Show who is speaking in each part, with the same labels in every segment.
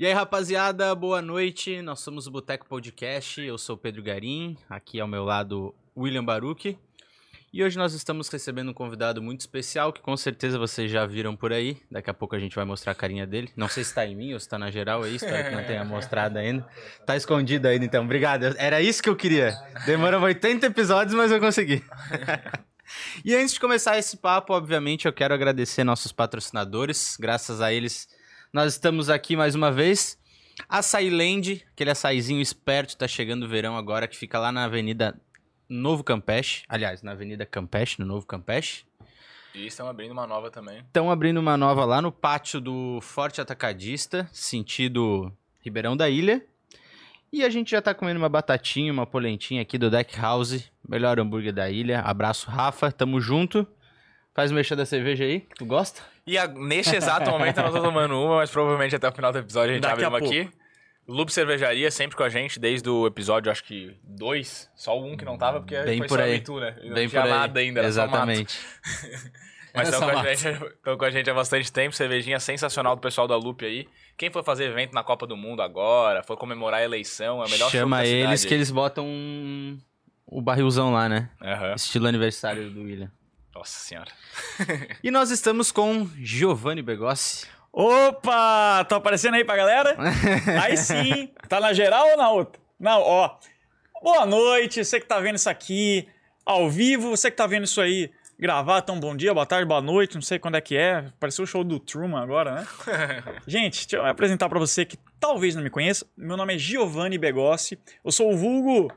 Speaker 1: E aí, rapaziada, boa noite. Nós somos o Boteco Podcast. Eu sou o Pedro Garim, aqui ao meu lado, William Baruch. E hoje nós estamos recebendo um convidado muito especial que com certeza vocês já viram por aí. Daqui a pouco a gente vai mostrar a carinha dele. Não sei se está em mim ou se está na geral aí, espero que não tenha mostrado ainda. Tá escondido ainda, então. Obrigado. Era isso que eu queria. Demorou 80 episódios, mas eu consegui. e antes de começar esse papo, obviamente, eu quero agradecer nossos patrocinadores. Graças a eles, nós estamos aqui mais uma vez. Açaí Land, aquele açaizinho esperto, tá chegando o verão agora, que fica lá na Avenida Novo Campeche. Aliás, na Avenida Campeche, no Novo Campeche.
Speaker 2: E estão abrindo uma nova também.
Speaker 1: Estão abrindo uma nova lá no pátio do Forte Atacadista, sentido Ribeirão da Ilha. E a gente já tá comendo uma batatinha, uma polentinha aqui do Deck House, melhor hambúrguer da ilha. Abraço, Rafa, tamo junto. Faz o mexer da cerveja aí, tu gosta?
Speaker 2: E a, neste exato momento eu não tô tomando uma, mas provavelmente até o final do episódio a gente
Speaker 3: Daqui
Speaker 2: abre
Speaker 3: a
Speaker 2: uma
Speaker 3: pouco.
Speaker 2: aqui. Lube Cervejaria sempre com a gente, desde o episódio, acho que dois. Só um que não tava, porque
Speaker 1: Bem
Speaker 2: foi
Speaker 1: por
Speaker 2: só
Speaker 1: aí.
Speaker 2: tu, né? Não
Speaker 1: Bem
Speaker 2: tinha
Speaker 1: por aí.
Speaker 2: nada ainda, era
Speaker 1: Exatamente.
Speaker 2: só mato. Mas estão com, a gente, com a gente há bastante tempo, cervejinha sensacional do pessoal da Lupe aí. Quem for fazer evento na Copa do Mundo agora, for comemorar a eleição, é o melhor
Speaker 1: Chama eles que eles botam um- o barrilzão lá, né?
Speaker 2: Aham.
Speaker 1: Estilo aniversário do William.
Speaker 2: Nossa senhora.
Speaker 1: E nós estamos com Giovanni Begossi.
Speaker 3: Opa! Tô aparecendo aí pra galera? Aí sim. Tá na geral ou na outra? Não, ó. Boa noite, você que tá vendo isso aqui ao vivo, você que tá vendo isso aí gravado, então bom dia, boa tarde, boa noite, não sei quando é que é. Pareceu o show do Truman agora, né? Gente, deixa eu apresentar pra você que talvez não me conheça. Meu nome é Giovanni Begossi. Eu sou o vulgo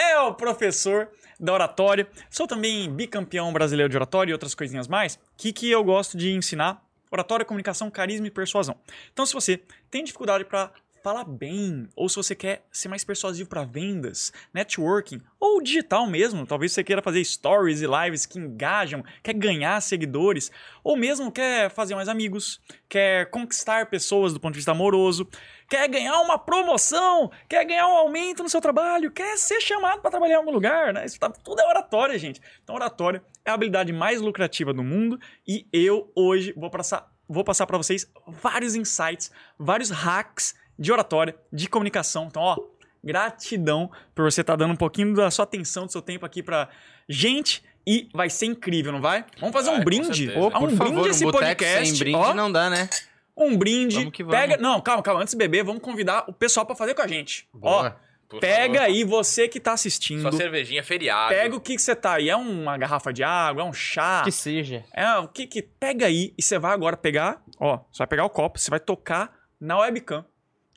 Speaker 3: é o professor da oratória. Sou também bicampeão brasileiro de oratória e outras coisinhas mais. O que, que eu gosto de ensinar? Oratória, comunicação, carisma e persuasão. Então, se você tem dificuldade para falar bem, ou se você quer ser mais persuasivo para vendas, networking, ou digital mesmo, talvez você queira fazer stories e lives que engajam, quer ganhar seguidores, ou mesmo quer fazer mais amigos, quer conquistar pessoas do ponto de vista amoroso, quer ganhar uma promoção, quer ganhar um aumento no seu trabalho, quer ser chamado para trabalhar em algum lugar, né? Isso tá- tudo é oratória, gente. Então, oratória é a habilidade mais lucrativa do mundo e eu hoje vou passar, vou passar para vocês vários insights, vários hacks de oratória, de comunicação. Então, ó, gratidão por você estar dando um pouquinho da sua atenção, do seu tempo aqui pra gente e vai ser incrível, não vai? Vamos fazer
Speaker 2: Vai,
Speaker 3: um brinde.
Speaker 2: certeza.
Speaker 3: Ó,
Speaker 2: Por
Speaker 3: um brinde esse podcast.
Speaker 1: sem brinde
Speaker 3: ó.
Speaker 1: não dá, né?
Speaker 3: Um brinde.
Speaker 1: Vamos que vamos.
Speaker 3: Pega. Não, calma, calma. Antes de beber, vamos convidar o pessoal pra fazer com a gente.
Speaker 1: Boa.
Speaker 2: Por
Speaker 3: Ó, pega
Speaker 2: favor.
Speaker 3: aí você que tá assistindo.
Speaker 2: Sua cervejinha feriado.
Speaker 3: Pega o que, que você tá aí. É uma garrafa de água, é um chá.
Speaker 1: Que seja.
Speaker 3: É o que que. Pega aí e você vai agora pegar. Ó, você vai pegar o copo, você vai tocar na webcam.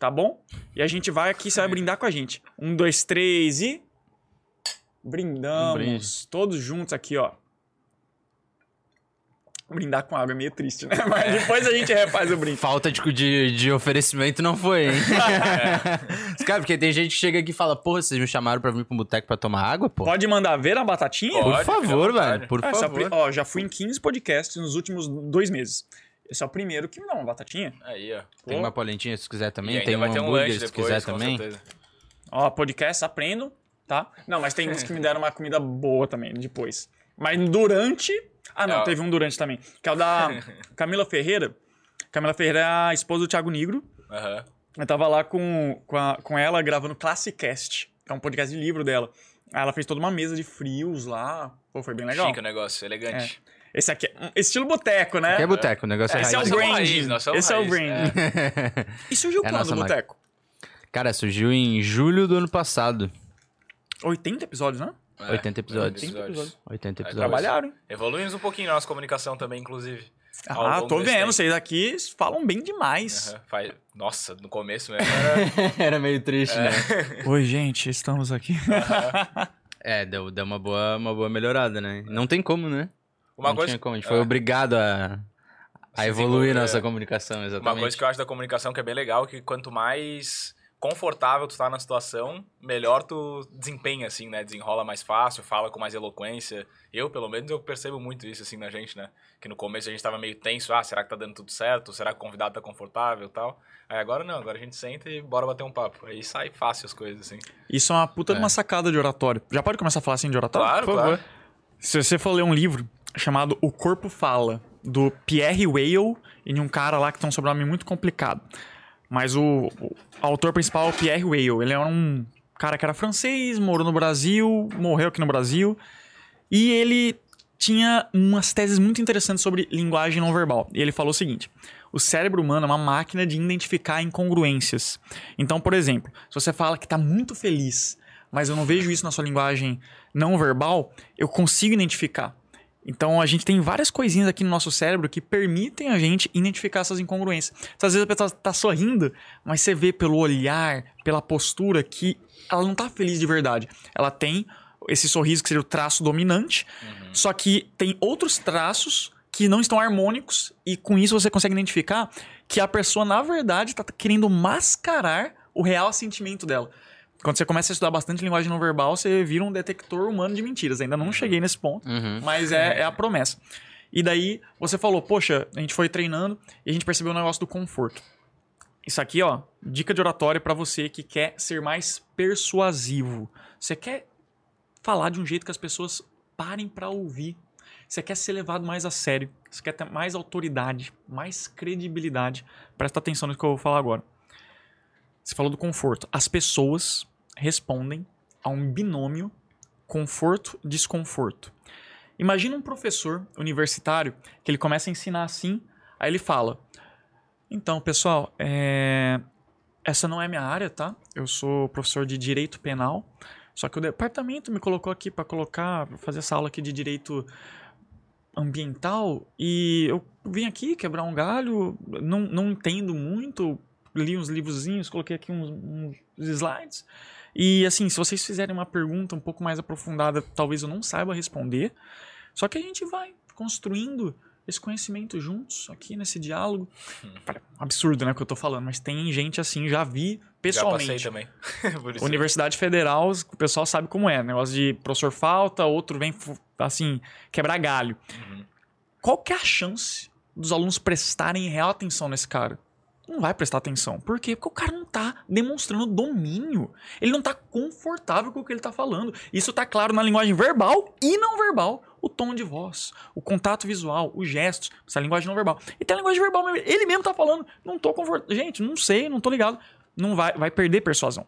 Speaker 3: Tá bom? E a gente vai aqui, você vai brindar com a gente. Um, dois, três e. Brindamos.
Speaker 1: Um.
Speaker 3: Todos juntos aqui, ó. Brindar com água é meio triste, né? Mas depois a gente refaz o brinde.
Speaker 1: Falta de, de, de oferecimento não foi, hein? Cara, porque tem gente que chega aqui e fala, porra, vocês me chamaram pra vir pro boteco pra tomar água, pô?
Speaker 3: Pode mandar ver a batatinha?
Speaker 1: Por
Speaker 2: Pode,
Speaker 1: favor,
Speaker 2: fica à vontade.
Speaker 1: velho, por favor.
Speaker 3: ó, já fui em 15 podcasts nos últimos dois meses. Esse é o primeiro que me dá uma batatinha.
Speaker 2: Aí, ó.
Speaker 1: Tem uma polentinha se quiser também, tem um
Speaker 2: um
Speaker 1: hambúrguer
Speaker 2: lanche
Speaker 1: se
Speaker 2: depois,
Speaker 1: quiser
Speaker 2: com
Speaker 1: também.
Speaker 2: certeza.
Speaker 3: Ó, podcast, aprendo, tá? Não, mas tem uns que me deram uma comida boa também, depois. Mas durante... Ah, não,
Speaker 2: É,
Speaker 3: teve um durante também. Que é o da Camila Ferreira. Camila Ferreira é a esposa do Thiago Negro.
Speaker 2: Aham.
Speaker 3: Eu tava lá com, com, a- com ela gravando Classicast, que é um podcast de livro dela. Aí ela fez toda uma mesa de frios lá. Pô, foi bem legal.
Speaker 2: Chique o negócio, elegante.
Speaker 3: Esse aqui é estilo boteco, né?
Speaker 1: Que é boteco, o negócio é,
Speaker 3: Esse é o brand.
Speaker 2: somos
Speaker 3: Esse é o brand. E surgiu
Speaker 1: É a
Speaker 3: quando o boteco?
Speaker 1: Cara, surgiu em julho do ano passado.
Speaker 3: 80 episódios, né?
Speaker 2: É,
Speaker 1: 80 episódios.
Speaker 2: 80 episódios.
Speaker 1: 80
Speaker 2: Aí
Speaker 1: episódios.
Speaker 3: Trabalharam, hein?
Speaker 2: Evoluímos um pouquinho na nossa comunicação também, inclusive.
Speaker 3: Ah, tô vendo.
Speaker 2: tempo.
Speaker 3: Vocês aqui falam bem demais.
Speaker 2: Faz- Nossa, no começo mesmo era...
Speaker 1: Era meio triste, né?
Speaker 3: Oi, gente, estamos aqui.
Speaker 1: É, deu, deu uma, boa, uma boa melhorada, né? Não tem como, né?
Speaker 2: Uma
Speaker 1: não
Speaker 2: coisa-
Speaker 1: tinha como. A gente foi
Speaker 2: é.
Speaker 1: obrigado a, a evoluir nossa
Speaker 2: é.
Speaker 1: comunicação, exatamente.
Speaker 2: Uma coisa que eu acho da comunicação que é bem legal, que quanto mais confortável tu tá na situação, melhor tu desempenha, assim, né? Desenrola mais fácil, fala com mais eloquência. Eu, pelo menos, eu percebo muito isso, assim, na gente, né? Que no começo a gente tava meio tenso, ah, será que tá dando tudo certo? Será que o convidado tá confortável e tal? Aí agora não, agora a gente senta e bora bater um papo. Aí sai fácil as coisas, assim.
Speaker 3: Isso é uma puta de
Speaker 1: É.
Speaker 3: uma sacada de oratório. Já pode começar a falar assim de oratório?
Speaker 2: Claro,
Speaker 3: Por
Speaker 2: claro.
Speaker 3: favor. Se você for ler um livro chamado O Corpo Fala, do Pierre Weil e de um cara lá que tem um sobrenome muito complicado. Mas o, o autor principal é o Pierre Weil. Ele era um cara que era francês, morou no Brasil, morreu aqui no Brasil. E ele tinha umas teses muito interessantes sobre linguagem não verbal. E ele falou o seguinte: o cérebro humano é uma máquina de identificar incongruências. Então, por exemplo, se você fala que está muito feliz, mas eu não vejo isso na sua linguagem não verbal, eu consigo identificar. Então a gente tem várias coisinhas aqui no nosso cérebro que permitem a gente identificar essas incongruências. Então, às vezes a pessoa está sorrindo, mas você vê pelo olhar, pela postura que ela não está feliz de verdade. Ela tem esse sorriso que seria o traço dominante, uhum. só que tem outros traços que não estão harmônicos e com isso você consegue identificar que a pessoa na verdade está querendo mascarar o real sentimento dela. Quando você começa a estudar bastante linguagem não verbal, você vira um detector humano de mentiras. Ainda não cheguei nesse ponto, uhum. mas é, é a promessa. E daí você falou, poxa, a gente foi treinando e a gente percebeu o negócio do conforto. Isso aqui, ó, dica de oratória para você que quer ser mais persuasivo. Você quer falar de um jeito que as pessoas parem para ouvir. Você quer ser levado mais a sério. Você quer ter mais autoridade, mais credibilidade. Presta atenção no que eu vou falar agora. Você falou do conforto. As pessoas respondem a um binômio conforto-desconforto. Imagina um professor universitário que ele começa a ensinar assim, aí ele fala: Então, pessoal, é... essa não é minha área, tá? Eu sou professor de direito penal, só que o departamento me colocou aqui para colocar, fazer essa aula aqui de direito ambiental e eu vim aqui quebrar um galho, não, não entendo muito, li uns livrozinhos, coloquei aqui uns, uns slides. E assim, se vocês fizerem uma pergunta um pouco mais aprofundada, talvez eu não saiba responder. Só que a gente vai construindo esse conhecimento juntos aqui nesse diálogo. Absurdo, né, o que eu tô falando, mas tem gente assim, já vi pessoalmente.
Speaker 2: Já passei
Speaker 3: também. Universidade Federal, o pessoal sabe como é, negócio de professor falta, outro vem assim, quebrar galho. Uhum. Qual que é a chance dos alunos prestarem real atenção nesse cara? Não vai prestar atenção. Por quê? Porque o cara não tá demonstrando domínio. Ele não tá confortável com o que ele tá falando. Isso tá claro na linguagem verbal e não verbal. O tom de voz, o contato visual, os gestos, essa linguagem não verbal. E tem a linguagem verbal, ele mesmo tá falando, não tô confortável. Gente, não sei, não tô ligado. Não vai, vai perder persuasão.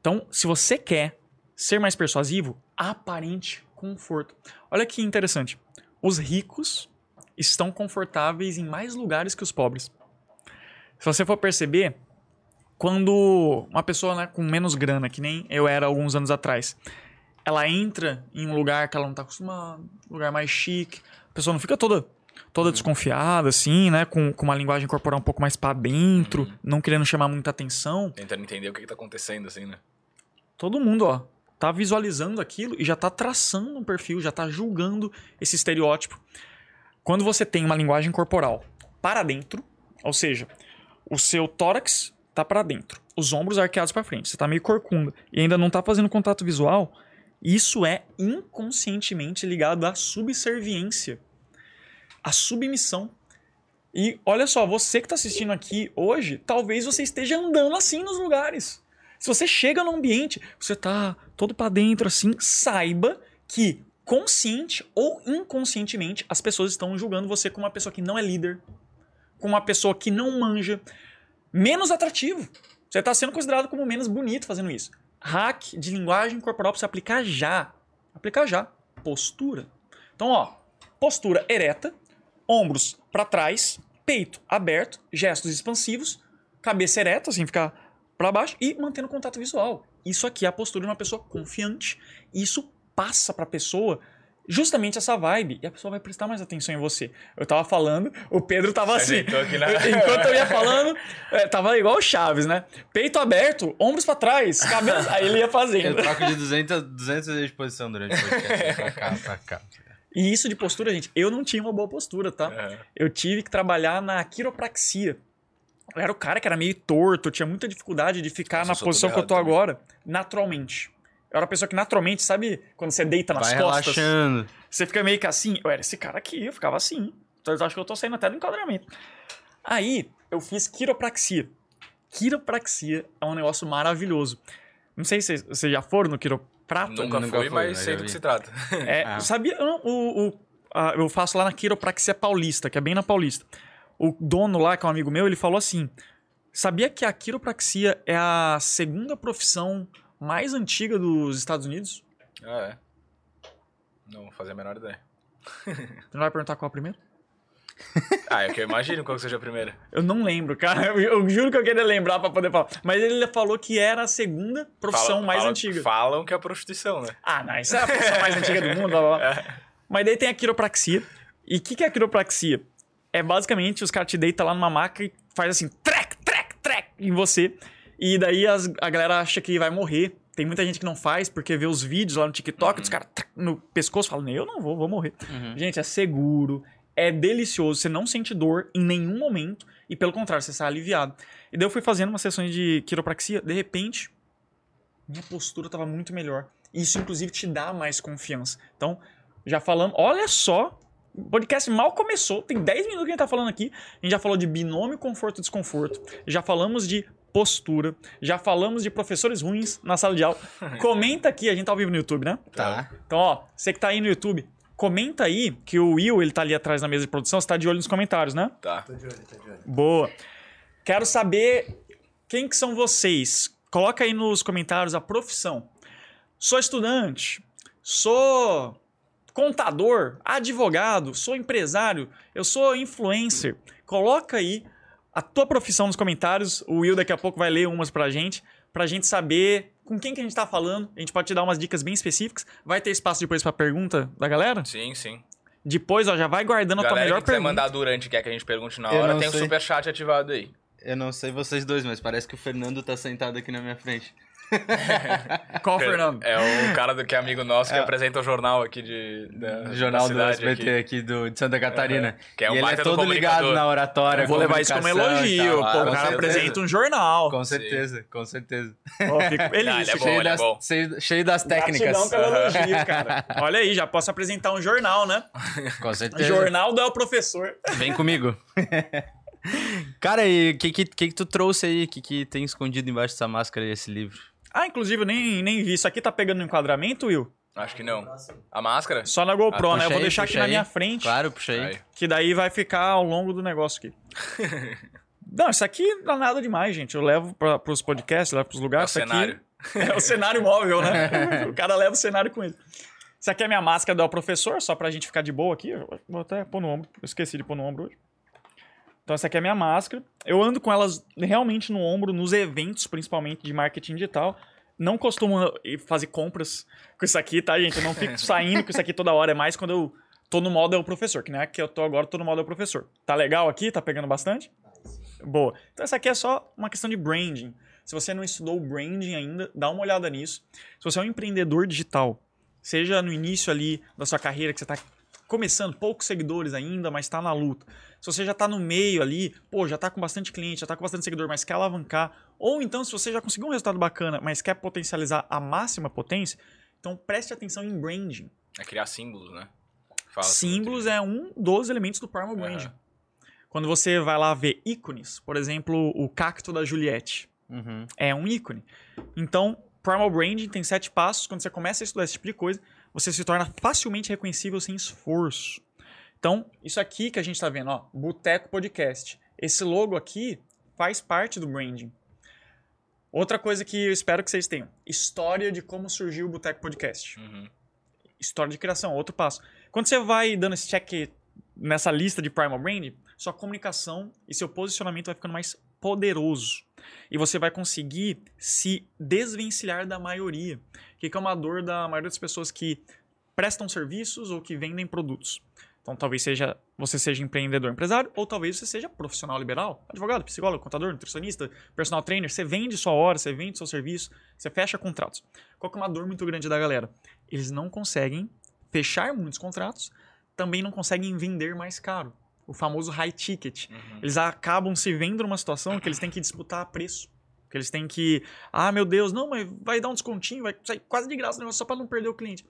Speaker 3: Então, se você quer ser mais persuasivo, aparente conforto. Olha que interessante. Os ricos estão confortáveis em mais lugares que os pobres. Se você for perceber, quando uma pessoa né, com menos grana, que nem eu era alguns anos atrás, ela entra em um lugar que ela não está acostumada, um lugar mais chique, a pessoa não fica toda toda uhum. desconfiada, assim, né? Com, com uma linguagem corporal um pouco mais para dentro, uhum. não querendo chamar muita atenção.
Speaker 2: Tentando entender o que, está acontecendo, assim, né?
Speaker 3: Todo mundo, ó, tá visualizando aquilo e já tá traçando um perfil, já tá julgando esse estereótipo. Quando você tem uma linguagem corporal para dentro, ou seja, o seu tórax tá para dentro, os ombros arqueados para frente, você tá meio corcunda e ainda não tá fazendo contato visual, isso é inconscientemente ligado à subserviência, à submissão. E olha só, você que está assistindo aqui hoje, talvez você esteja andando assim nos lugares. Se você chega no ambiente, você tá todo para dentro assim, saiba que consciente ou inconscientemente as pessoas estão julgando você como uma pessoa que não é líder, com uma pessoa que não manja, menos atrativo. Você está sendo considerado como menos bonito fazendo isso. Hack de linguagem corporal para você aplicar já. Aplicar já. Postura. Então, ó, postura ereta, ombros para trás, peito aberto, gestos expansivos, cabeça ereta, assim, ficar para baixo e mantendo contato visual. Isso aqui é a postura de uma pessoa confiante. Isso passa para a pessoa justamente essa vibe e a pessoa vai prestar mais atenção em você. Eu tava falando, o Pedro tava assim. Na... Enquanto eu ia falando, é, tava igual o Chaves, né? Peito aberto, ombros para trás, cabelo. Aí ele ia fazendo.
Speaker 1: Eu troco de 200, 200 vezes de posição durante o podcast. pra cá, pra cá.
Speaker 3: E isso de postura, gente, eu não tinha uma boa postura, tá? É. Eu tive que trabalhar na quiropraxia. Eu era o cara que era meio torto, eu tinha muita dificuldade de ficar na posição que eu tô também. agora, naturalmente. Eu era uma pessoa que naturalmente, sabe, quando você deita nas
Speaker 1: Vai
Speaker 3: costas.
Speaker 1: Relaxando.
Speaker 3: Você fica meio que assim. Eu era esse cara aqui, eu ficava assim. Então eu acho que eu tô saindo até do enquadramento. Aí, eu fiz quiropraxia. Quiropraxia é um negócio maravilhoso. Não sei se vocês já foram no quiroprato.
Speaker 2: Nunca, Nunca fui, mas sei do que se trata.
Speaker 3: É, ah. Sabia? O, o, a, eu faço lá na quiropraxia paulista, que é bem na Paulista. O dono lá, que é um amigo meu, ele falou assim: Sabia que a quiropraxia é a segunda profissão mais antiga dos Estados Unidos?
Speaker 2: Ah, é. Não fazia a menor ideia.
Speaker 3: Você não vai perguntar qual a primeira?
Speaker 2: Ah, é que eu imagino qual que seja a primeira.
Speaker 3: Eu não lembro, cara. Eu, eu juro que eu queria lembrar pra poder falar. Mas ele falou que era a segunda profissão
Speaker 2: Fala-
Speaker 3: mais
Speaker 2: fala-
Speaker 3: antiga.
Speaker 2: Falam que é a prostituição, né?
Speaker 3: Ah, não, isso é a profissão mais antiga do mundo. Blá, blá, blá. Mas daí tem a quiropraxia. E o que, que é a quiropraxia? É basicamente os caras te deitam lá numa maca e faz assim, trec, trec, trec em você. E daí as- a galera acha que vai morrer. Tem muita gente que não faz porque vê os vídeos lá no TikTok, os caras no pescoço falam, eu não vou, vou morrer. Gente, é seguro, é delicioso, você não sente dor em nenhum momento e pelo contrário, você sai aliviado. E daí eu fui fazendo umas sessões de quiropraxia, de repente, minha postura tava muito melhor. Isso, inclusive, te dá mais confiança. Então, já falamos, olha só, o podcast mal começou, tem 10 minutos que a gente tá falando aqui. A gente já falou de binômio conforto e desconforto, já falamos de postura, já falamos de professores ruins na sala de aula. Comenta aqui, a gente tá ao vivo no YouTube, né?
Speaker 1: Tá.
Speaker 3: Então, ó, você que tá aí no YouTube, comenta aí que o Will, ele tá ali atrás na mesa de produção, você tá de olho nos comentários, né?
Speaker 2: Tá.
Speaker 4: Tô de olho, tô de olho.
Speaker 3: Boa. Quero saber quem que são vocês. Coloca aí nos comentários a profissão. Sou estudante, sou contador, advogado, sou empresário, eu sou influencer. Coloca aí a tua profissão nos comentários. O Will daqui a pouco vai ler umas pra gente, pra gente saber com quem que a gente tá falando. A gente pode te dar umas dicas bem específicas. Vai ter espaço depois pra pergunta da galera?
Speaker 2: Sim, sim.
Speaker 3: Depois, ó, já vai guardando a tua
Speaker 2: Galera
Speaker 3: melhor
Speaker 2: que
Speaker 3: pergunta.
Speaker 2: mandar durante, quer que a gente pergunte na hora, tem o
Speaker 1: sei.
Speaker 2: superchat ativado aí.
Speaker 1: Eu não sei vocês dois, mas parece que o Fernando tá sentado aqui na minha frente.
Speaker 3: Qual, Fernando?
Speaker 2: É o cara do que é amigo nosso que
Speaker 1: É.
Speaker 2: apresenta o jornal aqui de, da,
Speaker 1: O jornal
Speaker 2: da
Speaker 1: do SBT
Speaker 2: aqui.
Speaker 1: aqui, do, de Santa Catarina.
Speaker 2: Uhum. Que é um
Speaker 1: e ele é todo ligado na oratória.
Speaker 3: Eu vou levar isso como elogio.
Speaker 1: tal.
Speaker 3: Pô, o cara apresenta um jornal.
Speaker 1: Com certeza, com certeza.
Speaker 3: Pô, fico feliz.
Speaker 2: Ah, ele é bom,
Speaker 1: cheio,
Speaker 2: ele é
Speaker 1: das, cheio, cheio das técnicas.
Speaker 3: Gratidão pelo elogio, cara. Olha aí, já posso apresentar um jornal, né?
Speaker 1: Com certeza.
Speaker 3: Jornal do El Professor.
Speaker 1: Vem comigo. Cara, e o que, que, que tu trouxe aí? O que, que tem escondido embaixo dessa máscara desse livro?
Speaker 3: Ah, inclusive, eu nem, nem vi. Isso aqui tá pegando no enquadramento, Will?
Speaker 2: Acho que não. A máscara?
Speaker 3: Só na GoPro,
Speaker 1: Ah,
Speaker 3: né? Eu vou
Speaker 1: aí,
Speaker 3: deixar aqui
Speaker 1: puxa
Speaker 3: na
Speaker 1: aí.
Speaker 3: minha frente.
Speaker 1: Claro, puxa aí.
Speaker 2: Aí.
Speaker 3: Que daí vai ficar ao longo do negócio aqui. Não, isso aqui não é nada demais, gente. Eu levo pra, pros podcasts, levo pros
Speaker 2: É o
Speaker 3: lugares. isso
Speaker 2: cenário.
Speaker 3: Aqui é o cenário móvel, né? o cara leva o cenário com ele. Isso aqui é minha máscara do Professor, só pra gente ficar de boa aqui. Eu Vou até pôr no ombro. Eu esqueci de pôr no ombro hoje. Então, essa aqui é a minha máscara. Eu ando com elas realmente no ombro, nos eventos, principalmente de marketing digital. Não costumo ir fazer compras com isso aqui, tá, gente? Eu não fico saindo com isso aqui toda hora. É mais quando eu tô no modo El Professor, que não é que eu tô agora, tô no modo El Professor. Tá legal aqui? Tá pegando bastante? Boa. Então, essa aqui é só uma questão de branding. Se você não estudou branding ainda, dá uma olhada nisso. Se você é um empreendedor digital, seja no início ali da sua carreira, que você está começando, poucos seguidores ainda, mas está na luta. Se você já está no meio ali, pô, já está com bastante cliente, já está com bastante seguidor, mas quer alavancar. Ou então, se você já conseguiu um resultado bacana, mas quer potencializar a máxima potência, então preste atenção em branding.
Speaker 2: É criar símbolos, né? Fala
Speaker 3: Símbolos é um dos elementos do Primal Branding.
Speaker 2: Aham.
Speaker 3: Quando você vai lá ver ícones, por exemplo, o cacto da Juliette
Speaker 1: Uhum.
Speaker 3: é um ícone. Então, Primal Branding tem sete passos. Quando você começa a estudar esse tipo de coisa, você se torna facilmente reconhecível sem esforço. Então, isso aqui que a gente está vendo, ó, Boteco Podcast. Esse logo aqui faz parte do branding. Outra coisa que eu espero que vocês tenham: história de como surgiu o Boteco Podcast.
Speaker 2: Uhum.
Speaker 3: História de criação, outro passo. Quando você vai dando esse check nessa lista de Primal Brand, sua comunicação e seu posicionamento vai ficando mais poderoso. E você vai conseguir se desvencilhar da maioria, que é uma dor da maioria das pessoas que prestam serviços ou que vendem produtos. Então, talvez seja você seja empreendedor, empresário, ou talvez você seja profissional liberal, advogado, psicólogo, contador, nutricionista, personal trainer. Você vende sua hora, você vende seu serviço, você fecha contratos. Qual que é uma dor muito grande da galera? Eles não conseguem fechar muitos contratos, também não conseguem vender mais caro. O famoso high ticket.
Speaker 2: Uhum.
Speaker 3: Eles acabam se vendo numa situação que eles têm que disputar preço. Que eles têm que. Ah, meu Deus, não, mas vai dar um descontinho, vai sair quase de graça o negócio só para não perder o cliente.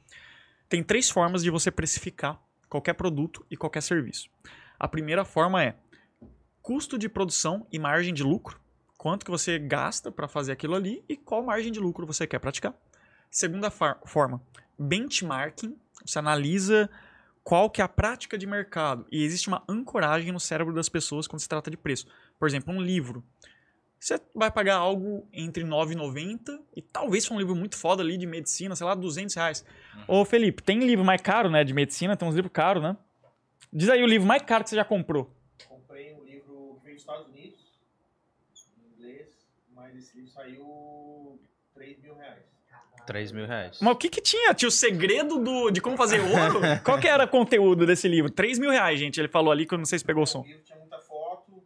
Speaker 3: Tem três formas de você precificar qualquer produto e qualquer serviço. A primeira forma é custo de produção e margem de lucro. Quanto que você gasta para fazer aquilo ali e qual margem de lucro você quer praticar. Segunda forma, benchmarking. Você analisa qual que é a prática de mercado e existe uma ancoragem no cérebro das pessoas quando se trata de preço. Por exemplo, um livro. você vai pagar algo entre R$ 9,90 e talvez for um livro muito foda ali de medicina, sei lá, 200 reais. Ô, Felipe, tem livro mais caro, né, de medicina? Tem uns livros caros, né? Diz aí o livro mais caro que você já comprou.
Speaker 4: Comprei um livro que veio dos Estados Unidos, em inglês, mas esse livro saiu 3 mil reais.
Speaker 1: 3 mil reais.
Speaker 3: Mas o que que tinha? Tinha o segredo do, de como fazer ouro? Qual que era o conteúdo desse livro? 3 mil reais, gente. Ele falou ali que eu não sei se pegou o som.
Speaker 4: O livro tinha muita foto,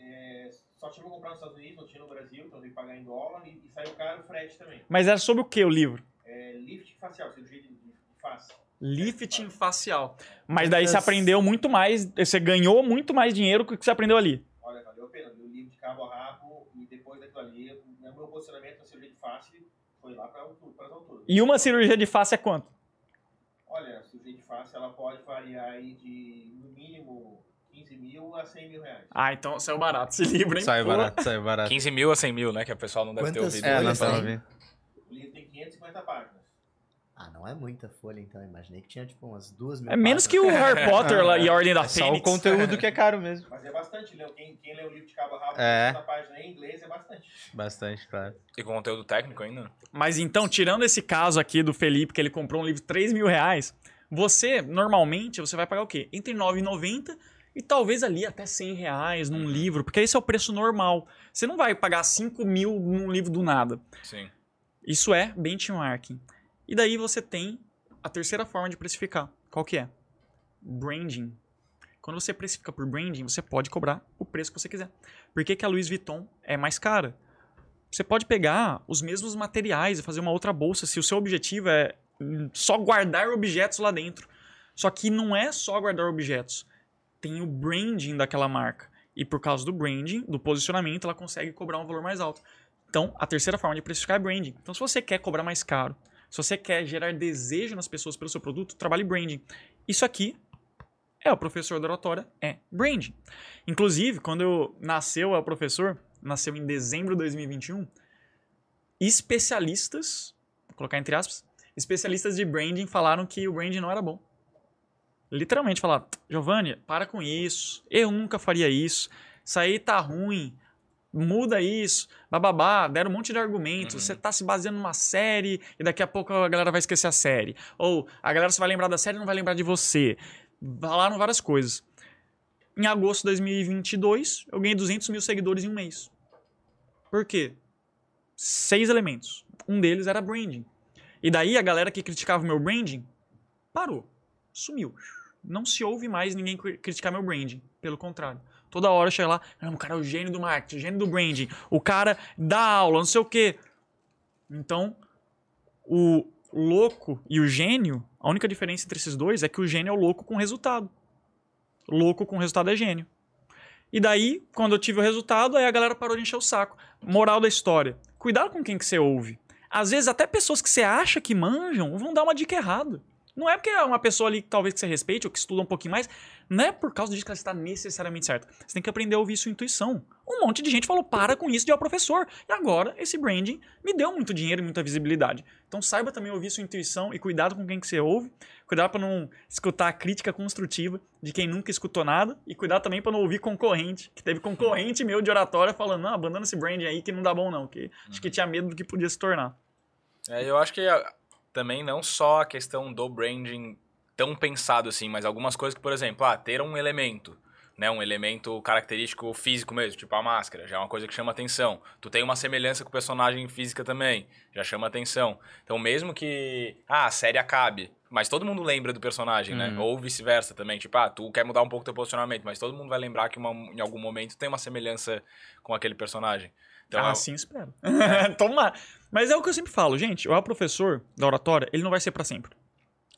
Speaker 4: é, só tinha que comprar nos Estados Unidos, não tinha no Brasil, então eu tenho que pagar em dólar e, e saiu caro o frete também.
Speaker 3: Mas era sobre o que o livro?
Speaker 4: É, lifting facial, cirurgia de, de, de face.
Speaker 3: Lifting facial. Mas daí você aprendeu muito mais, você ganhou muito mais dinheiro que o que você aprendeu ali.
Speaker 4: Olha, valeu a pena. Deu livro de cabo a rabo e depois daquilo ali, o meu posicionamento na cirurgia de face foi lá para as alturas.
Speaker 3: E uma cirurgia de face é quanto?
Speaker 4: Olha, a cirurgia de face ela pode variar aí de no mínimo 15 mil a 100 mil reais.
Speaker 3: Ah, então saiu barato esse livro, hein?
Speaker 1: Saiu
Speaker 3: Pô.
Speaker 1: barato, saiu barato.
Speaker 2: 15 mil a 100 mil, né? Que o pessoal não deve ter
Speaker 5: Quantas
Speaker 2: ouvido.
Speaker 1: É,
Speaker 5: tem?
Speaker 1: estamos ouvindo.
Speaker 4: O livro tem 550 páginas.
Speaker 5: Ah, não é muita folha, então. Eu imaginei que tinha, tipo, umas duas mil
Speaker 3: É menos que
Speaker 5: páginas.
Speaker 3: o Harry Potter lá e a Ordem da
Speaker 1: É só o
Speaker 3: Fênix.
Speaker 1: conteúdo que é caro mesmo.
Speaker 4: Mas é bastante, leu. Quem, quem lê o livro de cabo rabo,
Speaker 1: É.
Speaker 4: 50 páginas em inglês é bastante.
Speaker 1: Bastante, claro.
Speaker 2: E com conteúdo técnico ainda?
Speaker 3: Mas então, tirando esse caso aqui do Felipe, que ele comprou um livro de 3 mil reais, você, normalmente, você vai pagar o quê? Entre R$ 9,90 e talvez ali até 100 reais num livro, porque esse é o preço normal. Você não vai pagar 5 mil num livro do nada.
Speaker 2: Sim.
Speaker 3: Isso é benchmarking. E daí você tem a terceira forma de precificar. Qual que é? Branding. Quando você precifica por branding, você pode cobrar o preço que você quiser. Por que, que a Louis Vuitton é mais cara? Você pode pegar os mesmos materiais e fazer uma outra bolsa se o seu objetivo é só guardar objetos lá dentro. Só que não é só guardar objetos. Tem o branding daquela marca. E por causa do branding, do posicionamento, ela consegue cobrar um valor mais alto. Então, a terceira forma de precificar é branding. Então, se você quer cobrar mais caro, se você quer gerar desejo nas pessoas pelo seu produto, trabalhe branding. Isso aqui é o professor da oratória, é branding. Inclusive, quando eu nasceu o professor, nasceu em dezembro de 2021, especialistas, vou colocar entre aspas, especialistas de branding falaram que o branding não era bom. Literalmente falaram, Giovanni, para com isso, eu nunca faria isso, isso aí tá ruim, muda isso, bababá, deram um monte de argumentos,
Speaker 2: Uhum.
Speaker 3: você tá se baseando numa série e daqui a pouco a galera vai esquecer a série. Ou a galera só vai lembrar da série e não vai lembrar de você. Falaram várias coisas. Em agosto de 2022, eu ganhei 200 mil seguidores em um mês. Por quê? Seis elementos. Um deles era branding. E daí a galera que criticava o meu branding parou. Sumiu. Não se ouve mais ninguém cri- criticar meu branding. Pelo contrário. Toda hora chega lá, "Não, o cara é o gênio do marketing, o gênio do branding, o cara dá aula, não sei o quê. Então, o louco e o gênio, a única diferença entre esses dois é que o gênio é o louco com resultado. Louco com resultado é gênio. E daí, quando eu tive o resultado, aí a galera parou de encher o saco. Moral da história: cuidado com quem que você ouve. Às vezes, até pessoas que você acha que manjam vão dar uma dica errada. Não é porque é uma pessoa ali que talvez que você respeite ou que estuda um pouquinho mais, não é por causa disso que ela está necessariamente certa. Você tem que aprender a ouvir sua intuição. Um monte de gente falou, para com isso de é o professor. E agora, esse branding me deu muito dinheiro e muita visibilidade. Então saiba também ouvir sua intuição e cuidado com quem que você ouve. Cuidado para não escutar a crítica construtiva de quem nunca escutou nada. E cuidado também para não ouvir concorrente. Que teve concorrente meu de oratória falando, não, abandona esse branding aí que não dá bom não. Que acho que tinha medo do que podia se tornar.
Speaker 2: É, eu acho que ah, também não só a questão do branding tão pensado assim, mas algumas coisas que, por exemplo, ah, ter um elemento, né, um elemento característico físico mesmo, tipo a máscara, já é uma coisa que chama atenção. Tu tem uma semelhança com o personagem física também, já chama atenção. Então, mesmo que ah, a série acabe, mas todo mundo lembra do personagem, né?
Speaker 1: Uhum.
Speaker 2: Ou vice-versa também, tipo, ah, tu quer mudar um pouco teu posicionamento, mas todo mundo vai lembrar que uma- em algum momento tem uma semelhança com aquele personagem. Então,
Speaker 3: ah,
Speaker 2: é-
Speaker 3: sim, espero. Toma. Mas é o que eu sempre falo, gente. O El professor da oratória, ele não vai ser pra sempre.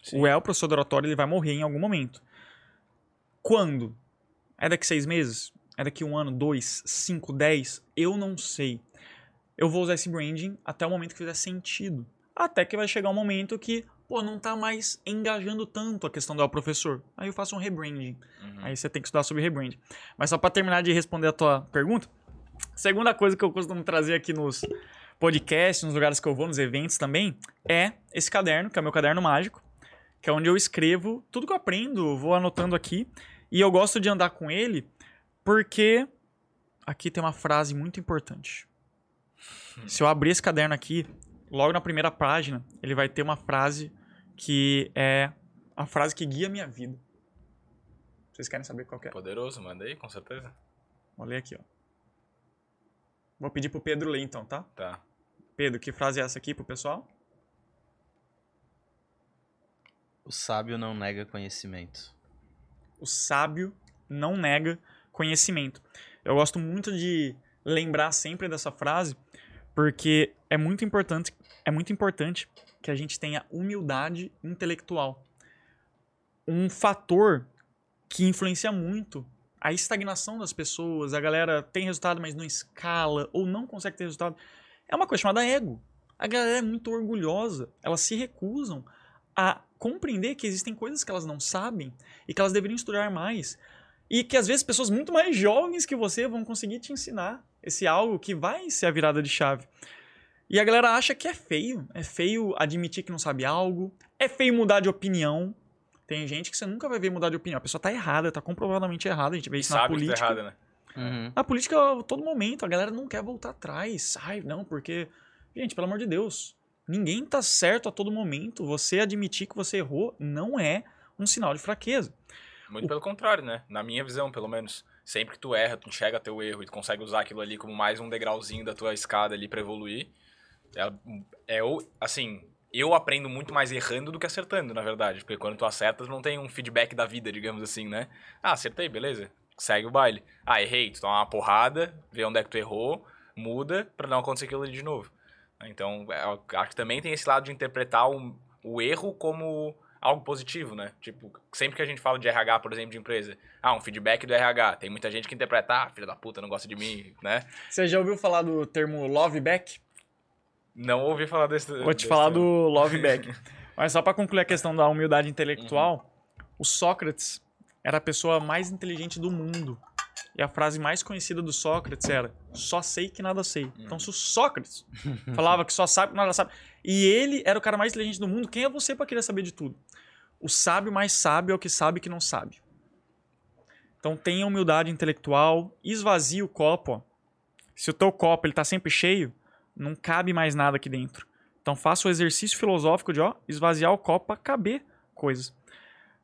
Speaker 2: Sim.
Speaker 3: O El professor da oratória, ele vai morrer em algum momento. Quando? É daqui seis meses? É daqui um ano, dois, cinco, dez? Eu não sei. Eu vou usar esse branding até o momento que fizer sentido. Até que vai chegar um momento que, pô, não tá mais engajando tanto a questão do El professor. Aí eu faço um rebranding.
Speaker 2: Uhum.
Speaker 3: Aí você tem que estudar sobre rebranding. Mas só pra terminar de responder a tua pergunta, segunda coisa que eu costumo trazer aqui nos podcasts, nos lugares que eu vou, nos eventos também, é esse caderno, que é o meu caderno mágico, que é onde eu escrevo tudo que eu aprendo, vou anotando aqui, e eu gosto de andar com ele porque aqui tem uma frase muito importante. Se eu abrir esse caderno aqui, logo na primeira página, ele vai ter uma frase que é a frase que guia a minha vida. Vocês querem saber qual que é?
Speaker 2: Poderoso, manda aí, com certeza.
Speaker 3: Vou ler aqui, ó. Vou pedir pro Pedro ler então, tá?
Speaker 2: Tá.
Speaker 3: Pedro, que frase é essa aqui pro pessoal?
Speaker 1: O sábio não nega conhecimento.
Speaker 3: O sábio não nega conhecimento. Eu gosto muito de lembrar sempre dessa frase, porque é muito importante, é muito importante que a gente tenha humildade intelectual. Um fator que influencia muito a estagnação das pessoas, a galera tem resultado, mas não escala, ou não consegue ter resultado, é uma coisa chamada ego. A galera é muito orgulhosa, elas se recusam a compreender que existem coisas que elas não sabem e que elas deveriam estudar mais. E que às vezes pessoas muito mais jovens que você vão conseguir te ensinar esse algo que vai ser a virada de chave. E a galera acha que é feio. É feio admitir que não sabe algo. É feio mudar de opinião. Tem gente que você nunca vai ver mudar de opinião. A pessoa tá errada, tá comprovadamente errada. A gente vê isso na
Speaker 2: Sabe que
Speaker 3: política.
Speaker 2: tá errado, né?
Speaker 1: Uhum.
Speaker 3: Na política, a todo momento, a galera não quer voltar atrás. Ai, não, porque. Gente, pelo amor de Deus. Ninguém tá certo a todo momento. Você admitir que você errou não é um sinal de fraqueza.
Speaker 2: Muito pelo contrário, né? Na minha visão, pelo menos. Sempre que tu erra, tu enxerga teu erro e tu consegue usar aquilo ali como mais um degrauzinho da tua escada ali pra evoluir. É, é o- assim, eu aprendo muito mais errando do que acertando, na verdade. Porque quando tu acertas, não tem um feedback da vida, digamos assim, né? Ah, acertei, beleza. Segue o baile. Ah, errei. Tu toma uma porrada, vê onde é que tu errou, muda pra não acontecer aquilo ali de novo. Então, é, eu acho que também tem esse lado de interpretar o, o erro como algo positivo, né? Tipo, sempre que a gente fala de RH, por exemplo, de empresa, ah, um feedback do RH, tem muita gente que interpreta, ah, filha da puta, não gosta de mim, né?
Speaker 3: Você já ouviu falar do termo love back?
Speaker 2: Não ouvi falar desse.
Speaker 3: Vou te
Speaker 2: desse
Speaker 3: falar
Speaker 2: termo.
Speaker 3: do love back. Mas só pra concluir a questão da humildade intelectual, o Sócrates era a pessoa mais inteligente do mundo. E a frase mais conhecida do Sócrates era: só sei que nada sei. Então, se o Sócrates falava que só sabe que nada sabe, e ele era o cara mais inteligente do mundo, quem é você pra querer saber de tudo? O sábio mais sábio é o que sabe que não sabe. Então, tenha humildade intelectual, esvazie o copo. ó. Se o teu copo ele tá sempre cheio, não cabe mais nada aqui dentro. Então faça o exercício filosófico de ó, esvaziar o copo para caber coisas.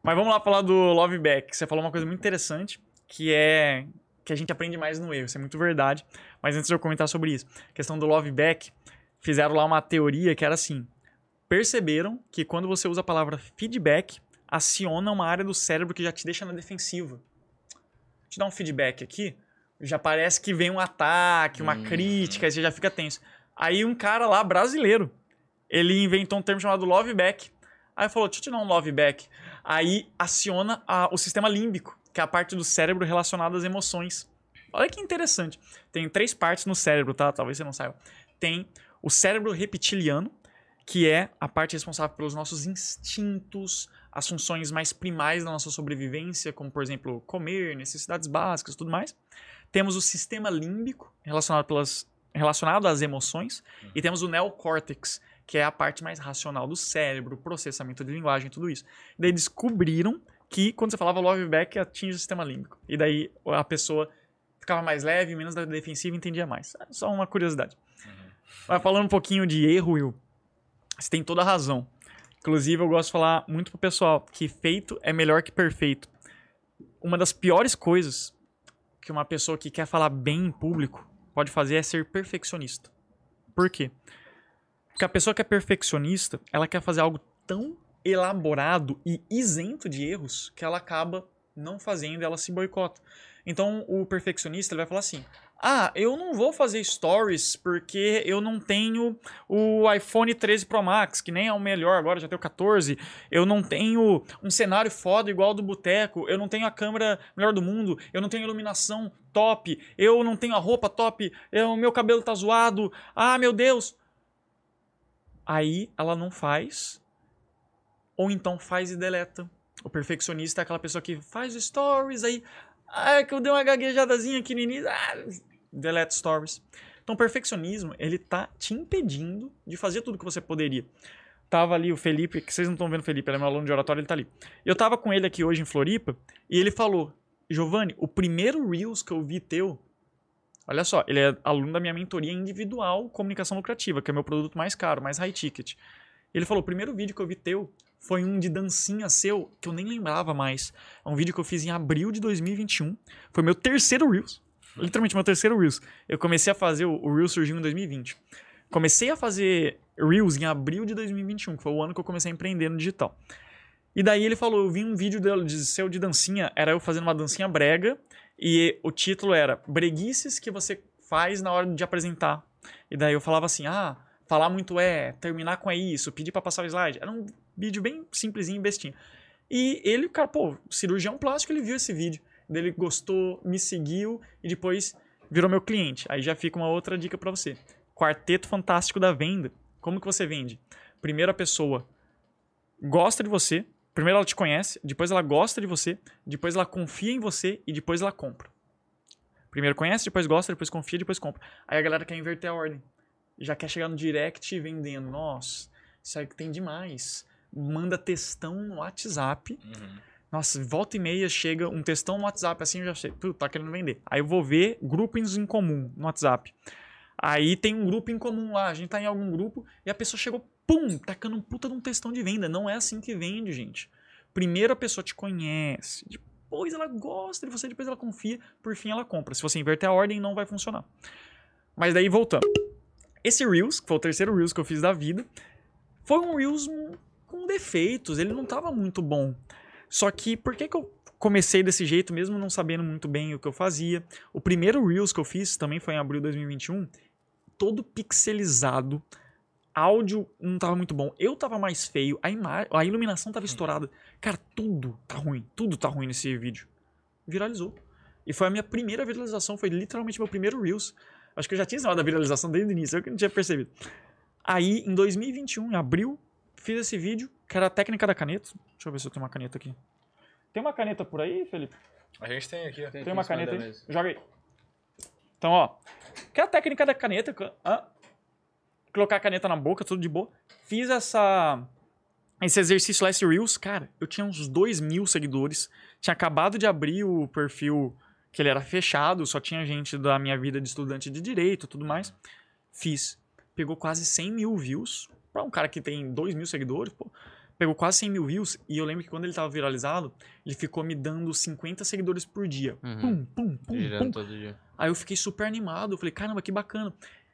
Speaker 3: Mas vamos lá falar do Love Back. Você falou uma coisa muito interessante, que é que a gente aprende mais no erro. Isso é muito verdade. Mas antes de eu comentar sobre isso, a questão do Love Back, fizeram lá uma teoria que era assim: perceberam que quando você usa a palavra feedback, aciona uma área do cérebro que já te deixa na defensiva. Vou te dar um feedback aqui, já parece que vem um ataque, uma crítica, aí você já fica tenso. Aí um cara lá, brasileiro, ele inventou um termo chamado love back. Aí falou, deixa eu te dar um love back. Aí aciona a- o sistema límbico, que é a parte do cérebro relacionada às emoções. Olha que interessante. Tem três partes no cérebro, tá? Talvez você não saiba. Tem o cérebro reptiliano, que é a parte responsável pelos nossos instintos, as funções mais primais da nossa sobrevivência, como, por exemplo, comer, necessidades básicas e tudo mais. Temos o sistema límbico, relacionado, pelas, relacionado às emoções. E temos o neocórtex, que é a parte mais racional do cérebro, processamento de linguagem, tudo isso. Daí descobriram que quando você falava love back, atinge o sistema límbico. E daí a pessoa ficava mais leve, menos da defensiva e entendia mais. É só uma curiosidade. Mas falando um pouquinho de erro, Will, você tem toda a razão. Inclusive, eu gosto de falar muito pro pessoal que feito é melhor que perfeito. Uma das piores coisas que uma pessoa que quer falar bem em público pode fazer é ser perfeccionista. Por quê? Porque a pessoa que é perfeccionista, ela quer fazer algo tão elaborado e isento de erros que ela acaba não fazendo ela se boicota. Então, o perfeccionista ele vai falar assim: ah, eu não vou fazer stories porque eu não tenho o iPhone 13 Pro Max, que nem é o melhor agora, já tenho o 14. Eu não tenho um cenário foda igual ao do Boteco. Eu não tenho a câmera melhor do mundo. Eu não tenho iluminação top. Eu não tenho a roupa top. O meu cabelo tá zoado. Ah, meu Deus. Aí ela não faz. Ou então faz e deleta. O perfeccionista é aquela pessoa que faz stories aí. Ah, é que eu dei uma gaguejadazinha aqui no início. Ah, delete stories. Então, o perfeccionismo, ele tá te impedindo de fazer tudo que você poderia. Tava ali o Felipe, que vocês não estão vendo o Felipe, ele é meu aluno de oratório, ele tá ali. Eu tava com ele aqui hoje em Floripa, e ele falou, Giovanni, o primeiro Reels que eu vi teu, Olha só, ele é aluno da minha mentoria individual Comunicação Lucrativa, que é meu produto mais caro, mais high ticket. Ele falou: o primeiro vídeo que eu vi teu foi um de dancinha seu, que eu nem lembrava mais. É um vídeo que eu fiz em abril de 2021. Foi meu terceiro Reels. Literalmente, meu terceiro Reels. Eu comecei a fazer, o o Reels surgiu em 2020. Comecei a fazer Reels em abril de 2021, que foi o ano que eu comecei a empreender no digital. E daí ele falou, eu vi um vídeo dele de seu de dancinha, era eu fazendo uma dancinha brega, e o título era Breguices que você faz na hora de apresentar. E daí eu falava assim, ah, falar muito é, terminar com é isso, pedir pra passar o slide. Era um vídeo bem simplesinho, bestinho. E ele, cara, pô, cirurgião plástico, ele viu esse vídeo. Ele gostou, me seguiu e depois virou meu cliente. Aí já fica uma outra dica pra você. Quarteto fantástico da venda. Como que você vende? Primeiro a pessoa gosta de você, primeiro ela te conhece, depois ela gosta de você, depois ela confia em você e depois ela compra. Primeiro conhece, depois gosta, depois confia, depois compra. Aí a galera quer inverter a ordem. Já quer chegar no direct vendendo. Nossa, isso aí que tem demais. Manda textão no WhatsApp.
Speaker 2: Uhum.
Speaker 3: Nossa, volta e meia chega um textão no WhatsApp assim, eu já sei, tu tá querendo vender. Aí eu vou ver grupos em comum no WhatsApp. Aí tem um grupo em comum lá, a gente tá em algum grupo e a pessoa chegou, pum, tacando um puta de um textão de venda. Não é assim que vende, gente. Primeiro a pessoa te conhece, depois ela gosta de você, depois ela confia, por fim ela compra. Se você inverter a ordem, não vai funcionar. Mas daí voltando. Esse Reels, que foi o terceiro Reels que eu fiz da vida, foi um Reels com defeitos, ele não tava muito bom. Só que por que, que eu comecei desse jeito, mesmo não sabendo muito bem o que eu fazia? O primeiro Reels que eu fiz também foi em abril de 2021, todo pixelizado, áudio não tava muito bom, eu tava mais feio, a, ima- a iluminação tava estourada. Cara, tudo tá ruim, tudo tá ruim nesse vídeo. Viralizou. E foi a minha primeira viralização, foi literalmente meu primeiro Reels. Acho que eu já tinha ensinado a viralização desde o início, eu que não tinha percebido. Aí, em 2021, em abril, fiz esse vídeo, que era a técnica da caneta. Deixa eu ver se eu tenho uma caneta aqui. Tem uma caneta por aí, Felipe?
Speaker 2: A gente tem aqui, ó.
Speaker 3: Tem uma caneta aí? Joga aí. Então, ó. Que é a técnica da caneta. hã? Colocar a caneta na boca, tudo de boa. Fiz essa. Esse exercício lá, esse Reels, cara, eu tinha uns 2 mil seguidores. Tinha acabado de abrir o perfil que ele era fechado, só tinha gente da minha vida de estudante de direito tudo mais. Fiz. Pegou quase 100 mil views. Pra um cara que tem 2 mil seguidores, pô. Pegou quase 100 mil views. E eu lembro que quando ele tava viralizado, ele ficou me dando 50 seguidores por dia.
Speaker 1: Uhum.
Speaker 3: Pum, pum, pum,
Speaker 1: Girando
Speaker 3: pum.
Speaker 1: todo dia.
Speaker 3: Aí eu fiquei super animado. Eu falei, caramba, que bacana.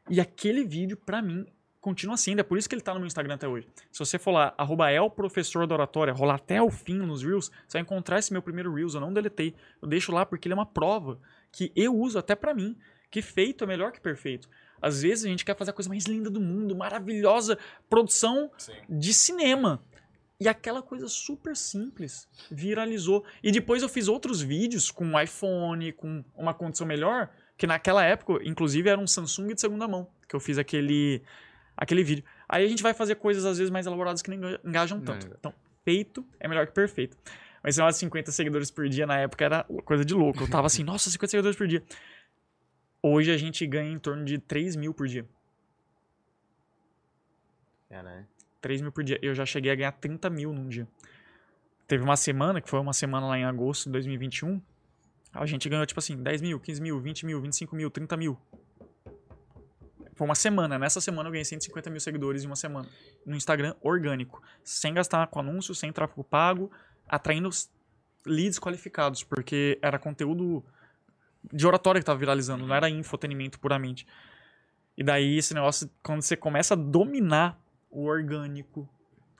Speaker 3: E aquele vídeo, pra mim, continua sendo. É por isso que ele tá no meu Instagram até hoje. Se você for lá, arroba El Professor da Oratória, rolar até o fim nos Reels, você vai encontrar esse meu primeiro Reels. Eu não deletei. Eu deixo lá porque ele é uma prova que eu uso até pra mim. Que feito é melhor que perfeito. Às vezes a gente quer fazer a coisa mais linda do mundo, maravilhosa, produção
Speaker 2: Sim.
Speaker 3: de cinema. E aquela coisa super simples viralizou. E depois eu fiz outros vídeos com um iPhone, com uma condição melhor, que naquela época, inclusive, era um Samsung de segunda mão, que eu fiz aquele, aquele vídeo. Aí a gente vai fazer coisas, às vezes, mais elaboradas que não enga- engajam tanto.
Speaker 1: É.
Speaker 3: Então, feito é melhor que perfeito. Mas sei lá, 50 seguidores por dia na época era coisa de louco. Eu tava assim, nossa, 50 seguidores por dia. Hoje a gente ganha em torno de 3 mil por dia.
Speaker 1: Caralho.
Speaker 3: 3 mil por dia. Eu já cheguei a ganhar 30 mil num dia. Teve uma semana, que foi uma semana lá em agosto de 2021. A gente ganhou, tipo assim, 10 mil, 15 mil, 20 mil, 25 mil, 30 mil. Foi uma semana. Nessa semana eu ganhei 150 mil seguidores em uma semana. No Instagram, orgânico. Sem gastar com anúncio, sem tráfego pago, atraindo leads qualificados, porque era conteúdo de oratória que tava viralizando, não era infotenimento puramente. E daí esse negócio, quando você começa a dominar o orgânico,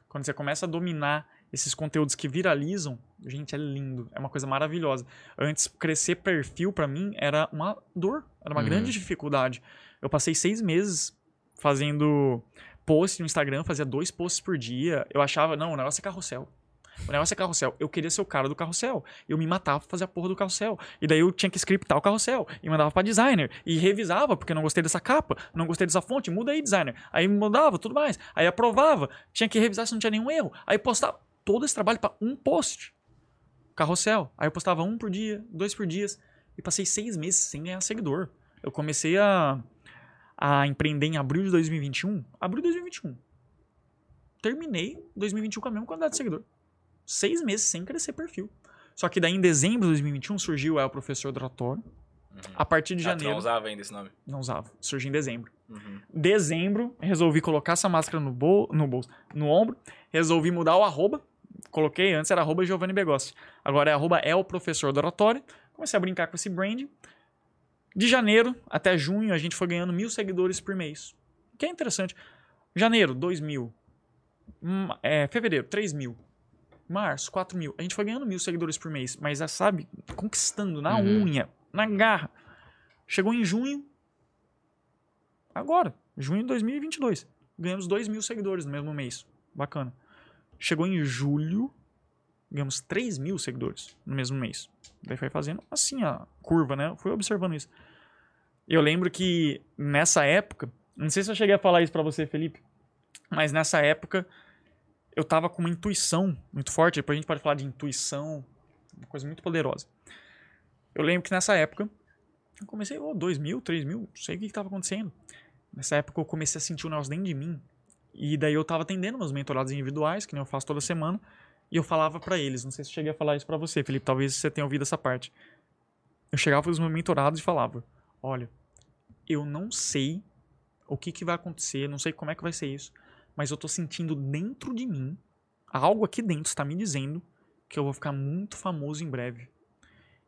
Speaker 3: quando você começa a dominar esses conteúdos que viralizam, gente, é lindo, é uma coisa maravilhosa. Antes, crescer perfil pra mim era uma dor, era uma
Speaker 1: Uhum.
Speaker 3: grande dificuldade. Eu passei seis meses fazendo post no Instagram, fazia dois posts por dia. Eu achava, não, o negócio é carrossel. O negócio é carrossel. Eu queria ser o cara do carrossel. Eu me matava pra fazer a porra do carrossel. E daí eu tinha que scriptar o carrossel. E mandava pra designer. E revisava, porque eu não gostei dessa capa, não gostei dessa fonte, muda aí, designer. Aí mudava, tudo mais. Aí aprovava. Tinha que revisar se não tinha nenhum erro. Aí postava todo esse trabalho pra um post. Carrossel. Aí eu postava um por dia, dois por dia. E passei seis meses sem ganhar seguidor. Eu comecei a, a empreender em abril de 2021. Abril de 2021. Terminei 2021 com a mesma quantidade de seguidor seis meses sem crescer perfil. Só que daí em dezembro de 2021 surgiu é, o professor do oratório. A partir de
Speaker 2: Ah, tu não
Speaker 3: janeiro,
Speaker 2: usava ainda esse nome.
Speaker 3: não usava. Surgiu em dezembro.
Speaker 2: Uhum.
Speaker 3: Dezembro, resolvi colocar essa máscara no, bol no bolso, no ombro. Resolvi mudar o arroba. Coloquei, antes era arroba Giovanni Begossi. Agora é arroba é o professor do oratório. Comecei a brincar com esse brand. De janeiro até junho, a gente foi ganhando mil seguidores por mês. Que é interessante. Janeiro, 2 mil. Hum, É, fevereiro, 3 mil. Março, 4 mil. A gente foi ganhando mil seguidores por mês. Mas, já sabe, conquistando na
Speaker 1: Uhum.
Speaker 3: unha, na garra. Chegou em junho. Agora, junho de 2022. Ganhamos 2 mil seguidores no mesmo mês. Bacana. Chegou em julho. Ganhamos 3 mil seguidores no mesmo mês. Daí foi fazendo assim a curva, né? Eu fui observando isso. Eu lembro que nessa época. Não sei se eu cheguei a falar isso pra você, Felipe. Mas nessa época. Eu tava com uma intuição muito forte. Depois a gente pode falar de intuição. Uma coisa muito poderosa. Eu lembro que nessa época. Eu comecei, oh, 2 mil, 3 mil, não sei o que, que tava acontecendo. Nessa época eu comecei a sentir um negócio dentro de mim. E daí eu tava atendendo meus mentorados individuais, que nem eu faço toda semana. E eu falava pra eles, não sei se cheguei a falar isso pra você, Felipe, talvez você tenha ouvido essa parte. Eu chegava pros meus mentorados e falava: Olha, eu não sei o que, que vai acontecer, não sei como é que vai ser isso, mas eu tô sentindo dentro de mim, algo aqui dentro está me dizendo que eu vou ficar muito famoso em breve.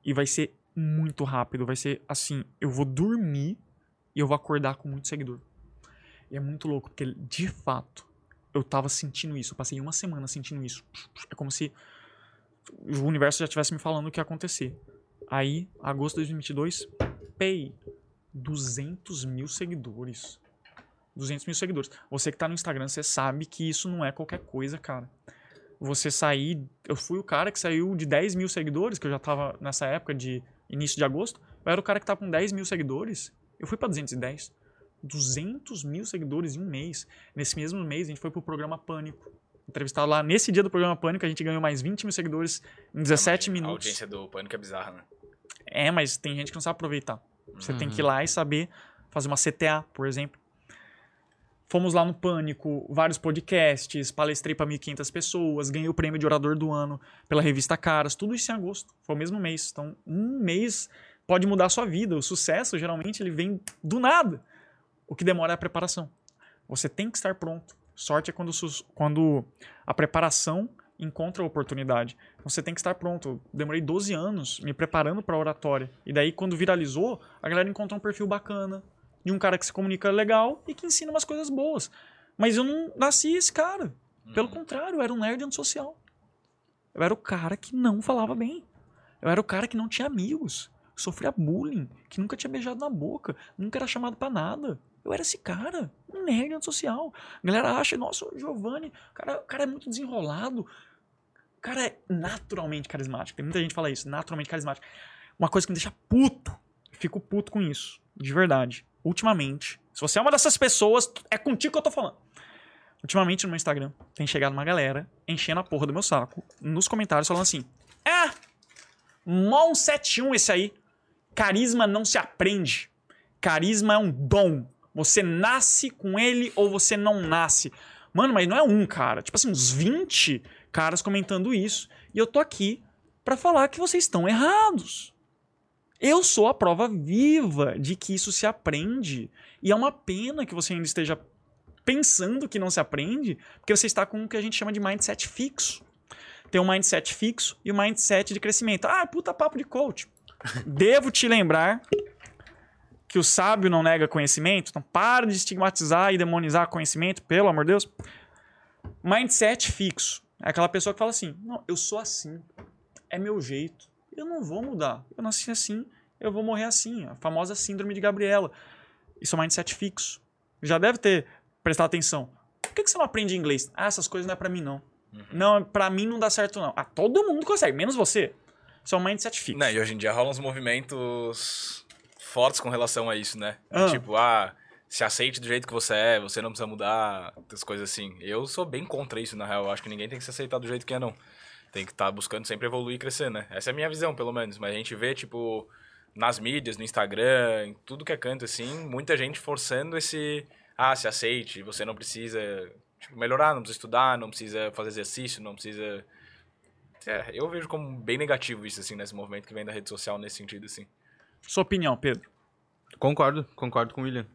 Speaker 3: E vai ser muito rápido, vai ser assim: eu vou dormir e eu vou acordar com muito seguidor. E é muito louco, porque de fato eu tava sentindo isso. Eu passei uma semana sentindo isso. É como se o universo já estivesse me falando o que ia acontecer. Aí, agosto de 2022, pay. 200 mil seguidores. 200 mil seguidores. Você que tá no Instagram, você sabe que isso não é qualquer coisa, cara. Você sair. Eu fui o cara que saiu de 10 mil seguidores, que eu já tava nessa época de início de agosto. Eu era o cara que tava com 10 mil seguidores. Eu fui pra 210. 200 mil seguidores em um mês. Nesse mesmo mês, a gente foi pro programa Pânico. Entrevistado lá. Nesse dia do programa Pânico, a gente ganhou mais 20 mil seguidores em 17
Speaker 2: A
Speaker 3: minutos.
Speaker 2: audiência do Pânico é bizarra, né?
Speaker 3: É, mas tem gente que não sabe aproveitar. Você tem que ir lá e saber fazer uma CTA, por exemplo. Fomos lá no Pânico, vários podcasts, palestrei para 1.500 pessoas, ganhei o prêmio de orador do ano pela revista Caras, tudo isso em agosto. Foi o mesmo mês. Então, um mês pode mudar a sua vida. O sucesso, geralmente, ele vem do nada. O que demora é a preparação. Você tem que estar pronto. Sorte é quando, quando a preparação encontra a oportunidade. Então, Você tem que estar pronto. Eu demorei 12 anos me preparando para oratória. E daí, quando viralizou, a galera encontrou um perfil bacana, de um cara que se comunica legal e que ensina umas coisas boas. Mas eu não nasci esse cara. Pelo contrário, eu era um nerd antissocial. Eu era o cara que não falava bem. Eu era o cara que não tinha amigos. Sofria bullying, que nunca tinha beijado na boca, nunca era chamado pra nada. Eu era esse cara, um nerd antissocial. A galera acha, nossa, o Giovanni, o cara, o cara é muito desenrolado. O cara é naturalmente carismático. Tem muita gente que fala isso, naturalmente carismático. Uma coisa que me deixa puto. Fico puto com isso. De verdade. Ultimamente, se você é uma dessas pessoas, é contigo que eu tô falando. Ultimamente no meu Instagram tem chegado uma galera enchendo a porra do meu saco nos comentários falando assim: É, Mon 71 esse aí. Carisma não se aprende. Carisma é um dom. Você nasce com ele ou você não nasce. Mano, mas não é um cara. Tipo assim, uns 20 caras comentando isso. E eu tô aqui pra falar que vocês estão errados. Eu sou a prova viva de que isso se aprende. E é uma pena que você ainda esteja pensando que não se aprende, porque você está com o que a gente chama de mindset fixo. Tem um mindset fixo e o um mindset de crescimento. Ah, puta papo de coach. Devo te lembrar que o sábio não nega conhecimento, então para de estigmatizar e demonizar conhecimento, pelo amor de Deus. Mindset fixo. É aquela pessoa que fala assim: não, eu sou assim, é meu jeito, eu não vou mudar. Eu nasci assim, eu vou morrer assim. A famosa síndrome de Gabriela. Isso é um mindset fixo. Já deve ter prestado atenção. Por que que você não aprende inglês? Ah, essas coisas não é pra mim, não. Não, pra mim não dá certo, não. Ah, todo mundo consegue, menos você. Isso é um mindset fixo.
Speaker 2: Não, e hoje em dia rolam uns movimentos fortes com relação a isso, né?
Speaker 3: Ah.
Speaker 2: Tipo, ah, se aceite do jeito que você é, você não precisa mudar, essas coisas assim. Eu sou bem contra isso, na real. Eu acho que ninguém tem que se aceitar do jeito que é, não. Tem que estar buscando sempre evoluir e crescer, né? Essa é a minha visão, pelo menos. Mas a gente vê, tipo, nas mídias, no Instagram, em tudo que é canto, assim, muita gente forçando esse. Ah, se aceite, você não precisa tipo, melhorar, não precisa estudar, não precisa fazer exercício, não precisa. É, eu vejo como bem negativo isso, assim, nesse movimento que vem da rede social nesse sentido, assim.
Speaker 3: Sua opinião, Pedro.
Speaker 1: Concordo, concordo com o William.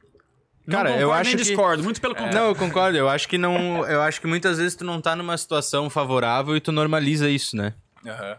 Speaker 3: Não
Speaker 1: Cara, eu acho
Speaker 3: nem
Speaker 1: que-
Speaker 3: discordo, muito pelo contrário.
Speaker 1: Não, eu concordo. Eu acho que não. Eu acho que muitas vezes tu não tá numa situação favorável e tu normaliza isso, né?
Speaker 2: Aham.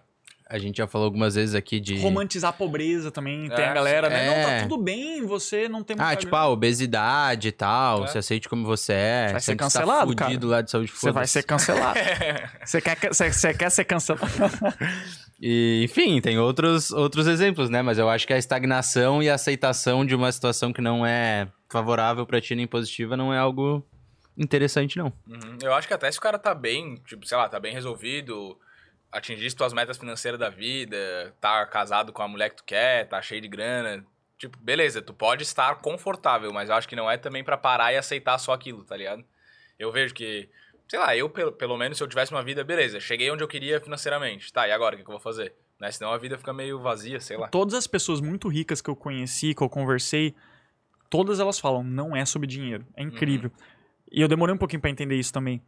Speaker 1: A gente já falou algumas vezes aqui de.
Speaker 3: Romantizar a pobreza também, tem
Speaker 2: É,
Speaker 3: a galera, né? Não,
Speaker 1: é.
Speaker 3: tá tudo bem, você não tem
Speaker 1: Ah, tipo,
Speaker 3: grana.
Speaker 1: ah, obesidade e tal,
Speaker 2: É.
Speaker 1: se aceite como você é.
Speaker 3: Vai
Speaker 1: se
Speaker 3: ser
Speaker 1: tá
Speaker 3: cancelado,
Speaker 1: fudido
Speaker 3: cara.
Speaker 1: lá de saúde,
Speaker 3: Você vai ser cancelado. Você quer, você, você quer ser cancelado?
Speaker 1: E, enfim, tem outros, outros exemplos, né? Mas eu acho que a estagnação e a aceitação de uma situação que não é favorável pra ti nem positiva não é algo interessante, não.
Speaker 2: Uhum. Eu acho que até se o cara tá bem, tipo, sei lá, tá bem resolvido, atingir tuas metas financeiras da vida, tá casado com a mulher que tu quer, tá cheio de grana. Tipo, beleza, tu pode estar confortável, mas eu acho que não é também pra parar e aceitar só aquilo, tá ligado? Eu vejo que, sei lá, eu pelo, pelo menos se eu tivesse uma vida, beleza, cheguei onde eu queria financeiramente. Tá, e agora, o que, que eu vou fazer? Né? Senão a vida fica meio vazia, sei lá.
Speaker 3: Todas as pessoas muito ricas que eu conheci, que eu conversei, todas elas falam, não é sobre dinheiro. É incrível. E eu demorei um pouquinho pra entender isso também.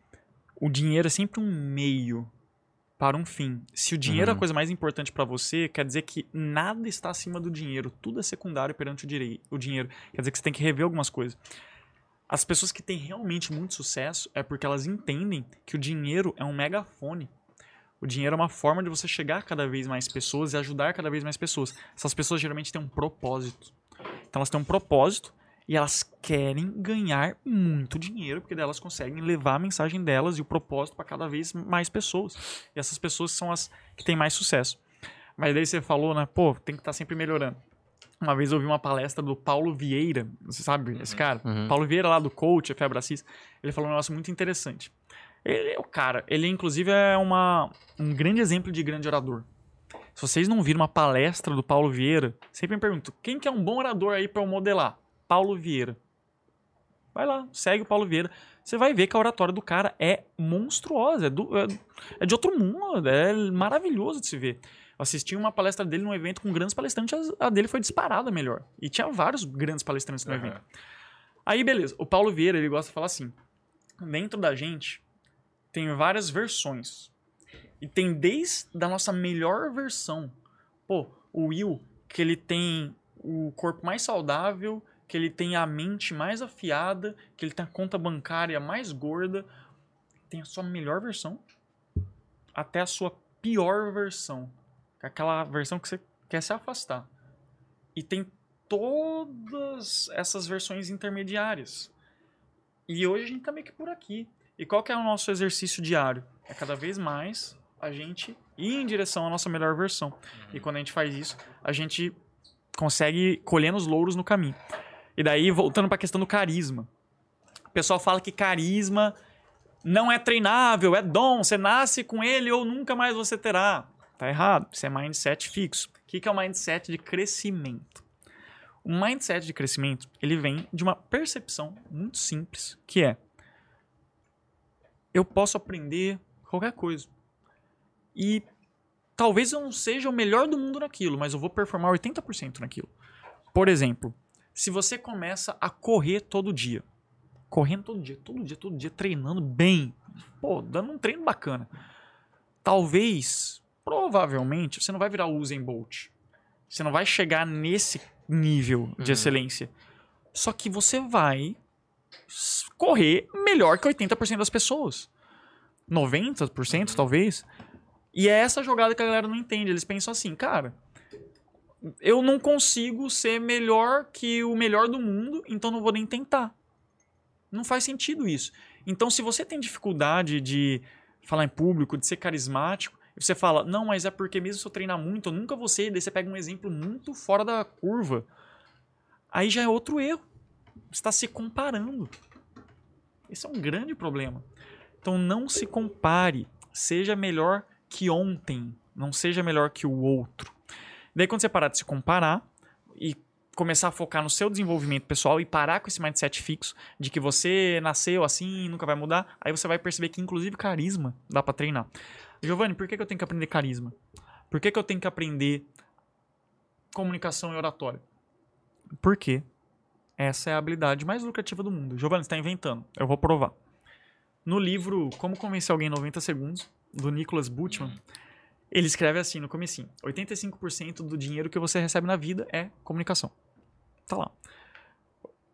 Speaker 3: O dinheiro é sempre um meio para um fim. Se o dinheiro é a
Speaker 1: Uhum.
Speaker 3: coisa mais importante pra você, quer dizer que nada está acima do dinheiro. Tudo é secundário perante o, direi- o dinheiro. Quer dizer que você tem que rever algumas coisas. As pessoas que têm realmente muito sucesso é porque elas entendem que o dinheiro é um megafone. O dinheiro é uma forma de você chegar a cada vez mais pessoas e ajudar cada vez mais pessoas. Essas pessoas geralmente têm um propósito. Então elas têm um propósito e elas querem ganhar muito dinheiro, porque elas conseguem levar a mensagem delas e o propósito para cada vez mais pessoas. E essas pessoas são as que têm mais sucesso. Mas daí você falou, né? Pô, tem que estar sempre melhorando. Uma vez eu ouvi uma palestra do Paulo Vieira, você sabe esse cara?
Speaker 1: Uhum.
Speaker 3: Paulo Vieira lá do Coach, Febre Assis, ele falou um negócio muito interessante. Ele é o cara, ele inclusive é uma, um grande exemplo de grande orador. Se vocês não viram uma palestra do Paulo Vieira, sempre me pergunto, quem que é um bom orador aí pra eu modelar? Paulo Vieira. Vai lá, segue o Paulo Vieira. Você vai ver que a oratória do cara é monstruosa, é, do- é- é de outro mundo, é maravilhoso de se ver. Eu assisti uma palestra dele num evento com grandes palestrantes, a dele foi disparada melhor. E tinha vários grandes palestrantes no
Speaker 2: Aham.
Speaker 3: evento. Aí, beleza. O Paulo Vieira, ele gosta de falar assim: dentro da gente tem várias versões. E tem desde a nossa melhor versão. Pô, o Will, que ele tem o corpo mais saudável, que ele tem a mente mais afiada, que ele tem a conta bancária mais gorda, tem a sua melhor versão até a sua pior versão. é Aquela versão que você quer se afastar. E tem todas essas versões intermediárias. E hoje a gente tá meio que por aqui. E qual que é o nosso exercício diário? É cada vez mais a gente ir em direção à nossa melhor versão. E quando a gente faz isso, a gente consegue colher os louros no caminho. E daí, voltando para a questão do carisma. O pessoal fala que carisma não é treinável, é dom, você nasce com ele ou nunca mais você terá. Tá errado, isso é mindset fixo. O que que é o mindset de crescimento? O mindset de crescimento, ele vem de uma percepção muito simples, que é eu posso aprender qualquer coisa. E talvez eu não seja o melhor do mundo naquilo, mas eu vou performar 80% naquilo. Por exemplo, se você começa a correr todo dia, correndo todo dia, todo dia, todo dia, treinando bem, pô, dando um treino bacana, talvez, provavelmente, você não vai virar o Usain Bolt. Você não vai chegar nesse nível de
Speaker 1: Uhum.
Speaker 3: excelência. Só que você vai correr melhor que 80% das pessoas. 90% talvez. E é essa jogada que a galera não entende. Eles pensam assim, cara, eu não consigo ser melhor que o melhor do mundo, então não vou nem tentar. Não faz sentido isso. Então, se você tem dificuldade de falar em público, de ser carismático, e você fala, não, mas é porque mesmo se eu treinar muito, eu nunca vou ser, daí você pega um exemplo muito fora da curva. Aí já é outro erro. Você está se comparando. Esse é um grande problema. Então não se compare. Seja melhor que ontem. Não seja melhor que o outro. Daí quando você parar de se comparar e começar a focar no seu desenvolvimento pessoal e parar com esse mindset fixo de que você nasceu assim e nunca vai mudar, aí você vai perceber que inclusive carisma dá pra treinar. Giovanni, por que, que eu tenho que aprender carisma? Por que, que eu tenho que aprender comunicação e oratória? Porque essa é a habilidade mais lucrativa do mundo. Giovanni, está inventando. Eu vou provar. No livro Como Convencer Alguém em 90 Segundos, do Nicholas Butchman, Ele escreve assim no comecinho. 85% do dinheiro que você recebe na vida é comunicação. Tá lá.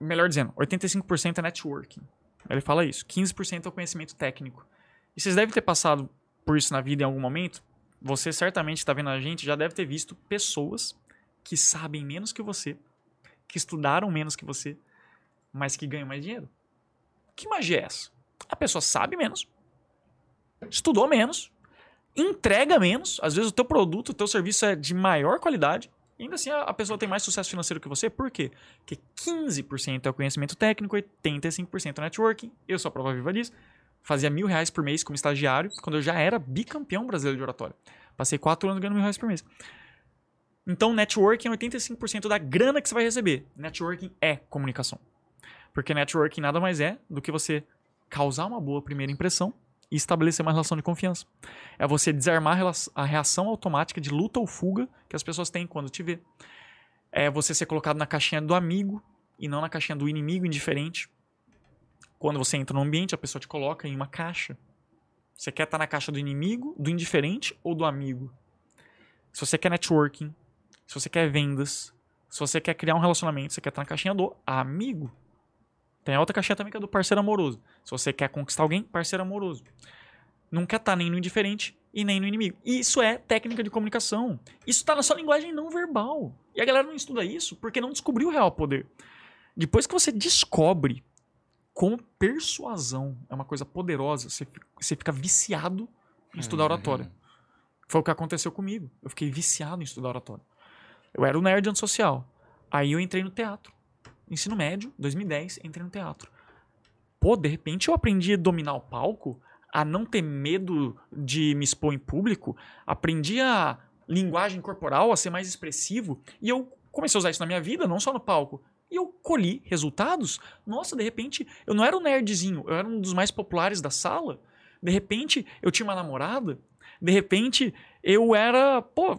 Speaker 3: Melhor dizendo, 85% é networking. Ele fala isso. 15% é o conhecimento técnico. E vocês devem ter passado por isso na vida em algum momento. Você certamente está vendo a gente, já deve ter visto pessoas que sabem menos que você, que estudaram menos que você, mas que ganham mais dinheiro. Que magia é essa? A pessoa sabe menos, estudou menos, entrega menos, às vezes o teu produto, o teu serviço é de maior qualidade, e ainda assim a, pessoa tem mais sucesso financeiro que você. Por quê? Porque 15% é o conhecimento técnico, 85% é networking. Eu sou a prova viva disso. Fazia mil reais por mês como estagiário, quando eu já era bicampeão brasileiro de oratória. Passei quatro anos ganhando mil reais por mês. Então, networking é 85% da grana que você vai receber. Networking é comunicação. Porque networking nada mais é do que você causar uma boa primeira impressão e estabelecer uma relação de confiança. É você desarmar a reação automática de luta ou fuga que as pessoas têm quando te vê. É você ser colocado na caixinha do amigo e não na caixinha do inimigo indiferente. Quando você entra no ambiente, a pessoa te coloca em uma caixa. Você quer estar na caixa do inimigo, do indiferente ou do amigo? Se você quer networking, se você quer vendas, se você quer criar um relacionamento, você quer estar na caixinha do amigo. Tem a outra caixinha também que é do parceiro amoroso. Se você quer conquistar alguém, parceiro amoroso. Quer estar nem no indiferente e nem no inimigo. E isso é técnica de comunicação. Isso está na sua linguagem não verbal. E a galera não estuda isso porque não descobriu o real poder. Depois que você descobre como persuasão é uma coisa poderosa, você você fica viciado em estudar oratória. Foi o que aconteceu comigo. Eu fiquei viciado em estudar oratória. Eu era o nerd antissocial. Aí eu entrei no teatro. Ensino médio, 2010, entrei no teatro. Pô, de repente eu aprendi a dominar o palco, a não ter medo de me expor em público, aprendi a linguagem corporal, a ser mais expressivo, e eu comecei a usar isso na minha vida, não só no palco. E eu colhi resultados. Nossa, de repente, eu não era um nerdzinho, eu era um dos mais populares da sala. De repente, eu tinha uma namorada. De repente, eu era, pô,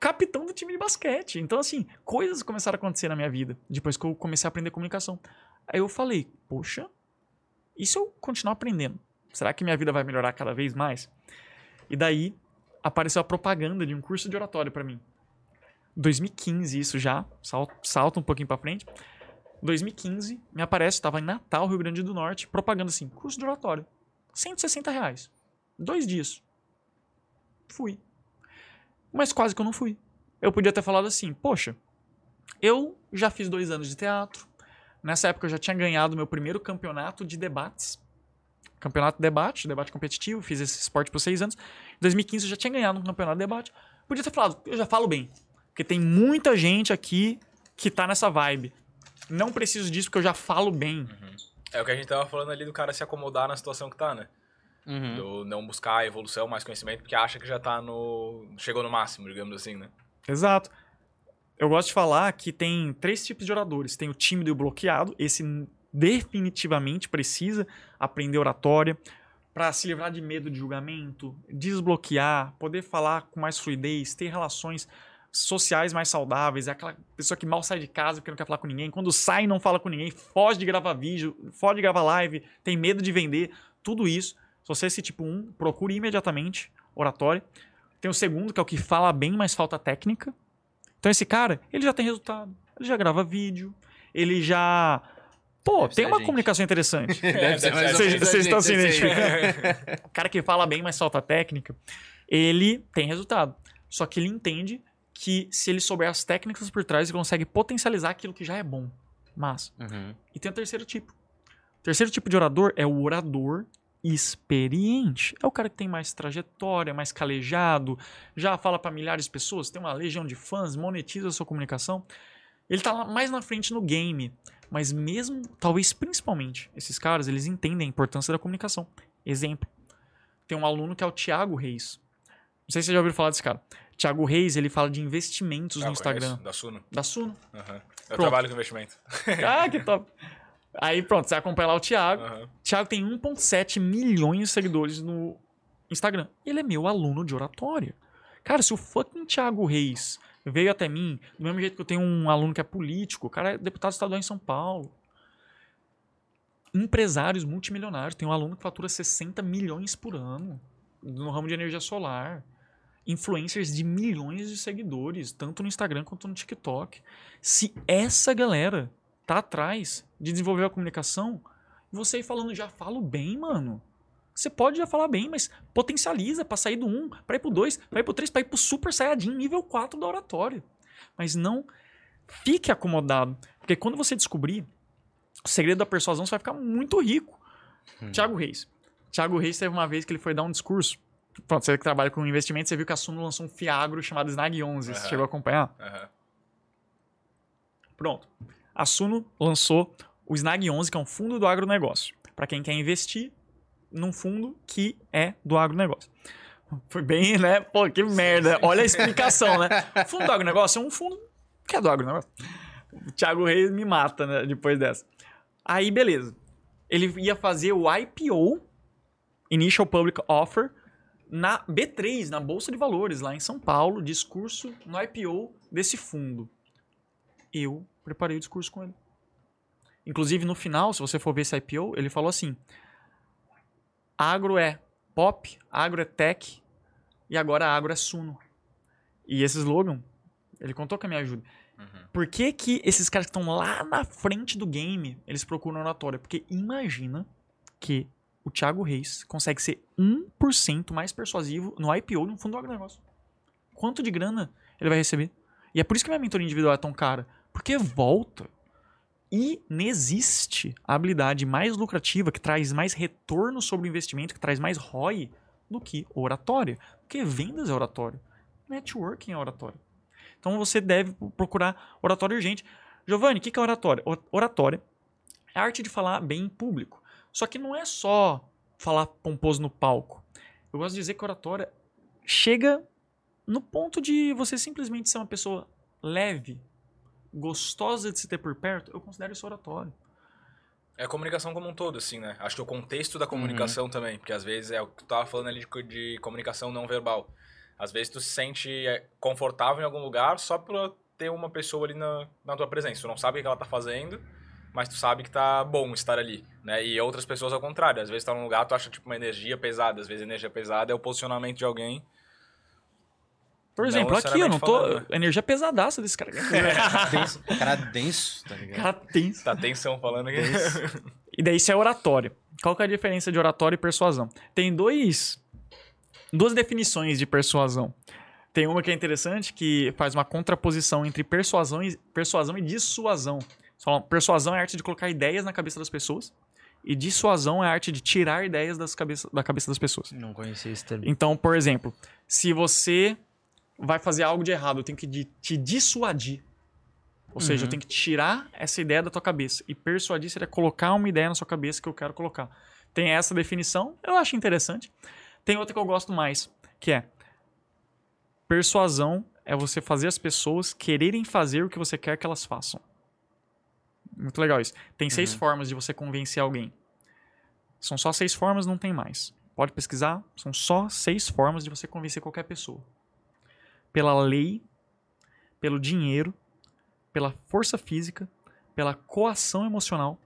Speaker 3: capitão do time de basquete. Então, assim, coisas começaram a acontecer na minha vida depois que eu comecei a aprender comunicação. Aí eu falei, poxa, e se eu continuar aprendendo? Será que minha vida vai melhorar cada vez mais? E daí apareceu a propaganda de um curso de oratório pra mim. 2015, isso já, sal- salta um pouquinho pra frente. 2015, me aparece, estava em Natal, Rio Grande do Norte, propaganda assim, curso de oratório. 160 reais. Dois dias. Fui. Mas quase que eu não fui. Eu podia ter falado assim, poxa, eu já fiz dois anos de teatro. Nessa época eu já tinha ganhado meu primeiro campeonato de debates. Campeonato de debate, debate competitivo, fiz esse esporte por seis anos. Em 2015 eu já tinha ganhado um campeonato de debate. Podia ter falado, eu já falo bem. Porque tem muita gente aqui que tá nessa vibe. Não preciso disso porque eu já falo bem.
Speaker 2: É o que a gente tava falando ali do cara se acomodar na situação que tá, né?
Speaker 1: Uhum.
Speaker 2: Do não buscar evolução, mais conhecimento, porque acha que já tá no. chegou no máximo, digamos assim, né?
Speaker 3: Exato. Eu gosto de falar que tem três tipos de oradores. Tem o tímido e o bloqueado. Esse definitivamente precisa aprender oratória para se livrar de medo de julgamento, desbloquear, poder falar com mais fluidez, ter relações sociais mais saudáveis. É aquela pessoa que mal sai de casa porque não quer falar com ninguém. Quando sai, não fala com ninguém. Foge de gravar vídeo, foge de gravar live, tem medo de vender. Tudo isso. Se você é esse tipo 1, procure imediatamente oratória. Tem o segundo, que é o que fala bem, mas falta técnica. Então esse cara, ele já tem resultado. Ele já grava vídeo. Ele já. Pô,
Speaker 1: Deve
Speaker 3: tem uma comunicação interessante. Vocês estão se identificando. o cara que fala bem, mas falta técnica, ele tem resultado. Só que ele entende que se ele souber as técnicas por trás, ele consegue potencializar aquilo que já é bom. Mas.
Speaker 1: Uhum.
Speaker 3: E tem o terceiro tipo. O terceiro tipo de orador é o orador experiente. É o cara que tem mais trajetória, mais calejado, já fala para milhares de pessoas, tem uma legião de fãs, monetiza a sua comunicação. Ele tá mais na frente no game, mas mesmo, talvez principalmente, esses caras, eles entendem a importância da comunicação. Exemplo. Tem um aluno que é o Thiago Reis. Não sei se você já ouviu falar desse cara. Thiago Reis, ele fala de investimentos
Speaker 2: Ah,
Speaker 3: no Instagram.
Speaker 2: conheço, Da Suno.
Speaker 3: Da Suno.
Speaker 2: Aham. Eu
Speaker 3: Pronto.
Speaker 2: trabalho com investimento.
Speaker 3: Ah, que top. Aí pronto, você acompanha lá o Thiago.
Speaker 2: Aham.
Speaker 3: Thiago tem 1,7 milhões de seguidores no Instagram. Ele é meu aluno de oratória. Cara, se o fucking Thiago Reis veio até mim, do mesmo jeito que eu tenho um aluno que é político, o cara é deputado estadual em São Paulo. Empresários multimilionários. Tem um aluno que fatura 60 milhões por ano no ramo de energia solar. influencers de milhões de seguidores, tanto no Instagram quanto no TikTok. Se essa galera tá atrás de desenvolver a comunicação, você aí falando, já falo bem, mano. Você pode já falar bem, mas potencializa pra sair do 1, pra ir pro 2, pra ir pro 3, pra ir pro Super Saiyajin nível 4 da oratória. Mas não fique acomodado. Porque quando você descobrir o segredo da persuasão, você vai ficar muito rico. Thiago Reis. Thiago Reis teve uma vez que ele foi dar um discurso. Pronto, você que trabalha com investimento, você viu que a Suno lançou um Fiagro chamado Snag 11. Você
Speaker 2: Aham.
Speaker 3: chegou a acompanhar?
Speaker 2: Aham.
Speaker 3: Pronto. A Suno lançou o Snag 11, que é um fundo do agronegócio. Para quem quer investir num fundo que é do agronegócio. Foi bem, né? Pô, que merda. Olha a explicação, né? Fundo do agronegócio é um fundo que é do agronegócio. O Thiago Reis me mata, né? Depois dessa. Aí, beleza. Ele ia fazer o IPO, Initial Public Offer, na B3, na Bolsa de Valores, lá em São Paulo, discurso no IPO desse fundo. Eu preparei o discurso com ele. Inclusive, no final, se você for ver esse IPO, ele falou assim: agro é pop, agro é tech e agora agro é suno. E esse slogan, ele contou com a minha ajuda. Por que, que esses caras que estão lá na frente do game, eles procuram oratória? Porque imagina que o Thiago Reis consegue ser 1% mais persuasivo no IPO no fundo do agronegócio. Quanto de grana ele vai receber? E é por isso que minha mentoria individual é tão cara. Porque volta. Inexiste a habilidade mais lucrativa, que traz mais retorno sobre o investimento, que traz mais ROI, do que oratória. Porque vendas é oratório. Networking é oratório. Então você deve procurar oratório urgente. Giovanni, o que é oratória? Oratória é a arte de falar bem em público. Só que não é só falar pomposo no palco. Eu gosto de dizer que oratória chega no ponto de você simplesmente ser uma pessoa leve, gostosa de se ter por perto. Eu considero isso oratório.
Speaker 2: É a comunicação como um todo, assim, né? Acho que o contexto da comunicação também, porque às vezes é o que tu tava falando ali de, de comunicação não verbal. Às vezes tu se sente é, confortável em algum lugar só por ter uma pessoa ali na, na tua presença. Tu não sabe o que ela tá fazendo, mas tu sabe que tá bom estar ali, né? E outras pessoas ao contrário. Às vezes tu tá num lugar, tu acha tipo uma energia pesada. Às vezes energia pesada é o posicionamento de alguém.
Speaker 3: Por
Speaker 2: Não
Speaker 3: exemplo, aqui eu não tô.
Speaker 2: falando, né?
Speaker 3: Energia pesadaça desse cara.
Speaker 5: Denso, cara denso, tá ligado?
Speaker 3: cara tenso.
Speaker 2: Tá tensão falando aqui.
Speaker 3: E daí isso é oratório. Qual que é a diferença de oratório e persuasão? Tem dois, duas definições de persuasão. Tem uma que é interessante, que faz uma contraposição entre persuasão e, persuasão e dissuasão. Persuasão é a arte de colocar ideias na cabeça das pessoas. E dissuasão é a arte de tirar ideias das cabeça, da cabeça das pessoas.
Speaker 1: Não conhecia esse termo.
Speaker 3: Então, por exemplo, se você vai fazer algo de errado, eu tenho que te dissuadir. Ou seja, eu tenho que tirar essa ideia da tua cabeça. E persuadir seria colocar uma ideia na sua cabeça que eu quero colocar. Tem essa definição, eu acho interessante. Tem outra que eu gosto mais, que é persuasão é você fazer as pessoas quererem fazer o que você quer que elas façam. Muito legal isso. Tem seis formas de você convencer alguém. São só seis formas, não tem mais. Pode pesquisar, são só seis formas de você convencer qualquer pessoa: pela lei, pelo dinheiro, pela força física, pela coação emocional,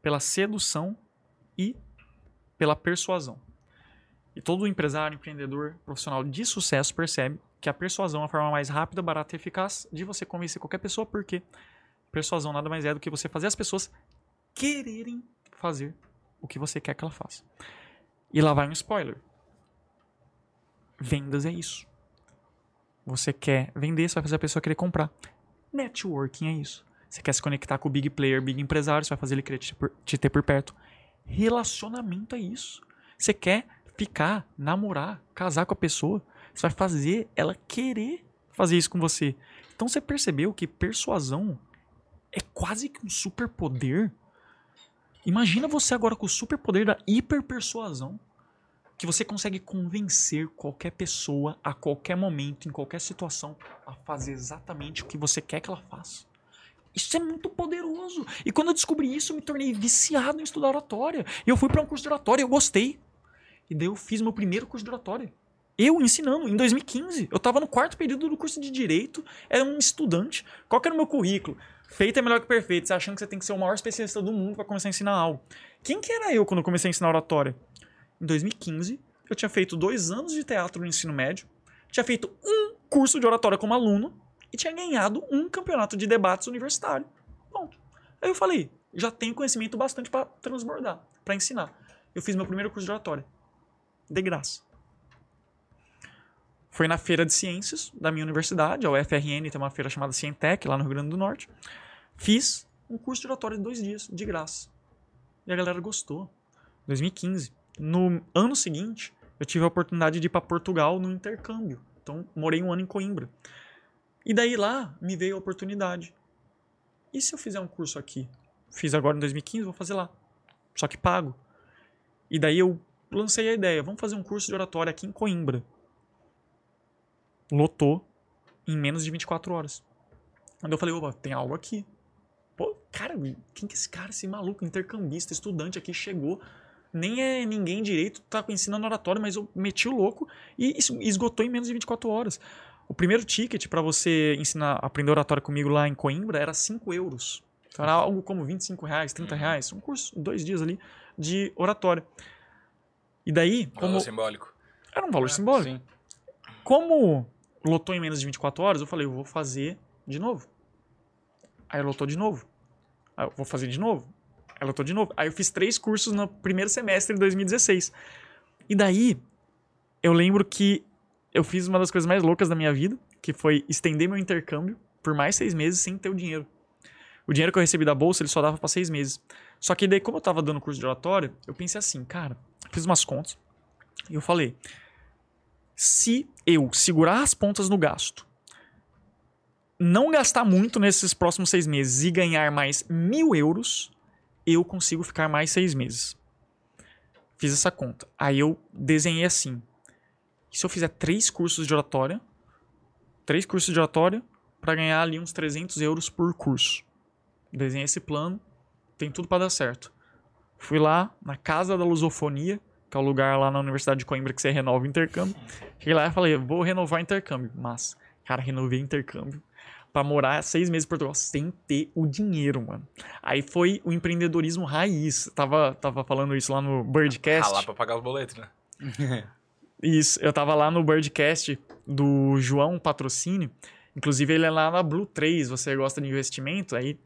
Speaker 3: pela sedução e pela persuasão. E todo empresário, empreendedor, profissional de sucesso percebe que a persuasão é a forma mais rápida, barata e eficaz de você convencer qualquer pessoa, porque persuasão nada mais é do que você fazer as pessoas quererem fazer o que você quer que ela faça. E lá vai um spoiler. Vendas é isso. Você quer vender, você vai fazer a pessoa querer comprar. Networking é isso. Você quer se conectar com o big player, big empresário, você vai fazer ele querer te, te ter por perto. Relacionamento é isso. Você quer ficar, namorar, casar com a pessoa, você vai fazer ela querer fazer isso com você. Então você percebeu que persuasão é quase que um superpoder? Imagina você agora com o superpoder da hiperpersuasão, que você consegue convencer qualquer pessoa a qualquer momento, em qualquer situação, a fazer exatamente o que você quer que ela faça. Isso é muito poderoso. E quando eu descobri isso, eu me tornei viciado em estudar oratória. E eu fui para um curso de oratória, eu gostei. E daí eu fiz meu primeiro curso de oratória. Eu ensinando, em 2015. Eu tava no quarto período do curso de Direito, era um estudante. Qual que era o meu currículo? Feito é melhor que perfeito. Você achando que você tem que ser o maior especialista do mundo para começar a ensinar algo. Quem que era eu quando eu comecei a ensinar oratória? Em 2015, eu tinha feito dois anos de teatro no ensino médio, tinha feito um curso de oratória como aluno e tinha ganhado um campeonato de debates universitário. Ponto. Aí eu falei, já tenho conhecimento bastante para transbordar, para ensinar. Eu fiz meu primeiro curso de oratória. De graça. Foi na feira de ciências da minha universidade, a UFRN tem uma feira chamada Cientec, lá no Rio Grande do Norte. Fiz um curso de oratória de dois dias, de graça. E a galera gostou. 2015. No ano seguinte, eu tive a oportunidade de ir para Portugal no intercâmbio. Então, morei um ano em Coimbra. E daí lá me veio a oportunidade. E se eu fizer um curso aqui? Fiz agora em 2015, vou fazer lá. Só que pago. E daí eu lancei a ideia, vamos fazer um curso de oratória aqui em Coimbra. Lotou em menos de 24 horas. Quando eu falei, opa, tem algo aqui. Pô, cara, quem que é esse cara, esse maluco, intercambista, estudante aqui, chegou, nem é ninguém direito, tá ensinando oratório, mas eu meti o louco e esgotou em menos de 24 horas. O primeiro ticket para você ensinar, aprender oratório comigo lá em Coimbra era 5 euros. Então era algo como 25 reais, 30 reais. Um curso, dois dias ali, de oratória. E daí, como...
Speaker 2: Valor simbólico.
Speaker 3: Era um valor simbólico.
Speaker 1: Sim.
Speaker 3: Como lotou em menos de 24 horas, eu falei, eu vou fazer de novo. Aí lotou de novo. Aí eu vou fazer de novo. Aí lotou de novo. Aí eu fiz três cursos no primeiro semestre de 2016. E daí, eu lembro que eu fiz uma das coisas mais loucas da minha vida, que foi estender meu intercâmbio por mais seis meses sem ter o dinheiro. O dinheiro que eu recebi da bolsa, ele só dava para seis meses. Só que daí, como eu tava dando curso de oratório, eu pensei assim, cara, fiz umas contas. E eu falei, se eu segurar as pontas no gasto, não gastar muito nesses próximos seis meses e ganhar mais mil euros, eu consigo ficar mais seis meses. Fiz essa conta. Aí eu desenhei assim. Se eu fizer três cursos de oratória, três cursos de oratória, para ganhar ali uns 300 euros por curso. Desenhei esse plano, tem tudo para dar certo. Fui lá na Casa da Lusofonia, que é o lugar lá na Universidade de Coimbra que você renova o intercâmbio. Cheguei lá e falei, vou renovar intercâmbio. Mas, cara, renovei intercâmbio pra morar seis meses em Portugal sem ter o dinheiro, mano. Aí foi o empreendedorismo raiz. Tava, tava falando isso lá no Birdcast.
Speaker 2: Ralar pra pagar os boletos, né?
Speaker 3: Isso, eu tava lá no Birdcast do João Patrocínio. Inclusive, ele é lá na Blue 3. Você gosta de investimento? Aí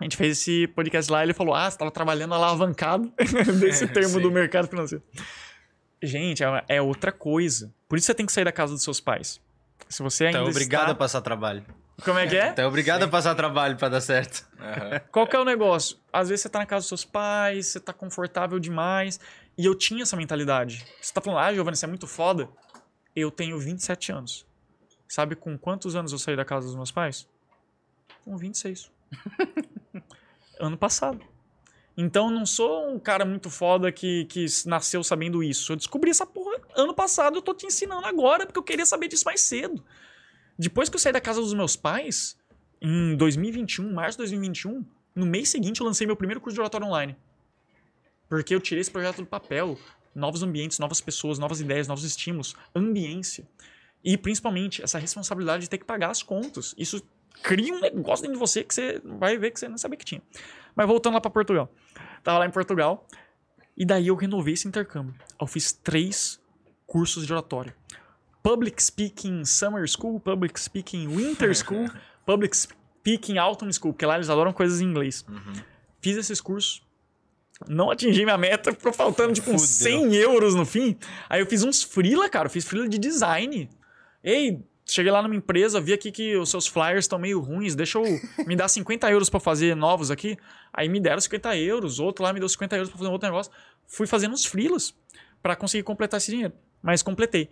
Speaker 3: a gente fez esse podcast lá e ele falou: Ah, você tava trabalhando alavancado desse termo do mercado financeiro. Gente, é, é outra coisa. Por isso você tem que sair da casa dos seus pais. Se você ainda
Speaker 1: Então é obrigado
Speaker 3: está...
Speaker 1: a passar trabalho.
Speaker 3: Como é que é?
Speaker 1: Então é obrigado a passar trabalho pra dar certo.
Speaker 2: Aham.
Speaker 3: Qual que é o negócio? Às vezes você tá na casa dos seus pais, você tá confortável demais. E eu tinha essa mentalidade. Você tá falando, ah, Giovanni, você é muito foda. Eu tenho 27 anos. Sabe com quantos anos eu saí da casa dos meus pais? Com 26. ano passado. Então eu não sou um cara muito foda que, que nasceu sabendo isso. Eu descobri essa porra ano passado, eu tô te ensinando agora, porque eu queria saber disso mais cedo. Depois que eu saí da casa dos meus pais, em 2021, março de 2021, no mês seguinte eu lancei meu primeiro curso de oratório online. Porque eu tirei esse projeto do papel. Novos ambientes, novas pessoas, novas ideias, novos estímulos, ambiência. E principalmente essa responsabilidade de ter que pagar as contas. Isso cria um negócio dentro de você que você vai ver que você não sabia que tinha. Mas voltando lá para Portugal. Tava lá em Portugal. E daí eu renovei esse intercâmbio. Eu fiz três cursos de oratório. Public Speaking Summer School, Public Speaking Winter School, Public Speaking Autumn School, porque lá eles adoram coisas em inglês. Fiz esses cursos. Não atingi minha meta, ficou faltando tipo uns
Speaker 1: Fudeu.
Speaker 3: 100 euros no fim. Aí eu fiz uns freela, cara. Eu fiz freela de design. Ei, cheguei lá numa empresa, vi aqui que os seus flyers estão meio ruins, deixa eu me dar 50 euros pra fazer novos aqui. Aí me deram 50 euros, outro lá me deu 50 euros pra fazer um outro negócio. Fui fazendo uns freelas pra conseguir completar esse dinheiro. Mas completei.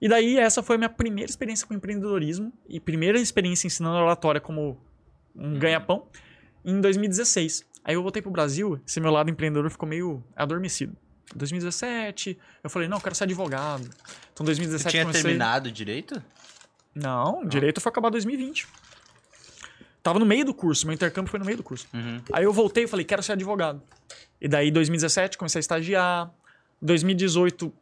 Speaker 3: E daí essa foi a minha primeira experiência com empreendedorismo e primeira experiência ensinando oratória como um ganha-pão em 2016. Aí eu voltei pro Brasil, esse meu lado empreendedor ficou meio adormecido. 2017, eu falei, não, eu quero ser advogado. Então
Speaker 1: Você
Speaker 3: 2017
Speaker 1: tinha
Speaker 3: comecei...
Speaker 1: terminado direito?
Speaker 3: Não, direito foi acabar em 2020. Tava no meio do curso, meu intercâmbio foi no meio do curso.
Speaker 1: Uhum.
Speaker 3: Aí eu voltei e falei, quero ser advogado. E daí, 2017, comecei a estagiar. 2018,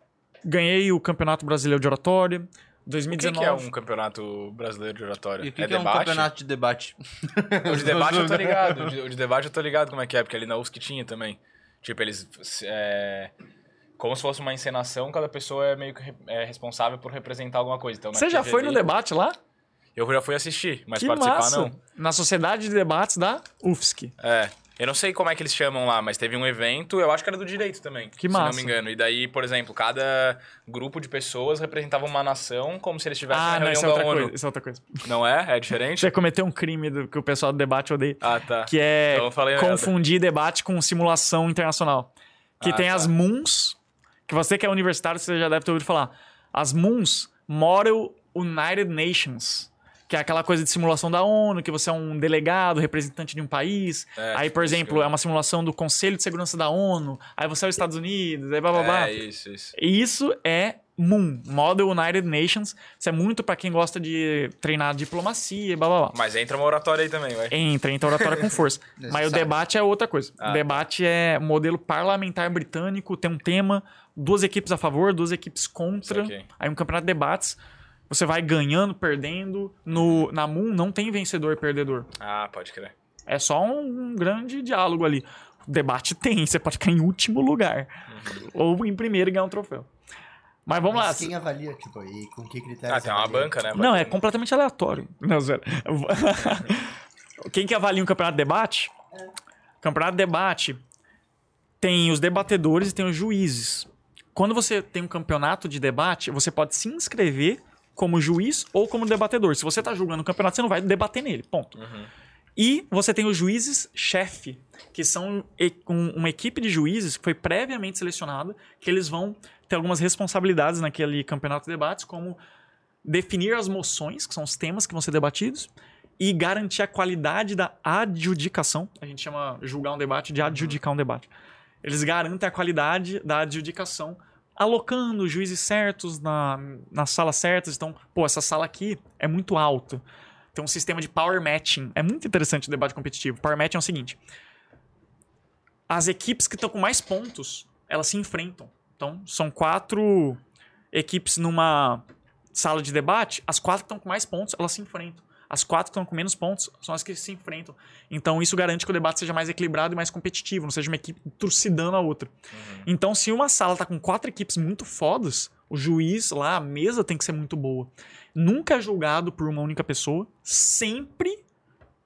Speaker 3: ganhei o Campeonato Brasileiro de Oratória.
Speaker 2: O que,
Speaker 3: 2019.
Speaker 2: que é um campeonato brasileiro de oratória?
Speaker 1: E o que, que é um campeonato de debate?
Speaker 2: O de debate eu tô ligado. O de, o de debate eu tô ligado como é que é, porque ali na UFSC tinha também. Tipo, eles é, como se fosse uma encenação, cada pessoa é meio que é responsável por representar alguma coisa. Então,
Speaker 3: Você já foi no debate lá?
Speaker 2: Eu já fui assistir, mas
Speaker 3: que
Speaker 2: participar
Speaker 3: massa.
Speaker 2: não.
Speaker 3: Na Sociedade de Debates da UFSC.
Speaker 2: É. Eu não sei como é que eles chamam lá, mas teve um evento, eu acho que era do direito também.
Speaker 3: Que
Speaker 2: se
Speaker 3: massa.
Speaker 2: não me engano. E daí, por exemplo, cada grupo de pessoas representava uma nação como se eles estivessem
Speaker 3: Ah,
Speaker 2: na
Speaker 3: não,
Speaker 2: reunião
Speaker 3: isso é
Speaker 2: da
Speaker 3: outra
Speaker 2: ONU.
Speaker 3: coisa. Isso é outra coisa.
Speaker 2: Não é? É diferente?
Speaker 3: Você cometeu um crime do, que o pessoal do debate odeia.
Speaker 2: Ah, tá.
Speaker 3: Que é
Speaker 2: Então merda.
Speaker 3: confundir debate com simulação internacional. Que
Speaker 2: Ah,
Speaker 3: tem
Speaker 2: tá.
Speaker 3: as MUNs, que você que é universitário, você já deve ter ouvido falar. As MUNs, Model United Nations. Que é aquela coisa de simulação da ONU, que você é um delegado, representante de um país.
Speaker 2: É,
Speaker 3: aí, por exemplo,
Speaker 2: eu-
Speaker 3: é uma simulação do Conselho de Segurança da ONU. Aí você é os Estados Unidos, aí blá blá blá.
Speaker 2: É, isso, isso.
Speaker 3: Isso é MUN, Model United Nations. Isso é muito pra quem gosta de treinar diplomacia e blá blá blá.
Speaker 2: Mas entra uma oratória aí também, vai.
Speaker 3: Entra, entra oratória com força. Mas o debate é outra coisa.
Speaker 2: Ah.
Speaker 3: O debate é modelo parlamentar britânico, tem um tema, duas equipes a favor, duas equipes contra. Aí um campeonato de debates. Você vai ganhando, perdendo. No, na MUN não tem vencedor e perdedor.
Speaker 2: Ah, pode crer.
Speaker 3: É só um, um grande diálogo ali. O debate tem, você pode ficar em último lugar. Ou em primeiro e ganhar um troféu. Mas vamos lá.
Speaker 5: Mas quem avalia, tipo, e com que critérios
Speaker 2: Ah, tem uma
Speaker 5: avalia?
Speaker 2: banca, né?
Speaker 3: Não, é completamente aleatório. Não, zero. Quem que avalia um campeonato de debate? Campeonato de debate tem os debatedores e tem os juízes. Quando você tem um campeonato de debate, você pode se inscrever como juiz ou como debatedor. Se você tá julgando o campeonato, você não vai debater nele, ponto. E você tem os juízes chefe, que são uma equipe de juízes que foi previamente selecionada, que eles vão ter algumas responsabilidades naquele campeonato de debates, como definir as moções, que são os temas que vão ser debatidos, e garantir a qualidade da adjudicação. A gente chama julgar um debate de adjudicar um debate. Eles garantem a qualidade da adjudicação, alocando juízes certos na, nas salas certas. Então, pô, essa sala aqui é muito alta. Tem um sistema de power matching. É muito interessante o debate competitivo. Power matching é o seguinte: as equipes que estão com mais pontos, elas se enfrentam. Então, são quatro equipes numa sala de debate, as quatro que estão com mais pontos, elas se enfrentam. As quatro que estão com menos pontos são as que se enfrentam. Então, isso garante que o debate seja mais equilibrado e mais competitivo, não seja uma equipe trucidando a outra. Então, se uma sala tá com quatro equipes muito fodas, o juiz lá, a mesa tem que ser muito boa. Nunca é julgado por uma única pessoa, sempre,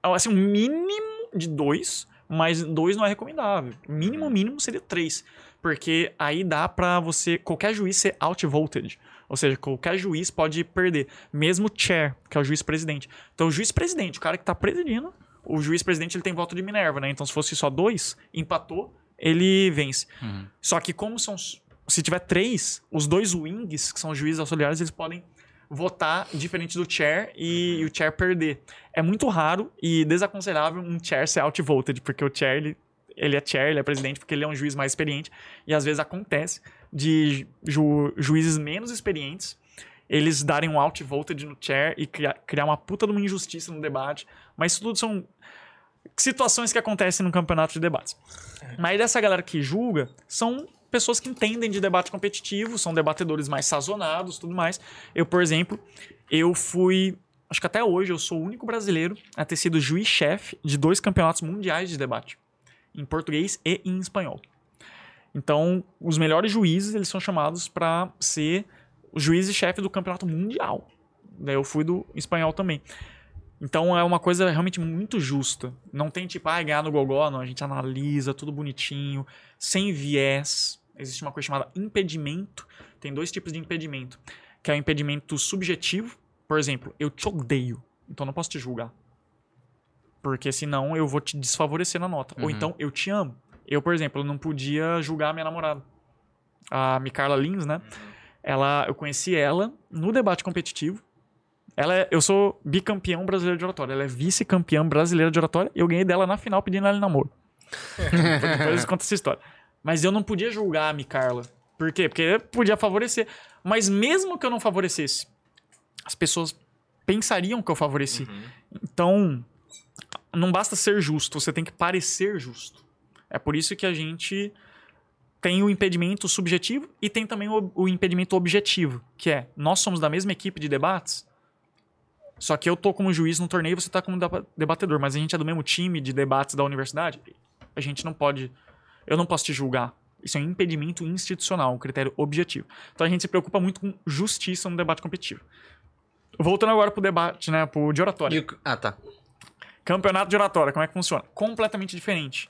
Speaker 3: assim, um mínimo de dois, mas dois não é recomendável. Mínimo, mínimo seria três. Porque aí dá pra você, qualquer juiz ser outvoted. Ou seja, qualquer juiz pode perder. Mesmo o chair, que é o juiz-presidente. Então, o juiz-presidente, o cara que tá presidindo, o juiz-presidente ele tem voto de Minerva, né? Então, se fosse só dois, empatou, ele vence. Só que como são... Se tiver três, os dois wings, que são os juízes auxiliares, eles podem votar diferente do chair e, e o chair perder. É muito raro e desaconselhável um chair ser outvoted, porque o chair, ele, ele é chair, ele é presidente porque ele é um juiz mais experiente. E às vezes acontece de ju- juízes menos experientes eles darem um outvoted no chair e criar, criar uma puta de uma injustiça no debate. Mas isso tudo são situações que acontecem no campeonato de debates. Mas dessa galera que julga são pessoas que entendem de debate competitivo, são debatedores mais sazonados, tudo mais. Eu, por exemplo, eu fui, acho que até hoje eu sou o único brasileiro a ter sido juiz-chefe de dois campeonatos mundiais de debate, em português e em espanhol. Então, os melhores juízes, eles são chamados para ser o juiz-chefe do campeonato mundial. Daí eu fui do espanhol também. Então é uma coisa realmente muito justa. Não tem tipo, ah, ganhar no gogó, não. A gente analisa tudo bonitinho, sem viés. Existe uma coisa chamada impedimento. Tem dois tipos de impedimento. Que é o impedimento subjetivo. Por exemplo, eu te odeio, então não posso te julgar. Porque senão eu vou te desfavorecer na nota. Ou
Speaker 1: Uhum.
Speaker 3: então, eu te amo. Eu, por exemplo, não podia julgar a minha namorada. A Micarla Lins, né? Ela, eu conheci ela no debate competitivo. Ela é- eu sou bicampeão brasileiro de oratória. Ela é vice-campeã brasileira de oratória. E eu ganhei dela na final pedindo ela em namoro. Depois eu conto essa história. Mas eu não podia julgar a Micarla. Por quê? Porque podia favorecer. Mas mesmo que eu não favorecesse, as pessoas pensariam que eu favoreci. Então, não basta ser justo, você tem que parecer justo. É por isso que a gente tem o impedimento subjetivo e tem também o, o impedimento objetivo, que é nós somos da mesma equipe de debates, só que eu tô como juiz no torneio e você tá como deba- debatedor, mas a gente é do mesmo time de debates da universidade, a gente não pode. Eu não posso te julgar. Isso é um impedimento institucional, um critério objetivo. Então a gente se preocupa muito com justiça no debate competitivo. Voltando agora pro debate, né, pro de oratória.
Speaker 1: Ah, tá.
Speaker 3: Campeonato de oratória, como é que funciona? Completamente diferente.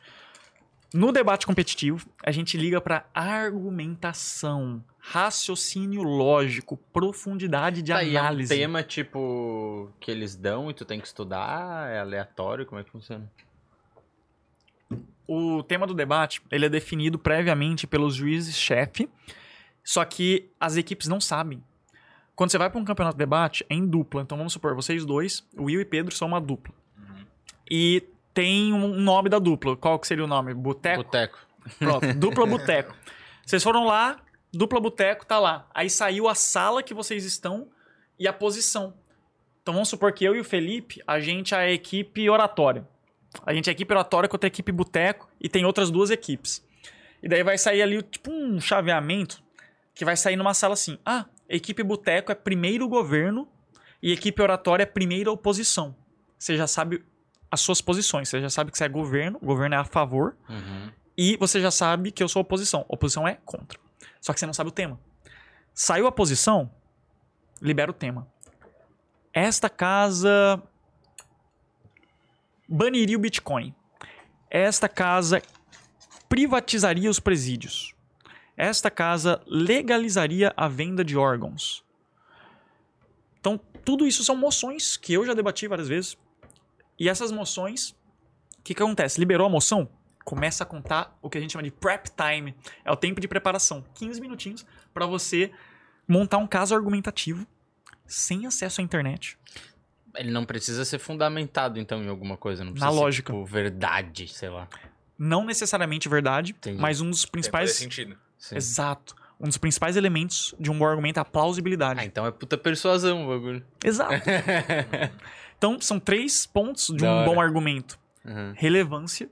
Speaker 3: No debate competitivo, a gente liga para argumentação, raciocínio lógico, profundidade de
Speaker 1: Tá, e é um
Speaker 3: análise.
Speaker 1: tema, tipo, que eles dão e tu tem que estudar? É aleatório? Como é que funciona?
Speaker 3: O tema do debate, ele é definido previamente pelos juízes-chefe, só que as equipes não sabem. Quando você vai para um campeonato de debate, é em dupla. Então vamos supor, vocês dois, o Will e Pedro, são uma dupla. E tem um nome da dupla. Qual que seria o nome? Boteco?
Speaker 1: Boteco.
Speaker 3: Pronto, dupla boteco. Vocês foram lá, dupla boteco tá lá. Aí saiu a sala que vocês estão e a posição. Então vamos supor que eu e o Felipe, a gente é a equipe oratória. A gente é a equipe oratória contra a equipe boteco e tem outras duas equipes. E daí vai sair ali tipo um chaveamento que vai sair numa sala assim. Ah, equipe boteco é primeiro governo e equipe oratória é primeira oposição. Você já sabe as suas posições. Você já sabe que você é governo, o governo é a favor
Speaker 1: Uhum.
Speaker 3: e você já sabe que eu sou oposição. Oposição é contra. Só que você não sabe o tema. Saiu a posição, libera o tema. Esta casa baniria o Bitcoin. Esta casa privatizaria os presídios. Esta casa legalizaria a venda de órgãos. Então, tudo isso são moções que eu já debati várias vezes. E essas moções, o que, que acontece? Liberou a moção? Começa a contar o que a gente chama de prep time. É o tempo de preparação. 15 minutinhos para você montar um caso argumentativo sem acesso à internet.
Speaker 1: Ele não precisa ser fundamentado, então, em alguma coisa. Não
Speaker 3: Na
Speaker 1: precisa ser,
Speaker 3: lógica.
Speaker 1: tipo, verdade, sei lá.
Speaker 3: Não necessariamente verdade,
Speaker 1: Entendi.
Speaker 3: mas um dos
Speaker 2: Tem
Speaker 3: principais.
Speaker 2: sentido.
Speaker 1: Sim.
Speaker 3: Exato. Um dos principais elementos de um bom argumento é a plausibilidade.
Speaker 1: Ah, então é puta persuasão o bagulho.
Speaker 3: Exato. Então, são três pontos de
Speaker 1: Da
Speaker 3: um
Speaker 1: hora.
Speaker 3: bom argumento:
Speaker 1: Uhum.
Speaker 3: relevância,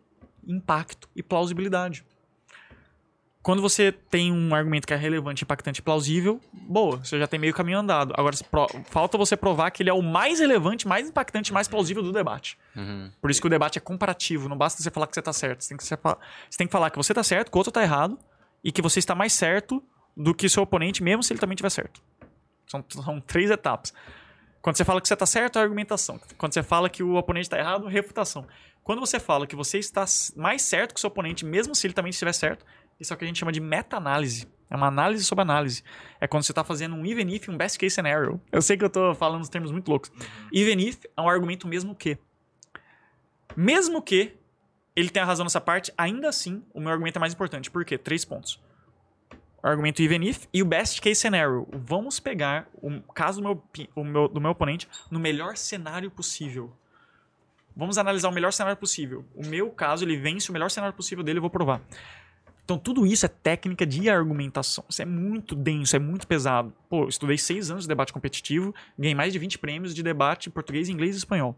Speaker 3: impacto e plausibilidade. Quando você tem um argumento que é relevante, impactante e plausível, boa, você já tem meio caminho andado. Agora, falta você provar que ele é o mais relevante, mais impactante e mais plausível do debate.
Speaker 1: Uhum.
Speaker 3: Por isso que o debate é comparativo, não basta você falar que você tá certo. Você tem que, você tem que falar que você tá certo, que o outro tá errado, e que você está mais certo do que seu oponente, mesmo se ele também estiver certo. São, são três etapas. Quando você fala que você tá certo, é argumentação. Quando você fala que o oponente tá errado, refutação. Quando você fala que você está mais certo que o seu oponente, mesmo se ele também estiver certo, isso é o que a gente chama de meta-análise. É uma análise sobre análise. É quando você está fazendo um even if e um best case scenario. Eu sei que eu tô falando os termos muito loucos. Even if é um argumento mesmo que. Mesmo que ele tenha razão nessa parte, ainda assim, o meu argumento é mais importante. Por quê? Três pontos. Argumento even if e o best case scenario. Vamos pegar o caso do meu, o meu- do meu oponente no melhor cenário possível. Vamos analisar o melhor cenário possível. O meu caso, ele vence o melhor cenário possível dele, eu vou provar. Então, tudo isso é técnica de argumentação. Isso é muito denso, é muito pesado. Pô, eu estudei seis anos de debate competitivo, ganhei mais de 20 prêmios de debate em português, inglês e espanhol.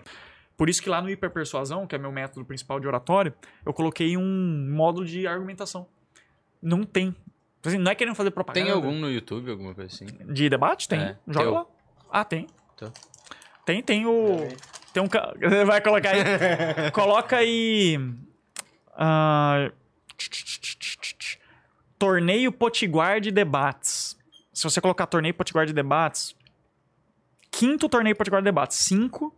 Speaker 3: Por isso que lá no Hiperpersuasão, que é meu método principal de oratório, eu coloquei um módulo de argumentação. Não tem. Assim, não é querendo fazer propaganda.
Speaker 1: Tem algum no YouTube, alguma coisa assim?
Speaker 3: De debate? Tem.
Speaker 1: É,
Speaker 3: Joga
Speaker 1: teu.
Speaker 3: lá. Ah, tem.
Speaker 1: Teu.
Speaker 3: Tem, tem o. Tem um. Vai colocar aí. Coloca aí. ah, torneio Potiguar de debates. Se você colocar torneio Potiguar de debates. Quinto torneio Potiguar de debates. Cinco.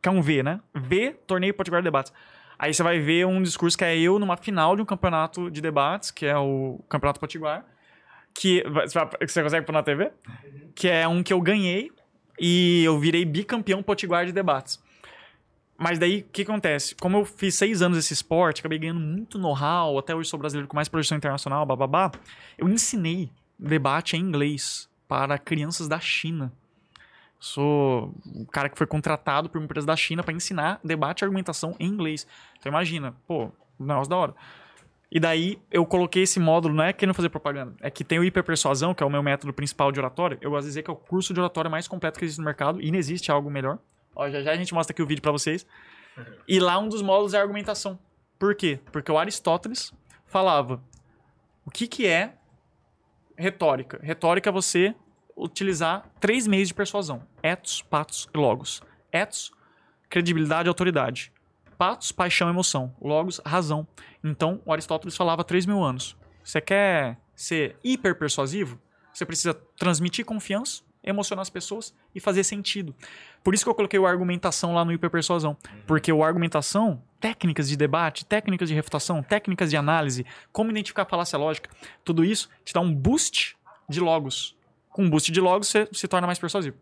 Speaker 3: Que é um V, né? V, torneio Potiguar de debates. Aí você vai ver um discurso que é eu numa final de um campeonato de debates, que é o Campeonato Potiguar. Que. você consegue pôr na TV? Que é um que eu ganhei e eu virei bicampeão potiguar de debates. Mas daí, o que acontece? Como eu fiz seis anos esse esporte, acabei ganhando muito know-how, até hoje sou brasileiro com mais projeção internacional, bababá, eu ensinei debate em inglês para crianças da China. Sou um cara que foi contratado por uma empresa da China para ensinar debate e argumentação em inglês. Então imagina, pô, um negócio da hora. E daí eu coloquei esse módulo, não é querendo fazer propaganda, é que tem o hiperpersuasão, que é o meu método principal de oratória. Eu gosto de dizer que é o curso de oratória mais completo que existe no mercado e não existe algo melhor. Ó, já já a gente mostra aqui o vídeo pra vocês. E lá um dos módulos é argumentação. Por quê? Porque o Aristóteles falava o que que é retórica. Retórica é você utilizar três meios de persuasão: ethos, patos e logos. Ethos, credibilidade e autoridade. Patos, paixão e emoção. Logos, razão. Então, Aristóteles falava há 3 mil anos. Você quer ser hiper persuasivo? Você precisa transmitir confiança, emocionar as pessoas e fazer sentido. Por isso que eu coloquei o argumentação lá no hiperpersuasão. Porque o argumentação, técnicas de debate, técnicas de refutação, técnicas de análise, como identificar falácia lógica, tudo isso te dá um boost de logos. Com um boost de logos, você se torna mais persuasivo.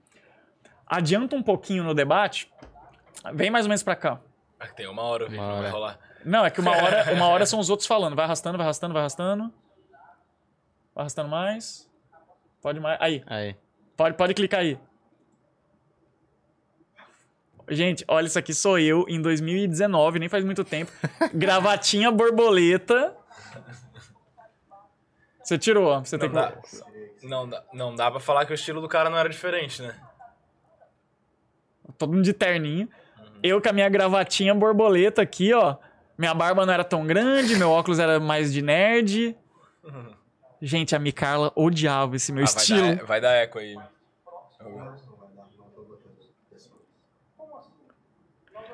Speaker 3: Adianta um pouquinho no debate, vem mais ou menos pra cá.
Speaker 2: Ah, Tem uma hora,
Speaker 1: Uma
Speaker 2: não vai
Speaker 1: hora.
Speaker 2: rolar.
Speaker 3: Não, é que uma hora, uma hora são os outros falando. Vai arrastando, vai arrastando, vai arrastando. Vai arrastando mais. Pode mais. Aí,
Speaker 1: Aí.
Speaker 3: pode, pode clicar aí. Gente, olha, isso aqui sou eu em 2019, nem faz muito tempo. Gravatinha borboleta. Você tirou, você tem
Speaker 2: Não
Speaker 3: que.
Speaker 2: Não, dá, não dá pra falar que o estilo do cara não era diferente, né?
Speaker 3: Todo mundo de terninho. Eu com a minha gravatinha borboleta aqui, ó. Minha barba não era tão grande, meu óculos era mais de nerd. Gente, a Micarla odiava esse meu
Speaker 2: Ah, vai,
Speaker 3: estilo.
Speaker 2: dar, vai dar eco aí.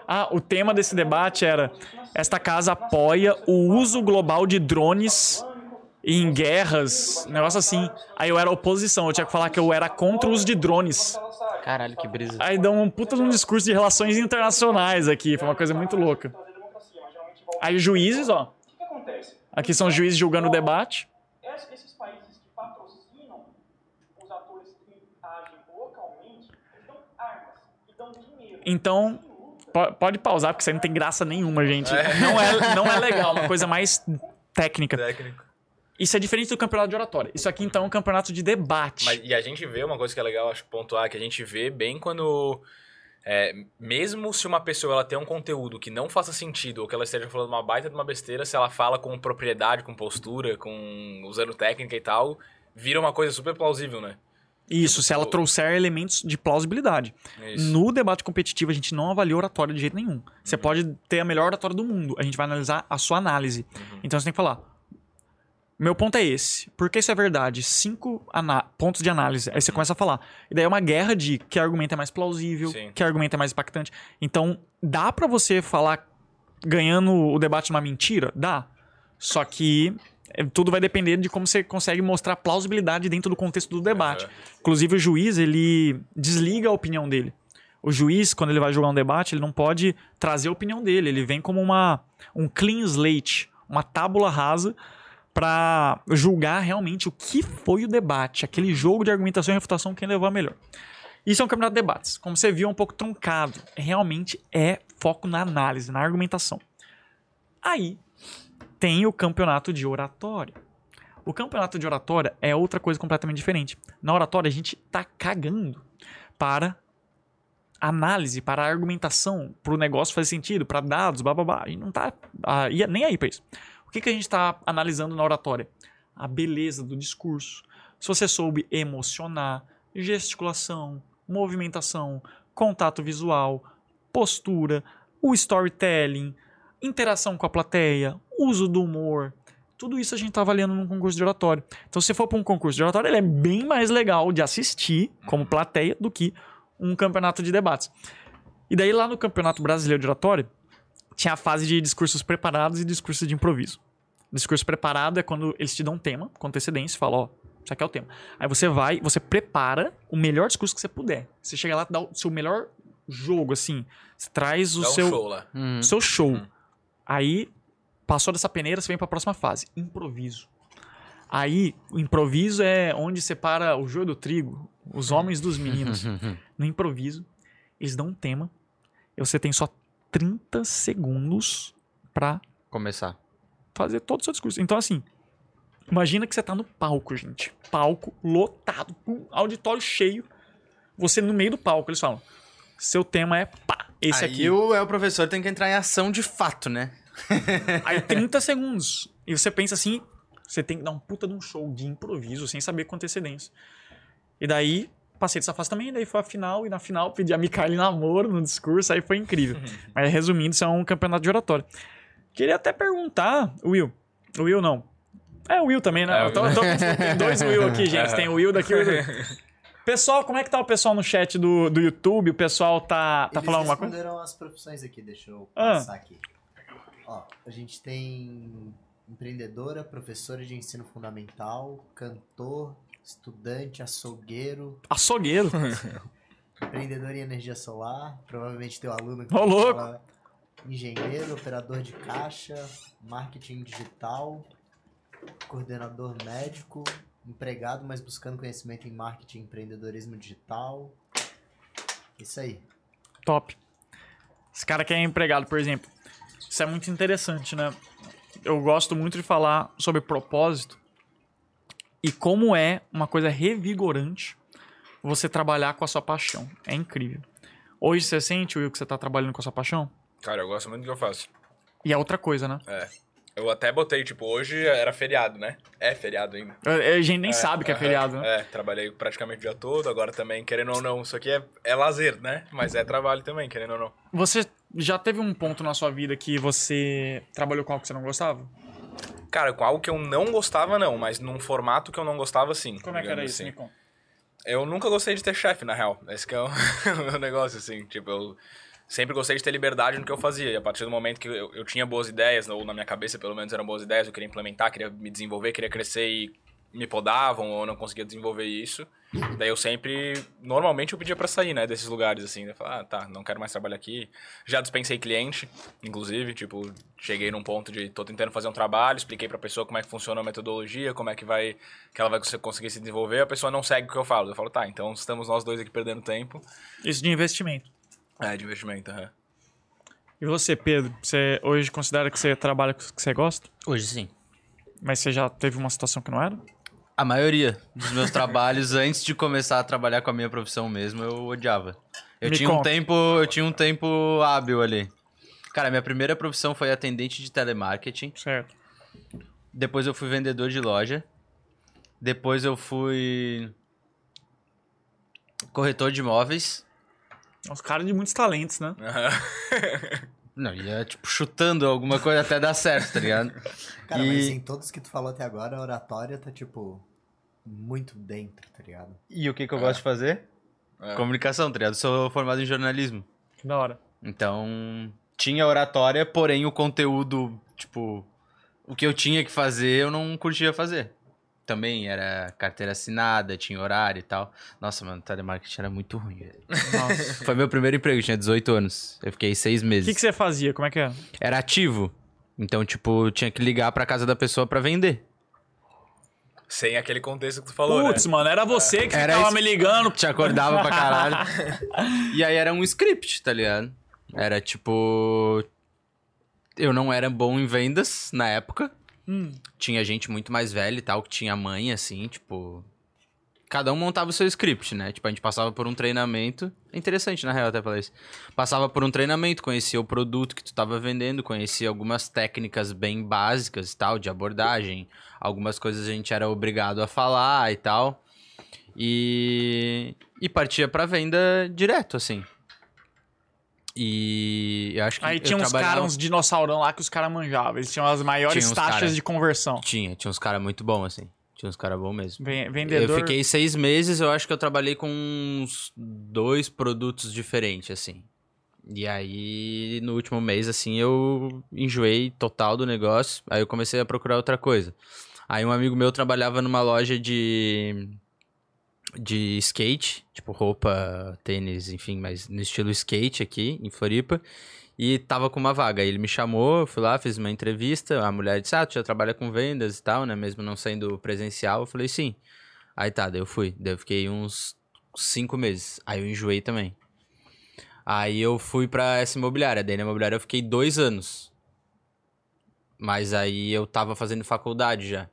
Speaker 3: Ah, o tema desse debate era: esta casa apoia o uso global de drones em guerras, um negócio assim. Aí eu era oposição, eu tinha que falar que eu era contra o uso de drones.
Speaker 1: Caralho, que brisa.
Speaker 3: Aí deu um puta de um discurso de relações internacionais aqui, foi uma coisa muito louca. Aí os juízes, ó.
Speaker 6: O que acontece?
Speaker 3: Aqui são os juízes julgando o debate.
Speaker 6: Es- Esses países que patrocinam os atores que agem localmente, eles dão armas dão dinheiro.
Speaker 3: Então, po- pode pausar, porque isso aí não tem graça nenhuma, gente. Não, é, não é legal, uma coisa mais técnica.
Speaker 2: Técnico.
Speaker 3: Isso é diferente do campeonato de oratória. Isso aqui, então, é um campeonato de debate.
Speaker 2: Mas, e a gente vê uma coisa que é legal, acho, pontuar, que a gente vê bem quando. é, mesmo se uma pessoa ela tem um conteúdo que não faça sentido, ou que ela esteja falando uma baita de uma besteira, se ela fala com propriedade, com postura, com usando técnica e tal, vira uma coisa super plausível, né?
Speaker 3: Isso, se ela trouxer elementos de plausibilidade.
Speaker 2: Isso.
Speaker 3: No debate competitivo, a gente não avalia oratória de jeito nenhum. Você pode ter a melhor oratória do mundo, a gente vai analisar a sua análise. Então você tem que falar. Meu ponto é esse. Por que isso é verdade? Cinco pontos de análise. Aí você começa a falar. E daí é uma guerra de que argumento é mais plausível,
Speaker 2: Sim.
Speaker 3: que argumento é mais impactante. Então, dá pra você falar ganhando o debate numa mentira? Dá. Só que é, tudo vai depender de como você consegue mostrar plausibilidade dentro do contexto do debate.
Speaker 2: Aham.
Speaker 3: Inclusive, o juiz, ele desliga a opinião dele. O juiz, quando ele vai julgar um debate, ele não pode trazer a opinião dele. Ele vem como uma, um clean slate, uma tábula rasa para julgar realmente o que foi o debate, aquele jogo de argumentação e refutação, quem levou a melhor. Isso é um campeonato de debates. Como você viu, é um pouco truncado. Realmente é foco na análise, na argumentação. Aí tem o campeonato de oratória. O campeonato de oratória é outra coisa completamente diferente. Na oratória, a gente tá cagando para análise, para argumentação, para o negócio fazer sentido, para dados, bababá. A gente não tá ah, nem aí para isso. O que, que a gente está analisando na oratória? A beleza do discurso. Se você soube emocionar, gesticulação, movimentação, contato visual, postura, o storytelling, interação com a plateia, uso do humor. Tudo isso a gente está avaliando num concurso de oratório. Então, se for para um concurso de oratório, ele é bem mais legal de assistir como plateia do que um campeonato de debates. E daí, lá no Campeonato Brasileiro de Oratório, tinha a fase de discursos preparados e discursos de improviso. Discurso preparado é quando eles te dão um tema com antecedência e falam, ó, isso aqui é o tema. Aí você vai, você prepara o melhor discurso que você puder. Você chega lá, dá o seu melhor jogo, assim. Você traz o
Speaker 2: Dá um
Speaker 3: seu
Speaker 2: show lá.
Speaker 1: Hum.
Speaker 3: o seu show.
Speaker 2: Uhum.
Speaker 3: Aí, passou dessa peneira, você vem pra próxima fase. Improviso. Aí, o improviso é onde separa o joio do trigo, os homens dos meninos. No improviso, eles dão um tema e você tem só 30 segundos pra
Speaker 1: Começar.
Speaker 3: fazer todo o seu discurso. Então, assim, imagina que você tá no palco, gente. Palco lotado, um auditório cheio. Você no meio do palco, eles falam: seu tema é pá, esse
Speaker 1: Aí
Speaker 3: aqui.
Speaker 1: o, é, o professor tem que entrar em ação de fato, né?
Speaker 3: Aí 30 segundos. E você pensa assim, você tem que dar um puta de um show de improviso, sem saber com antecedência. E daí, passei dessa fase também, daí foi a final, e na final pedi a Micaele namoro no discurso, aí foi incrível. Mas resumindo, isso é um campeonato de oratória. Queria até perguntar, Will. O Will não. É o Will também, né?
Speaker 2: É,
Speaker 3: tô- tô com- tem dois Will aqui, gente. Tem o Will daqui e o Will. Pessoal, como é que tá o pessoal no chat do, do YouTube? O pessoal tá, tá
Speaker 5: Eles
Speaker 3: falando alguma coisa?
Speaker 5: responderam as profissões aqui, deixa eu
Speaker 3: Ah.
Speaker 5: passar aqui. Ó, a gente tem empreendedora, professora de ensino fundamental, cantor, estudante, açougueiro,
Speaker 3: Açougueiro.
Speaker 5: empreendedor em energia solar, provavelmente teu aluno que
Speaker 3: Ô, louco!
Speaker 5: engenheiro, operador de caixa, marketing digital, coordenador médico, empregado, mas buscando conhecimento em marketing e empreendedorismo digital. Isso aí.
Speaker 3: Top. Esse cara que é empregado, por exemplo. Isso é muito interessante, né? Eu gosto muito de falar sobre propósito e como é uma coisa revigorante você trabalhar com a sua paixão. É incrível. Hoje você sente, Will, que você tá trabalhando com a sua paixão?
Speaker 2: Cara, eu gosto muito do que eu faço.
Speaker 3: E é outra coisa, né?
Speaker 2: É. Eu até botei, tipo, hoje era feriado, né? É feriado ainda.
Speaker 3: A a gente nem sabe que é
Speaker 2: aham.
Speaker 3: feriado, né?
Speaker 2: É, trabalhei praticamente o dia todo, agora também, querendo ou não, isso aqui é, é lazer, né? Mas é trabalho também, querendo ou não.
Speaker 3: Você já teve um ponto na sua vida que você trabalhou com algo que você não gostava?
Speaker 2: Cara, com algo que eu não gostava, não, mas num formato que eu não gostava, sim.
Speaker 3: Como é que era isso?
Speaker 2: assim.
Speaker 3: Me conta.
Speaker 2: Eu nunca gostei de ter chefe, na real. Esse que é o, o meu negócio, assim. Tipo, eu sempre gostei de ter liberdade no que eu fazia. E a partir do momento que eu, eu tinha boas ideias, ou na minha cabeça pelo menos eram boas ideias, eu queria implementar, queria me desenvolver, queria crescer e me podavam ou não conseguia desenvolver isso. Daí eu sempre, normalmente eu pedia pra sair, né, desses lugares, assim. Eu falava, ah, tá, não quero mais trabalhar aqui. Já dispensei cliente, inclusive, tipo, cheguei num ponto de tô tentando fazer um trabalho, expliquei pra pessoa como é que funciona a metodologia, como é que vai, que ela vai cons- conseguir se desenvolver, a pessoa não segue o que eu falo. Eu falo, tá, então estamos nós dois aqui perdendo tempo.
Speaker 3: Isso de investimento.
Speaker 2: É, de investimento, aham.
Speaker 3: E você, Pedro? Você hoje considera que você trabalha com o que você gosta?
Speaker 1: Hoje sim.
Speaker 3: Mas você já teve uma situação que não era?
Speaker 1: A maioria dos meus trabalhos, antes de começar a trabalhar com a minha profissão mesmo, eu odiava. Eu
Speaker 3: Me
Speaker 1: tinha um
Speaker 3: conta.
Speaker 1: tempo, eu tinha um tempo hábil ali. Cara, minha primeira profissão foi atendente de telemarketing.
Speaker 3: Certo.
Speaker 1: Depois eu fui vendedor de loja. Depois eu fui corretor de imóveis.
Speaker 3: Os caras de muitos talentos, né?
Speaker 1: Não, ia tipo chutando alguma coisa até dar certo, tá ligado?
Speaker 5: Cara,
Speaker 1: E-
Speaker 5: mas em todos que tu falou até agora, a oratória tá, tipo, muito dentro, tá ligado?
Speaker 1: E o que, que eu gosto de fazer?
Speaker 2: É.
Speaker 1: Comunicação, tá ligado? Sou formado em jornalismo.
Speaker 3: Que da hora.
Speaker 1: Então, tinha oratória, porém o conteúdo, tipo, o que eu tinha que fazer, eu não curtia fazer. Também era carteira assinada, tinha horário e tal. Nossa, mano, telemarketing era muito ruim, velho.
Speaker 3: Nossa.
Speaker 1: Foi meu primeiro emprego, tinha 18 anos. Eu fiquei seis
Speaker 3: O
Speaker 1: meses.
Speaker 3: que, que você fazia? Como é que é?
Speaker 1: Era ativo. Então, tipo, tinha que ligar pra casa da pessoa pra vender.
Speaker 2: Sem aquele contexto que tu falou,
Speaker 3: Putz,
Speaker 2: né?
Speaker 3: mano, era você que
Speaker 1: Era
Speaker 3: ficava me ligando.
Speaker 1: Te acordava pra caralho. e aí era um script, tá ligado? Era tipo. Eu não era bom em vendas na época.
Speaker 3: Hum.
Speaker 1: Tinha gente muito mais velha e tal, que tinha mãe, assim, tipo. Cada um montava o seu script, né? Tipo, a gente passava por um treinamento. É interessante, na real, até falar isso. Passava por um treinamento, conhecia o produto que tu tava vendendo, conhecia algumas técnicas bem básicas e tal, de abordagem. Algumas coisas a gente era obrigado a falar e tal. E. E partia pra venda direto, assim. E eu acho que.
Speaker 3: Aí tinha uns
Speaker 1: trabalhava-
Speaker 3: caras, uns dinossaurão lá que os caras manjavam. Eles tinham as maiores
Speaker 1: Tinha
Speaker 3: taxas
Speaker 1: cara.
Speaker 3: de conversão.
Speaker 1: Tinha, tinha uns caras muito bons, assim. Tinha uns caras bons mesmo.
Speaker 3: Ven- Vendedor.
Speaker 1: Eu fiquei seis meses, eu acho que eu trabalhei com uns dois produtos diferentes, assim. E aí, no último mês, assim, eu enjoei total do negócio. Aí eu comecei a procurar outra coisa. Aí um amigo meu trabalhava numa loja de. de skate, tipo roupa, tênis, enfim, mas no estilo skate aqui, em Floripa. E tava com uma vaga. Ele me chamou, fui lá, fiz uma entrevista. A mulher disse: Ah, tu já trabalha com vendas e tal, né? Mesmo não sendo presencial. Eu falei: Sim. Aí tá, daí eu fui. Daí eu fiquei uns cinco meses. Aí eu enjoei também. Aí eu fui pra essa imobiliária. Daí na imobiliária eu fiquei dois anos. Mas aí eu tava fazendo faculdade já.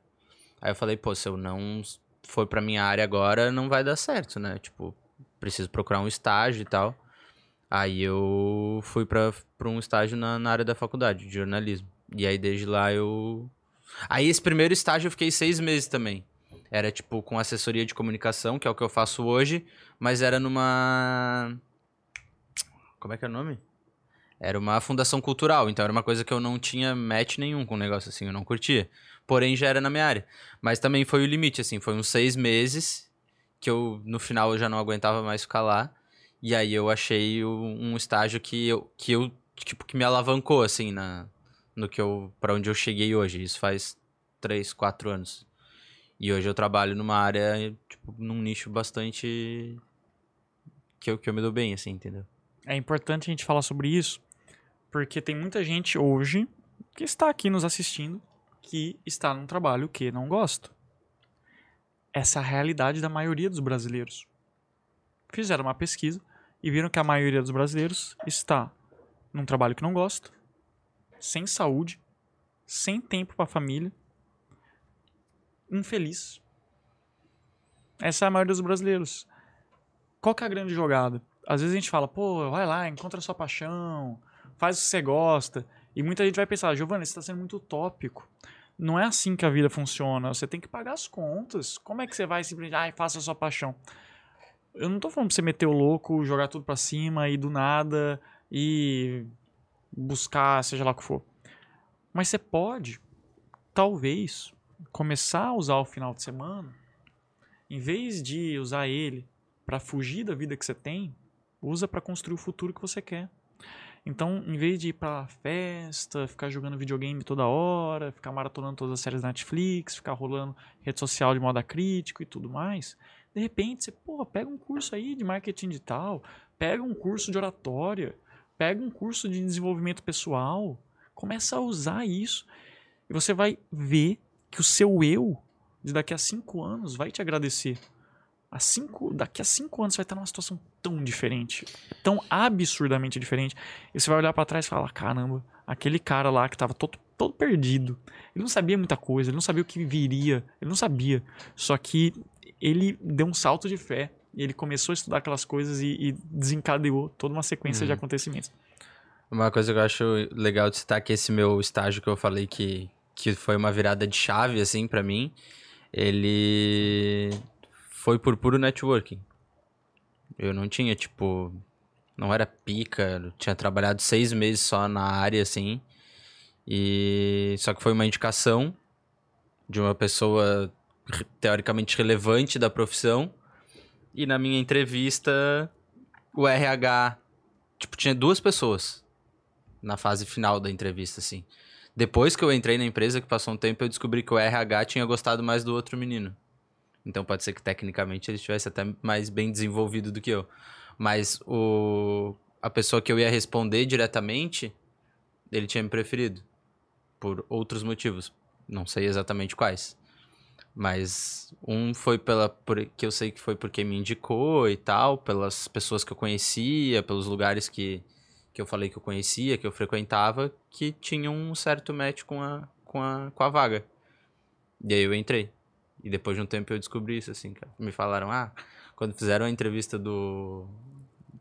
Speaker 1: Aí eu falei: Pô, se eu não for pra minha área agora, não vai dar certo, né? Tipo, preciso procurar um estágio e tal. Aí eu fui pra um estágio na, na área da faculdade, de jornalismo. E aí desde lá eu. Aí esse primeiro estágio eu fiquei seis meses também. Era tipo com assessoria de comunicação, que é o que eu faço hoje, mas era numa. Como é que é o nome? Era uma fundação cultural, então era uma coisa que eu não tinha match nenhum com o negócio assim, eu não curtia. Porém já era na minha área. Mas também foi o limite, assim, foi uns seis meses que eu, no final, eu já não aguentava mais ficar lá. E aí eu achei um estágio que eu, que eu tipo, que me alavancou, assim, na, no que eu para onde eu cheguei hoje. Isso faz três, quatro anos. E hoje eu trabalho numa área, tipo, num nicho bastante que eu, que eu me dou bem, assim, entendeu?
Speaker 3: É importante a gente falar sobre isso, porque tem muita gente hoje que está aqui nos assistindo que está num trabalho que não gosta. Essa é a realidade da maioria dos brasileiros. Fizeram uma pesquisa e viram que a maioria dos brasileiros está num trabalho que não gosta, sem saúde, sem tempo para a família, infeliz. Essa é a maioria dos brasileiros. Qual que é a grande jogada? Às vezes a gente fala, pô, vai lá, encontra a sua paixão, faz o que você gosta. E muita gente vai pensar, Giovanni, você está sendo muito utópico. Não é assim que a vida funciona. Você tem que pagar as contas. Como é que você vai simplesmente, ai, faça a sua paixão? Eu não tô falando pra você meter o louco, jogar tudo pra cima e do nada e buscar, seja lá o que for. Mas você pode, talvez, começar a usar o final de semana, em vez de usar ele para fugir da vida que você tem, usa para construir o futuro que você quer. Então, em vez de ir pra festa, ficar jogando videogame toda hora, ficar maratonando todas as séries da Netflix, ficar rolando rede social de modo crítico e tudo mais, de repente você, porra, pega um curso aí de marketing digital, pega um curso de oratória, pega um curso de desenvolvimento pessoal, começa a usar isso e você vai ver que o seu eu de daqui a cinco anos vai te agradecer. A cinco, daqui a cinco anos você vai estar numa situação tão diferente, tão absurdamente diferente. E você vai olhar para trás e falar: caramba, aquele cara lá que estava todo, todo perdido. Ele não sabia muita coisa, ele não sabia o que viria, ele não sabia. Só que ele deu um salto de fé e ele começou a estudar aquelas coisas e, e desencadeou toda uma sequência de acontecimentos.
Speaker 1: Uma coisa que eu acho legal de citar que esse meu estágio que eu falei que, que foi uma virada de chave, assim, para mim, ele foi por puro networking. Eu não tinha, tipo, não era pica, eu tinha trabalhado seis meses só na área, assim, e só que foi uma indicação de uma pessoa teoricamente relevante da profissão, e na minha entrevista, o RH, tipo, tinha duas pessoas na fase final da entrevista, assim. Depois que eu entrei na empresa, que passou um tempo, eu descobri que o RH tinha gostado mais do outro menino. Então pode ser que tecnicamente ele estivesse até mais bem desenvolvido do que eu. Mas o a pessoa que eu ia responder diretamente, ele tinha me preferido. Por outros motivos. Não sei exatamente quais. Mas um foi pela. Por, que eu sei que foi porque me indicou e tal, pelas pessoas que eu conhecia, pelos lugares que, que eu falei que eu conhecia, que eu frequentava, que tinham um certo match com a, com a, com a vaga. E aí eu entrei. E depois de um tempo eu descobri isso, assim, cara. Me falaram, ah, quando fizeram a entrevista do.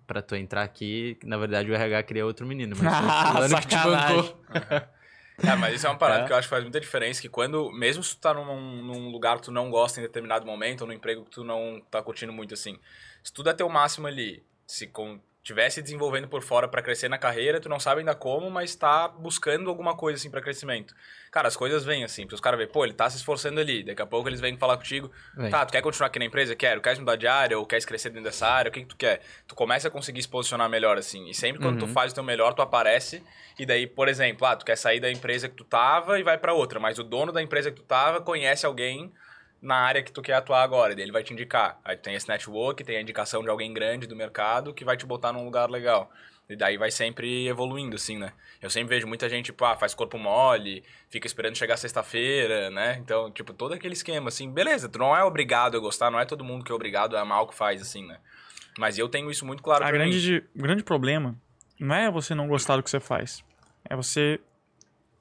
Speaker 1: Pra tu entrar aqui, na verdade o RH queria outro menino, mas fulano que te bancou.
Speaker 2: É, mas isso é uma parada
Speaker 3: É.
Speaker 2: que eu acho que faz muita diferença, que quando, mesmo se tu tá num, num lugar que tu não gosta em determinado momento, ou num emprego que tu não tá curtindo muito, assim, se tu der teu máximo ali, se com, tivesse desenvolvendo por fora pra crescer na carreira, tu não sabe ainda como, mas tá buscando alguma coisa, assim, pra crescimento. Cara, as coisas vêm, assim, porque os caras veem, pô, ele tá se esforçando ali, daqui a pouco eles vêm falar contigo,
Speaker 1: Vem.
Speaker 2: tá, tu quer continuar aqui na empresa? Quero. Queres mudar de área ou queres crescer dentro dessa área? O que, que tu quer? Tu começa a conseguir se posicionar melhor, assim. E sempre quando tu
Speaker 1: Uhum.
Speaker 2: faz o teu melhor, tu aparece. E daí, por exemplo, ah, tu quer sair da empresa que tu tava e vai pra outra. Mas o dono da empresa que tu tava conhece alguém na área que tu quer atuar agora. E daí ele vai te indicar. Aí tu tem esse network, tem a indicação de alguém grande do mercado que vai te botar num lugar legal. E daí vai sempre evoluindo, assim, né? Eu sempre vejo muita gente, tipo, ah, faz corpo mole, fica esperando chegar sexta-feira, né? Então, tipo, todo aquele esquema, assim, beleza, tu não é obrigado a gostar, não é todo mundo que é obrigado a amar o que faz, assim, né? Mas eu tenho isso muito claro
Speaker 3: A
Speaker 2: pra mim.
Speaker 3: grande, o grande problema não é você não gostar do que você faz. É você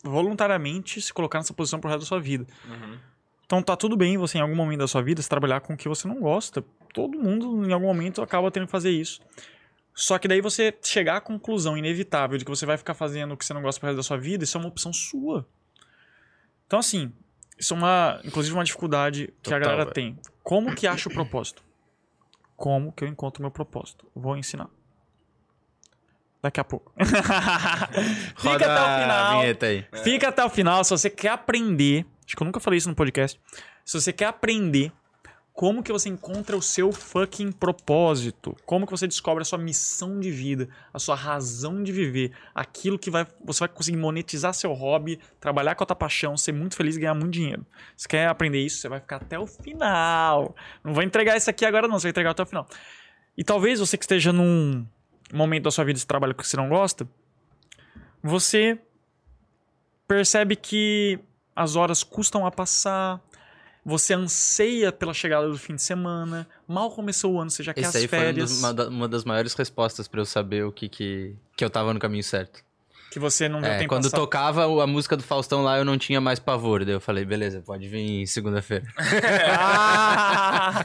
Speaker 3: voluntariamente se colocar nessa posição pro resto da sua vida.
Speaker 2: Uhum.
Speaker 3: Então tá tudo bem você, em algum momento da sua vida, se trabalhar com o que você não gosta. Todo mundo, em algum momento, acaba tendo que fazer isso. Só que daí você chegar à conclusão inevitável de que você vai ficar fazendo o que você não gosta pro resto da sua vida, isso é uma opção sua. Então, assim, isso é uma, inclusive, uma dificuldade que a
Speaker 1: Total,
Speaker 3: galera
Speaker 1: velho.
Speaker 3: tem. Como que acha o propósito? Como que eu encontro o meu propósito? Vou ensinar. Daqui a pouco. Fica até o
Speaker 1: a
Speaker 3: final. Fica até o final. Se você quer aprender, acho que eu nunca falei isso no podcast. Se você quer aprender Como que você encontra o seu fucking propósito? Como que você descobre a sua missão de vida, a sua razão de viver, aquilo que vai, você vai conseguir monetizar seu hobby, trabalhar com a tua paixão, ser muito feliz e ganhar muito dinheiro. Você quer aprender isso, você vai ficar até o final. Não vou entregar isso aqui agora não, você vai entregar até o final. E talvez você que esteja num momento da sua vida de trabalho que você não gosta, você percebe que as horas custam a passar, você anseia pela chegada do fim de semana, mal começou o ano, você já quer
Speaker 1: Isso
Speaker 3: as
Speaker 1: aí foi
Speaker 3: férias,
Speaker 1: dos- uma, da- uma das maiores respostas pra eu saber o que que, que eu tava no caminho certo.
Speaker 3: Que você não deu
Speaker 1: É,
Speaker 3: tempo
Speaker 1: quando
Speaker 3: passar.
Speaker 1: tocava a música do Faustão lá, eu não tinha mais pavor. Daí eu falei, beleza, pode vir segunda-feira.
Speaker 3: Ah!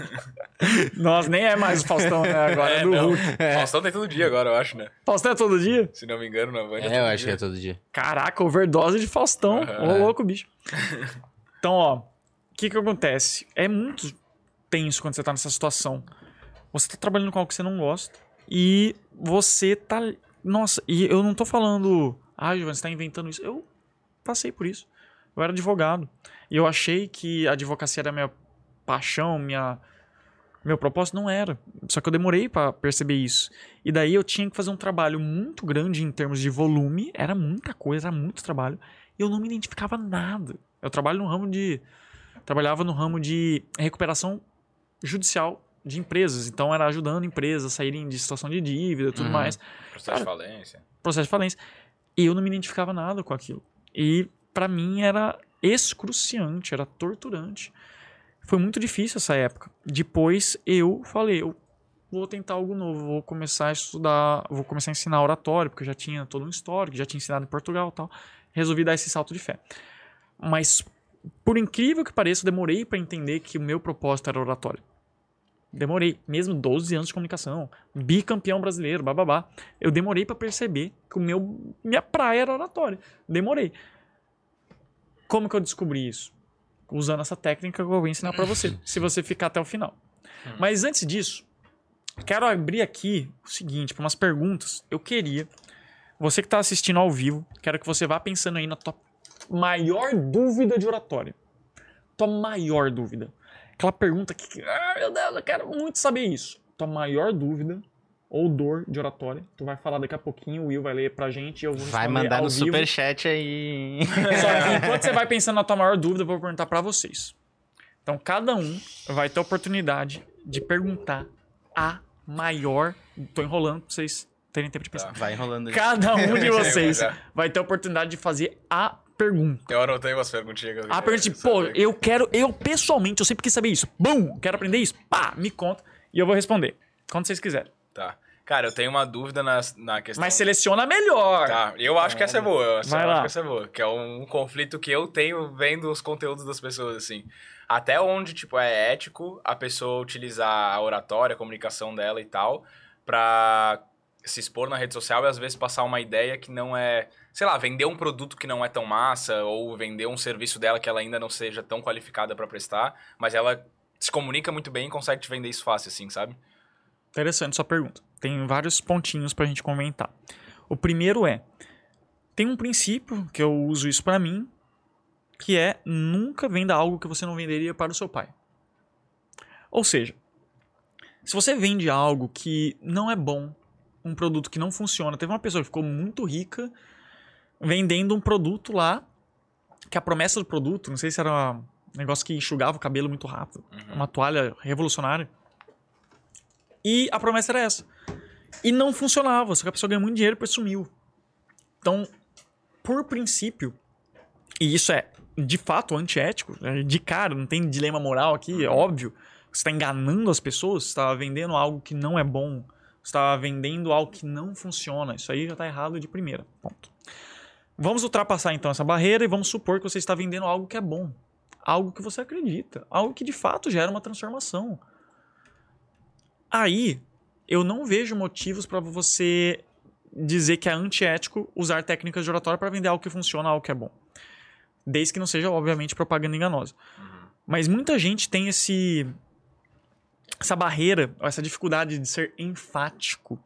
Speaker 3: Nossa, nem é mais o Faustão, né? Agora é,
Speaker 2: É,
Speaker 3: do
Speaker 2: não.
Speaker 3: Hulk.
Speaker 2: Faustão tem todo dia agora, eu acho, né?
Speaker 3: Faustão é todo dia?
Speaker 2: Se não me engano, na Band.
Speaker 1: É, eu acho que é todo dia.
Speaker 3: Caraca, overdose de Faustão. Ô,
Speaker 2: Aham.
Speaker 3: louco, bicho. Então, ó, o que que acontece? É muito tenso quando você tá nessa situação. Você tá trabalhando com algo que você não gosta e você tá... Nossa, e eu não tô falando... Ah, Giovanni, você tá inventando isso. Eu passei por isso. Eu era advogado. E eu achei que a advocacia era minha paixão, minha... Meu propósito não era. Só que eu demorei pra perceber isso. E daí eu tinha que fazer um trabalho muito grande em termos de volume. Era muita coisa, era muito trabalho. E eu não me identificava nada. Eu trabalho no ramo de. Trabalhava no ramo de recuperação judicial de empresas. Então era ajudando empresas a saírem de situação de dívida e tudo
Speaker 1: Uhum.
Speaker 3: mais.
Speaker 2: Processo de falência.
Speaker 3: Processo de falência. E eu não me identificava nada com aquilo. E pra mim era excruciante, era torturante. Foi muito difícil essa época. Depois eu falei, eu vou tentar algo novo, vou começar a estudar, vou começar a ensinar oratório, porque eu já tinha todo um histórico, já tinha ensinado em Portugal e tal. Resolvi dar esse salto de fé. Mas, por incrível que pareça, eu demorei pra entender que o meu propósito era oratório. Demorei, mesmo 12 anos de comunicação, bicampeão brasileiro, bababá. Eu demorei pra perceber que o meu minha praia era oratório. Demorei. Como que eu descobri isso? Usando essa técnica que eu vou ensinar pra você, se você ficar até o final. Mas antes disso, quero abrir aqui o seguinte, para umas perguntas. Eu queria, você que tá assistindo ao vivo, quero que você vá pensando aí na tua maior dúvida de oratória. Tua maior dúvida. Aquela pergunta que, ah, meu Deus, eu quero muito saber isso. Tua maior dúvida ou dor de oratória. Tu vai falar daqui a pouquinho, o Will vai ler pra gente e eu vou
Speaker 1: Vai mandar no superchat aí.
Speaker 3: Só que enquanto você vai pensando na tua maior dúvida, eu vou perguntar pra vocês. Então, cada um vai ter a oportunidade de perguntar a maior. Tô enrolando pra vocês terem tempo de pensar.
Speaker 1: Vai enrolando aí.
Speaker 3: Cada um de vocês
Speaker 2: já.
Speaker 3: vai ter a oportunidade de fazer a pergunta.
Speaker 2: Eu anotei umas perguntinhas.
Speaker 3: A pergunta tipo, pô,
Speaker 2: saber.
Speaker 3: eu quero, eu pessoalmente, eu sempre quis saber isso. Bum! Quero aprender isso. Pá, me conta. E eu vou responder. Quando vocês quiserem.
Speaker 2: Tá. Cara, eu tenho uma dúvida na, na questão...
Speaker 3: Mas seleciona melhor.
Speaker 2: Tá, eu acho que essa é boa. Eu acho
Speaker 3: lá.
Speaker 2: que essa é boa. Que é um conflito que eu tenho vendo os conteúdos das pessoas, assim. Até onde, tipo, é ético a pessoa utilizar a oratória, a comunicação dela e tal, pra se expor na rede social e às vezes passar uma ideia que não é... Sei lá, vender um produto que não é tão massa ou vender um serviço dela que ela ainda não seja tão qualificada pra prestar, mas ela se comunica muito bem e consegue te vender isso fácil, assim, sabe?
Speaker 3: Interessante sua pergunta. Tem vários pontinhos pra gente comentar. O primeiro é: tem um princípio que eu uso isso pra mim, que é nunca venda algo que você não venderia para o seu pai. Ou seja, se você vende algo que não é bom, um produto que não funciona, teve uma pessoa que ficou muito rica vendendo um produto lá, que a promessa do produto, não sei se era um negócio que enxugava o cabelo muito rápido, uma toalha revolucionária. E a promessa era essa. E não funcionava, só que a pessoa ganhou muito dinheiro e depois sumiu. Então, por princípio, e isso é de fato antiético, é de cara, não tem dilema moral aqui, é óbvio. Você está enganando as pessoas, você está vendendo algo que não é bom, está vendendo algo que não funciona. Isso aí já está errado de primeira. Ponto. Vamos ultrapassar então essa barreira e vamos supor que você está vendendo algo que é bom. Algo que você acredita. Algo que de fato gera uma transformação. Aí, eu não vejo motivos para você dizer que é antiético usar técnicas de oratória para vender algo que funciona, algo que é bom. Desde que não seja, obviamente, propaganda enganosa. Mas muita gente tem esse essa barreira, essa dificuldade de ser enfático.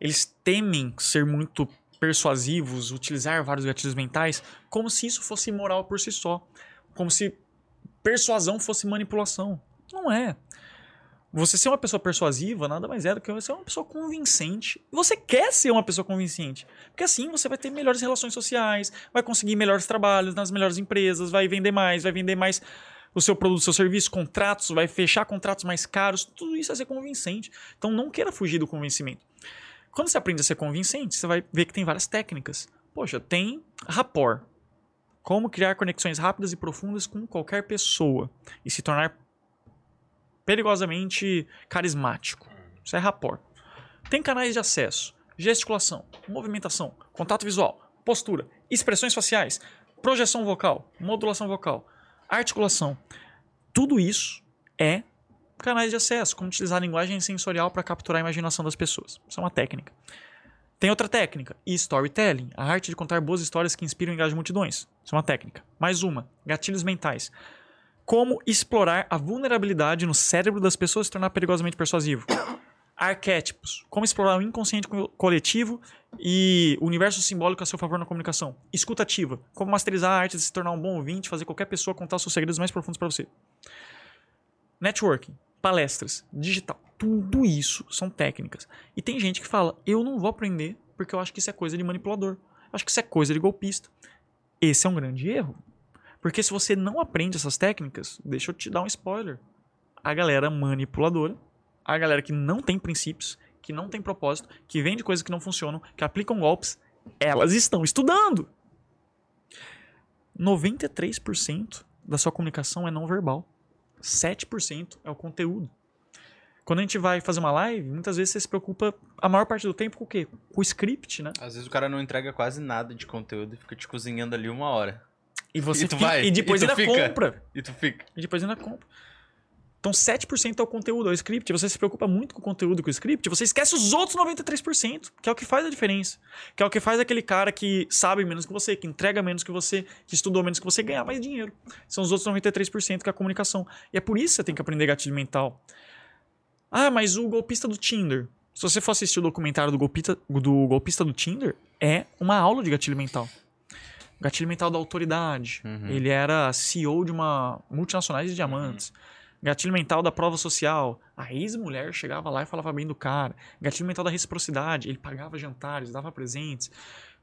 Speaker 3: Eles temem ser muito persuasivos, utilizar vários gatilhos mentais, como se isso fosse moral por si só. Como se persuasão fosse manipulação. Não é. Você ser uma pessoa persuasiva nada mais é do que você ser uma pessoa convincente. E você quer ser uma pessoa convincente. Porque assim você vai ter melhores relações sociais, vai conseguir melhores trabalhos nas melhores empresas, vai vender mais, vai vender mais o seu produto, o seu serviço, contratos, vai fechar contratos mais caros. Tudo isso é ser convincente. Então não queira fugir do convencimento. Quando você aprende a ser convincente, você vai ver que tem várias técnicas. Poxa, tem rapport. Como criar conexões rápidas e profundas com qualquer pessoa e se tornar perigosamente carismático. Isso é rapport. Tem canais de acesso, gesticulação, movimentação, contato visual, postura, expressões faciais, projeção vocal, modulação vocal, articulação. Tudo isso é canais de acesso, como utilizar a linguagem sensorial para capturar a imaginação das pessoas. Isso é uma técnica. Tem outra técnica, storytelling, a arte de contar boas histórias que inspiram e engajam multidões. Isso é uma técnica. Mais uma, gatilhos mentais. Como explorar a vulnerabilidade no cérebro das pessoas e se tornar perigosamente persuasivo. Arquétipos. Como explorar o inconsciente co- coletivo e o universo simbólico a seu favor na comunicação. Escutativa. Como masterizar a arte de se tornar um bom ouvinte, fazer qualquer pessoa contar seus segredos mais profundos para você. Networking, palestras, digital, tudo isso são técnicas. E tem gente que fala: eu não vou aprender porque eu acho que isso é coisa de manipulador. Eu acho que isso é coisa de golpista. Esse é um grande erro. Porque se você não aprende essas técnicas, deixa eu te dar um spoiler. A galera manipuladora, a galera que não tem princípios, que não tem propósito, que vende coisas que não funcionam, que aplicam golpes, elas estão estudando. 93% da sua comunicação é não verbal. 7% é o conteúdo. Quando a gente vai fazer uma live, muitas vezes você se preocupa a maior parte do tempo com o quê? Com o script, né?
Speaker 1: Às vezes o cara não entrega quase nada de conteúdo e fica te cozinhando ali uma hora.
Speaker 3: E você
Speaker 1: E
Speaker 3: fica-
Speaker 1: vai,
Speaker 3: e depois
Speaker 1: e
Speaker 3: ainda
Speaker 1: fica.
Speaker 3: compra.
Speaker 1: E tu fica.
Speaker 3: E depois ainda compra. Então 7% é o conteúdo, é o script. Você se preocupa muito com o conteúdo, com o script, você esquece os outros 93%, que é o que faz a diferença. Que é o que faz aquele cara que sabe menos que você, que entrega menos que você, que estudou menos que você ganhar mais dinheiro. São os outros 93% que é a comunicação. E é por isso que você tem que aprender gatilho mental. Ah, mas o golpista do Tinder. Se você for assistir o documentário do golpista do, golpista do Tinder, é uma aula de gatilho mental. Gatilho mental da autoridade.
Speaker 1: Uhum.
Speaker 3: Ele era CEO de uma multinacional de diamantes. Gatilho mental da prova social. A ex-mulher chegava lá e falava bem do cara. Gatilho mental da reciprocidade. Ele pagava jantares, dava presentes.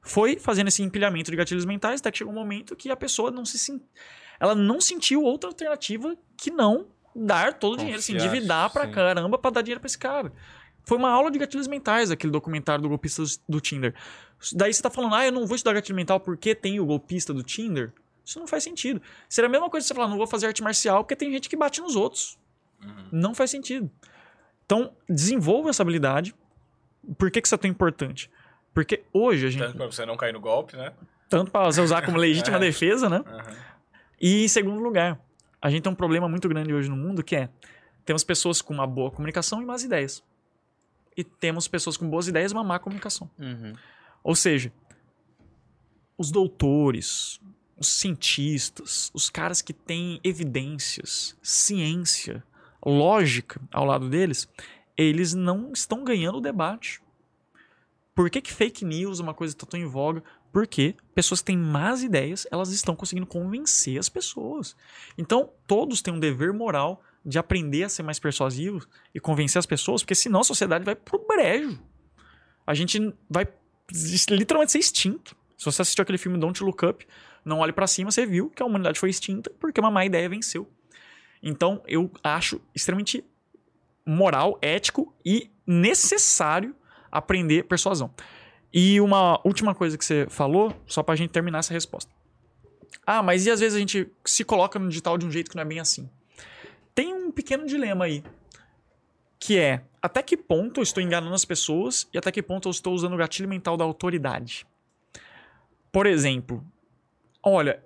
Speaker 3: Foi fazendo esse empilhamento de gatilhos mentais até que chegou um momento que a pessoa não se ela não sentiu outra alternativa que não dar todo o dinheiro, se
Speaker 1: Confiar,
Speaker 3: endividar pra
Speaker 1: sim.
Speaker 3: caramba pra dar dinheiro pra esse cara. Foi uma aula de gatilhos mentais aquele documentário do golpista do Tinder. Daí você tá falando, ah, eu não vou estudar gatilho mental porque tem o golpista do Tinder. Isso não faz sentido. Seria a mesma coisa você falar, não vou fazer arte marcial porque tem gente que bate nos outros. Não faz sentido. Então, desenvolva essa habilidade. Por que, que isso é tão importante? Porque hoje a gente.
Speaker 2: Tanto pra você não cair no golpe, né?
Speaker 3: Tanto para você usar como legítima
Speaker 2: É.
Speaker 3: defesa, né?
Speaker 2: Uhum.
Speaker 3: E em segundo lugar, a gente tem um problema muito grande hoje no mundo que é temos pessoas com uma boa comunicação e más ideias. E temos pessoas com boas ideias e uma má comunicação.
Speaker 1: Uhum.
Speaker 3: Ou seja, os doutores, os cientistas, os caras que têm evidências, ciência, lógica ao lado deles, eles não estão ganhando o debate. Por que, que fake news é uma coisa que está tão em voga? Porque pessoas que têm más ideias, elas estão conseguindo convencer as pessoas. Então, todos têm um dever moral de aprender a ser mais persuasivos e convencer as pessoas, porque senão a sociedade vai pro brejo. A gente vai literalmente ser extinto. Se você assistiu aquele filme Don't Look Up, não olhe pra cima, você viu que a humanidade foi extinta porque uma má ideia venceu. Então, eu acho extremamente moral, ético e necessário aprender persuasão. E uma última coisa que você falou, só pra gente terminar essa resposta. Ah, mas e às vezes a gente se coloca no digital de um jeito que não é bem assim? Tem um pequeno dilema aí, que é até que ponto eu estou enganando as pessoas e até que ponto eu estou usando o gatilho mental da autoridade. Por exemplo, olha,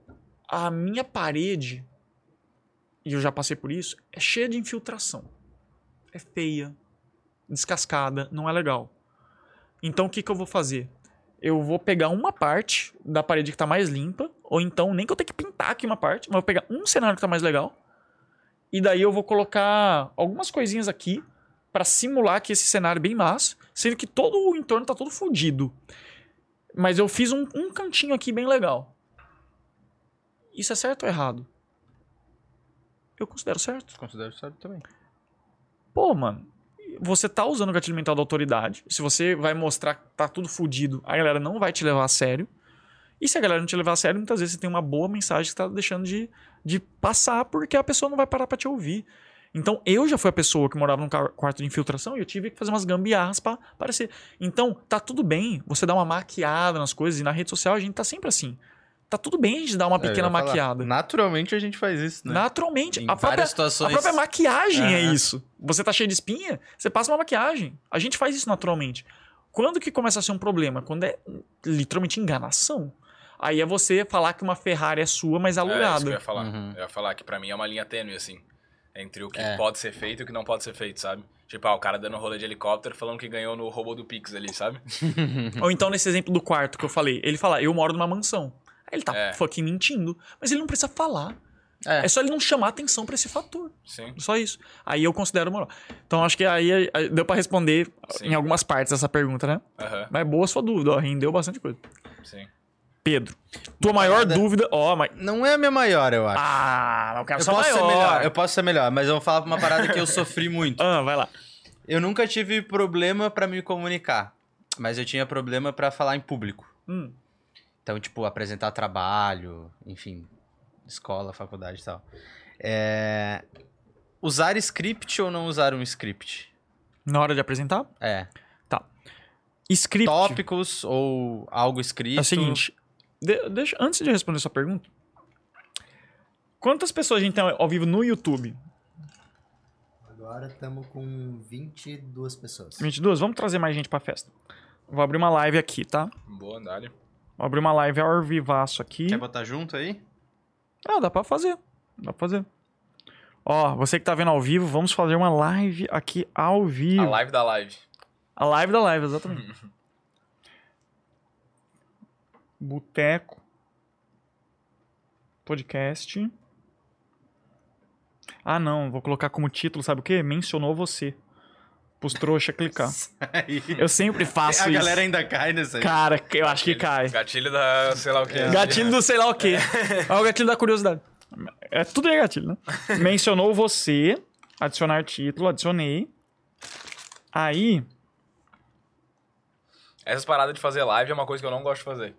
Speaker 3: a minha parede, e eu já passei por isso, é cheia de infiltração. É feia, descascada, não é legal. Então o que, que eu vou fazer? Eu vou pegar uma parte da parede que tá mais limpa, ou então nem que eu tenha que pintar aqui uma parte, mas eu vou pegar um cenário que tá mais legal, e daí eu vou colocar algumas coisinhas aqui para simular que esse cenário é bem massa, sendo que todo o entorno tá todo fodido. Mas eu fiz um, um cantinho aqui bem legal. Isso é certo ou errado? eu considero certo.
Speaker 1: Considero certo também.
Speaker 3: Pô, mano, você tá usando o gatilho mental da autoridade. Se você vai mostrar que tá tudo fudido, a galera não vai te levar a sério. E se a galera não te levar a sério, muitas vezes você tem uma boa mensagem que tá deixando de, de passar porque a pessoa não vai parar pra te ouvir. Então, eu já fui a pessoa que morava num quarto de infiltração e eu tive que fazer umas gambiarras pra aparecer. Então, tá tudo bem você dar uma maquiada nas coisas. E na rede social a gente tá sempre assim. Tá tudo bem a gente dar uma
Speaker 1: É,
Speaker 3: pequena maquiada.
Speaker 1: Naturalmente a gente faz isso, né?
Speaker 3: Naturalmente.
Speaker 1: Em
Speaker 3: A própria,
Speaker 1: várias
Speaker 3: a
Speaker 1: situações.
Speaker 3: própria maquiagem é
Speaker 1: Aham.
Speaker 3: isso. Você tá cheio de espinha, você passa uma maquiagem. A gente faz isso naturalmente. Quando que começa a ser um problema? Quando é literalmente enganação. Aí é você falar que uma Ferrari é sua, mas
Speaker 2: É, isso que eu
Speaker 3: alugada.
Speaker 2: ia falar.
Speaker 1: Uhum.
Speaker 2: Eu ia falar que pra mim é uma linha tênue, assim. Entre o que
Speaker 1: É.
Speaker 2: pode ser feito e o que não pode ser feito, sabe? Tipo, ah, o cara dando rolê de helicóptero falando que ganhou no robô do Pix ali, sabe?
Speaker 3: Ou então nesse exemplo do quarto que eu falei, ele fala, eu moro numa mansão. Aí ele tá
Speaker 2: É.
Speaker 3: fucking mentindo. Mas ele não precisa falar.
Speaker 1: É.
Speaker 3: É só ele não chamar atenção pra esse fator.
Speaker 2: Sim.
Speaker 3: Só isso. Aí eu considero moral. Então acho que aí deu pra responder
Speaker 2: Sim.
Speaker 3: em algumas partes essa pergunta, né?
Speaker 2: Aham,
Speaker 3: Mas boa sua dúvida, ó, rendeu bastante coisa.
Speaker 2: sim.
Speaker 3: Pedro, tua maior
Speaker 1: parada-
Speaker 3: dúvida. Ó, mas.
Speaker 1: Não é a minha maior, eu acho.
Speaker 3: Ah, mas eu quero
Speaker 1: eu
Speaker 3: só
Speaker 1: posso
Speaker 3: maior.
Speaker 1: ser melhor, eu posso ser melhor, mas eu vou falar uma parada que eu sofri muito.
Speaker 3: Ah, vai lá.
Speaker 1: Eu nunca tive problema pra me comunicar, mas eu tinha problema pra falar em público.
Speaker 3: Hum.
Speaker 1: Então, tipo, apresentar trabalho, enfim, escola, faculdade e tal. É... Usar script ou não usar um script?
Speaker 3: Na hora de apresentar?
Speaker 1: É.
Speaker 3: Script.
Speaker 1: Tópicos ou algo escrito.
Speaker 3: É o seguinte. De- deixa, antes de responder sua pergunta. Quantas pessoas a gente tem ao vivo no YouTube?
Speaker 5: Agora estamos com 22 pessoas.
Speaker 3: 22? Vamos trazer mais gente pra festa. Vou abrir uma live aqui, tá?
Speaker 2: Boa, Dali.
Speaker 3: Vou abrir uma live ao vivaço aqui.
Speaker 1: Quer botar junto aí?
Speaker 3: Ah, dá pra fazer. Dá pra fazer. Ó, você que tá vendo ao vivo, vamos fazer uma live aqui ao vivo.
Speaker 2: A live da live.
Speaker 3: A live da live, exatamente. Boteco. Podcast. Ah, não. Vou colocar como título, sabe o quê? Mencionou você. Pros trouxa clicar.
Speaker 1: Aí.
Speaker 3: Eu sempre faço
Speaker 1: A
Speaker 3: isso.
Speaker 1: galera ainda cai nessa aí.
Speaker 3: Cara, eu acho que cai.
Speaker 2: Gatilho da sei lá o que.
Speaker 3: Gatilho do sei lá o quê. É o gatilho da curiosidade. É tudo é gatilho, né? Mencionou você. Adicionar título. Adicionei. Aí...
Speaker 2: Essas paradas de fazer live é uma coisa que eu não gosto de fazer.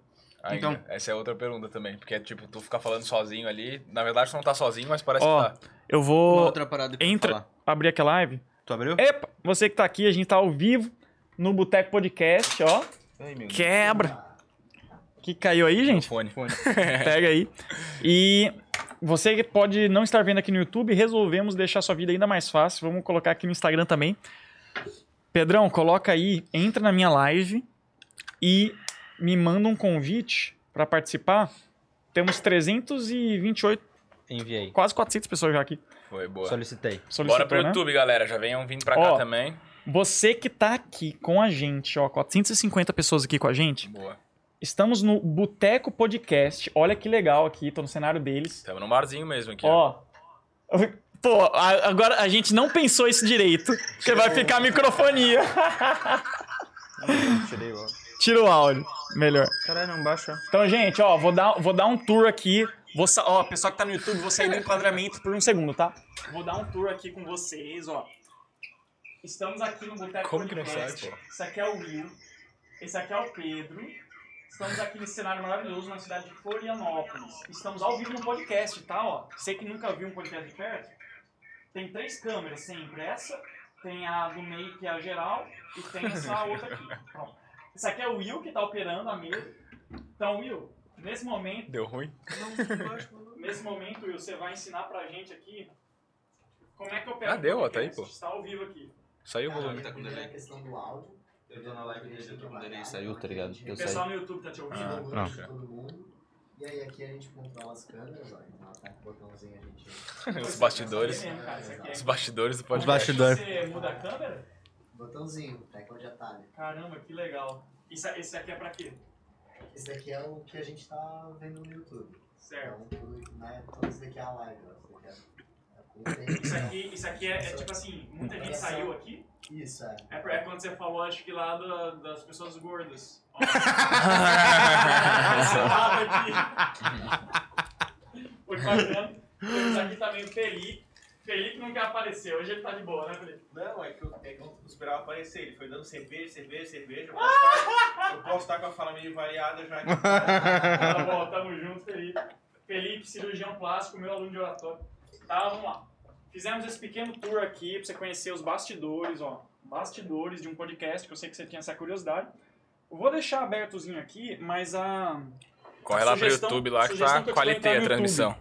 Speaker 2: Ainda.
Speaker 1: Então.
Speaker 2: Essa é outra pergunta também. Porque, tipo, tu fica falando sozinho ali. Na verdade, tu não tá sozinho, mas parece
Speaker 3: Ó,
Speaker 2: que tá.
Speaker 3: eu
Speaker 1: Uma
Speaker 3: vou...
Speaker 1: outra parada
Speaker 3: Entra...
Speaker 1: falar.
Speaker 3: Abrir aqui a live.
Speaker 1: Tu abriu?
Speaker 3: Epa, você que tá aqui, a gente tá ao vivo no Boteco Podcast, ó.
Speaker 1: Ai, meu Deus.
Speaker 3: Quebra. que caiu aí, gente?
Speaker 2: Fone.
Speaker 3: Pega aí. E você que pode não estar vendo aqui no YouTube, resolvemos deixar sua vida ainda mais fácil. Vamos colocar aqui no Instagram também. Pedrão, coloca aí, entra na minha live e me manda um convite para participar. Temos 328,
Speaker 1: Enviei.
Speaker 3: quase 400 pessoas já aqui
Speaker 2: Foi, boa.
Speaker 1: Solicitei.
Speaker 2: Bora
Speaker 3: solicitando,
Speaker 2: pro
Speaker 3: né?
Speaker 2: YouTube, galera. Já venham vindo pra
Speaker 3: Ó.
Speaker 2: cá também.
Speaker 3: Você que tá aqui com a gente, ó, 450 pessoas aqui com a gente.
Speaker 2: Boa.
Speaker 3: Estamos no Boteco Podcast. Olha que legal aqui, tô no cenário deles.
Speaker 2: Tamo no barzinho mesmo aqui. ó.
Speaker 3: Ó. Pô, a- agora a gente não pensou isso direito. Porque vai ficar microfonia.
Speaker 1: Tirei o
Speaker 3: Tira o áudio. Melhor.
Speaker 1: Caralho, não baixa.
Speaker 3: Então, gente, ó, vou dar, vou dar um tour aqui. Vou, sa- ó, pessoal que tá no YouTube, vou sair do enquadramento por um segundo, tá? Vou dar um tour aqui com vocês, ó. Estamos aqui no Boteco
Speaker 2: Como que não
Speaker 3: Podcast.
Speaker 2: sai, pô?
Speaker 3: Esse aqui é o Will. Esse aqui é o Pedro. Estamos aqui nesse cenário maravilhoso na cidade de Florianópolis. Estamos ao vivo no podcast, tá? Ó, você que nunca viu um podcast de perto, tem três câmeras sempre. Essa, tem a do meio que é a geral e tem essa outra aqui. Pronto. Esse aqui é o Will que tá operando a mesa. Então, Will, nesse momento,
Speaker 2: Deu ruim?
Speaker 3: nesse momento, Will, você vai ensinar pra gente aqui como é que opera
Speaker 2: Ah, deu, ó, tá aí, pô.
Speaker 3: Está ao vivo aqui.
Speaker 2: Saiu o volume.
Speaker 1: Tá com
Speaker 5: é
Speaker 1: delay.
Speaker 5: a questão do áudio.
Speaker 1: Eu tô na live dele, eu tô com delay, saiu, tá ligado?
Speaker 3: O
Speaker 1: saí.
Speaker 3: pessoal no YouTube tá te ouvindo?
Speaker 2: Ah,
Speaker 1: pronto.
Speaker 5: todo mundo. E aí aqui a gente controla as câmeras, ó. Então aperta o botãozinho a gente.
Speaker 2: Os bastidores.
Speaker 3: Isso aqui é isso
Speaker 2: Os bastidores do
Speaker 1: Os
Speaker 2: podcast.
Speaker 1: bastidores.
Speaker 3: Você muda a câmera?
Speaker 5: Botãozinho, tecla de atalho.
Speaker 3: Caramba, que legal. Isso, esse aqui é pra quê?
Speaker 5: Esse daqui é o que a gente tá vendo no YouTube.
Speaker 3: Certo.
Speaker 5: Então, tudo, né, todo isso daqui é a live, ó. Isso daqui é, é.
Speaker 3: Isso aqui, isso aqui é, é tipo assim, muita gente saiu aqui.
Speaker 5: Isso, é.
Speaker 3: É, pra- é quando você falou, acho que lá da- das pessoas gordas. Ó. Esse lado aqui. Foi bacana. Temos aqui também o Felipe. Felipe não quer aparecer, hoje ele tá de boa, né, Felipe?
Speaker 4: Não, é que eu, é que eu não esperava aparecer. Ele foi dando cerveja, cerveja, cerveja. Eu posso estar, eu posso estar com a fala meio variada já. aqui.
Speaker 3: Tá bom, tamo junto, Felipe. Felipe, cirurgião plástico, meu aluno de oratório. Tá, vamos lá. Fizemos esse pequeno tour aqui pra você conhecer os bastidores, ó. Bastidores de um podcast, que eu sei que você tinha essa curiosidade. Eu vou deixar abertozinho aqui, mas a.
Speaker 2: Corre
Speaker 3: A
Speaker 2: lá pro
Speaker 3: sugestão-
Speaker 2: YouTube lá que tá
Speaker 3: entrar
Speaker 2: a transmissão.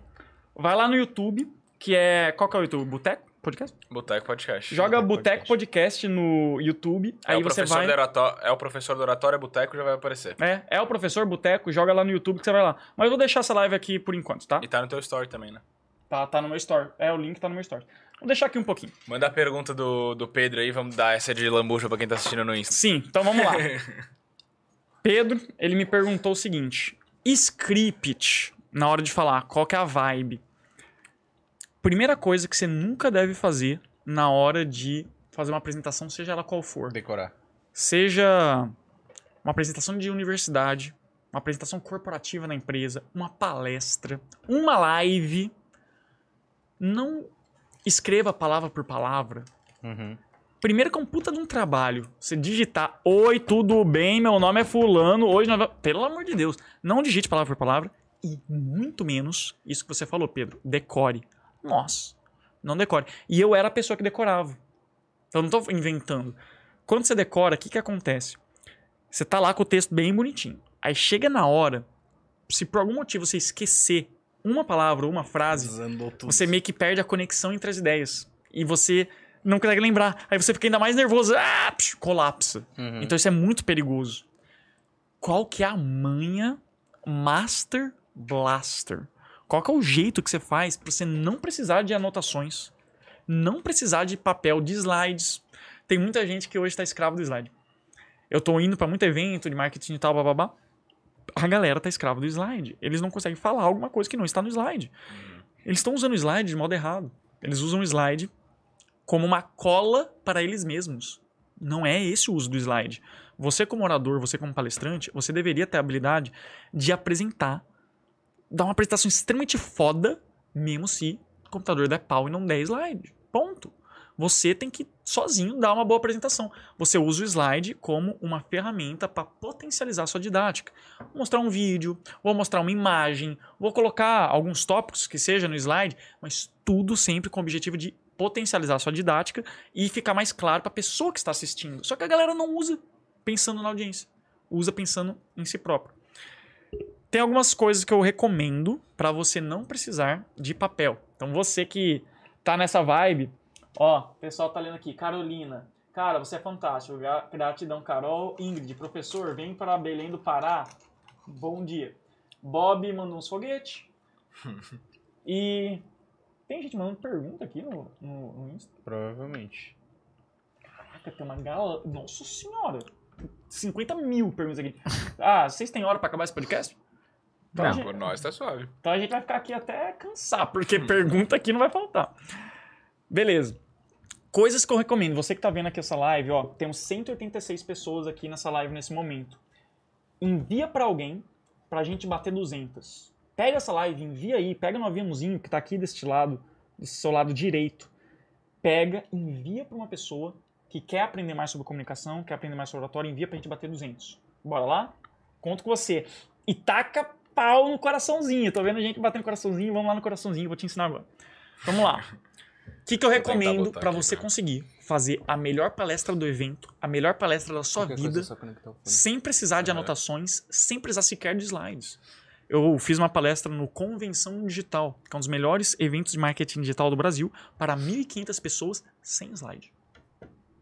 Speaker 3: Vai lá no YouTube, que é. Qual que é o YouTube? Boteco? Podcast?
Speaker 2: Boteco Podcast.
Speaker 3: Joga
Speaker 1: Boteco
Speaker 3: Podcast no YouTube,
Speaker 2: É
Speaker 3: aí
Speaker 2: o,
Speaker 3: você
Speaker 2: professor
Speaker 3: vai.
Speaker 2: do oratório, é o professor do oratório, é Boteco, já vai aparecer.
Speaker 3: É, é o professor Boteco, joga lá no YouTube que você vai lá. Mas eu vou deixar essa live aqui por enquanto, tá?
Speaker 2: E tá no teu story também, né?
Speaker 3: Tá, tá no meu story. É, o link tá no meu story. Vou deixar aqui um pouquinho.
Speaker 2: Manda a pergunta do, do Pedro aí, vamos dar essa de lambuja pra quem tá assistindo no Insta.
Speaker 3: Sim, então vamos lá. Pedro, ele me perguntou o seguinte: script, na hora de falar, qual que é a vibe? Primeira coisa que você nunca deve fazer na hora de fazer uma apresentação, seja ela qual for.
Speaker 1: Decorar.
Speaker 3: Seja uma apresentação de universidade, uma apresentação corporativa na empresa, uma palestra, uma live. Não escreva palavra por palavra.
Speaker 1: Uhum.
Speaker 3: Primeiro que é um puta de um trabalho. Você digitar, oi, tudo bem, meu nome é fulano, hoje nós... va-" Pelo amor de Deus, não digite palavra por palavra e muito menos, isso que você falou, Pedro, decore. Nossa, não decore. E eu era a pessoa que decorava. Então eu não tô inventando. Quando você decora, o que que acontece? Você tá lá com o texto bem bonitinho. Aí chega na hora, se por algum motivo você esquecer uma palavra ou uma frase, você meio que perde a conexão entre as ideias. E você não consegue lembrar. Aí você fica ainda mais nervoso. Ah, psh, colapsa.
Speaker 1: Uhum.
Speaker 3: Então isso é muito perigoso. Qual que é a manha Master Blaster? Qual que é o jeito que você faz pra você não precisar de anotações? Não precisar de papel, de slides. Tem muita gente que hoje tá escravo do slide. Eu tô indo pra muito evento de marketing e tal, bababá. A galera tá escravo do slide. Eles não conseguem falar alguma coisa que não está no slide. Eles estão usando o slide de modo errado. Eles usam o slide como uma cola para eles mesmos. Não é esse o uso do slide. Você, como orador, você, como palestrante, você deveria ter a habilidade de apresentar, dar uma apresentação extremamente foda, mesmo se o computador der pau e não der slide. Ponto. Você tem que sozinho dar uma boa apresentação. Você usa o slide como uma ferramenta para potencializar sua didática. Vou mostrar um vídeo, vou mostrar uma imagem, vou colocar alguns tópicos que seja no slide, mas tudo sempre com o objetivo de potencializar sua didática e ficar mais claro para a pessoa que está assistindo. Só que a galera não usa pensando na audiência, usa pensando em si próprio. Tem algumas coisas que eu recomendo para você não precisar de papel. Então você que tá nessa vibe, ó, o pessoal tá lendo aqui, Carolina. Cara, você é fantástico. Gra- Gratidão, Carol. Ingrid, professor, vem para Belém do Pará. Bom dia. Bob mandou uns foguete. e tem gente mandando pergunta aqui no, no, no Insta.
Speaker 1: Provavelmente.
Speaker 3: Caraca, tem uma galera. Nossa senhora! 50 mil perguntas aqui. Ah, vocês têm hora pra acabar esse podcast? Então, a
Speaker 2: Não,
Speaker 3: gente,
Speaker 2: por nós tá suave.
Speaker 3: então a gente vai ficar aqui até cansar, porque pergunta aqui não vai faltar. Beleza. Coisas que eu recomendo. Você que tá vendo aqui essa live, ó, temos 186 pessoas aqui nessa live nesse momento. Envia pra alguém pra gente bater 200. Pega essa live, envia aí, pega no aviãozinho que tá aqui deste lado, desse seu lado direito. Pega, envia pra uma pessoa que quer aprender mais sobre comunicação, quer aprender mais sobre oratória, envia pra gente bater 200. Bora lá? Conto com você. E taca pau no coraçãozinho. Tô vendo gente batendo coraçãozinho, vamos lá no coraçãozinho, vou te ensinar agora. Vamos lá. O que, que eu
Speaker 2: Vou
Speaker 3: recomendo
Speaker 2: aqui
Speaker 3: você
Speaker 2: pra-
Speaker 3: conseguir fazer a melhor palestra do evento, a melhor palestra da sua
Speaker 1: Qualquer
Speaker 3: vida,
Speaker 1: é
Speaker 3: sem precisar de anotações, sem precisar sequer de slides. Eu fiz uma palestra no Convenção Digital, que é um dos melhores eventos de marketing digital do Brasil, para 1.500 pessoas sem slide.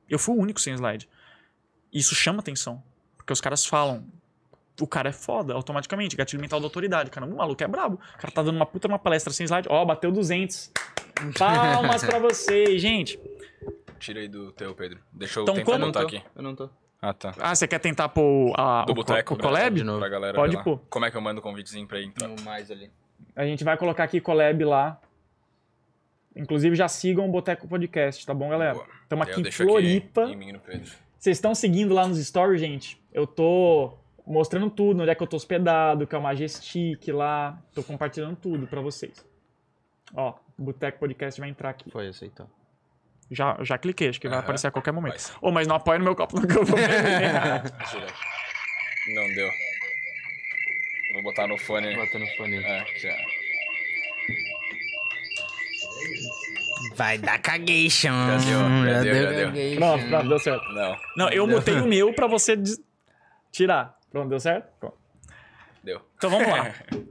Speaker 3: Eu fui o único sem slide. Isso chama atenção, porque os caras falam, o cara é foda, automaticamente, gatilho mental da autoridade. Caramba, o maluco é brabo. O cara tá dando uma puta uma palestra sem slide. Ó, bateu 200. Palmas pra vocês, gente.
Speaker 2: Tira aí do teu, Pedro. Deixa eu
Speaker 3: Então,
Speaker 2: tentar
Speaker 3: como-
Speaker 1: Eu não
Speaker 2: botar
Speaker 1: tô.
Speaker 2: aqui.
Speaker 1: Eu não tô.
Speaker 2: Ah, tá.
Speaker 3: Ah, você quer tentar pôr a,
Speaker 2: Do
Speaker 3: o, co-
Speaker 2: boteco,
Speaker 3: o
Speaker 2: né?
Speaker 3: collab?
Speaker 1: De novo.
Speaker 2: Pra galera
Speaker 3: Pode pôr.
Speaker 2: Como é que eu mando o convitezinho pra ir então?
Speaker 1: Tem um mais ali.
Speaker 3: A gente vai colocar aqui collab lá. Inclusive, já sigam o Boteco Podcast, tá bom, galera? Estamos aqui em Floripa.
Speaker 2: Aqui em mim no Pedro.
Speaker 3: Vocês estão seguindo lá nos stories, gente? Eu tô mostrando tudo, onde é que eu tô hospedado, que é o Majestic lá. Tô compartilhando tudo pra vocês. Ó, O Boteco Podcast vai entrar aqui.
Speaker 1: Foi, aceitou.
Speaker 3: Já, já cliquei, acho que vai
Speaker 2: Aham.
Speaker 3: aparecer a qualquer momento. Ô, mas não apoia no meu copo, no que eu vou beber.
Speaker 2: Não deu. Vou botar no fone.
Speaker 1: Bota no fone.
Speaker 2: É, já.
Speaker 1: Vai dar cagation.
Speaker 2: Já deu, já deu, já deu.
Speaker 1: cagation.
Speaker 3: Pronto, pronto, deu certo.
Speaker 2: Não,
Speaker 3: Não, eu mutei o meu pra você des- tirar. Pronto, deu certo? Pronto.
Speaker 2: deu.
Speaker 3: Então vamos lá.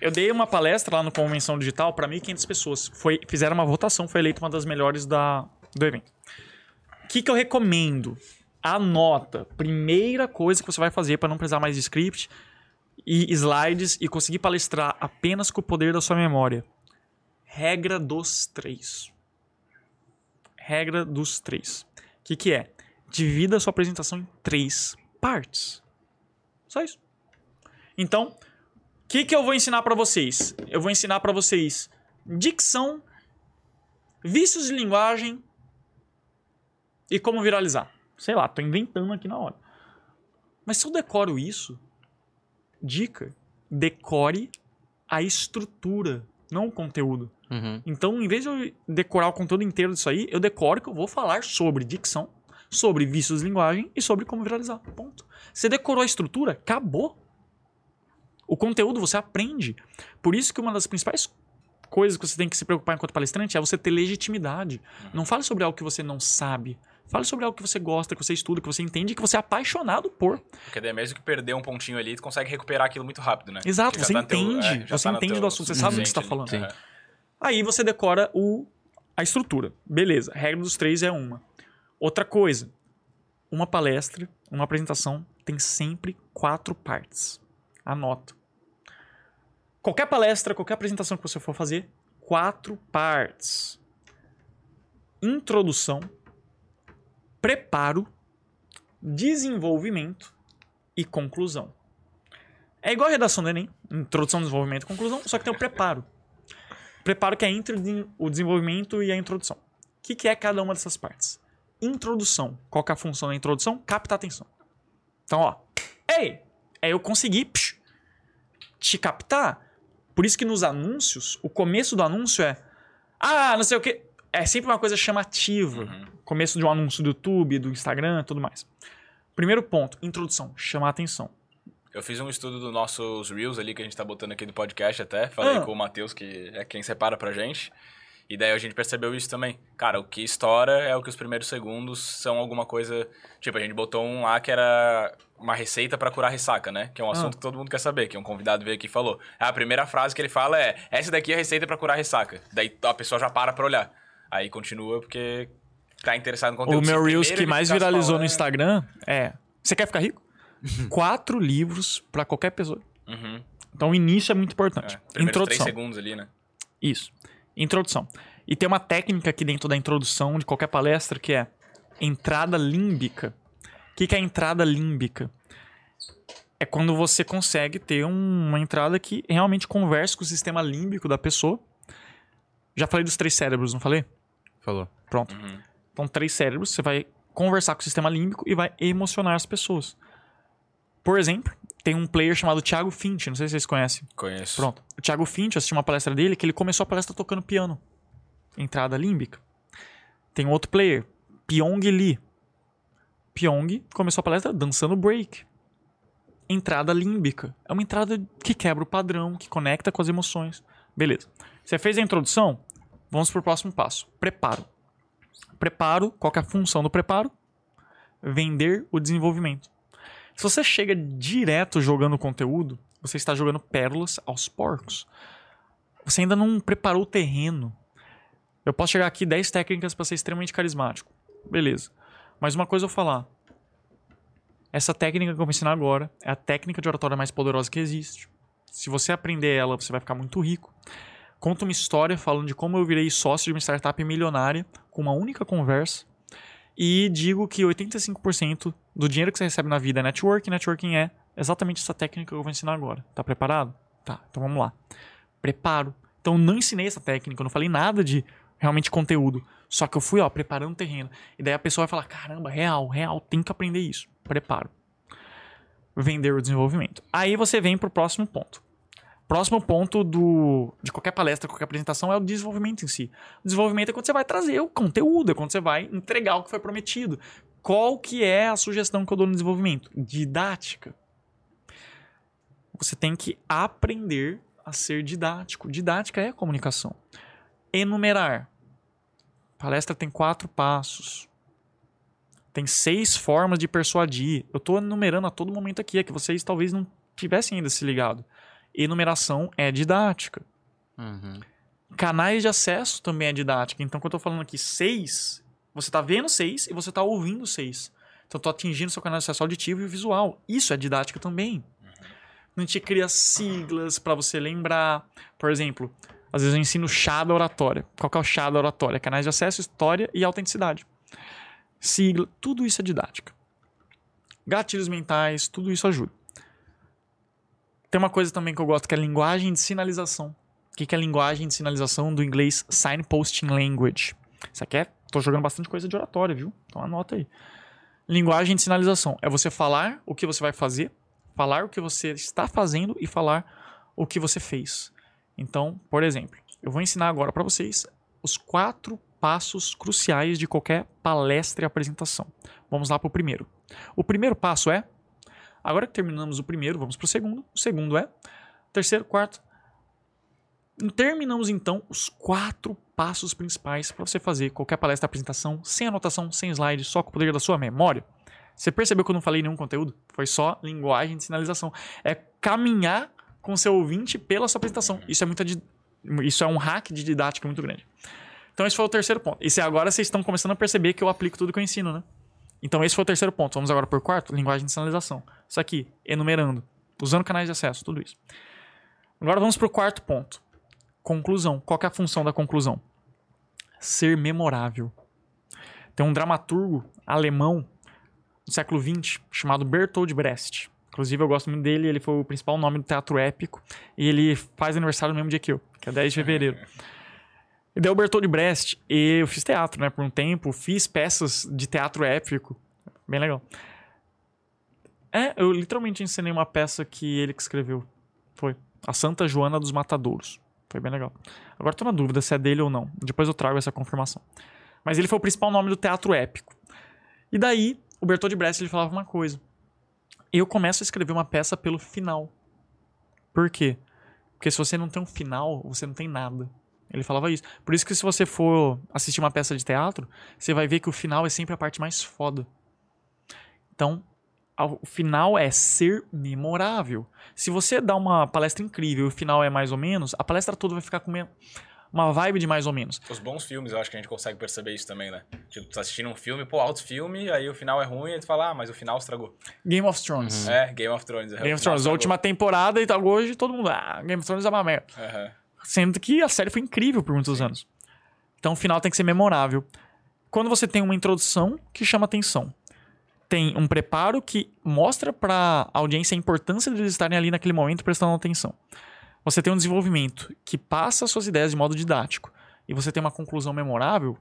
Speaker 3: Eu dei uma palestra lá no Convenção Digital para 1.500 pessoas. Foi, fizeram uma votação, foi eleita uma das melhores da, do evento. O que, que eu recomendo? Anota. Primeira coisa que você vai fazer para não precisar mais de script e slides e conseguir palestrar apenas com o poder da sua memória. Regra dos três. Regra dos três. O que, que é? Divida a sua apresentação em três partes. Só isso. Então, o que, que eu vou ensinar pra vocês? Eu vou ensinar pra vocês dicção, vícios de linguagem e como viralizar. Sei lá, tô inventando aqui na hora. Mas se eu decoro isso, dica, decore a estrutura, não o conteúdo.
Speaker 1: Uhum.
Speaker 3: Então, em vez de eu decorar o conteúdo inteiro disso aí, eu decoro que eu vou falar sobre dicção, sobre vícios de linguagem e sobre como viralizar. Ponto. Você decorou a estrutura, acabou. O conteúdo você aprende. Por isso que uma das principais coisas que você tem que se preocupar enquanto palestrante é você ter legitimidade. Não fale sobre algo que você não sabe. Fale sobre algo que você gosta, que você estuda, que você entende, que você é apaixonado por.
Speaker 2: Porque daí mesmo que perder um pontinho ali, tu consegue recuperar aquilo muito rápido, né?
Speaker 3: Exato, você
Speaker 2: tá no teu-
Speaker 3: entende,
Speaker 2: é,
Speaker 3: você
Speaker 2: tá
Speaker 3: entende
Speaker 2: teu
Speaker 3: do assunto, você sabe do que você tá
Speaker 2: subconsciente
Speaker 3: falando.
Speaker 1: Sim.
Speaker 3: Aí você decora o, a estrutura. Beleza, regra dos três é uma. Outra coisa, uma palestra, uma apresentação tem sempre quatro partes. Anota. Qualquer palestra, qualquer apresentação que você for fazer, quatro partes. Introdução, preparo, desenvolvimento e conclusão. É igual a redação do Enem, introdução, desenvolvimento e conclusão, só que tem o preparo. Preparo que é entre o de- o desenvolvimento e a introdução. O que, que é cada uma dessas partes? Introdução. Qual que é a função da introdução? Captar atenção. Então, ó. Ei! É eu conseguir psh, te captar. Por isso que nos anúncios, o começo do anúncio é. Ah, não sei o que. É sempre uma coisa chamativa.
Speaker 2: Uhum.
Speaker 3: Começo de um anúncio do YouTube, do Instagram, tudo mais. Primeiro ponto, introdução, chamar atenção.
Speaker 2: Eu fiz um estudo dos nossos Reels ali que a gente tá botando aqui do podcast até. Falei
Speaker 3: Ah.
Speaker 2: com o Matheus, que é quem separa pra gente. E daí a gente percebeu isso também. Cara, o que estoura é o que os primeiros segundos são alguma coisa. Tipo, a gente botou um lá que era uma receita pra curar ressaca, né? Que é um assunto que todo mundo quer saber, que um convidado veio aqui e falou. A primeira frase que ele fala é: essa daqui é a receita pra curar ressaca. Daí a pessoa já para pra olhar. Aí continua porque tá interessado no conteúdo.
Speaker 3: o meu Reels que mais viralizou no Instagram é. Você quer ficar rico? Quatro livros pra qualquer pessoa.
Speaker 2: Uhum.
Speaker 3: Então o início é muito
Speaker 2: É.
Speaker 3: importante.
Speaker 2: Três
Speaker 3: Introdução.
Speaker 2: segundos ali, né?
Speaker 3: Isso. Introdução. E tem uma técnica aqui dentro da introdução de qualquer palestra que é entrada límbica. O que, que é entrada límbica? É quando você consegue ter um- uma entrada que realmente converse com o sistema límbico da pessoa. Já falei dos três cérebros, não falei?
Speaker 1: Falou.
Speaker 3: Pronto.
Speaker 2: Uhum.
Speaker 3: Então, três cérebros, você vai conversar com o sistema límbico e vai emocionar as pessoas. Por exemplo, tem um player chamado Thiago Finch, não sei se vocês conhecem.
Speaker 2: Conheço.
Speaker 3: Pronto. O Thiago Finch, eu assisti uma palestra dele que ele começou a palestra tocando piano. Entrada límbica. Tem um outro player, Pyong Lee. Pyong começou a palestra dançando break. Entrada límbica. É uma entrada que quebra o padrão, que conecta com as emoções. Beleza. Você fez a introdução? Vamos pro próximo passo. Preparo. Preparo, qual que é a função do preparo? Vender o desenvolvimento. Se você chega direto jogando conteúdo, você está jogando pérolas aos porcos. Você ainda não preparou o terreno. Eu posso chegar aqui 10 técnicas para ser extremamente carismático. Beleza. Mas uma coisa eu vou falar. Essa técnica que eu vou ensinar agora é a técnica de oratória mais poderosa que existe. Se você aprender ela, você vai ficar muito rico. Conta uma história falando de como eu virei sócio de uma startup milionária com uma única conversa. E digo que 85% do dinheiro que você recebe na vida é networking. Networking é exatamente essa técnica que eu vou ensinar agora. Tá preparado? Tá, então vamos lá. Preparo. Então eu não ensinei essa técnica, eu não falei nada de realmente conteúdo. Só que eu fui, ó, preparando o terreno. E daí a pessoa vai falar: caramba, real, real, tem que aprender isso. Preparo. Vender o desenvolvimento. Aí você vem pro próximo ponto. Próximo ponto do, de qualquer palestra, qualquer apresentação é o desenvolvimento em si. O desenvolvimento é quando você vai trazer o conteúdo, é quando você vai entregar o que foi prometido. Qual que é a sugestão que eu dou no desenvolvimento? Didática. Você tem que aprender a ser didático. Didática é comunicação. Enumerar. palestra tem quatro passos. Tem seis formas de persuadir. Eu estou enumerando a todo momento aqui, é que vocês talvez não tivessem ainda se ligado. Enumeração é didática.
Speaker 1: Uhum.
Speaker 3: Canais de acesso também é didática. Então, quando eu tô falando aqui seis, você tá vendo seis e você tá ouvindo seis. Então, tô atingindo seu canal de acesso auditivo e visual. Isso é didática também. A gente cria siglas para você lembrar. Por exemplo, às vezes eu ensino chá da oratória. Qual que é o chá da oratória? Canais de acesso, história e autenticidade. Sigla, tudo isso é didática. Gatilhos mentais, tudo isso ajuda. Tem uma coisa também que eu gosto que é linguagem de sinalização. O que que é linguagem de sinalização do inglês Signposting Language? Isso aqui é. Tô jogando bastante coisa de oratória, viu? Então anota aí. Linguagem de sinalização é você falar o que você vai fazer, falar o que você está fazendo e falar o que você fez. Então, por exemplo, eu vou ensinar agora para vocês os quatro passos cruciais de qualquer palestra e apresentação. Vamos lá para o primeiro. O primeiro passo é Agora que terminamos o primeiro, vamos para o segundo. O segundo é terceiro, quarto. Terminamos então os quatro passos principais para você fazer qualquer palestra, apresentação, sem anotação, sem slide, só com o poder da sua memória. Você percebeu que eu não falei nenhum conteúdo? Foi só linguagem de sinalização. É caminhar com seu ouvinte pela sua apresentação. Isso é muita isso é um hack de didática muito grande. Então esse foi o terceiro ponto. E agora vocês estão começando a perceber que eu aplico tudo que eu ensino, né? Então esse foi o terceiro ponto. Vamos agora por quarto, linguagem de sinalização. Isso aqui, enumerando, usando canais de acesso, tudo isso. Agora vamos para o quarto ponto. Conclusão. Qual é a função da conclusão? Ser memorável. Tem um dramaturgo alemão do século XX chamado Bertold Brecht. Inclusive eu gosto muito dele, ele foi o principal nome do teatro épico e ele faz aniversário no mesmo dia que eu, que é 10 de fevereiro. E daí o Bertold Brecht, e eu fiz teatro, né, por um tempo, fiz peças de teatro épico, bem legal. É, eu literalmente ensinei uma peça que ele que escreveu. Foi A Santa Joana dos Matadouros. Foi bem legal. Agora tô na dúvida se é dele ou não. Depois eu trago essa confirmação. Mas ele foi o principal nome do teatro épico. E daí, o Bertold Brecht ele falava uma coisa. Eu começo a escrever uma peça pelo final. Por quê? Porque se você não tem um final, você não tem nada. Ele falava isso. Por isso que se você for assistir uma peça de teatro, você vai ver que o final é sempre a parte mais foda. Então, o final é ser memorável. Se você dá uma palestra incrível e o final é mais ou menos, a palestra toda vai ficar com uma, vibe de mais ou menos.
Speaker 2: Os bons filmes, eu acho que a gente consegue perceber isso também, né? Tipo, tu tá assistindo um filme, pô, alto filme, aí o final é ruim, aí tu fala, ah, mas o final estragou.
Speaker 3: Game of Thrones.
Speaker 2: É, Game of Thrones.
Speaker 3: Game of Thrones, a última temporada e tal, hoje todo mundo, ah, Game of Thrones é uma merda. Sendo que a série foi incrível por muitos anos. Então o final tem que ser memorável. Quando você tem uma introdução que chama atenção, tem um preparo que mostra para a audiência a importância de eles estarem ali naquele momento prestando atenção. Você tem um desenvolvimento que passa as suas ideias de modo didático e você tem uma conclusão memorável,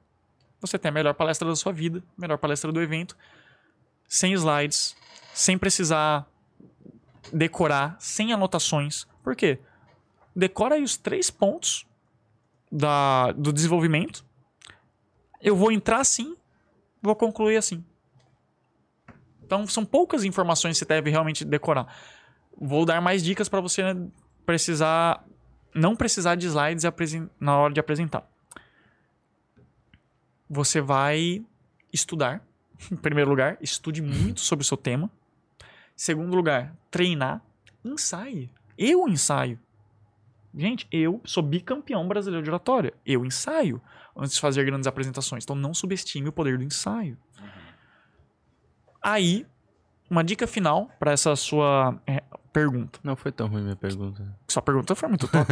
Speaker 3: você tem a melhor palestra da sua vida, melhor palestra do evento, sem slides, sem precisar decorar, sem anotações. Por quê? Decora aí os três pontos da, do desenvolvimento. Eu vou entrar assim, vou concluir assim. Então são poucas informações que você deve realmente decorar. Vou dar mais dicas para você precisar não precisar de slides na hora de apresentar. Você vai estudar. Em primeiro lugar, estude muito sobre o seu tema. Segundo lugar, treinar. Ensaie. Eu ensaio. Gente, eu sou bicampeão brasileiro de oratória. Eu ensaio antes de fazer grandes apresentações. Então não subestime o poder do ensaio. Aí, uma dica final para essa sua é, pergunta.
Speaker 1: Não foi tão ruim minha pergunta.
Speaker 3: Sua pergunta foi muito top.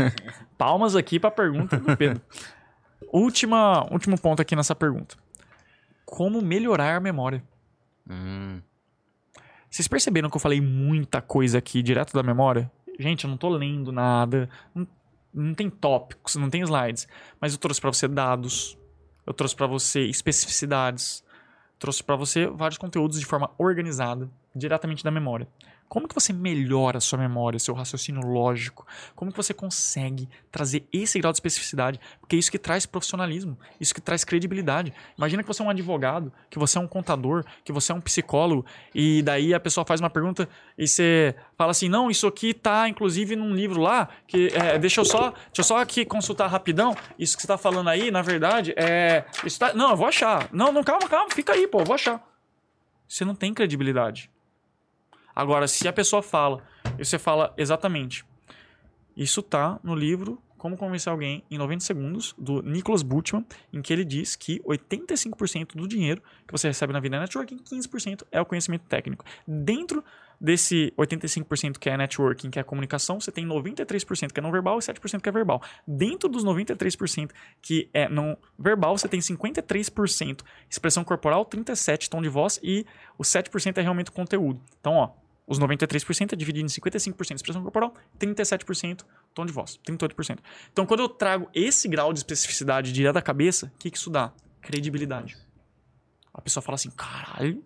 Speaker 3: Palmas aqui para a pergunta do Pedro. Última, último ponto aqui nessa pergunta. Como melhorar a memória?
Speaker 1: Hum.
Speaker 3: Vocês perceberam que eu falei muita coisa aqui direto da memória? Gente, eu não tô lendo nada. Não, não tem tópicos, não tem slides. Mas eu trouxe pra você dados. Eu trouxe pra você especificidades. Trouxe pra você vários conteúdos de forma organizada. diretamente da memória. Como que você melhora a sua memória, seu raciocínio lógico? Como que você consegue trazer esse grau de especificidade? Porque é isso que traz profissionalismo, isso que traz credibilidade. Imagina que você é um advogado, que você é um contador, que você é um psicólogo, e daí a pessoa faz uma pergunta e você fala assim: não, isso aqui tá inclusive num livro lá, que é, deixa eu só, deixa eu só aqui consultar rapidão. Isso que você tá falando aí, na verdade, é. Isso tá, não, eu vou achar. Não, não, calma, calma, fica aí, pô, eu vou achar. Você não tem credibilidade. Agora, se a pessoa fala, e você fala exatamente, isso tá no livro Como Convencer Alguém em 90 Segundos, do Nicholas Butchman, em que ele diz que 85% do dinheiro que você recebe na vida é networking, 15% é o conhecimento técnico. Dentro desse 85% que é networking, que é comunicação, você tem 93% que é não verbal e 7% que é verbal. Dentro dos 93% que é não verbal, você tem 53% expressão corporal, 37% tom de voz e o 7% é realmente conteúdo. Então, ó, os 93% é dividido em 55% expressão corporal, 37% tom de voz, 38%. Então, quando eu trago esse grau de especificidade direto da cabeça, o que, que isso dá? Credibilidade. A pessoa fala assim, caralho,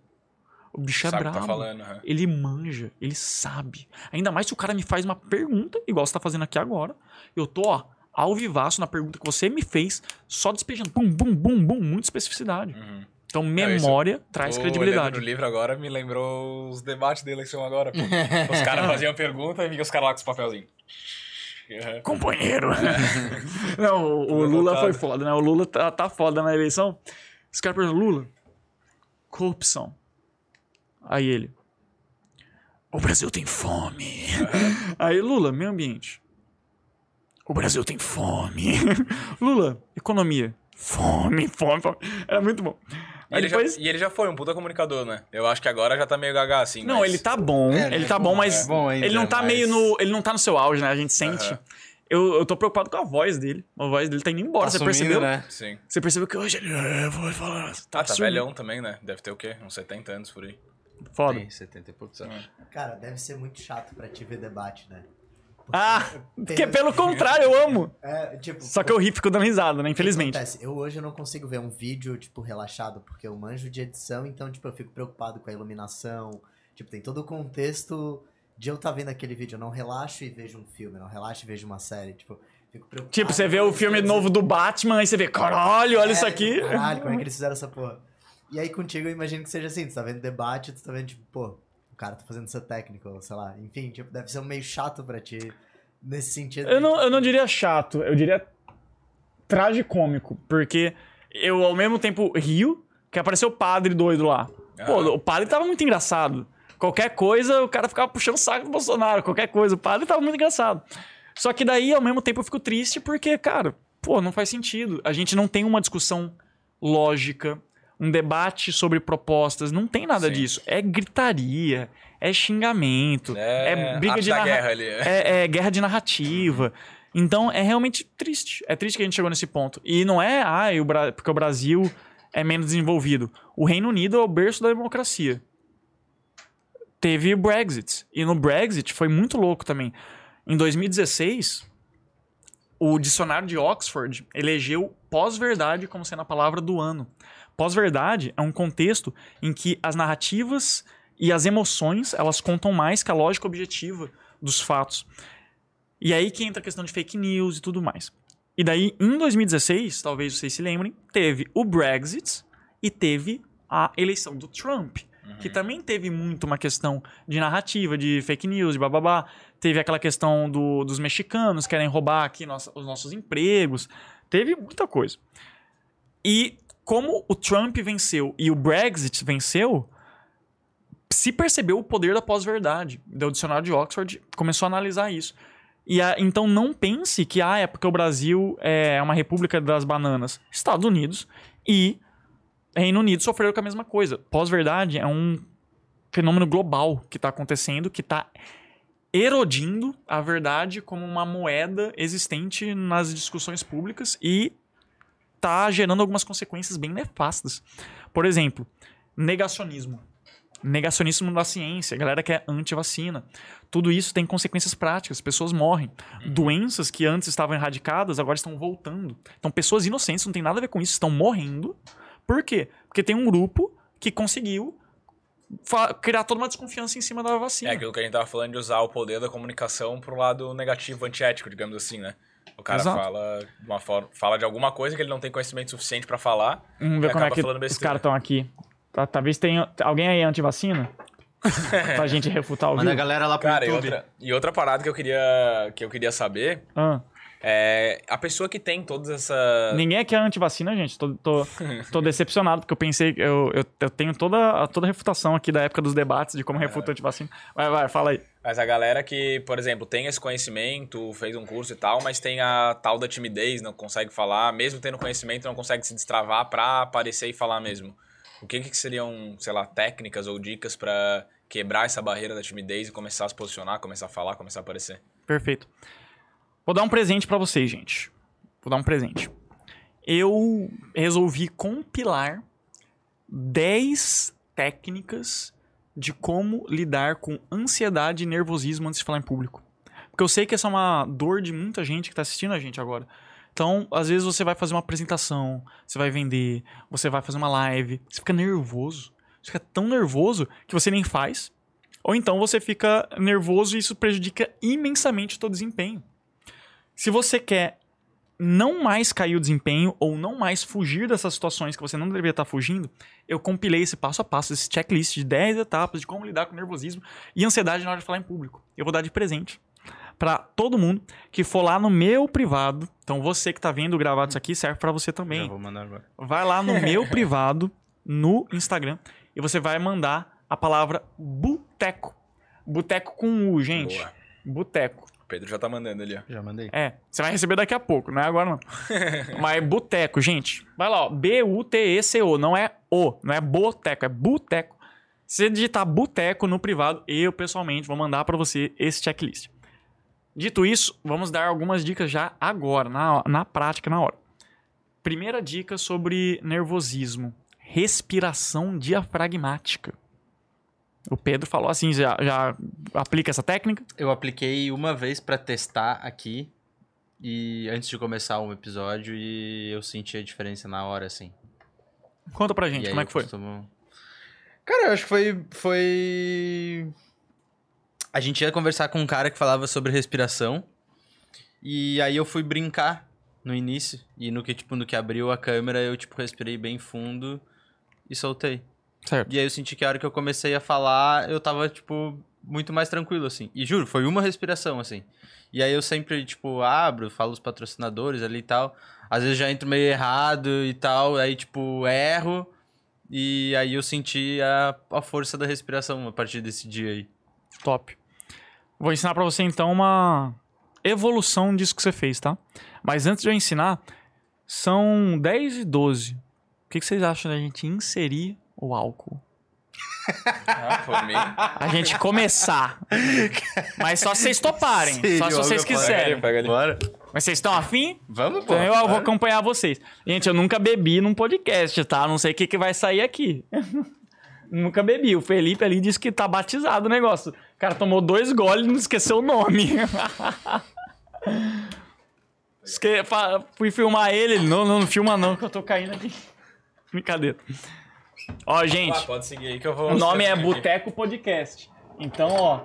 Speaker 3: o bicho é
Speaker 2: Sabe que
Speaker 3: brabo.
Speaker 2: tá falando, aham.
Speaker 3: Ele manja, ele sabe. Ainda mais se o cara me faz uma pergunta, igual você tá fazendo aqui agora. Eu tô, ó, ao vivaço na pergunta que você me fez, só despejando. Bum, bum, bum, bum, muita especificidade.
Speaker 2: Uhum.
Speaker 3: Então,
Speaker 2: isso-
Speaker 3: memória traz
Speaker 2: Tô
Speaker 3: credibilidade.
Speaker 2: no livro agora me lembrou os debates da eleição agora, pô. os caras faziam pergunta e vinha os caras lá com os papelzinhos. Uhum.
Speaker 3: Companheiro. Não, o, o Lula foi foda, né? O Lula tá, tá foda na eleição. Os caras perguntam, Lula, corrupção. Aí ele, o Brasil tem fome. Aí Lula, meio ambiente. O Brasil tem fome. Lula, economia. Fome, fome, fome. Era muito bom.
Speaker 2: E ele,
Speaker 3: depois...
Speaker 2: já, e ele já foi um puta comunicador, né? Eu acho que agora já tá meio gaga assim.
Speaker 3: Não,
Speaker 2: mas-
Speaker 3: ele tá bom,
Speaker 5: É,
Speaker 3: ele
Speaker 5: é
Speaker 3: tá bom, mas
Speaker 1: é bom ainda,
Speaker 3: ele não tá
Speaker 1: mas-
Speaker 3: meio no. Ele não tá no seu auge, né? A gente sente.
Speaker 2: Aham.
Speaker 3: Eu, eu tô preocupado com a voz dele. A voz dele tá indo embora.
Speaker 1: Tá
Speaker 3: Você
Speaker 1: sumindo,
Speaker 3: percebeu?
Speaker 1: né?
Speaker 2: Sim.
Speaker 3: Você percebeu que hoje ele. É, vou falar.
Speaker 2: Ah, tá velhão também, né? Deve ter o quê? Uns 70 anos por aí.
Speaker 3: Foda.
Speaker 1: Tem 70 e poucos anos.
Speaker 5: Cara, deve ser muito chato pra te ver debate, né? Porque
Speaker 3: Ah,
Speaker 5: tem-
Speaker 3: que pelo contrário, eu amo.
Speaker 5: É, tipo,
Speaker 3: Só que eu ri fico dando risada, né? Infelizmente.
Speaker 5: acontece? Eu hoje eu não consigo ver um vídeo, tipo, relaxado, porque eu manjo de edição, então, tipo, eu fico preocupado com a iluminação. Tipo, tem todo o contexto de eu estar vendo aquele vídeo. Eu não relaxo e vejo um filme, não relaxo e vejo uma série. Tipo, fico preocupado.
Speaker 3: Tipo, você vê o filme novo do Batman, aí você vê, caralho, olha
Speaker 5: É,
Speaker 3: isso aqui.
Speaker 5: tipo, Caralho, como é que eles fizeram essa porra? E aí contigo eu imagino que seja assim, tu tá vendo debate, tu tá vendo, tipo, pô, cara tá fazendo essa técnica, ou sei lá. Enfim, tipo, deve ser um meio chato pra ti, nesse sentido.
Speaker 3: Eu não, eu não diria chato, eu diria tragicômico, porque eu ao mesmo tempo rio, que apareceu o padre doido lá. Pô,
Speaker 2: Ah.
Speaker 3: o padre tava muito engraçado. Qualquer coisa, o cara ficava puxando o saco do Bolsonaro, qualquer coisa, o padre tava muito engraçado. Só que daí, ao mesmo tempo, eu fico triste porque, cara, pô, não faz sentido. A gente não tem uma discussão lógica, um debate sobre propostas, não tem nada
Speaker 2: Sim.
Speaker 3: disso. É gritaria, é xingamento, é, briga
Speaker 2: arte
Speaker 3: de
Speaker 2: guerra ali.
Speaker 3: é, é guerra de narrativa. Então é realmente triste. É triste que a gente chegou nesse ponto. E não é, ah, o Bra- porque o Brasil é menos desenvolvido. O Reino Unido é o berço da democracia. Teve o Brexit. E no Brexit foi muito louco também. Em 2016, o dicionário de Oxford elegeu pós-verdade como sendo a palavra do ano. Pós-verdade é um contexto em que as narrativas e as emoções elas contam mais que a lógica objetiva dos fatos. E aí que entra a questão de fake news e tudo mais. E daí, em 2016, talvez vocês se lembrem, teve o Brexit e teve a eleição do Trump, que também teve muito uma questão de narrativa, de fake news, de bababá. Teve aquela questão do- dos mexicanos querem roubar aqui nossa- os nossos empregos. Teve muita coisa. E como o Trump venceu e o Brexit venceu, se percebeu o poder da pós-verdade. O dicionário de Oxford começou a analisar isso. E a- então não pense que ah, é porque o Brasil é uma república das bananas. Estados Unidos e Reino Unido sofreram com a mesma coisa. Pós-verdade é um fenômeno global que está acontecendo, que está erodindo a verdade como uma moeda existente nas discussões públicas e está gerando algumas consequências bem nefastas. Por exemplo, negacionismo. Negacionismo da ciência, galera que é anti-vacina. Tudo isso tem consequências práticas, pessoas morrem. Doenças que antes estavam erradicadas agora estão voltando. Então, pessoas inocentes, não tem nada a ver com isso, estão morrendo. Por quê? Porque tem um grupo que conseguiu criar toda uma desconfiança em cima da vacina.
Speaker 2: É aquilo que a gente tava falando de usar o poder da comunicação pro lado negativo, antiético, digamos assim, né? O cara
Speaker 3: Exato.
Speaker 2: fala de uma forma, fala de alguma coisa que ele não tem conhecimento suficiente pra falar.
Speaker 3: Vamos
Speaker 2: e
Speaker 3: ver como é
Speaker 2: acaba
Speaker 3: que os caras estão aqui. Tá- Talvez tenha alguém aí anti-vacina pra gente refutar o
Speaker 1: Manda a galera lá pro
Speaker 2: Cara, e
Speaker 1: YouTube.
Speaker 2: outra, e outra parada que eu queria que eu queria saber
Speaker 3: Ah,
Speaker 2: é a pessoa que tem todas essa
Speaker 3: ninguém aqui é anti-vacina, gente. Tô, tô, tô decepcionado, porque eu pensei. Eu, eu, eu tenho toda, toda a refutação aqui da época dos debates de como refuta anti-vacina. Vai, vai, fala aí.
Speaker 2: Mas a galera que, por exemplo, tem esse conhecimento, fez um curso e tal, mas tem a tal da timidez, não consegue falar, mesmo tendo conhecimento, não consegue se destravar pra aparecer e falar mesmo. O que, que seriam, sei lá, técnicas ou dicas pra quebrar essa barreira da timidez e começar a se posicionar, começar a falar, começar a aparecer?
Speaker 3: Perfeito. Vou dar um presente pra vocês, gente. Vou dar um presente. Eu resolvi compilar 10 técnicas de como lidar com ansiedade e nervosismo antes de falar em público. Porque eu sei que essa é uma dor de muita gente que tá assistindo a gente agora. Então, às vezes você vai fazer uma apresentação, você vai vender, você vai fazer uma live, você fica nervoso. Você fica tão nervoso que você nem faz. Ou então você fica nervoso e isso prejudica imensamente o teu desempenho. Se você quer não mais cair o desempenho ou não mais fugir dessas situações que você não deveria estar fugindo, eu compilei esse passo a passo, esse checklist de 10 etapas de como lidar com nervosismo e ansiedade na hora de falar em público. Eu vou dar de presente para todo mundo que for lá no meu privado. Então você que tá vendo gravado isso aqui serve para você
Speaker 1: Já
Speaker 3: também.
Speaker 1: vou mandar agora.
Speaker 3: Vai lá no meu privado no Instagram e você vai mandar a palavra boteco. Boteco com U, gente.
Speaker 2: Boa.
Speaker 3: Boteco.
Speaker 2: O Pedro já tá mandando ali, ó.
Speaker 1: Já mandei.
Speaker 3: É, você vai receber daqui a pouco, não é agora não. Mas boteco, gente. Vai lá, ó. B-U-T-E-C-O. Não é O, não é boteco, é boteco. Se você digitar boteco no privado, eu pessoalmente vou mandar pra você esse checklist. Dito isso, vamos dar algumas dicas já agora, na, na prática, na hora. Primeira dica sobre nervosismo: respiração diafragmática. O Pedro falou assim: já, já aplica essa técnica?
Speaker 1: Eu apliquei uma vez pra testar aqui e antes de começar um episódio e eu senti a diferença na hora, assim.
Speaker 3: Conta pra
Speaker 1: E
Speaker 3: gente,
Speaker 1: aí
Speaker 3: como é que foi?
Speaker 1: costumo- Cara, eu acho que foi, foi. A gente ia conversar com um cara que falava sobre respiração. E aí eu fui brincar no início. E no que, tipo, no que abriu a câmera, eu, tipo, respirei bem fundo e soltei.
Speaker 3: Certo.
Speaker 1: E aí eu senti que a hora que eu comecei a falar, eu tava, tipo, muito mais tranquilo, assim. E juro, foi uma respiração, assim. E aí eu sempre, tipo, abro, falo os patrocinadores ali e tal. Às vezes já entro meio errado e tal, aí, tipo, erro. E aí eu senti a, a força da respiração a partir desse dia aí.
Speaker 3: Top. Vou ensinar pra você então uma evolução disso que você fez, tá? Mas antes de eu ensinar, são 10 e 12. O que que vocês acham da gente inserir o álcool?
Speaker 2: Ah, por mim.
Speaker 3: A gente começar. Mas só se vocês toparem. só se vocês quiserem.
Speaker 2: Pega ali.
Speaker 1: Bora.
Speaker 3: Mas vocês estão afim?
Speaker 1: Vamos, pô.
Speaker 3: Então eu vou acompanhar vocês. Gente, eu nunca bebi num podcast, tá? Não sei o que, que vai sair aqui. nunca bebi. O Felipe ali disse que tá batizado o negócio. O cara tomou dois goles e não esqueceu o nome. Esque... Fui filmar ele. ele, Não, não, não filma não, que eu tô caindo aqui. Brincadeira. Ó,
Speaker 2: Ah,
Speaker 3: gente.
Speaker 2: pode seguir aí que eu vou.
Speaker 3: O nome é. Boteco Podcast. Então, ó,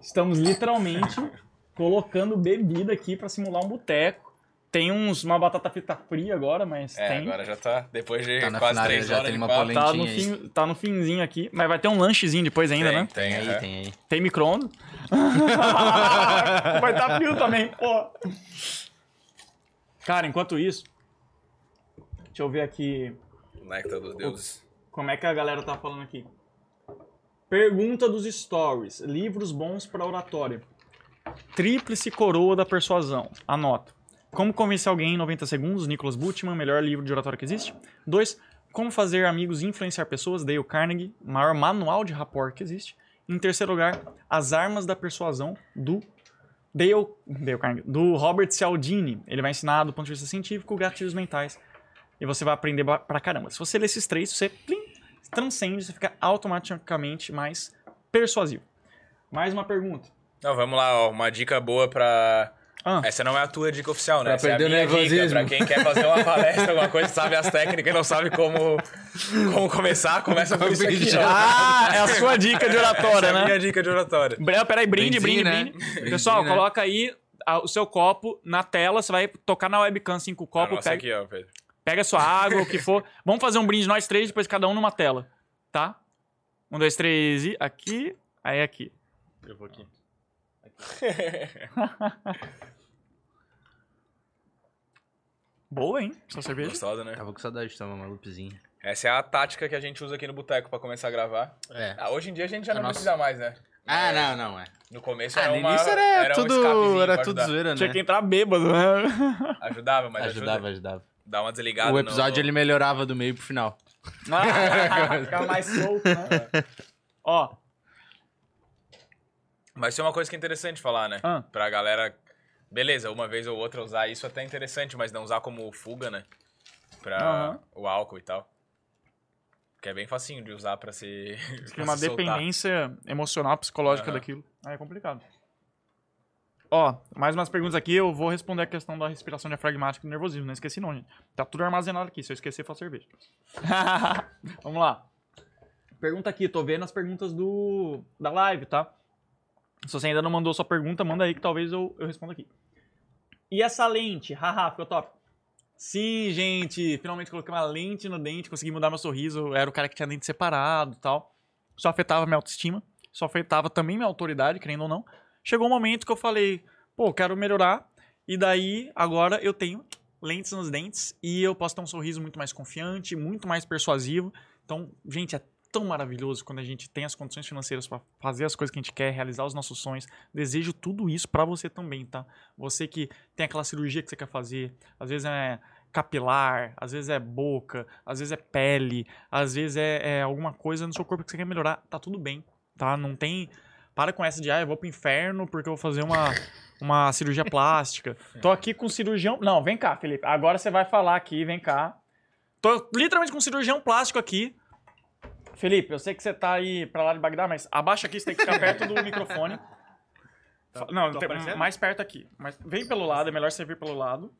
Speaker 3: estamos literalmente colocando bebida aqui pra simular um boteco. Tem uns uma batata frita fria agora, mas
Speaker 2: É,
Speaker 3: tem.
Speaker 2: agora já tá. Depois de
Speaker 1: Tá
Speaker 2: quase três
Speaker 1: já
Speaker 2: horas
Speaker 1: tem uma polêmica.
Speaker 3: Tá no, fim, tá no finzinho aqui, mas vai ter um lanchezinho depois ainda,
Speaker 2: Tem,
Speaker 3: né?
Speaker 2: tem,
Speaker 1: Tem aí,
Speaker 2: é.
Speaker 1: tem aí.
Speaker 3: Tem micro-ondas. vai estar frio também, pô. Cara, enquanto isso, deixa eu ver aqui
Speaker 2: Néctar dos deuses.
Speaker 3: Como é que a galera tá falando aqui? Pergunta dos stories. Livros bons para oratória. Tríplice coroa da persuasão. Anota. Como convencer alguém em 90 segundos. Nicholas Butman, melhor livro de oratória que existe. 2. Como fazer amigos e influenciar pessoas. Dale Carnegie, maior manual de rapport que existe. Em terceiro lugar, As Armas da Persuasão, do Dale, Dale Carnegie, do Robert Cialdini. Ele vai ensinar do ponto de vista científico gatilhos mentais. E você vai aprender pra caramba. Se você ler esses três, você plim, transcende, você fica automaticamente mais persuasivo. Mais uma pergunta.
Speaker 2: Não, vamos lá, ó. Uma dica boa pra
Speaker 3: Ah,
Speaker 2: Essa não é a tua dica oficial, né?
Speaker 1: Pra
Speaker 2: Essa é a
Speaker 1: perder
Speaker 2: minha dica. Pra quem quer fazer uma palestra, alguma coisa, sabe as técnicas e não sabe como, como começar, começa por isso aqui.
Speaker 3: Ah, é a sua dica de oratória,
Speaker 2: Essa é a
Speaker 3: né?
Speaker 2: minha dica de oratória.
Speaker 3: Peraí, brinde, brinde,
Speaker 1: Brindezinho,
Speaker 3: brinde.
Speaker 1: né?
Speaker 3: Pessoal,
Speaker 1: né?
Speaker 3: coloca aí o seu copo na tela, você vai tocar na webcam assim com o copo,
Speaker 2: Nossa,
Speaker 3: pega,
Speaker 2: aqui, ó, Pedro.
Speaker 3: Pega a sua água, o que for. Vamos fazer um brinde nós três, depois cada um numa tela, tá? Um, dois, três e aqui, aí aqui.
Speaker 2: Eu vou aqui.
Speaker 3: Boa, hein? Sua cerveja?
Speaker 2: Gostosa, né?
Speaker 1: Tava com saudade de tomar uma lupezinha.
Speaker 2: Essa é a tática que a gente usa aqui no boteco pra começar a gravar.
Speaker 1: É.
Speaker 2: Ah, hoje em dia a gente já
Speaker 1: A
Speaker 2: não
Speaker 1: nossa-
Speaker 2: precisa mais, né?
Speaker 1: Ah, não, não, é.
Speaker 2: No começo
Speaker 1: Ah,
Speaker 2: era
Speaker 1: no
Speaker 2: uma,
Speaker 1: início era,
Speaker 2: era um
Speaker 1: tudo,
Speaker 2: escapezinho
Speaker 1: era tudo zoeira,
Speaker 3: Tinha
Speaker 1: né?
Speaker 3: que entrar bêbado, né?
Speaker 2: Ajudava, mas
Speaker 1: Ajudava,
Speaker 2: ajuda.
Speaker 1: ajudava.
Speaker 2: Dá uma desligada.
Speaker 1: O episódio
Speaker 2: no...
Speaker 1: ele melhorava do meio pro final.
Speaker 3: Ficava mais solto, né? Ó,
Speaker 2: Mas tem uma coisa que é interessante falar, né?
Speaker 3: Ah.
Speaker 2: Pra galera. Beleza, uma vez ou outra usar isso até é interessante, mas não usar como fuga, né? Pra
Speaker 3: Aham.
Speaker 2: o álcool e tal. Que é bem facinho de usar pra se.
Speaker 3: Tem uma
Speaker 2: se
Speaker 3: dependência emocional, psicológica
Speaker 2: Aham.
Speaker 3: daquilo. Aí é complicado. Ó, mais umas perguntas aqui. Eu vou responder a questão da respiração diafragmática e nervosismo. Não esqueci não, gente. Tá tudo armazenado aqui. Se eu esquecer, faço cerveja. Vamos lá. Pergunta aqui. Tô vendo as perguntas do da live, tá? Se você ainda não mandou sua pergunta, manda aí que talvez eu, eu responda aqui. E essa lente? Haha, ficou top. Sim, gente, finalmente coloquei uma lente no dente, consegui mudar meu sorriso. Era o cara que tinha dente separado e tal. Isso afetava minha autoestima, isso afetava também minha autoridade, querendo ou não. Chegou um momento que eu falei, pô, quero melhorar. E daí, agora eu tenho lentes nos dentes e eu posso ter um sorriso muito mais confiante, muito mais persuasivo. Então, gente, é tão maravilhoso quando a gente tem as condições financeiras para fazer as coisas que a gente quer, realizar os nossos sonhos. Desejo tudo isso para você também, tá? Você que tem aquela cirurgia que você quer fazer, às vezes é capilar, às vezes é boca, às vezes é pele, às vezes é, é alguma coisa no seu corpo que você quer melhorar, tá tudo bem, tá? Não tem. Para com essa de, ah, eu vou pro inferno porque eu vou fazer uma, uma cirurgia plástica. Tô aqui com cirurgião. Não, vem cá, Felipe. Agora você vai falar aqui, vem cá. Tô literalmente com cirurgião plástico aqui. Felipe, eu sei que você tá aí pra lá de Bagdá, mas abaixa aqui, você tem que ficar perto do microfone. Fa- Não, tem- mais perto aqui. Mas vem pelo lado, é melhor você vir pelo lado.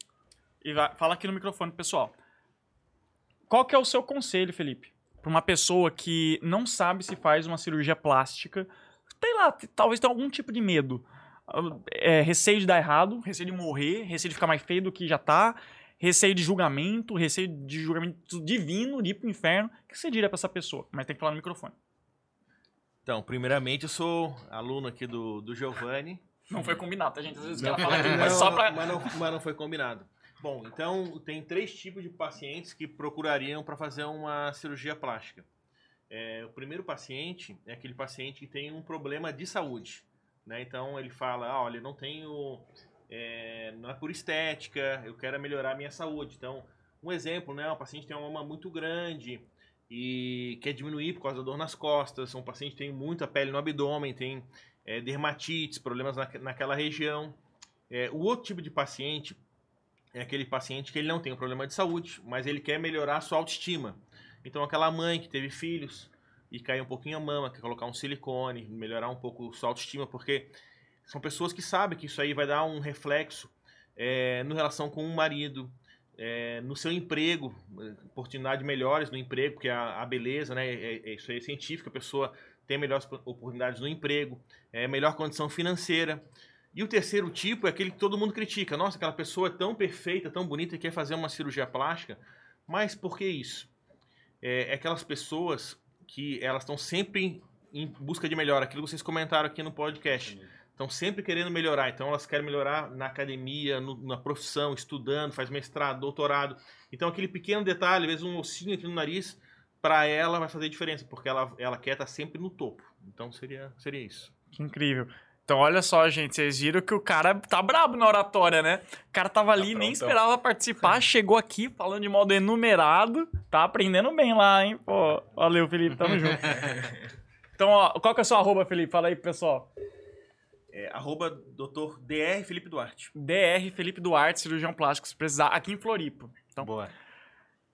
Speaker 3: E vai- fala aqui no microfone, pessoal. Qual que é o seu conselho, Felipe? Pra uma pessoa que não sabe se faz uma cirurgia plástica, sei lá, talvez tenha algum tipo de medo. É, receio de dar errado, receio de morrer, receio de ficar mais feio do que já tá, receio de julgamento, receio de julgamento divino, de ir pro inferno. O que você diria pra essa pessoa? Mas tem que falar no microfone.
Speaker 4: Então, primeiramente, eu sou aluno aqui do, do Giovanni.
Speaker 3: Não foi combinado, tá, gente? Às vezes que
Speaker 4: Não,
Speaker 3: ela fala aqui, mas só pra...
Speaker 4: mas, não, mas não foi combinado. Bom, então tem três tipos de pacientes que procurariam para fazer uma cirurgia plástica. É, o primeiro paciente é aquele paciente que tem um problema de saúde. Né? Então ele fala, ah, olha, não tenho. é, não é por estética, eu quero melhorar a minha saúde. Então, um exemplo, né? O paciente tem uma mama muito grande e quer diminuir por causa da dor nas costas. Um paciente tem muita pele no abdômen, tem é, dermatites, problemas na, naquela região. É, o outro tipo de paciente é aquele paciente que ele não tem um problema de saúde, mas ele quer melhorar a sua autoestima. Então, aquela mãe que teve filhos e caiu um pouquinho a mama, quer colocar um silicone, melhorar um pouco sua autoestima, porque são pessoas que sabem que isso aí vai dar um reflexo é, no relação com o marido, é, no seu emprego, oportunidades melhores no emprego, porque a, a beleza, né, é, é- isso aí é científico, a pessoa tem melhores oportunidades no emprego, é, melhor condição financeira. E o terceiro tipo é aquele que todo mundo critica. Nossa, aquela pessoa é tão perfeita, tão bonita e quer fazer uma cirurgia plástica. Mas por que isso? É, é aquelas pessoas que elas estão sempre em busca de melhora. Aquilo que vocês comentaram aqui no podcast. Estão sempre querendo melhorar. Então elas querem melhorar na academia, no- na profissão, estudando, faz mestrado, doutorado. Então aquele pequeno detalhe, às vezes um ossinho aqui no nariz, para ela vai fazer diferença, porque ela, ela quer estar sempre no topo. Então seria, seria isso.
Speaker 3: Que incrível. Então, olha só, gente, vocês viram que o cara tá brabo na oratória, né? O cara tava ali, nem esperava participar, chegou aqui falando de modo enumerado, tá aprendendo bem lá, hein? Pô, valeu, Felipe, tamo junto. Então, ó, qual que é o seu arroba, Felipe? Fala aí, pessoal.
Speaker 4: É, arroba Dr. Dr. Felipe Duarte.
Speaker 3: DR Felipe Duarte, cirurgião plástico, se precisar, aqui em Floripa. Então,
Speaker 1: Boa.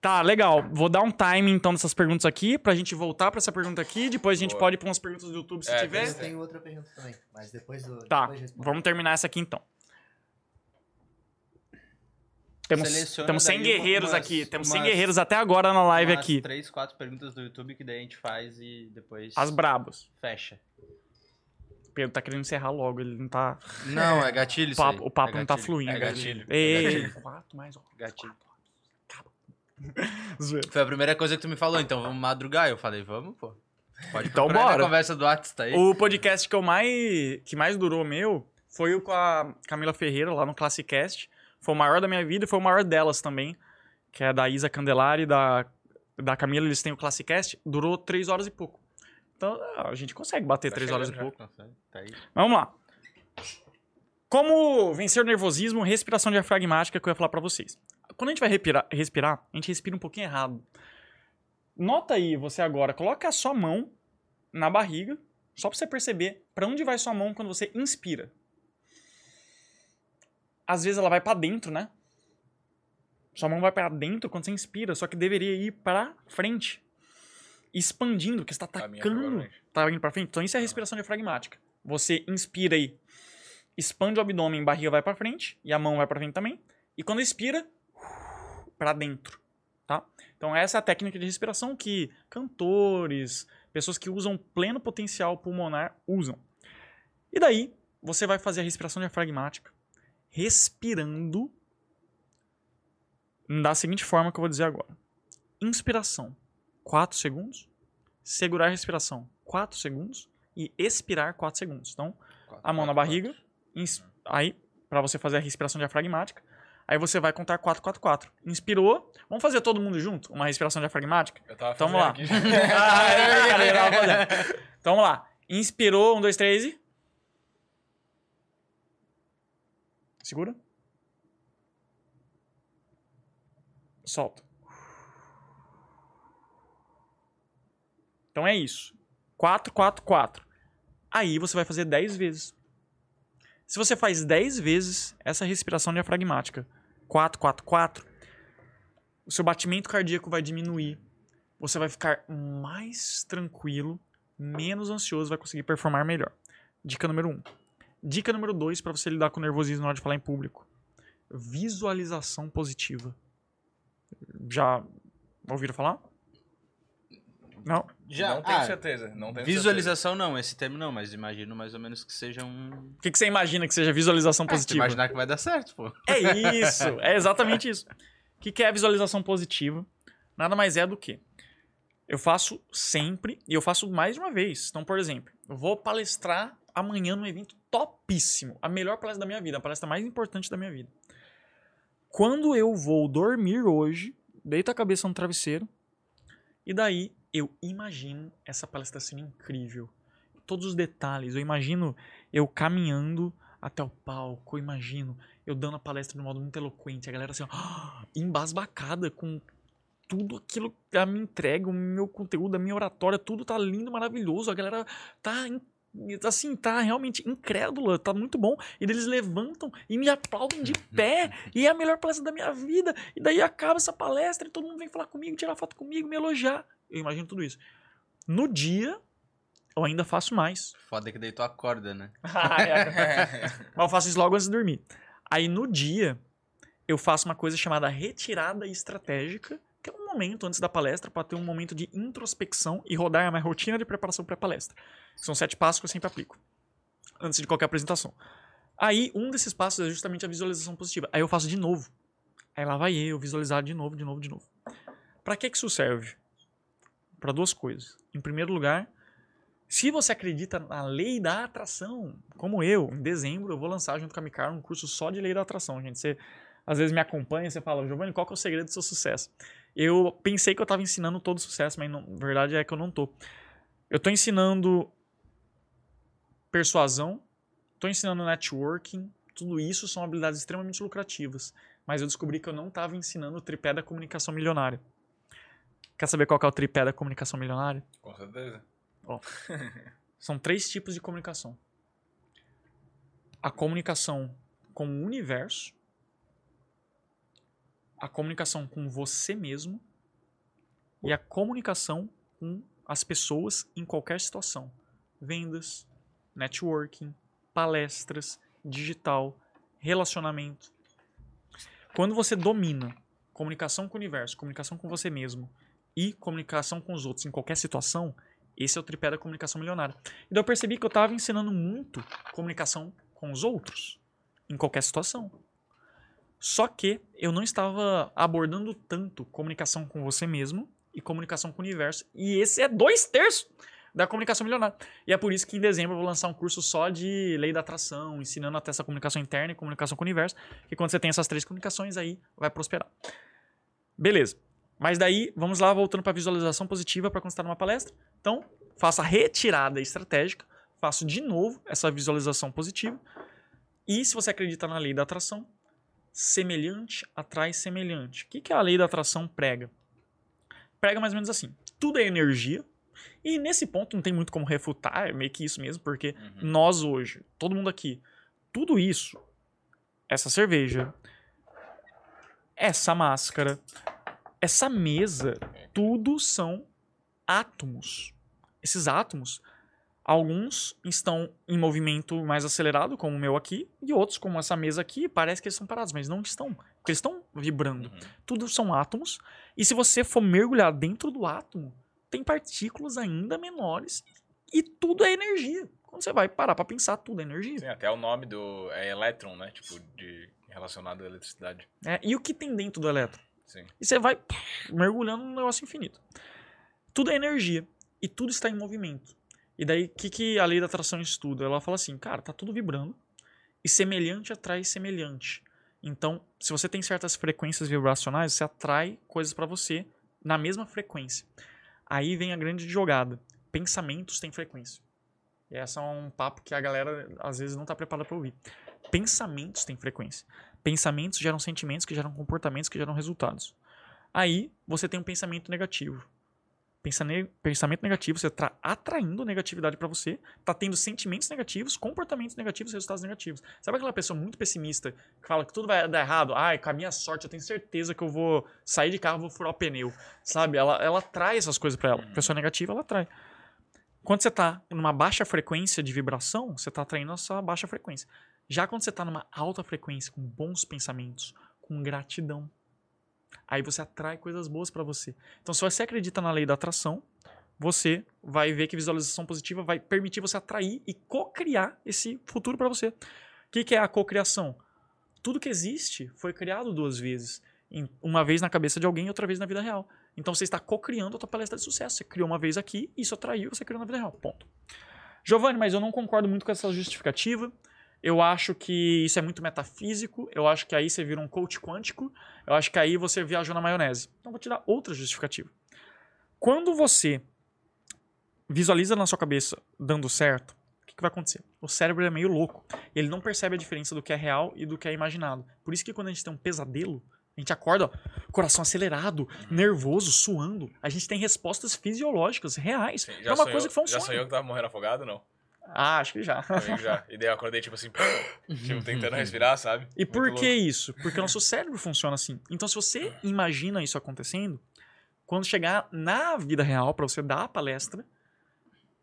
Speaker 3: Tá, legal. Vou dar um time então dessas perguntas aqui, pra gente voltar pra essa pergunta aqui. Depois a gente
Speaker 2: Boa.
Speaker 3: pode ir pra umas perguntas do YouTube se
Speaker 2: É,
Speaker 3: tiver.
Speaker 5: Eu tenho outra pergunta também, mas depois do.
Speaker 3: Tá,
Speaker 5: depois respondo.
Speaker 3: vamos terminar essa aqui então. Temos,
Speaker 1: Seleciona
Speaker 3: temos 100
Speaker 1: daí
Speaker 3: guerreiros
Speaker 1: umas-
Speaker 3: aqui. Temos 100
Speaker 1: umas-
Speaker 3: guerreiros até agora na live
Speaker 1: Umas
Speaker 3: aqui.
Speaker 1: três, quatro perguntas do YouTube que daí a gente faz e depois
Speaker 3: As brabos.
Speaker 1: fecha.
Speaker 3: Pedro tá querendo encerrar logo, ele não tá.
Speaker 1: Não, é gatilho
Speaker 3: O
Speaker 1: isso aí.
Speaker 3: papo, o papo
Speaker 1: É
Speaker 3: não tá
Speaker 1: gatilho.
Speaker 3: fluindo.
Speaker 2: É gatilho.
Speaker 3: Ei,
Speaker 1: É gatilho.
Speaker 3: quatro mais, ó.
Speaker 1: Gatilho. Foi a primeira coisa que tu me falou, então vamos madrugar. Eu falei, vamos, pô. Pode
Speaker 3: Então bora.
Speaker 1: na conversa do WhatsApp, tá aí.
Speaker 3: O podcast que eu mais que mais durou meu foi o com a Camila Ferreira lá no Classicast. Foi o maior da minha vida e foi o maior delas também, que é da Isa Candelari e da da Camila, eles têm o Classicast, durou três horas e pouco. Então, a gente consegue bater
Speaker 2: Tá
Speaker 3: três horas e pouco.
Speaker 1: Tá
Speaker 3: vamos lá. Como vencer o nervosismo, respiração diafragmática que eu ia falar pra vocês. Quando a gente vai respirar, respirar, a gente respira um pouquinho errado. Nota aí você agora, coloca a sua mão na barriga, só pra você perceber pra onde vai sua mão quando você inspira. Às vezes ela vai pra dentro, né? Sua mão vai pra dentro quando você inspira, só que deveria ir pra frente. Expandindo, porque você tá
Speaker 2: Caminha pra
Speaker 3: atacando.
Speaker 2: frente.
Speaker 3: Tá indo pra frente? Então isso é respiração diafragmática. Você inspira aí, expande o abdômen, barriga vai pra frente e a mão vai pra frente também. E quando expira, pra dentro, tá? Então essa é a técnica de respiração que cantores, pessoas que usam pleno potencial pulmonar usam. E daí, você vai fazer a respiração diafragmática respirando da seguinte forma que eu vou dizer agora. Inspiração, 4 segundos. Segurar a respiração, 4 segundos. E expirar, 4 segundos. Então, a mão na barriga. Aí, para você fazer a respiração diafragmática. Aí você vai contar 4, 4, 4. Inspirou. Vamos fazer todo mundo junto? Uma respiração diafragmática?
Speaker 2: Eu tava
Speaker 3: Então vamos lá. ah, é, fazendo. Então vamos lá. Inspirou, 1, 2, 3 e. Segura. Solta. Então é isso. 4, 4, 4. Aí você vai fazer 10 vezes. Se você faz 10 vezes essa respiração diafragmática, 4, 4, 4, o seu batimento cardíaco vai diminuir. Você vai ficar mais tranquilo, menos ansioso, vai conseguir performar melhor. Dica número 1. Um. Dica número 2 para você lidar com nervosismo na hora de falar em público. Visualização positiva. Já ouviram falar? Não?
Speaker 1: Já,
Speaker 2: não tenho
Speaker 1: ah,
Speaker 2: certeza. Não tenho
Speaker 1: Visualização não, esse termo não, mas imagino mais ou menos que seja um.
Speaker 3: O que, que você imagina que seja visualização
Speaker 1: Ah, se
Speaker 3: positiva?
Speaker 1: imaginar que vai dar certo, pô.
Speaker 3: É isso, é exatamente isso. O que, que é a visualização positiva? Nada mais é do que eu faço sempre e eu faço mais de uma vez. Então, por exemplo, eu vou palestrar amanhã num evento topíssimo, a melhor palestra da minha vida, a palestra mais importante da minha vida. Quando eu vou dormir hoje, deito a cabeça no travesseiro e daí eu imagino essa palestra sendo incrível. Todos os detalhes, eu imagino eu caminhando até o palco, eu imagino eu dando a palestra de um modo muito eloquente, a galera assim, ó, embasbacada com tudo aquilo que a minha entrega, o meu conteúdo, a minha oratória, tudo tá lindo, maravilhoso, a galera tá assim, tá realmente incrédula, tá muito bom. E eles levantam e me aplaudem de pé, e é a melhor palestra da minha vida. E daí acaba essa palestra e todo mundo vem falar comigo, tirar foto comigo, me elogiar. Eu imagino tudo isso. No dia, eu ainda faço mais.
Speaker 1: Foda que daí tu acorda, né?
Speaker 3: Ah, é. Mas eu faço isso logo antes de dormir. Aí no dia, eu faço uma coisa chamada retirada estratégica, que é um momento antes da palestra para ter um momento de introspecção e rodar a minha rotina de preparação para a palestra. São sete passos que eu sempre aplico antes de qualquer apresentação. Aí um desses passos é justamente a visualização positiva. Aí eu faço de novo. Aí lá vai eu visualizar de novo, de novo, de novo. Para que que isso serve? Para duas coisas. Em primeiro lugar, se você acredita na lei da atração, como eu, em dezembro eu vou lançar junto com a Micar um curso só de lei da atração, gente. Você às vezes me acompanha você fala, Giovanni, qual que é o segredo do seu sucesso? Eu pensei que eu estava ensinando todo o sucesso, mas não, a verdade é que eu não tô. Eu tô ensinando persuasão, tô ensinando networking, tudo isso são habilidades extremamente lucrativas, mas eu descobri que eu não estava ensinando o tripé da comunicação milionária. Quer saber qual que é o tripé da comunicação milionária?
Speaker 2: Com certeza.
Speaker 3: São três tipos de comunicação: a comunicação com o universo, a comunicação com você mesmo e a comunicação com as pessoas em qualquer situação. Vendas, networking, palestras, digital, relacionamento. Quando você domina comunicação com o universo, comunicação com você mesmo e comunicação com os outros em qualquer situação, esse é o tripé da comunicação milionária. E daí eu percebi que eu estava ensinando muito comunicação com os outros em qualquer situação. Só que eu não estava abordando tanto comunicação com você mesmo e comunicação com o universo. E esse é dois terços da comunicação milionária. E é por isso que em dezembro eu vou lançar um curso só de lei da atração, ensinando até essa comunicação interna e comunicação com o universo. E quando você tem essas três comunicações, aí vai prosperar. Beleza. Mas daí, vamos lá, voltando para visualização positiva para quando está numa palestra. Então, faço a retirada estratégica, faço de novo essa visualização positiva. E se você acredita na lei da atração, semelhante atrai semelhante. O que, que a lei da atração prega? Prega mais ou menos assim: tudo é energia. E nesse ponto não tem muito como refutar, é meio que isso mesmo, porque
Speaker 2: Uhum.
Speaker 3: nós hoje, todo mundo aqui, tudo isso, essa cerveja, essa máscara, essa mesa, tudo são átomos. Esses átomos, alguns estão em movimento mais acelerado, como o meu aqui, e outros, como essa mesa aqui, parece que eles estão parados, mas não estão. Porque eles estão vibrando.
Speaker 2: Uhum.
Speaker 3: Tudo são átomos. E se você for mergulhar dentro do átomo, tem partículas ainda menores e tudo é energia. Quando você vai parar pra pensar, tudo é energia.
Speaker 2: Sim, até o nome do. É elétron, né? Tipo, de, relacionado à eletricidade.
Speaker 3: É, e o que tem dentro do elétron?
Speaker 2: Sim.
Speaker 3: E você vai pff, mergulhando num negócio infinito. Tudo é energia e tudo está em movimento. E daí, o que, que a lei da atração estuda? Ela fala assim, cara, tá tudo vibrando e semelhante atrai semelhante. Então, se você tem certas frequências vibracionais, você atrai coisas pra você na mesma frequência. Aí vem a grande jogada. Pensamentos têm frequência. E essa é um papo que a galera às vezes não tá preparada para ouvir. Pensamentos têm frequência. Pensamentos geram sentimentos que geram comportamentos que geram resultados. Aí você tem um pensamento negativo. Pensa ne- pensamento negativo, você está atraindo negatividade para você, tá tendo sentimentos negativos, comportamentos negativos, resultados negativos. Sabe aquela pessoa muito pessimista que fala que tudo vai dar errado? Ai, com a minha sorte, eu tenho certeza que eu vou sair de carro, vou furar o pneu. Sabe? Ela, ela atrai essas coisas para ela. Pessoa negativa, ela atrai. Quando você está numa baixa frequência de vibração, você está atraindo essa baixa frequência. Já quando você está numa alta frequência, com bons pensamentos, com gratidão, aí você atrai coisas boas para você. Então, se você acredita na lei da atração, você vai ver que visualização positiva vai permitir você atrair e co-criar esse futuro para você. O que, que é a cocriação? Tudo que existe foi criado duas vezes. Uma vez na cabeça de alguém e outra vez na vida real. Então você está co-criando a tua palestra de sucesso. Você criou uma vez aqui, isso atraiu, você criou na vida real. Ponto. Giovanni, mas eu não concordo muito com essa justificativa. Eu acho que isso é muito metafísico. Eu acho que aí você vira um coach quântico. Eu acho que aí você viajou na maionese. Então vou te dar outra justificativa. Quando você visualiza na sua cabeça dando certo, o que, que vai acontecer? O cérebro é meio louco. Ele não percebe a diferença do que é real e do que é imaginado. Por isso que quando a gente tem um pesadelo, a gente acorda, ó, coração acelerado, nervoso, suando. A gente tem respostas fisiológicas reais.
Speaker 2: Sim,
Speaker 3: é
Speaker 2: já
Speaker 3: uma
Speaker 2: sonhou-
Speaker 3: coisa que foi um
Speaker 2: Já
Speaker 3: sonho.
Speaker 2: sonhou que tava morrendo afogado, não?
Speaker 3: Ah, acho que já.
Speaker 2: Comigo já. E daí eu acordei, tipo assim, tipo, tentando respirar, sabe?
Speaker 3: E por
Speaker 2: Muito
Speaker 3: que
Speaker 2: louco.
Speaker 3: isso? Porque o nosso cérebro funciona assim. Então, se você imagina isso acontecendo, quando chegar na vida real, para você dar a palestra,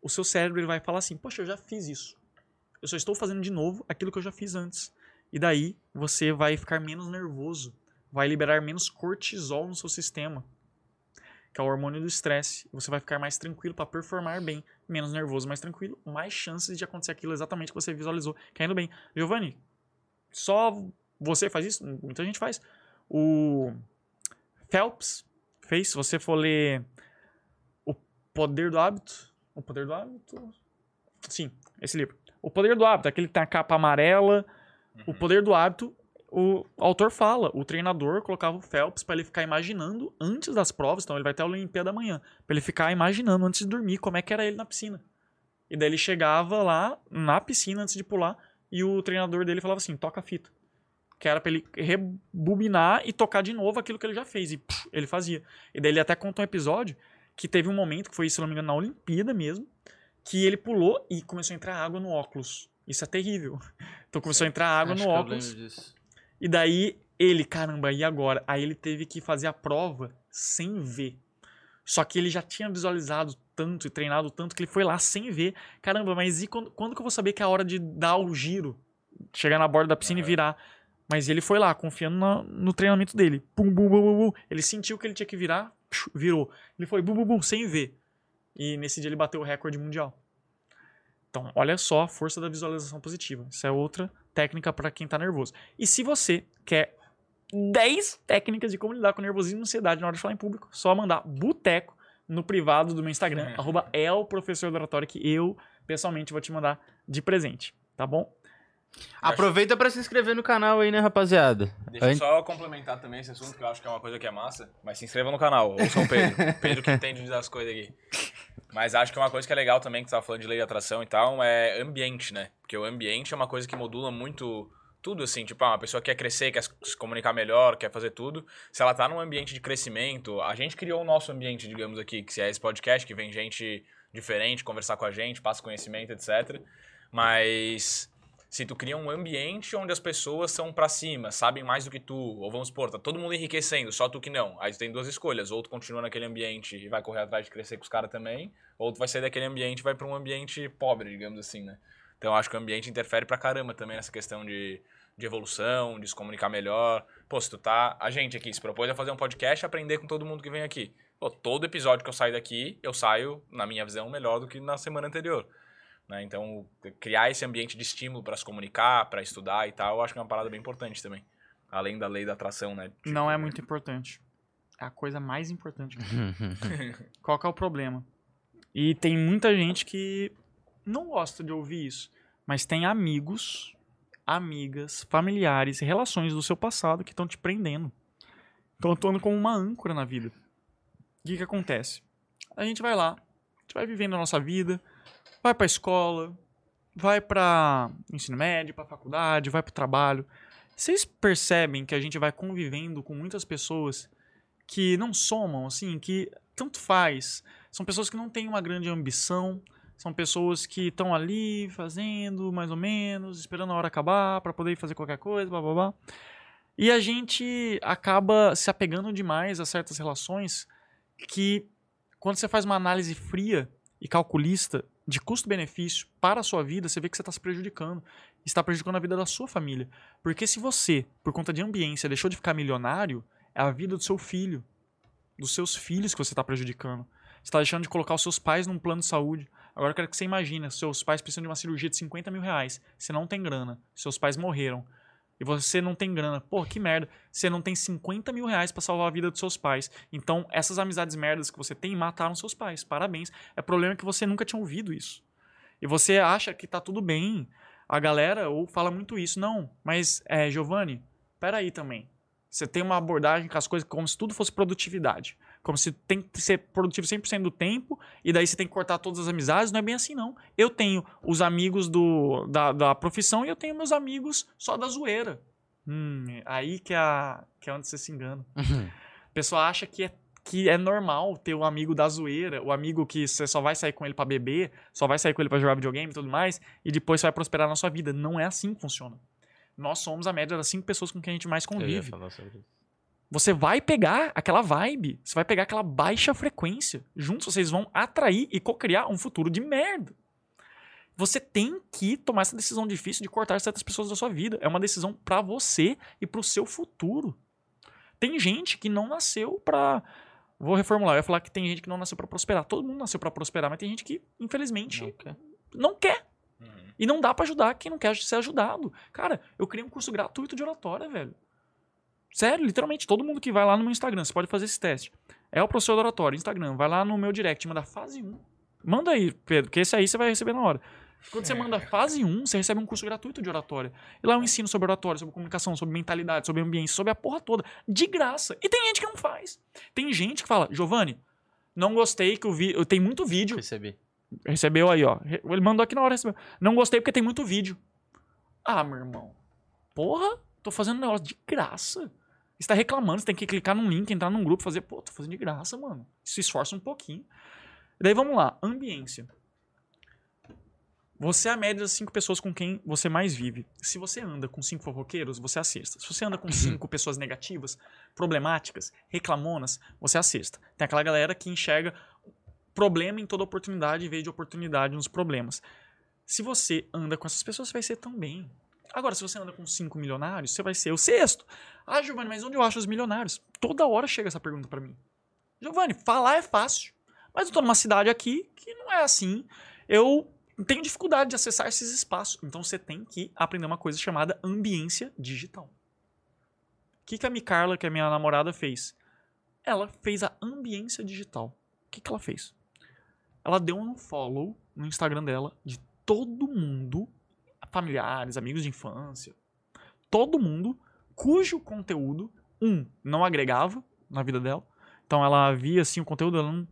Speaker 3: o seu cérebro ele vai falar assim: Poxa, eu já fiz isso. Eu só estou fazendo de novo aquilo que eu já fiz antes. E daí você vai ficar menos nervoso, vai liberar menos cortisol no seu sistema, que é o hormônio do estresse. Você vai ficar mais tranquilo para performar bem, menos nervoso, mais tranquilo, mais chances de acontecer aquilo exatamente que você visualizou, caindo bem. Giovanni, só você faz isso? Muita gente faz. O Phelps fez. Se você for ler O Poder do Hábito. O Poder do Hábito? Sim, esse livro. O Poder do Hábito, aquele que tem a capa amarela. O Poder do Hábito, o autor fala, o treinador colocava o Phelps para ele ficar imaginando antes das provas, então ele vai até a Olimpíada amanhã, para ele ficar imaginando antes de dormir como é que era ele na piscina. E daí ele chegava lá na piscina antes de pular e o treinador dele falava assim: toca a fita. Que era pra ele rebobinar e tocar de novo aquilo que ele já fez. E puf, ele fazia. E daí ele até contou um episódio que teve um momento, que foi, se não me engano, na Olimpíada mesmo, que ele pulou e começou a entrar água no óculos. Isso é terrível. Então começou a entrar água
Speaker 1: Acho
Speaker 3: no óculos. E daí ele, caramba, e agora? Aí ele teve que fazer a prova sem ver. Só que ele já tinha visualizado tanto e treinado tanto que ele foi lá sem ver. Caramba, mas e quando, quando que eu vou saber que é a hora de dar o giro? Chegar na borda da piscina e
Speaker 2: Aham.
Speaker 3: virar? Mas ele foi lá, confiando na- no treinamento dele. Pum, bum, bum, bum, bum. Ele sentiu que ele tinha que virar, virou. Ele foi bum, bum, bum, sem ver. E nesse dia ele bateu o recorde mundial. Então, olha só a força da visualização positiva. Isso é outra técnica para quem tá nervoso. E se você quer 10 técnicas de como lidar com nervosismo e ansiedade na hora de falar em público, só mandar boteco no privado do meu Instagram, arroba elprofessor do oratório, que eu, pessoalmente, vou te mandar de presente, tá bom?
Speaker 1: Aproveita pra se inscrever no canal aí, né, rapaziada?
Speaker 2: Deixa eu
Speaker 1: An-
Speaker 2: só complementar também esse assunto, que eu acho que é uma coisa que é massa. Mas se inscreva no canal, ouçam o Pedro. Pedro que entende das coisas aqui. Mas acho que uma coisa que é legal também, que você tava falando de lei de atração e tal, é ambiente, né? Porque o ambiente é uma coisa que modula muito tudo, assim. Tipo, ah, uma pessoa quer crescer, quer se comunicar melhor, quer fazer tudo. Se ela tá num ambiente de crescimento, a gente criou o nosso ambiente, digamos aqui, que é esse podcast, que vem gente diferente conversar com a gente, passa conhecimento, etc. Mas se tu cria um ambiente onde as pessoas são pra cima, sabem mais do que tu, ou vamos supor, tá todo mundo enriquecendo, só tu que não. Aí tu tem duas escolhas, ou tu continua naquele ambiente e vai correr atrás de crescer com os caras também, ou tu vai sair daquele ambiente e vai pra um ambiente pobre, digamos assim, né? Então acho que o ambiente interfere pra caramba também nessa questão de, de evolução, de se comunicar melhor. Pô, se tu tá. A gente aqui se propôs a fazer um podcast e aprender com todo mundo que vem aqui. Pô, todo episódio que eu saio daqui, eu saio, na minha visão, melhor do que na semana anterior. Né? Então, criar esse ambiente de estímulo para se comunicar, para estudar e tal, eu acho que é uma parada bem importante também. Além da lei da atração, né? Tipo,
Speaker 3: Não é muito importante. É a coisa mais importante. Qual que é o problema? E tem muita gente que não gosta de ouvir isso, mas tem amigos, amigas, familiares, relações do seu passado que estão te prendendo. Estão atuando como uma âncora na vida. O que que acontece? A gente vai lá, a gente vai vivendo a nossa vida, vai pra escola, vai pra ensino médio, pra faculdade, vai pro trabalho. Vocês percebem que a gente vai convivendo com muitas pessoas que não somam, assim, que tanto faz. São pessoas que não têm uma grande ambição, são pessoas que estão ali fazendo mais ou menos, esperando a hora acabar para poder fazer qualquer coisa, blá blá blá. E a gente acaba se apegando demais a certas relações que, quando você faz uma análise fria e calculista de custo-benefício para a sua vida, você vê que você está se prejudicando. Está prejudicando a vida da sua família. Porque se você, por conta de ambiência, deixou de ficar milionário, é a vida do seu filho, dos seus filhos que você está prejudicando. Você está deixando de colocar os seus pais num plano de saúde. Agora eu quero que você imagine, seus pais precisam de uma cirurgia de 50 mil reais. Você não tem grana. Seus pais morreram. E você não tem grana. Pô, que merda. Você não tem 50 mil reais pra salvar a vida dos seus pais. Então, essas amizades merdas que você tem mataram seus pais. Parabéns. É problema que você nunca tinha ouvido isso. E você acha que tá tudo bem. A galera ou fala muito isso. Não, mas, é, Giovanni, peraí também. Você tem uma abordagem com as coisas como se tudo fosse produtividade. Como se tem que ser produtivo 100% do tempo e daí você tem que cortar todas as amizades. Não é bem assim, não. Eu tenho os amigos do, da, da profissão e eu tenho meus amigos só da zoeira. Hum, aí que é, a, que é onde você se engana. A pessoa acha que é, que é normal ter o amigo da zoeira, o amigo que você só vai sair com ele pra beber, só vai sair com ele pra jogar videogame e tudo mais, e depois você vai prosperar na sua vida. Não é assim que funciona. Nós somos a média das cinco pessoas com quem a gente mais convive. Você vai pegar aquela vibe, você vai pegar aquela baixa frequência. Juntos vocês vão atrair e cocriar um futuro de merda. Você tem que tomar essa decisão difícil de cortar certas pessoas da sua vida. É uma decisão pra você e pro seu futuro. Tem gente que não nasceu pra. Vou reformular, eu ia falar que tem gente que não nasceu pra prosperar. Todo mundo nasceu pra prosperar, mas tem gente que, infelizmente,
Speaker 1: Não quer?
Speaker 3: não quer.
Speaker 2: Uhum.
Speaker 3: E não dá pra ajudar quem não quer ser ajudado. Cara, eu criei um curso gratuito de oratória, velho. Sério, literalmente, todo mundo que vai lá no meu Instagram, você pode fazer esse teste. É o professor do oratório, Instagram. Vai lá no meu direct, manda fase 1. Manda aí, Pedro, que esse aí você vai receber na hora. Quando você manda fase 1, você recebe um curso gratuito de oratória. E lá eu ensino sobre oratória, sobre comunicação, sobre mentalidade, sobre ambiente, sobre a porra toda. De graça. E tem gente que não faz. Tem gente que fala, Giovanni, não gostei que o vídeo. Tem muito vídeo.
Speaker 1: Recebi.
Speaker 3: Recebeu aí, ó. Ele mandou aqui na hora, recebeu. Não gostei porque tem muito vídeo. Ah, meu irmão. Porra, tô fazendo um negócio de graça. Você tá reclamando, você tem que clicar num link, entrar num grupo, fazer, pô, tô fazendo de graça, mano. Se esforça um pouquinho. Daí vamos lá, ambiência. Você é a média das cinco pessoas com quem você mais vive. Se você anda com cinco fofoqueiros, você é a sexta. Se você anda com cinco pessoas negativas, problemáticas, reclamonas, você é a sexta. Tem aquela galera que enxerga problema em toda oportunidade em vez de oportunidade nos problemas. Se você anda com essas pessoas, você vai ser também. Agora, se você anda com cinco milionários, você vai ser o sexto. Ah, Giovanni, mas onde eu acho os milionários? Toda hora chega essa pergunta pra mim. Giovanni, falar é fácil. Mas eu tô numa cidade aqui que não é assim. Eu tenho dificuldade de acessar esses espaços. Então você tem que aprender uma coisa chamada ambiência digital. O que, que a Micarla, que é minha namorada, fez? Ela fez a ambiência digital. O que, que ela fez? Ela deu um follow no Instagram dela de todo mundo, familiares, amigos de infância, todo mundo cujo conteúdo, um, não agregava na vida dela. Então ela via assim o conteúdo, ela não,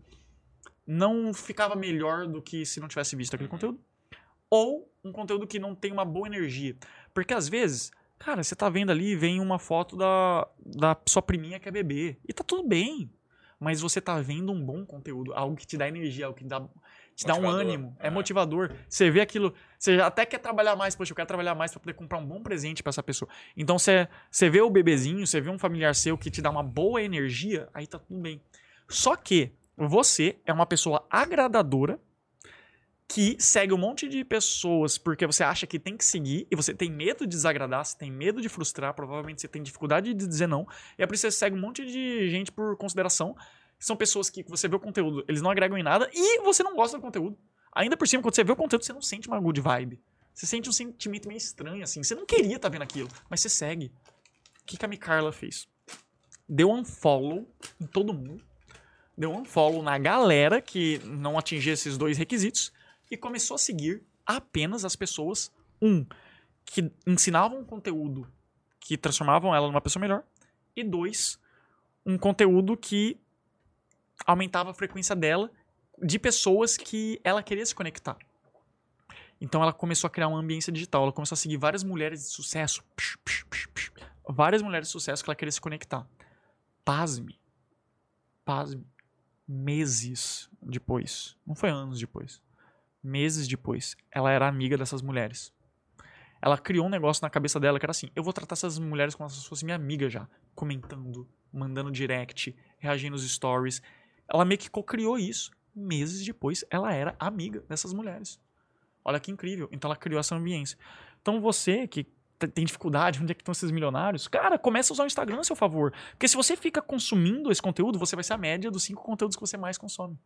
Speaker 3: não ficava melhor do que se não tivesse visto aquele conteúdo. Ou um conteúdo que não tem uma boa energia. Porque às vezes, cara, você tá vendo ali, vem uma foto da, da sua priminha que é bebê. E tá tudo bem. Mas você tá vendo um bom conteúdo, algo que te dá energia, algo que dá, te dá um ânimo, é
Speaker 2: é.
Speaker 3: motivador. Você vê aquilo, você até quer trabalhar mais, poxa, eu quero trabalhar mais pra poder comprar um bom presente pra essa pessoa. Então você, você vê o bebezinho, você vê um familiar seu que te dá uma boa energia, aí tá tudo bem. Só que você é uma pessoa agradadora que segue um monte de pessoas porque você acha que tem que seguir e você tem medo de desagradar, você tem medo de frustrar, provavelmente você tem dificuldade de dizer não. E é por isso que você segue um monte de gente por consideração. São pessoas que você vê o conteúdo, eles não agregam em nada e você não gosta do conteúdo. Ainda por cima, quando você vê o conteúdo, você não sente uma good vibe. Você sente um sentimento meio estranho, assim. Você não queria estar vendo aquilo, mas você segue. O que, que a Micarla fez? Deu unfollow em todo mundo. Deu unfollow na galera que não atingia esses dois requisitos e começou a seguir apenas as pessoas, um, que ensinavam um conteúdo que transformavam ela numa pessoa melhor, e dois, um conteúdo que aumentava a frequência dela de pessoas que ela queria se conectar. Então ela começou a criar uma ambiência digital, ela começou a seguir várias mulheres de sucesso, psh, psh, psh, várias mulheres de sucesso que ela queria se conectar. Pasme. Pasme. Meses depois, não foi anos depois, meses depois, ela era amiga dessas mulheres. Ela criou um negócio na cabeça dela que era assim: eu vou tratar essas mulheres como se fossem minha amiga já. Comentando, mandando direct, reagindo nos stories. Ela meio que co-criou isso. Meses depois, ela era amiga dessas mulheres. Olha que incrível. Então ela criou essa ambiência. Então você que tem dificuldade, onde é que estão esses milionários? Cara, começa a usar o Instagram a seu favor. Porque se você fica consumindo esse conteúdo, você vai ser a média dos cinco conteúdos que você mais consome.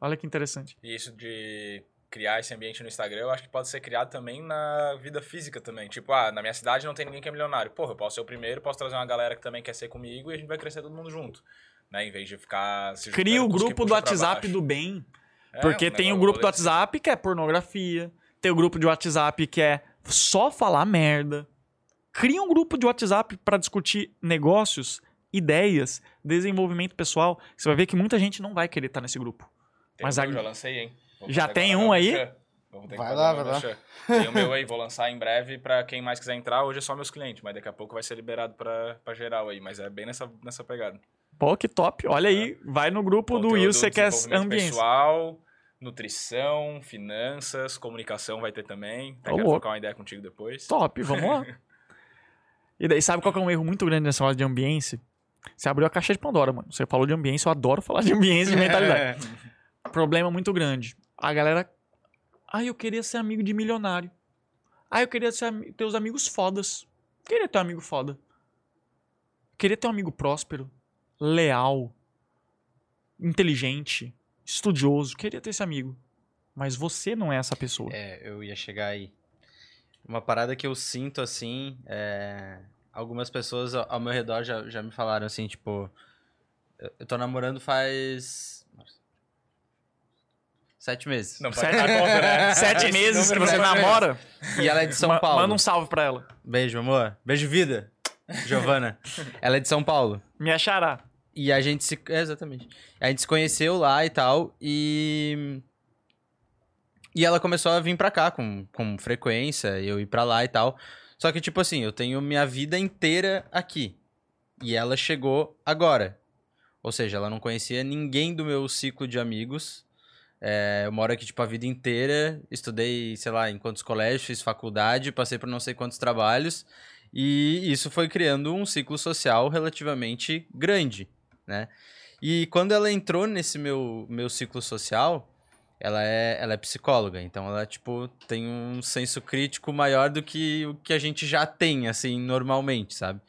Speaker 3: Olha que interessante.
Speaker 2: E isso de criar esse ambiente no Instagram, eu acho que pode ser criado também na vida física também. Tipo, ah, na minha cidade não tem ninguém que é milionário. Porra, eu posso ser o primeiro, posso trazer uma galera que também quer ser comigo e a gente vai crescer todo mundo junto. Né? Em vez de ficar se
Speaker 3: Cria o grupo do WhatsApp do bem.
Speaker 2: É,
Speaker 3: Porque
Speaker 2: um
Speaker 3: tem o grupo do WhatsApp que é pornografia. Tem o grupo de WhatsApp que é só falar merda. Cria um grupo de WhatsApp para discutir negócios, ideias, desenvolvimento pessoal. Você vai ver que muita gente não vai querer estar nesse grupo.
Speaker 2: Tem
Speaker 3: Mas
Speaker 2: o
Speaker 3: a-
Speaker 2: meu, já lancei, hein? Vou
Speaker 3: Já tem um aí?
Speaker 2: Eu vou ter que
Speaker 7: Vai
Speaker 2: fazer
Speaker 7: lá, vai lá.
Speaker 2: Tem o meu aí, vou lançar em breve pra quem mais quiser entrar. Hoje é só meus clientes, mas daqui a pouco vai ser liberado pra, pra geral aí. Mas é bem nessa, nessa pegada.
Speaker 3: Pô, que top. Olha aí, vai no grupo do
Speaker 2: Conteúdo,
Speaker 3: Will, você quer ambiência.
Speaker 2: pessoal, nutrição, finanças, comunicação vai ter também. Até
Speaker 3: Ô,
Speaker 2: quero trocar uma ideia contigo depois.
Speaker 3: Top, vamos lá. E daí, sabe qual que é um erro muito grande nessa hora de ambiência? Você abriu a caixa de Pandora, mano. Você falou de ambiência, eu adoro falar de ambiência e de mentalidade. Problema muito grande. A galera. Ah, eu queria ser amigo de milionário. Ah, eu queria ser, ter os amigos fodas. Queria ter um amigo foda. Queria ter um amigo próspero, leal, inteligente, estudioso. Queria ter esse amigo. Mas você não é essa pessoa.
Speaker 1: É, eu ia chegar aí. Uma parada que eu sinto assim, é... algumas pessoas ao meu redor já, já me falaram assim, tipo, eu tô namorando faz sete meses.
Speaker 2: Não
Speaker 3: Sete,
Speaker 2: pode dar conta, né?
Speaker 3: Sete meses que você
Speaker 2: pra
Speaker 3: namora.
Speaker 1: E ela é de São
Speaker 3: ma-
Speaker 1: Paulo.
Speaker 3: Manda um salve pra ela.
Speaker 1: Beijo, amor. Beijo, vida. Giovana. ela é de São Paulo.
Speaker 3: Me achará.
Speaker 1: E a gente se. é, exatamente. A gente se conheceu lá e tal. E. E ela começou a vir pra cá com, com frequência, eu ir pra lá e tal. Só que, tipo assim, eu tenho minha vida inteira aqui. E ela chegou agora. Ou seja, ela não conhecia ninguém do meu ciclo de amigos. É, eu moro aqui, tipo, a vida inteira. Estudei, sei lá, em quantos colégios, fiz faculdade, passei por não sei quantos trabalhos. E isso foi criando um ciclo social relativamente grande, né? E quando ela entrou nesse meu, meu ciclo social, ela é, ela é psicóloga, então ela, tipo, tem um senso crítico maior do que o que a gente já tem, assim, normalmente, sabe?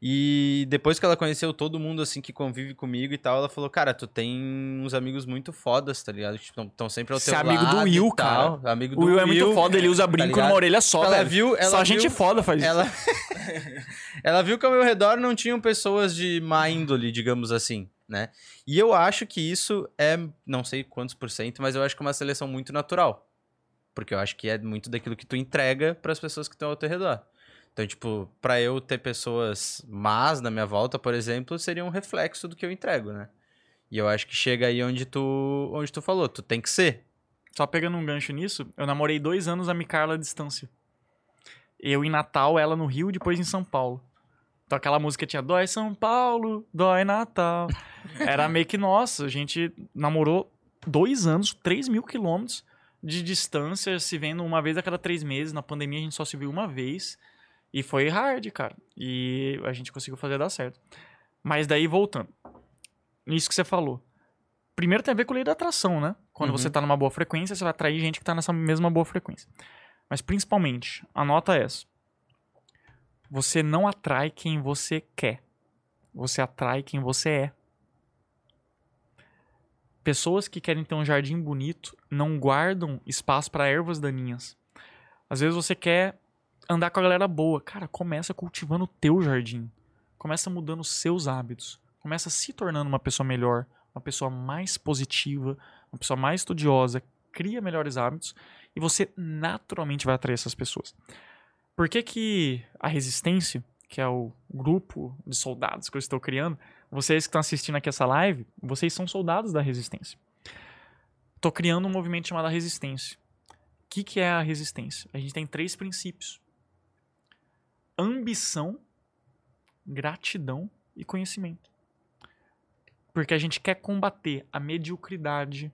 Speaker 1: E depois que ela conheceu todo mundo, assim, que convive comigo e tal, ela falou, cara, tu tem uns amigos muito fodas, tá ligado? Que estão sempre ao teu
Speaker 3: é amigo do
Speaker 1: lado
Speaker 3: Will,
Speaker 1: tal. Amigo do
Speaker 3: O Will é muito foda, ele usa brinco
Speaker 1: ligado?
Speaker 3: numa orelha só,
Speaker 1: Ela
Speaker 3: velho.
Speaker 1: viu- ela
Speaker 3: só gente
Speaker 1: viu-
Speaker 3: foda faz isso.
Speaker 1: Ela... ela viu que ao meu redor não tinham pessoas de má índole, digamos assim, né? E eu acho que isso é, não sei quantos por cento, mas eu acho que é uma seleção muito natural. Porque eu acho que é muito daquilo que tu entrega para as pessoas que estão ao teu redor. Então, tipo, pra eu ter pessoas más na minha volta, por exemplo, seria um reflexo do que eu entrego, né? E eu acho que chega aí onde tu, onde tu falou, tu tem que ser.
Speaker 3: Só pegando um gancho nisso, eu namorei dois anos a Micarla à distância. Eu em Natal, ela no Rio, depois em São Paulo. Então aquela música tinha Dói São Paulo, Dói Natal. Era meio que nossa, a gente namorou dois anos, 3 mil quilômetros de distância, se vendo uma vez a cada três meses. Na pandemia a gente só se viu uma vez. E foi hard, cara. E a gente conseguiu fazer dar certo. Mas daí, voltando. Nisso que você falou. Primeiro tem a ver com a lei da atração, né? Quando
Speaker 1: Uhum.
Speaker 3: você tá numa boa frequência, você vai atrair gente que tá nessa mesma boa frequência. Mas principalmente, anota essa. Você não atrai quem você quer. Você atrai quem você é. Pessoas que querem ter um jardim bonito não guardam espaço para ervas daninhas. Às vezes você quer andar com a galera boa. Cara, começa cultivando o teu jardim. Começa mudando os seus hábitos. Começa se tornando uma pessoa melhor, uma pessoa mais positiva, uma pessoa mais estudiosa, cria melhores hábitos e você naturalmente vai atrair essas pessoas. Por que que a resistência, que é o grupo de soldados que eu estou criando, vocês que estão assistindo aqui essa live, vocês são soldados da resistência. Estou criando um movimento chamado resistência. O que, que é a resistência? A gente tem três princípios: ambição, gratidão e conhecimento. Porque a gente quer combater a mediocridade,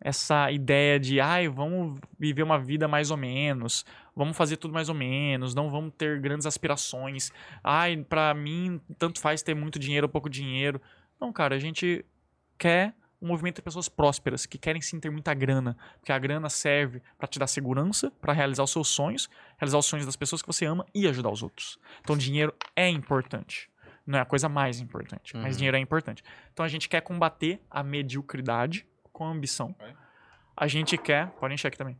Speaker 3: essa ideia de, ai, vamos viver uma vida mais ou menos, vamos fazer tudo mais ou menos, não vamos ter grandes aspirações. Ai, pra mim, tanto faz ter muito dinheiro ou pouco dinheiro. Não, cara, a gente quer um movimento de pessoas prósperas, que querem sim ter muita grana, porque a grana serve pra te dar segurança, pra realizar os seus sonhos, realizar os sonhos das pessoas que você ama e ajudar os outros. Então, dinheiro é importante. Não é a coisa mais importante, mas
Speaker 1: Uhum.
Speaker 3: dinheiro é importante. Então, a gente quer combater a mediocridade com a ambição. A gente quer, podem encher aqui também.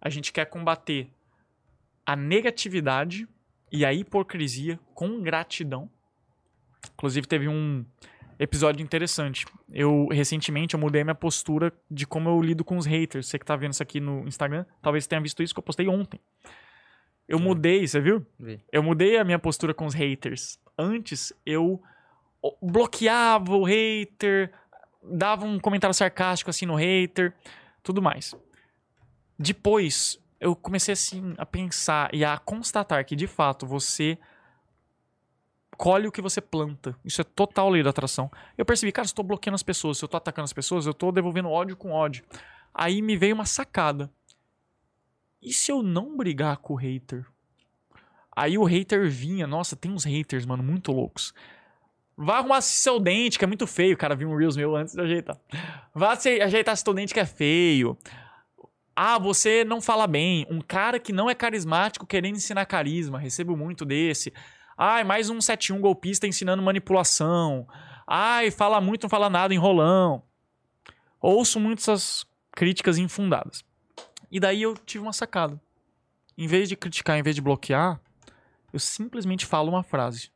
Speaker 3: A gente quer combater a negatividade e a hipocrisia com gratidão. Inclusive teve um episódio interessante. Eu recentemente eu mudei minha postura de como eu lido com os haters. Você que tá vendo isso aqui no Instagram, talvez tenha visto isso que eu postei ontem. Eu mudei, você viu?
Speaker 1: Vi.
Speaker 3: Eu mudei a minha postura com os haters. Antes eu bloqueava o hater, dava um comentário sarcástico assim no hater, tudo mais. Depois eu comecei assim a pensar e a constatar que de fato você colhe o que você planta. Isso é total lei da atração. Eu percebi, cara, se eu tô bloqueando as pessoas, se eu tô atacando as pessoas, eu tô devolvendo ódio com ódio. Aí me veio uma sacada. E se eu não brigar com o hater? Aí o hater vinha, nossa, tem uns haters, mano, muito loucos. Vá arrumar seu dente, que é muito feio. Cara viu um Reels meu antes de ajeitar. Vá ajeitar seu dente, que é feio. Ah, você não fala bem. Um cara que não é carismático querendo ensinar carisma. Recebo muito desse. Ai, mais um 71 golpista ensinando manipulação. Ai, fala muito, não fala nada, enrolão. Ouço muitas críticas infundadas. E daí eu tive uma sacada. Em vez de criticar, em vez de bloquear, eu simplesmente falo uma frase.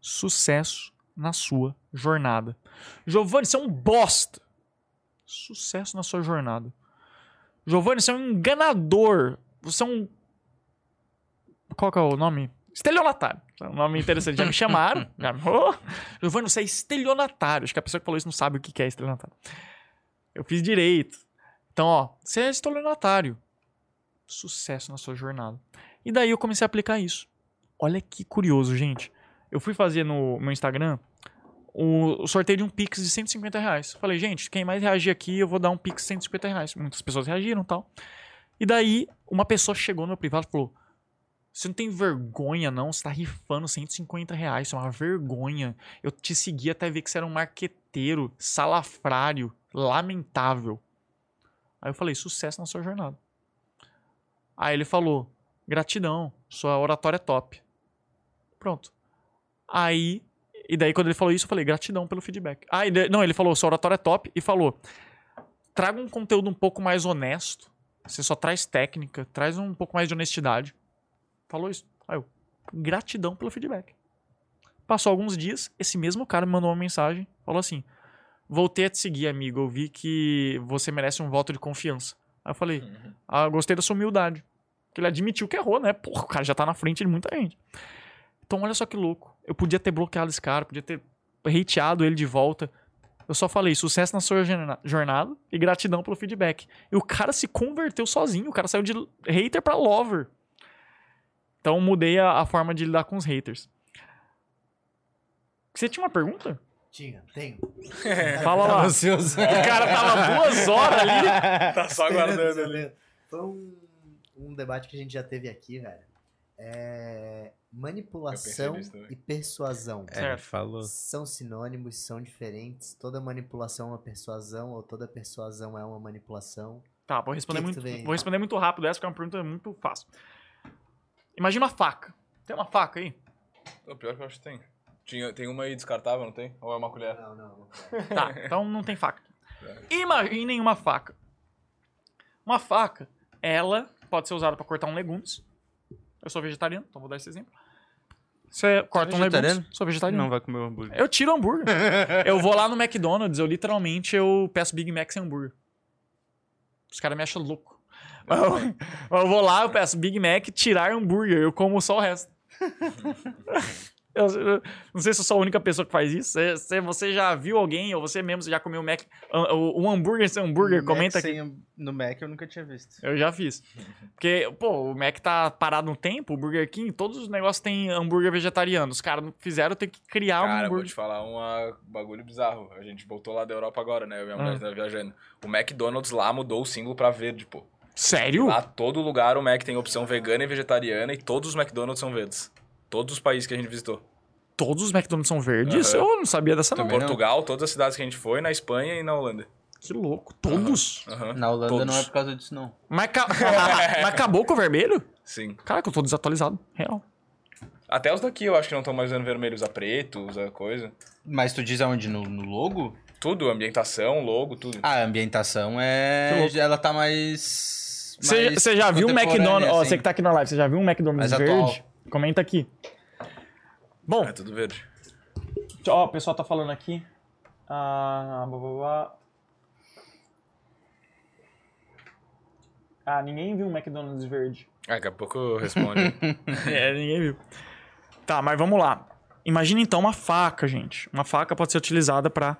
Speaker 3: Sucesso na sua jornada. Giovanni, você é um bosta. Sucesso na sua jornada. Giovanni, você é um enganador. Você é um. Qual que é o nome? Estelionatário. É um nome interessante. Já me chamaram. Já... Oh! Giovanni, você é estelionatário. Acho que a pessoa que falou isso não sabe o que é estelionatário. Eu fiz direito. Então, ó, você é estelionatário. Sucesso na sua jornada. E daí eu comecei a aplicar isso. Olha que curioso, gente. Eu fui fazer no meu Instagram o, o sorteio de um Pix de 150 reais. Falei, gente, quem mais reagir aqui, eu vou dar um Pix de 150 reais. Muitas pessoas reagiram e tal. E daí, uma pessoa chegou no meu privado e falou: Você não tem vergonha, não? Você tá rifando 150 reais. Isso é uma vergonha. Eu te segui até ver que você era um marqueteiro, salafrário, lamentável. Aí eu falei, sucesso na sua jornada. Aí ele falou, gratidão, sua oratória é top. Pronto. Aí, e daí quando ele falou isso, eu falei, gratidão pelo feedback. Aí, não, ele falou, sua oratória é top, e falou, traga um conteúdo um pouco mais honesto. Você só traz técnica, traz um pouco mais de honestidade. Falou isso. Aí eu, gratidão pelo feedback. Passou alguns dias, esse mesmo cara me mandou uma mensagem, falou assim: Voltei a te seguir, amigo. Eu vi que você merece um voto de confiança. Aí eu falei:
Speaker 2: Uhum.
Speaker 3: Ah, gostei da sua humildade. Porque ele admitiu que errou, né? Porra, o cara já tá na frente de muita gente. Então, olha só que louco. Eu podia ter bloqueado esse cara, podia ter hateado ele de volta. Eu só falei, sucesso na sua jorna- jornada e gratidão pelo feedback. E o cara se converteu sozinho. O cara saiu de hater pra lover. Então, mudei a, a forma de lidar com os haters. Você tinha uma pergunta?
Speaker 5: Tinha, tenho.
Speaker 3: Fala lá.
Speaker 1: Ansioso.
Speaker 3: O cara tava duas horas ali.
Speaker 2: Tá só aguardando ali.
Speaker 5: Foi um, um debate que a gente já teve aqui, velho. É, manipulação
Speaker 2: também.
Speaker 5: e persuasão.
Speaker 1: É,
Speaker 3: Certo.
Speaker 1: falou.
Speaker 5: São sinônimos, são diferentes. Toda manipulação é uma persuasão, ou toda persuasão é uma manipulação.
Speaker 3: Tá, vou responder,
Speaker 5: Que que
Speaker 3: muito,
Speaker 5: vem?
Speaker 3: vou responder muito rápido essa, porque é uma pergunta muito fácil. Imagina uma faca. Tem uma faca aí?
Speaker 2: O pior que eu acho que tem. Tinha, tem uma aí descartável, não tem? Ou é uma colher?
Speaker 5: Não, não, não.
Speaker 3: Tá, então não tem faca. Imaginem uma faca. Uma faca, ela pode ser usada pra cortar um legumes. Eu sou vegetariano, então vou dar esse exemplo. Você corta um
Speaker 1: vegetariano?
Speaker 3: legumes. Sou vegetariano.
Speaker 1: Não vai comer o hambúrguer.
Speaker 3: Eu tiro o hambúrguer. eu vou lá no McDonald's, eu literalmente eu peço Big Mac sem hambúrguer. Os caras me acham louco. Eu, eu vou lá, eu peço Big Mac, tirar hambúrguer, eu como só o resto. Eu, eu não sei se eu sou a única pessoa que faz isso. Se, se você já viu alguém, ou você mesmo já comeu Mac, um, um hambúrguer sem hambúrguer, comenta aqui.
Speaker 1: No Mac eu nunca tinha visto.
Speaker 3: Eu já fiz. Porque, pô, o Mac tá parado no tempo, o Burger King, todos os negócios têm hambúrguer vegetariano. Os caras não fizeram, tem que criar um
Speaker 2: Cara, vou
Speaker 3: hambúrguer.
Speaker 2: te falar um bagulho bizarro. A gente voltou lá da Europa agora, né? Eu e minha mulher
Speaker 3: Ah.
Speaker 2: viajando. O McDonald's lá mudou o símbolo pra verde, pô.
Speaker 3: Sério?
Speaker 2: Lá todo lugar o Mac tem opção vegana e vegetariana e todos os McDonald's são verdes. Todos os países que a gente visitou.
Speaker 3: Todos os McDonald's são verdes?
Speaker 2: Aham.
Speaker 3: Eu não sabia dessa não.
Speaker 1: Também não.
Speaker 2: Portugal, todas as cidades que a gente foi, na Espanha e na Holanda.
Speaker 3: Que louco. Todos?
Speaker 2: Aham.
Speaker 1: Na Holanda
Speaker 2: Todos.
Speaker 1: não é por causa disso, não.
Speaker 3: Mas, ca- Mas acabou com o vermelho?
Speaker 2: Sim.
Speaker 3: Caraca, eu tô desatualizado. Real.
Speaker 2: Até os daqui eu acho que não estão mais usando vermelho, usa preto, usa coisa.
Speaker 1: Mas tu diz aonde? No, no logo?
Speaker 2: Tudo, ambientação, logo, tudo.
Speaker 1: Ah, a ambientação é. Ela tá mais.
Speaker 3: Você já viu um McDonald's? Ó,
Speaker 1: assim.
Speaker 3: você que tá aqui na live, você já viu um McDonald's
Speaker 1: Mais atual.
Speaker 3: verde? Comenta aqui. Bom,
Speaker 2: É tudo verde.
Speaker 3: ó, o pessoal tá falando aqui. Ah, blá, blá, blá. Ah, ninguém viu um McDonald's verde.
Speaker 2: Ah, daqui a pouco responde.
Speaker 3: É, ninguém viu. Tá, mas vamos lá. Imagina então uma faca, gente. Uma faca pode ser utilizada pra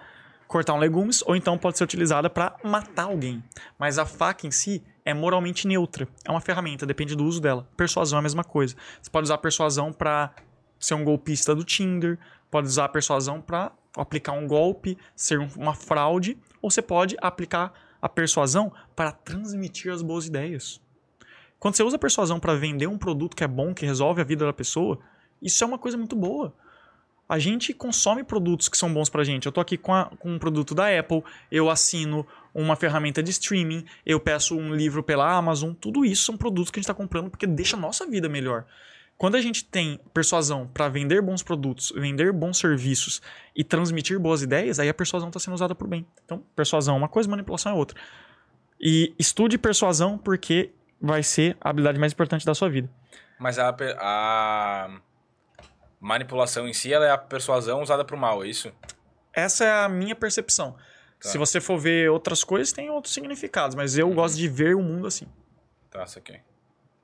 Speaker 3: cortar um legumes ou então pode ser utilizada pra matar alguém. Mas a faca em si é moralmente neutra. É uma ferramenta, depende do uso dela. Persuasão é a mesma coisa. Você pode usar persuasão pra ser um golpista do Tinder, pode usar a persuasão pra aplicar um golpe, ser um- uma fraude, ou você pode aplicar a persuasão para transmitir as boas ideias. Quando você usa a persuasão para vender um produto que é bom, que resolve a vida da pessoa, isso é uma coisa muito boa. A gente consome produtos que são bons pra gente. Eu tô aqui com, a- com um produto da Apple, eu assino uma ferramenta de streaming, eu peço um livro pela Amazon, tudo isso são produtos que a gente tá comprando porque deixa a nossa vida melhor. Quando a gente tem persuasão para vender bons produtos, vender bons serviços e transmitir boas ideias, aí a persuasão está sendo usada por bem. Então, persuasão é uma coisa, manipulação é outra. E estude persuasão porque vai ser a habilidade mais importante da sua vida.
Speaker 2: Mas a, a manipulação em si, ela é a persuasão usada pro mal, é isso?
Speaker 3: Essa é a minha percepção.
Speaker 2: Tá.
Speaker 3: Se você for ver outras coisas, tem outros significados, mas eu gosto de ver o mundo assim.
Speaker 2: Tá, isso aqui.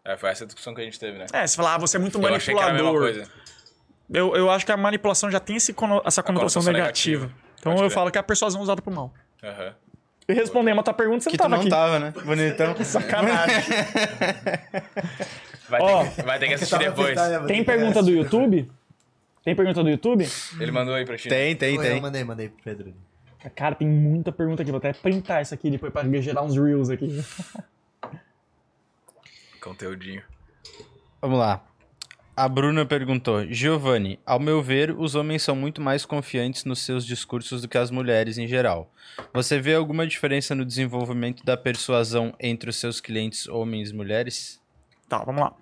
Speaker 2: É, foi essa discussão que a gente teve, né?
Speaker 3: É, você fala, ah, você é muito
Speaker 2: Eu achei que era a mesma
Speaker 3: manipulador.
Speaker 2: coisa.
Speaker 3: Eu, eu acho que a manipulação já tem esse cono- essa conotação negativa.
Speaker 2: negativa.
Speaker 3: Então
Speaker 2: Pode
Speaker 3: eu falo que é a persuasão usada pro mal.
Speaker 2: Aham.
Speaker 3: E respondendo a tua pergunta, você
Speaker 1: Que
Speaker 3: não
Speaker 1: tu
Speaker 3: tava
Speaker 1: não
Speaker 3: aqui.
Speaker 1: tava, né? Bonitão.
Speaker 3: Sacanagem.
Speaker 2: Vai,
Speaker 3: Ó,
Speaker 2: ter que, vai ter que assistir depois.
Speaker 5: eu vou
Speaker 3: Tem
Speaker 5: que
Speaker 3: pergunta do. YouTube? Tem pergunta do YouTube?
Speaker 2: Ele mandou aí pra ti.
Speaker 1: Tem, tem,
Speaker 5: Eu
Speaker 1: tem.
Speaker 5: mandei, mandei pro Pedro.
Speaker 3: Cara, tem muita pergunta aqui. Vou até printar isso aqui depois pra gerar uns reels aqui.
Speaker 2: Conteúdinho.
Speaker 1: Vamos lá. A Bruna perguntou: Giovanni, ao meu ver, os homens são muito mais confiantes nos seus discursos do que as mulheres em geral. Você vê alguma diferença no desenvolvimento da persuasão entre os seus clientes homens e mulheres?
Speaker 3: Tá, vamos lá.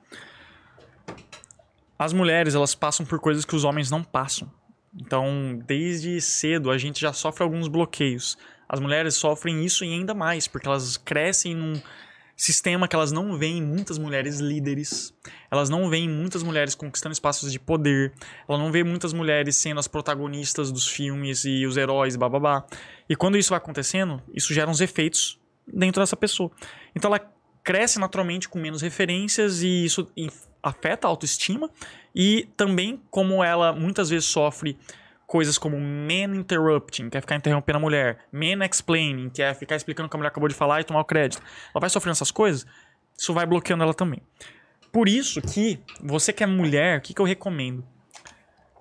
Speaker 3: As mulheres, elas passam por coisas que os homens não passam. Então, desde cedo, a gente já sofre alguns bloqueios. As mulheres sofrem isso e ainda mais, porque elas crescem num sistema que elas não veem muitas mulheres líderes, elas não veem muitas mulheres conquistando espaços de poder, ela não vê muitas mulheres sendo as protagonistas dos filmes e os heróis, bababá. E quando isso vai acontecendo, isso gera uns efeitos dentro dessa pessoa. Então ela cresce naturalmente com menos referências e isso afeta a autoestima e também como ela muitas vezes sofre coisas como man interrupting, que é ficar interrompendo a mulher, man explaining, que é ficar explicando o que a mulher acabou de falar e tomar o crédito. Ela vai sofrendo essas coisas, isso vai bloqueando ela também. Por isso que você que é mulher, o que, que eu recomendo?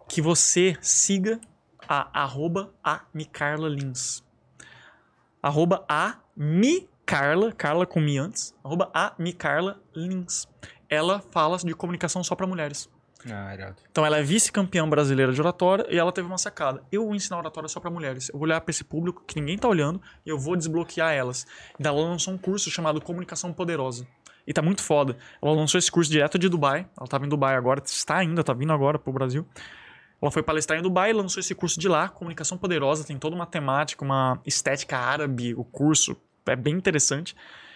Speaker 3: Que você siga a arroba a Micarla Lins. Arroba a Carla com mi antes, arroba a Lins. Ela fala de comunicação só para mulheres.
Speaker 1: Ah.
Speaker 3: Então ela é vice-campeã brasileira de oratória e ela teve uma sacada. Eu vou ensinar oratória só pra mulheres. Eu vou olhar pra esse público que ninguém tá olhando e eu vou desbloquear elas. E ela lançou um curso chamado Comunicação Poderosa. E tá muito foda. Ela lançou esse curso direto de Dubai. Ela tava em Dubai agora, está ainda, tá vindo agora pro Brasil. Ela foi palestrar em Dubai e lançou esse curso de lá, Comunicação Poderosa. Tem toda uma temática, uma estética árabe, o curso. É bem interessante.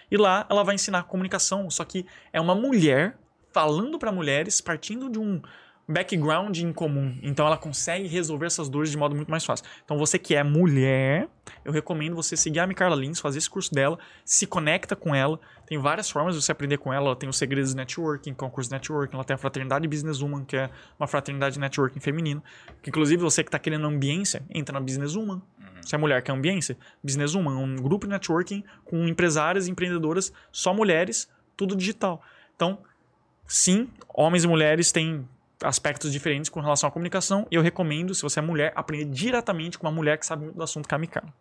Speaker 3: E lá ela vai ensinar comunicação, só que é uma mulher falando para mulheres, partindo de um background em comum. Então ela consegue resolver essas dores de modo muito mais fácil. Então você que é mulher, eu recomendo você seguir a Micarla Lins, fazer esse curso dela, se conecta com ela. Tem várias formas de você aprender com ela. Ela tem os segredos de networking, que é um curso de networking. Ela tem a Fraternidade Businesswoman, que é uma fraternidade de networking feminino. Que, inclusive, você que está querendo ambiência, entra na Businesswoman. Se é mulher que é ambiência, Businesswoman, um grupo de networking com empresárias e empreendedoras, só mulheres, tudo digital. Então, sim, homens e mulheres têm aspectos diferentes com relação à comunicação e eu recomendo, se você é mulher, aprender diretamente com uma mulher que sabe muito do assunto Micarla.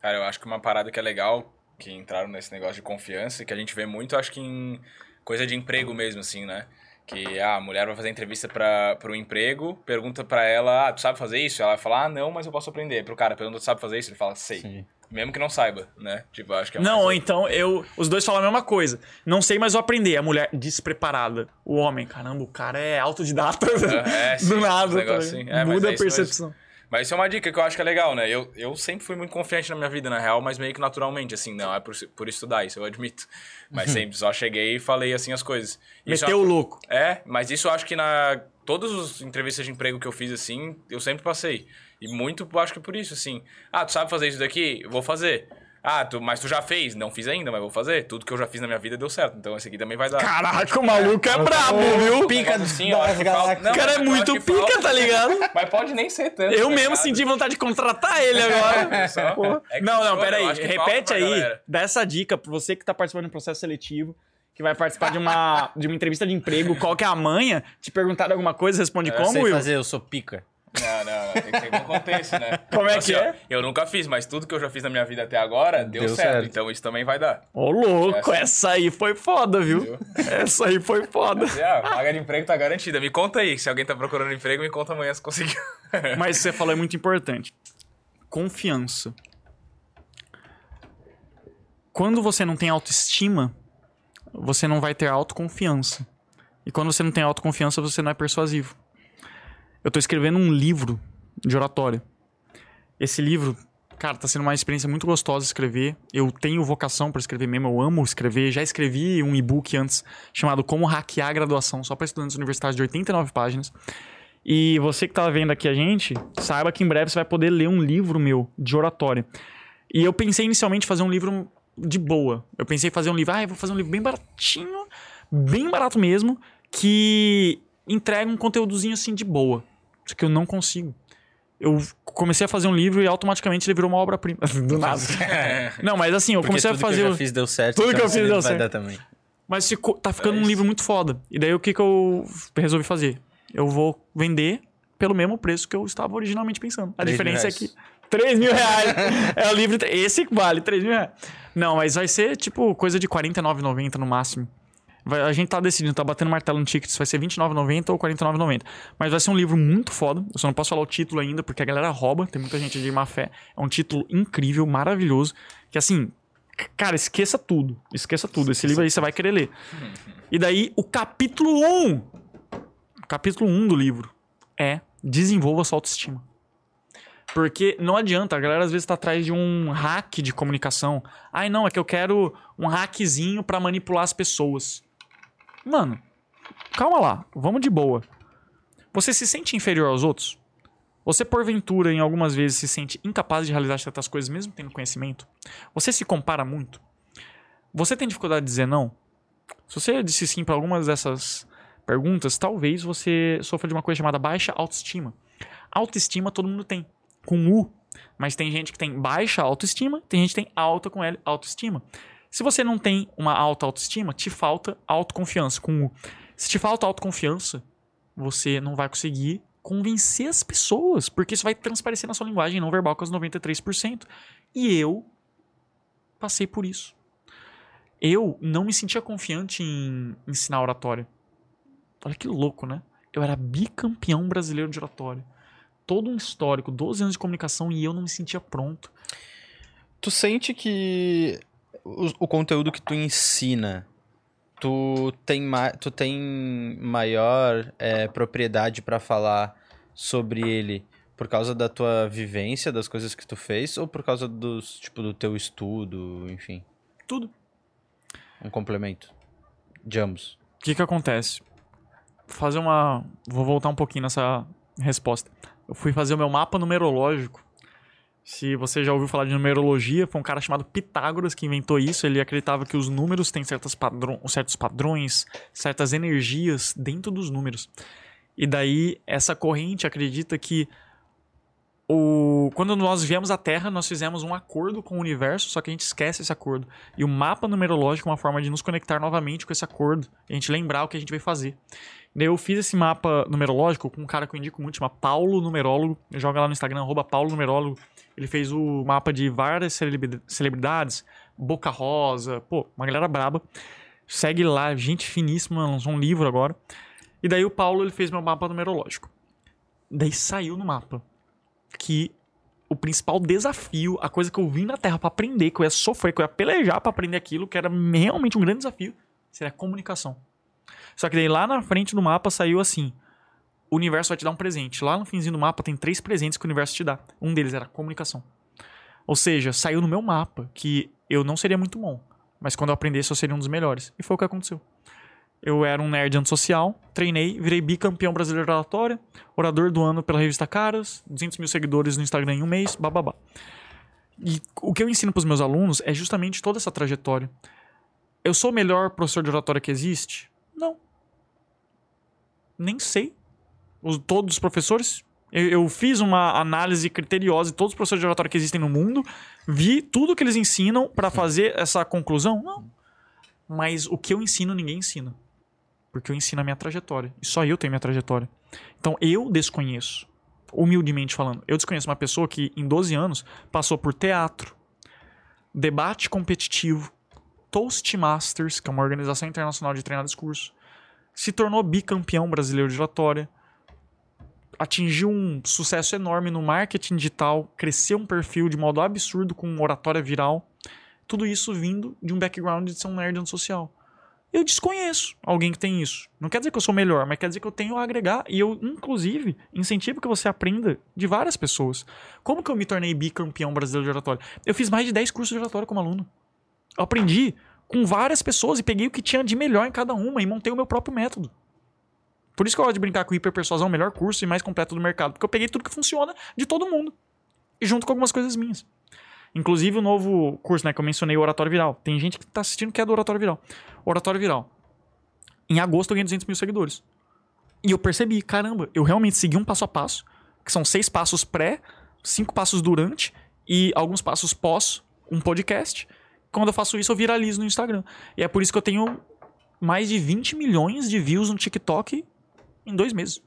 Speaker 2: Cara, eu acho que uma parada que é legal, que entraram nesse negócio de confiança, e que a gente vê muito, acho que em coisa de emprego mesmo, assim, né? Que ah, a mulher vai fazer entrevista para o emprego, pergunta pra ela, ah, tu sabe fazer isso? Ela vai falar, ah, não, mas eu posso aprender. Pro cara, pergunta, tu sabe fazer isso? Ele fala, sei.
Speaker 1: Sim.
Speaker 2: Mesmo que não saiba, né? Tipo, eu acho que é
Speaker 3: Não, ou
Speaker 2: mais-
Speaker 3: então eu. Os dois falam a mesma coisa. Não sei, mas vou aprender. A mulher despreparada. O homem, caramba, o cara é autodidata.
Speaker 2: É, sim,
Speaker 3: Do nada.
Speaker 2: negócio
Speaker 3: tá ligado?
Speaker 2: É,
Speaker 3: Muda
Speaker 2: é
Speaker 3: a
Speaker 2: isso mesmo.
Speaker 3: percepção.
Speaker 2: Mas isso é uma dica que eu acho que é legal, né? Eu, eu sempre fui muito confiante na minha vida, na real, mas meio que naturalmente, assim, não é por, por estudar, isso eu admito. Mas sempre só cheguei e falei assim as coisas. Isso
Speaker 3: Meteu o
Speaker 2: eu-
Speaker 3: louco.
Speaker 2: É, mas isso eu acho que na todas as entrevistas de emprego que eu fiz, assim, eu sempre passei. E muito, acho que por isso, assim. Ah, tu sabe fazer isso daqui? Eu Vou fazer. Ah, tu, mas tu já fez? Não fiz ainda, mas vou fazer. Tudo que eu já fiz na minha vida deu certo. Então esse aqui também vai dar.
Speaker 3: Caraca, o maluco é brabo, viu?
Speaker 2: Pica assim, Não,
Speaker 3: O cara é muito pica,
Speaker 2: falta-
Speaker 3: tá ligado?
Speaker 2: Mas pode nem ser tanto.
Speaker 3: Eu
Speaker 2: tá
Speaker 3: mesmo senti vontade de contratar ele agora.
Speaker 2: Só-
Speaker 3: Pô.
Speaker 2: é
Speaker 3: Não, não, pera aí. Repete aí,
Speaker 2: galera.
Speaker 3: dá essa dica pra você que tá participando de um processo seletivo, que vai participar de uma, de uma entrevista de emprego, qual que é a manha, te perguntaram alguma coisa, responde
Speaker 1: Eu
Speaker 3: como,
Speaker 1: sei
Speaker 3: Will?
Speaker 1: fazer, eu sou pica.
Speaker 2: Não, não, não. Tem que ser com contexto, né?
Speaker 3: Como é
Speaker 2: Assim,
Speaker 3: que
Speaker 2: ó,
Speaker 3: é?
Speaker 2: Eu nunca fiz, mas tudo que eu já fiz na minha vida até agora deu,
Speaker 1: Deu
Speaker 2: certo,
Speaker 1: certo.
Speaker 2: Então isso também vai dar.
Speaker 3: Ô, louco,
Speaker 2: Essa-
Speaker 3: essa aí foi foda, viu? Essa aí foi foda.
Speaker 2: E, ah, a vaga de emprego tá garantida. Me conta aí. Se alguém tá procurando emprego, me conta amanhã se conseguiu.
Speaker 3: Mas você falou é muito importante. Confiança. Quando você não tem autoestima, você não vai ter autoconfiança. E quando você não tem autoconfiança, você não é persuasivo. Eu tô escrevendo um livro de oratória. Esse livro, cara, tá sendo uma experiência muito gostosa escrever. Eu tenho vocação para escrever mesmo, eu amo escrever. Já escrevi um e-book antes chamado Como Hackear a Graduação, só para estudantes universitários de 89 páginas. E você que tá vendo aqui a gente, saiba que em breve você vai poder ler um livro meu de oratória. E eu pensei inicialmente em fazer um livro de boa. Eu pensei em fazer um livro, ah, eu vou fazer um livro bem baratinho, bem barato mesmo, que entrega um conteúdozinho assim de boa. Só que eu não consigo. Eu comecei a fazer um livro e automaticamente ele virou uma obra-prima. Do nada. não, mas assim, eu
Speaker 1: Porque
Speaker 3: comecei a
Speaker 1: tudo
Speaker 3: fazer.
Speaker 1: que eu fiz deu certo.
Speaker 3: Tudo que
Speaker 1: então
Speaker 3: eu fiz deu certo.
Speaker 1: dar também.
Speaker 3: Mas ficou, tá ficando
Speaker 2: É
Speaker 3: um livro muito foda. E daí o que, que eu resolvi fazer? Eu vou vender pelo mesmo preço que eu estava originalmente pensando. A diferença é que.
Speaker 1: reais.
Speaker 3: 3 mil reais. é o livro. Esse vale 3 mil reais. Não, mas vai ser tipo coisa de R$ 49,90 no máximo. Vai- a gente tá decidindo, tá batendo martelo no ticket se vai ser R$29,90 ou R$49,90. Mas vai ser um livro muito foda. Eu só não posso falar o título ainda, porque a galera rouba. Tem muita gente de má fé. É um título incrível, maravilhoso. Que assim, cara, esqueça tudo. Esqueça tudo. Esse livro aí você vai querer ler. E daí, o capítulo 1. O capítulo 1 do livro é Desenvolva sua autoestima. Porque não adianta, a galera às vezes tá atrás de um hack de comunicação. Ai, não, é que eu quero um hackzinho pra manipular as pessoas. Mano, calma lá, vamos de boa. Você se sente inferior aos outros? Você, porventura, em algumas vezes se sente incapaz de realizar certas coisas, mesmo tendo conhecimento? Você se compara muito? Você tem dificuldade de dizer não? Se você disse sim para algumas dessas perguntas, talvez você sofra de uma coisa chamada baixa autoestima. Autoestima todo mundo tem, com U. Mas tem gente que tem baixa autoestima, tem gente que tem alta com L, autoestima. Se você não tem uma alta autoestima, te falta autoconfiança com. Se te falta autoconfiança, você não vai conseguir convencer as pessoas, porque isso vai transparecer na sua linguagem não verbal com os 93%. E eu passei por isso. Eu não me sentia confiante em ensinar oratória. Olha que louco, né? Eu era bicampeão brasileiro de oratória. Todo um histórico, 12 anos de comunicação e eu não me sentia pronto.
Speaker 1: Tu sente que o, o conteúdo que tu ensina, tu tem, ma tu tem maior é, propriedade pra falar sobre ele por causa da tua vivência, das coisas que tu fez, ou por causa dos, tipo, do teu estudo, enfim,
Speaker 3: Tudo.
Speaker 1: um complemento de ambos.
Speaker 3: O que que acontece? Fazer uma. Vou voltar um pouquinho nessa resposta. Eu fui fazer o meu mapa numerológico. Se você já ouviu falar de numerologia, foi um cara chamado Pitágoras que inventou isso. Ele acreditava que os números têm certas padrão, certos padrões, certas energias dentro dos números. E daí, essa corrente acredita que o... quando nós viemos à Terra, nós fizemos um acordo com o universo, só que a gente esquece esse acordo. E o mapa numerológico é uma forma de nos conectar novamente com esse acordo, a gente lembrar o que a gente vai fazer. Daí eu fiz esse mapa numerológico com um cara que eu indico muito, chama Paulo Numerólogo. Joga lá no Instagram, arroba Paulo Numerólogo. Ele fez o mapa de várias celebri- celebridades, Boca Rosa, pô, uma galera braba. Segue lá, gente finíssima, lançou um livro agora. E daí o Paulo ele fez meu mapa numerológico. Daí saiu no mapa que o principal desafio, a coisa que eu vim na Terra pra aprender, que eu ia sofrer, que eu ia pelejar pra aprender aquilo, que era realmente um grande desafio, seria a comunicação. Só que daí lá na frente do mapa saiu assim: o universo vai te dar um presente. Lá no finzinho do mapa tem três presentes que o universo te dá. Um deles era comunicação. Ou seja, saiu no meu mapa que eu não seria muito bom, mas quando eu aprendesse eu seria um dos melhores. E foi o que aconteceu. Eu era um nerd antissocial, treinei, virei bicampeão brasileiro de oratória, orador do ano pela revista Caras, 200 mil seguidores no Instagram em um mês, bababá. E o que eu ensino para os meus alunos é justamente toda essa trajetória. Eu sou o melhor professor de oratória que existe? Não. Nem sei. Os, todos os professores. Eu, eu fiz uma análise criteriosa de todos os professores de oratória que existem no mundo, vi tudo que eles ensinam para fazer essa conclusão? Não. Mas o que eu ensino, ninguém ensina. Porque eu ensino a minha trajetória. E só eu tenho minha trajetória. Então eu desconheço. Humildemente falando, eu desconheço uma pessoa que em 12 anos passou por teatro, debate competitivo, Toastmasters, que é uma organização internacional de treinar discurso, se tornou bicampeão brasileiro de oratória, atingiu um sucesso enorme no marketing digital, cresceu um perfil de modo absurdo com oratória viral. Tudo isso vindo de um background de ser um nerd social. Eu desconheço alguém que tem isso. Não quer dizer que eu sou melhor, mas quer dizer que eu tenho a agregar. E eu, inclusive, incentivo que você aprenda de várias pessoas. Como que eu me tornei bicampeão brasileiro de oratória? Eu fiz mais de 10 cursos de oratória como aluno. Eu aprendi com várias pessoas e peguei o que tinha de melhor em cada uma e montei o meu próprio método. Por isso que eu gosto de brincar com o Hiperpersuasão, o melhor curso e mais completo do mercado. Porque eu peguei tudo que funciona de todo mundo. E junto com algumas coisas minhas. Inclusive o novo curso, né, que eu mencionei, o Oratório Viral. Tem gente que tá assistindo que é do Oratório Viral. Oratório Viral. Em agosto eu ganhei 200 mil seguidores. E eu percebi, caramba, eu realmente segui um passo a passo, que são seis passos pré, cinco passos durante e alguns passos pós um podcast. Quando eu faço isso, eu viralizo no Instagram. E é por isso que eu tenho mais de 20 milhões de views no TikTok em dois meses.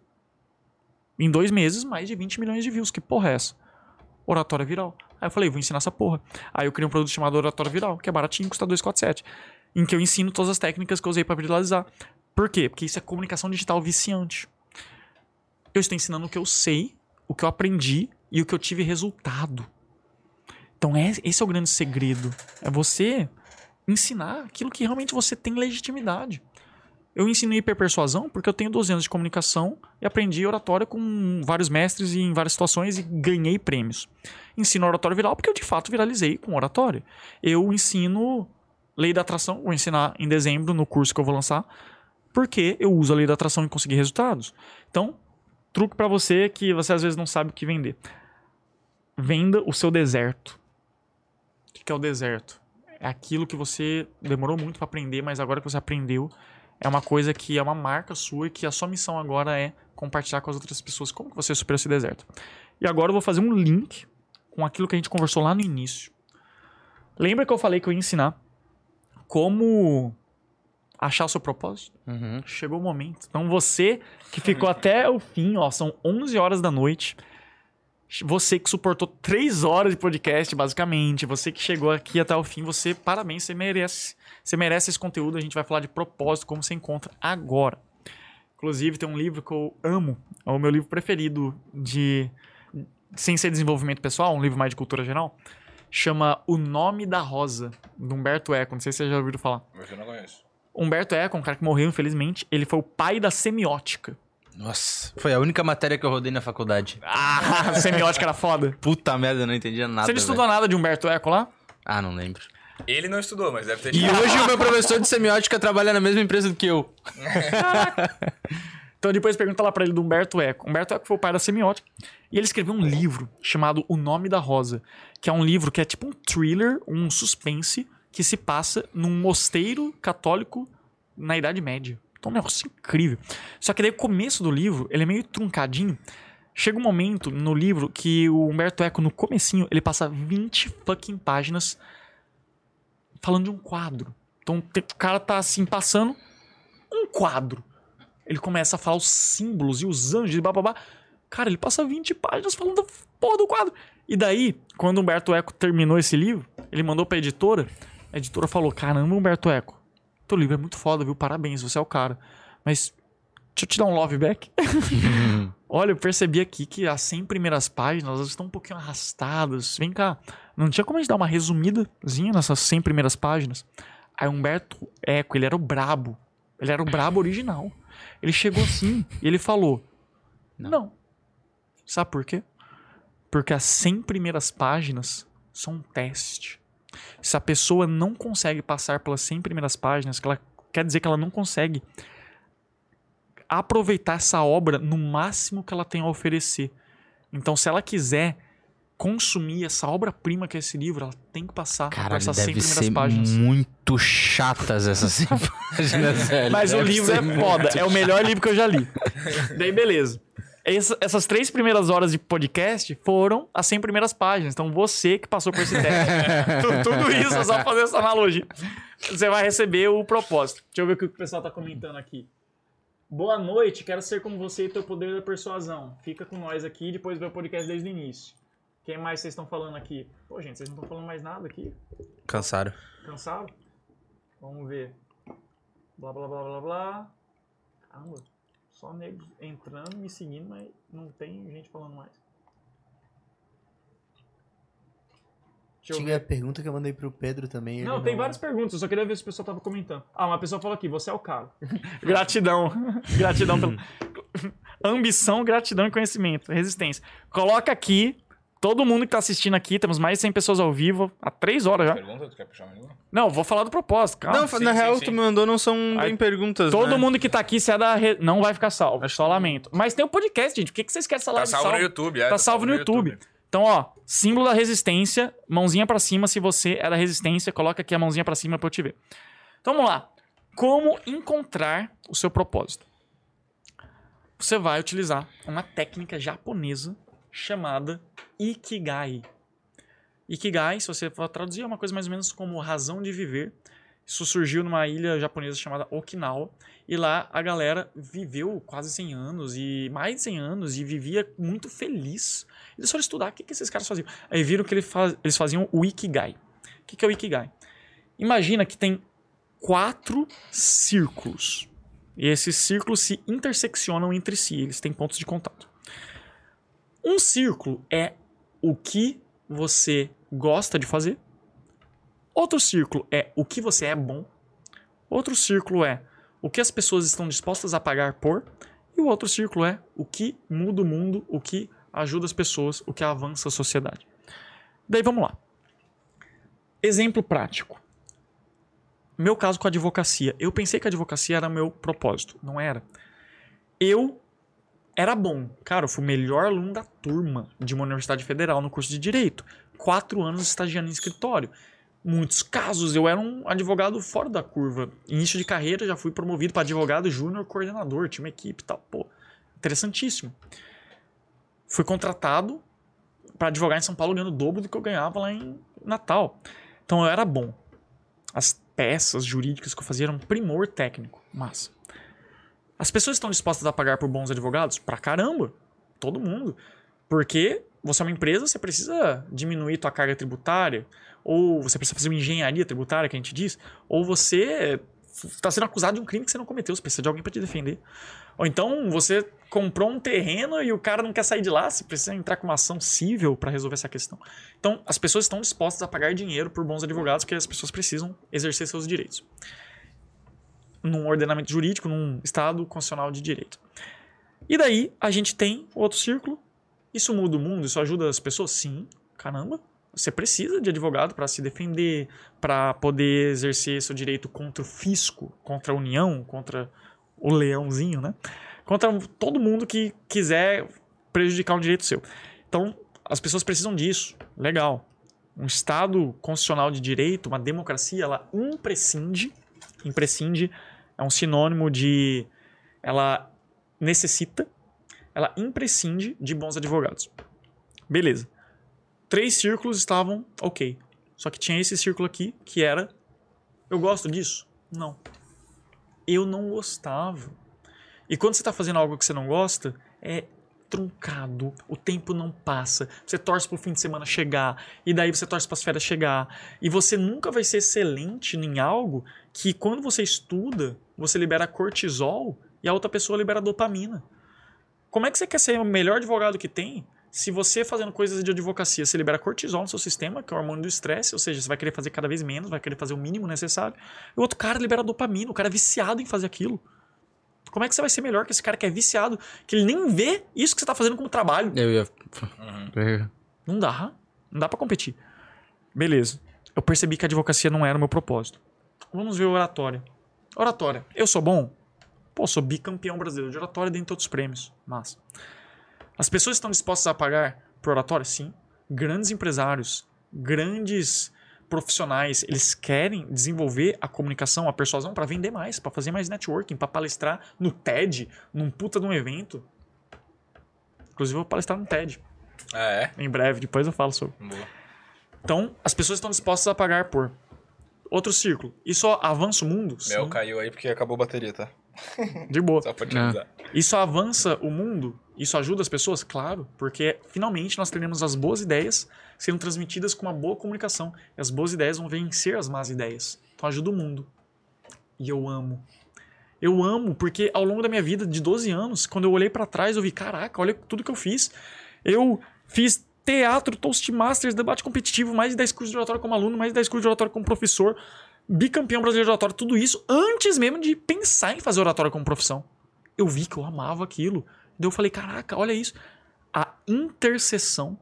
Speaker 3: Em dois meses, mais de 20 milhões de views. Que porra é essa? Oratória viral. Aí eu falei, vou ensinar essa porra. Aí eu criei um produto chamado Oratória Viral, que é baratinho, custa 247. em que eu ensino todas as técnicas que eu usei para viralizar. Por quê? Porque isso é comunicação digital viciante. Eu estou ensinando o que eu sei, o que eu aprendi e o que eu tive resultado. Então, é, esse é o grande segredo. É você ensinar aquilo que realmente você tem legitimidade. Eu ensino hiperpersuasão porque eu tenho 12 anos de comunicação e aprendi oratória com vários mestres e em várias situações e ganhei prêmios. Ensino oratória viral porque eu de fato viralizei com oratória. Eu ensino lei da atração, vou ensinar em dezembro no curso que eu vou lançar, porque eu uso a lei da atração e consegui resultados. Então, truque para você que você às vezes não sabe o que vender. Venda o seu deserto. O que é o deserto? É aquilo que você demorou muito para aprender, mas agora que você aprendeu, é uma coisa que é uma marca sua e que a sua missão agora é compartilhar com as outras pessoas como que você superou esse deserto. E agora eu vou fazer um link com aquilo que a gente conversou lá no início. Lembra que eu falei que eu ia ensinar como achar o seu propósito?
Speaker 1: Uhum.
Speaker 3: Chegou o momento. Então você que ficou até o fim, ó, são 11 horas da noite. Você que suportou 3 horas de podcast, basicamente. Você que chegou aqui até o fim, você, parabéns, você merece. Você merece esse conteúdo. A gente vai falar de propósito, como você encontra agora. Inclusive, tem um livro que eu amo. É o meu livro preferido de. Sem ser desenvolvimento pessoal, um livro mais de cultura geral. Chama O Nome da Rosa, do Humberto Eco. Não sei se você já ouviu falar.
Speaker 2: Eu não conheço.
Speaker 3: Humberto Eco, um cara que morreu, infelizmente, ele foi o pai da semiótica.
Speaker 1: Nossa, foi a única matéria que eu rodei na faculdade.
Speaker 3: Ah, semiótica era foda.
Speaker 1: Puta merda, eu não entendia nada.
Speaker 3: Você não estudou
Speaker 1: velho.
Speaker 3: nada de Humberto Eco lá?
Speaker 1: Ah, não lembro.
Speaker 2: Ele não estudou, mas deve ter
Speaker 1: E hoje o meu professor de semiótica trabalha na mesma empresa do que eu.
Speaker 3: Então depois pergunta lá pra ele do Humberto Eco. Humberto Eco foi o pai da semiótica. E ele escreveu um livro chamado O Nome da Rosa, que é um livro que é tipo um thriller, um suspense, que se passa num mosteiro católico na Idade Média. Então é um negócio incrível. Só que daí o começo do livro, ele é meio truncadinho. Chega um momento no livro que o Humberto Eco, no comecinho, ele passa 20 fucking páginas falando de um quadro. Então o cara tá assim, passando um quadro. Ele começa a falar os símbolos e os anjos e bababá. Cara, ele passa 20 páginas falando da porra do quadro. E daí, quando o Humberto Eco terminou esse livro, ele mandou pra editora. A editora falou: Caramba, Humberto Eco, teu livro é muito foda, viu? Parabéns, você é o cara. Mas deixa eu te dar um love back. Olha, eu percebi aqui que as 100 primeiras páginas elas estão um pouquinho arrastadas. Vem cá, não tinha como a gente dar uma resumidazinha nessas 100 primeiras páginas? Aí Humberto Eco, ele era o brabo. Ele era o brabo original. Ele chegou assim e ele falou:
Speaker 1: Não.
Speaker 3: Não. Sabe por quê? Porque as 100 primeiras páginas são um teste. Se a pessoa não consegue passar pelas 100 primeiras páginas, que ela quer dizer que ela não consegue aproveitar essa obra no máximo que ela tem a oferecer. Então, se ela quiser consumir essa obra-prima que é esse livro, ela tem que passar por essas 100
Speaker 1: deve
Speaker 3: primeiras
Speaker 1: ser
Speaker 3: páginas.
Speaker 1: muito chatas essas 100 páginas, velho.
Speaker 3: Mas o
Speaker 1: Deve
Speaker 3: livro
Speaker 1: ser
Speaker 3: é foda, é o melhor livro que eu já li. Daí, beleza. Essa- essas três primeiras horas de podcast foram as 100 primeiras páginas. Então, você que passou por esse teste, tu- tudo isso, é só fazer essa analogia. Você vai receber o propósito. Deixa eu ver o que o pessoal tá comentando aqui. Boa noite, quero ser como você e teu poder da persuasão. Fica com nós aqui e depois vê o podcast desde o início. Quem mais vocês estão falando aqui? Pô, gente, vocês não estão falando mais nada aqui?
Speaker 1: Cansaram.
Speaker 3: Cansaram? Vamos ver. Blá blá blá blá blá. Caramba. Só nego entrando, me seguindo, mas não tem gente falando mais. Deixa eu
Speaker 5: Tinha a pergunta que eu mandei pro Pedro também.
Speaker 3: Não, tem várias perguntas, eu só queria ver se o pessoal tava comentando. Ah, uma pessoa falou aqui, você é o cara. gratidão. gratidão pelo. Ambição, gratidão e conhecimento. Resistência. Coloca aqui. Todo mundo que tá assistindo aqui, temos mais de 100 pessoas ao vivo, há 3 horas já.
Speaker 2: Pergunta, tu quer puxar uma?
Speaker 3: Não, vou falar do propósito, calma.
Speaker 1: Não,
Speaker 2: sim,
Speaker 1: na
Speaker 2: sim,
Speaker 1: real,
Speaker 2: sim.
Speaker 1: tu me mandou não são
Speaker 3: Aí,
Speaker 1: bem perguntas,
Speaker 3: Todo
Speaker 1: né?
Speaker 3: mundo que tá aqui, se é da re... não vai ficar salvo. Só lamento. Mas tem o podcast, gente. Por que, que vocês querem essa
Speaker 2: Tá
Speaker 3: live
Speaker 2: salvo
Speaker 3: salva?
Speaker 2: no YouTube, é.
Speaker 3: Tá salvo no YouTube. Então, ó, símbolo da resistência, mãozinha pra cima se você é da resistência, coloca aqui a mãozinha pra cima pra eu te ver. Então, vamos lá. Como encontrar o seu propósito? Você vai utilizar uma técnica japonesa chamada Ikigai. Ikigai, se você for traduzir, é uma coisa mais ou menos como razão de viver. Isso surgiu numa ilha japonesa chamada Okinawa. E lá a galera viveu quase 100 anos e mais de 100 anos e vivia muito feliz. Eles foram estudar o que, que esses caras faziam. Aí viram que eles faziam o Ikigai. O que, que é o Ikigai? Imagina que tem quatro círculos. E esses círculos se interseccionam entre si, eles têm pontos de contato. Um círculo é o que você gosta de fazer. Outro círculo é o que você é bom. Outro círculo é o que as pessoas estão dispostas a pagar por. E o outro círculo é o que muda o mundo, o que ajuda as pessoas, o que avança a sociedade. Daí vamos lá. Exemplo prático. Meu caso com a advocacia. Eu pensei que a advocacia era meu propósito. Não era. Eu era bom. Cara, eu fui o melhor aluno da turma de uma universidade federal no curso de Direito. Quatro anos estagiando em escritório. Muitos casos eu era um advogado fora da curva. Início de carreira já fui promovido para advogado júnior coordenador, uma equipe e tal. Pô, interessantíssimo. Fui contratado para advogar em São Paulo ganhando o dobro do que eu ganhava lá em Natal. Então eu era bom. As peças jurídicas que eu fazia eram primor técnico. Massa. As pessoas estão dispostas a pagar por bons advogados? Pra caramba. Todo mundo. Porque você é uma empresa, você precisa diminuir tua carga tributária, ou você precisa fazer uma engenharia tributária, que a gente diz, ou você está sendo acusado de um crime que você não cometeu, você precisa de alguém para te defender. Ou então você comprou um terreno e o cara não quer sair de lá, você precisa entrar com uma ação civil para resolver essa questão. Então, as pessoas estão dispostas a pagar dinheiro por bons advogados, porque as pessoas precisam exercer seus direitos. Num ordenamento jurídico, num estado constitucional de direito. E daí, a gente tem outro círculo. Isso muda o mundo? Isso ajuda as pessoas? Sim, caramba. Você precisa de advogado para se defender, para poder exercer seu direito contra o fisco, contra a União, contra o leãozinho, né? Contra todo mundo que quiser prejudicar um direito seu. Então, as pessoas precisam disso. Legal. Um Estado constitucional de direito, uma democracia, ela imprescinde, imprescinde é um sinônimo de ela necessita, ela imprescinde de bons advogados. Beleza. Três círculos estavam ok. Só que tinha esse círculo aqui que era eu gosto disso? Não eu não gostava. E quando você está fazendo algo que você não gosta, é truncado, o tempo não passa. Você torce para o fim de semana chegar, e daí você torce para as férias chegar. E você nunca vai ser excelente em algo que quando você estuda, você libera cortisol e a outra pessoa libera dopamina. Como é que você quer ser o melhor advogado que tem se você fazendo coisas de advocacia, você libera cortisol no seu sistema, que é o hormônio do estresse, ou seja, você vai querer fazer cada vez menos, vai querer fazer o mínimo necessário. E o outro cara libera dopamina, o cara é viciado em fazer aquilo. Como é que você vai ser melhor que esse cara que é viciado, que ele nem vê isso que você está fazendo como trabalho?
Speaker 1: Eu ia.
Speaker 2: Uhum.
Speaker 3: Não dá. Não dá para competir. Beleza. Eu percebi que a advocacia não era o meu propósito. Vamos ver oratória. Oratória. Eu sou bom? Pô, sou bicampeão brasileiro de oratória dentre outros prêmios. Massa. As pessoas estão dispostas a pagar por oratória? Sim. Grandes empresários, grandes profissionais, eles querem desenvolver a comunicação, a persuasão para vender mais, para fazer mais networking, para palestrar no TED, num puta de um evento. Inclusive, eu vou palestrar no TED.
Speaker 2: Ah, é?
Speaker 3: Em breve, depois eu falo sobre.
Speaker 2: Boa.
Speaker 3: Então, as pessoas estão dispostas a pagar por. Outro círculo. Isso avança o mundo?
Speaker 2: Meu
Speaker 3: Sim.
Speaker 2: caiu aí porque acabou a bateria, tá?
Speaker 3: De boa.
Speaker 2: Só pra te avisar.
Speaker 3: Isso avança o mundo? Isso ajuda as pessoas? Claro, porque finalmente nós teremos as boas ideias sendo transmitidas com uma boa comunicação. E as boas ideias vão vencer as más ideias. Então ajuda o mundo. E eu amo. Eu amo porque ao longo da minha vida de 12 anos, quando eu olhei pra trás, eu vi, caraca, olha tudo que eu fiz. Eu fiz teatro, Toastmasters, debate competitivo, mais de 10 cursos de oratório como aluno, mais de 10 cursos de oratório como professor, bicampeão brasileiro de oratório, tudo isso antes mesmo de pensar em fazer oratório como profissão. Eu vi que eu amava aquilo. Daí eu falei, caraca, olha isso. A interseção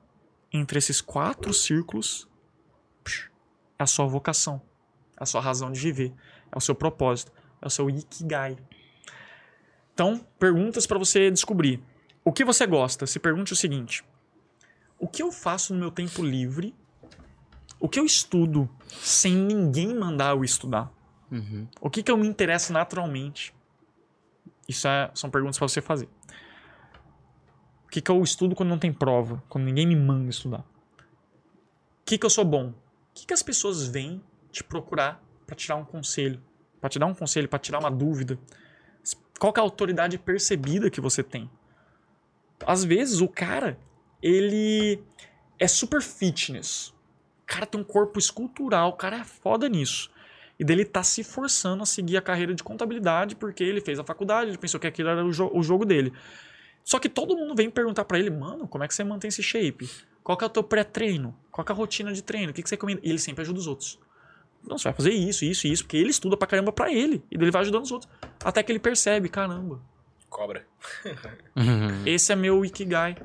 Speaker 3: entre esses quatro círculos é a sua vocação, é a sua razão de viver, é o seu propósito, é o seu ikigai. Então, perguntas para você descobrir. O que você gosta? Se pergunte o seguinte: o que eu faço no meu tempo livre? O que eu estudo sem ninguém mandar eu estudar?
Speaker 1: Uhum.
Speaker 3: O que, que eu me interesso naturalmente? Isso é- são perguntas para você fazer. O que, que eu estudo quando não tem prova? Quando ninguém me manda estudar? O que, que eu sou bom? O que, que as pessoas vêm te procurar para tirar um conselho? Para te dar um conselho, para tirar uma dúvida? Qual que é a autoridade percebida que você tem? Às vezes o cara, ele é super fitness. O cara tem um corpo escultural, o cara é foda nisso. E dele tá se forçando a seguir a carreira de contabilidade porque ele fez a faculdade, ele pensou que aquilo era o, jo- o jogo dele. Só que todo mundo vem perguntar pra ele, mano, como é que você mantém esse shape? Qual que é o teu pré-treino? Qual que é a rotina de treino? O que, que você come? E ele sempre ajuda os outros. Não, você vai fazer isso, isso, isso, porque ele estuda pra caramba pra ele. E daí ele vai ajudando os outros. Até que ele percebe, caramba,
Speaker 2: Cobra.
Speaker 1: Uhum.
Speaker 3: esse é meu Ikigai.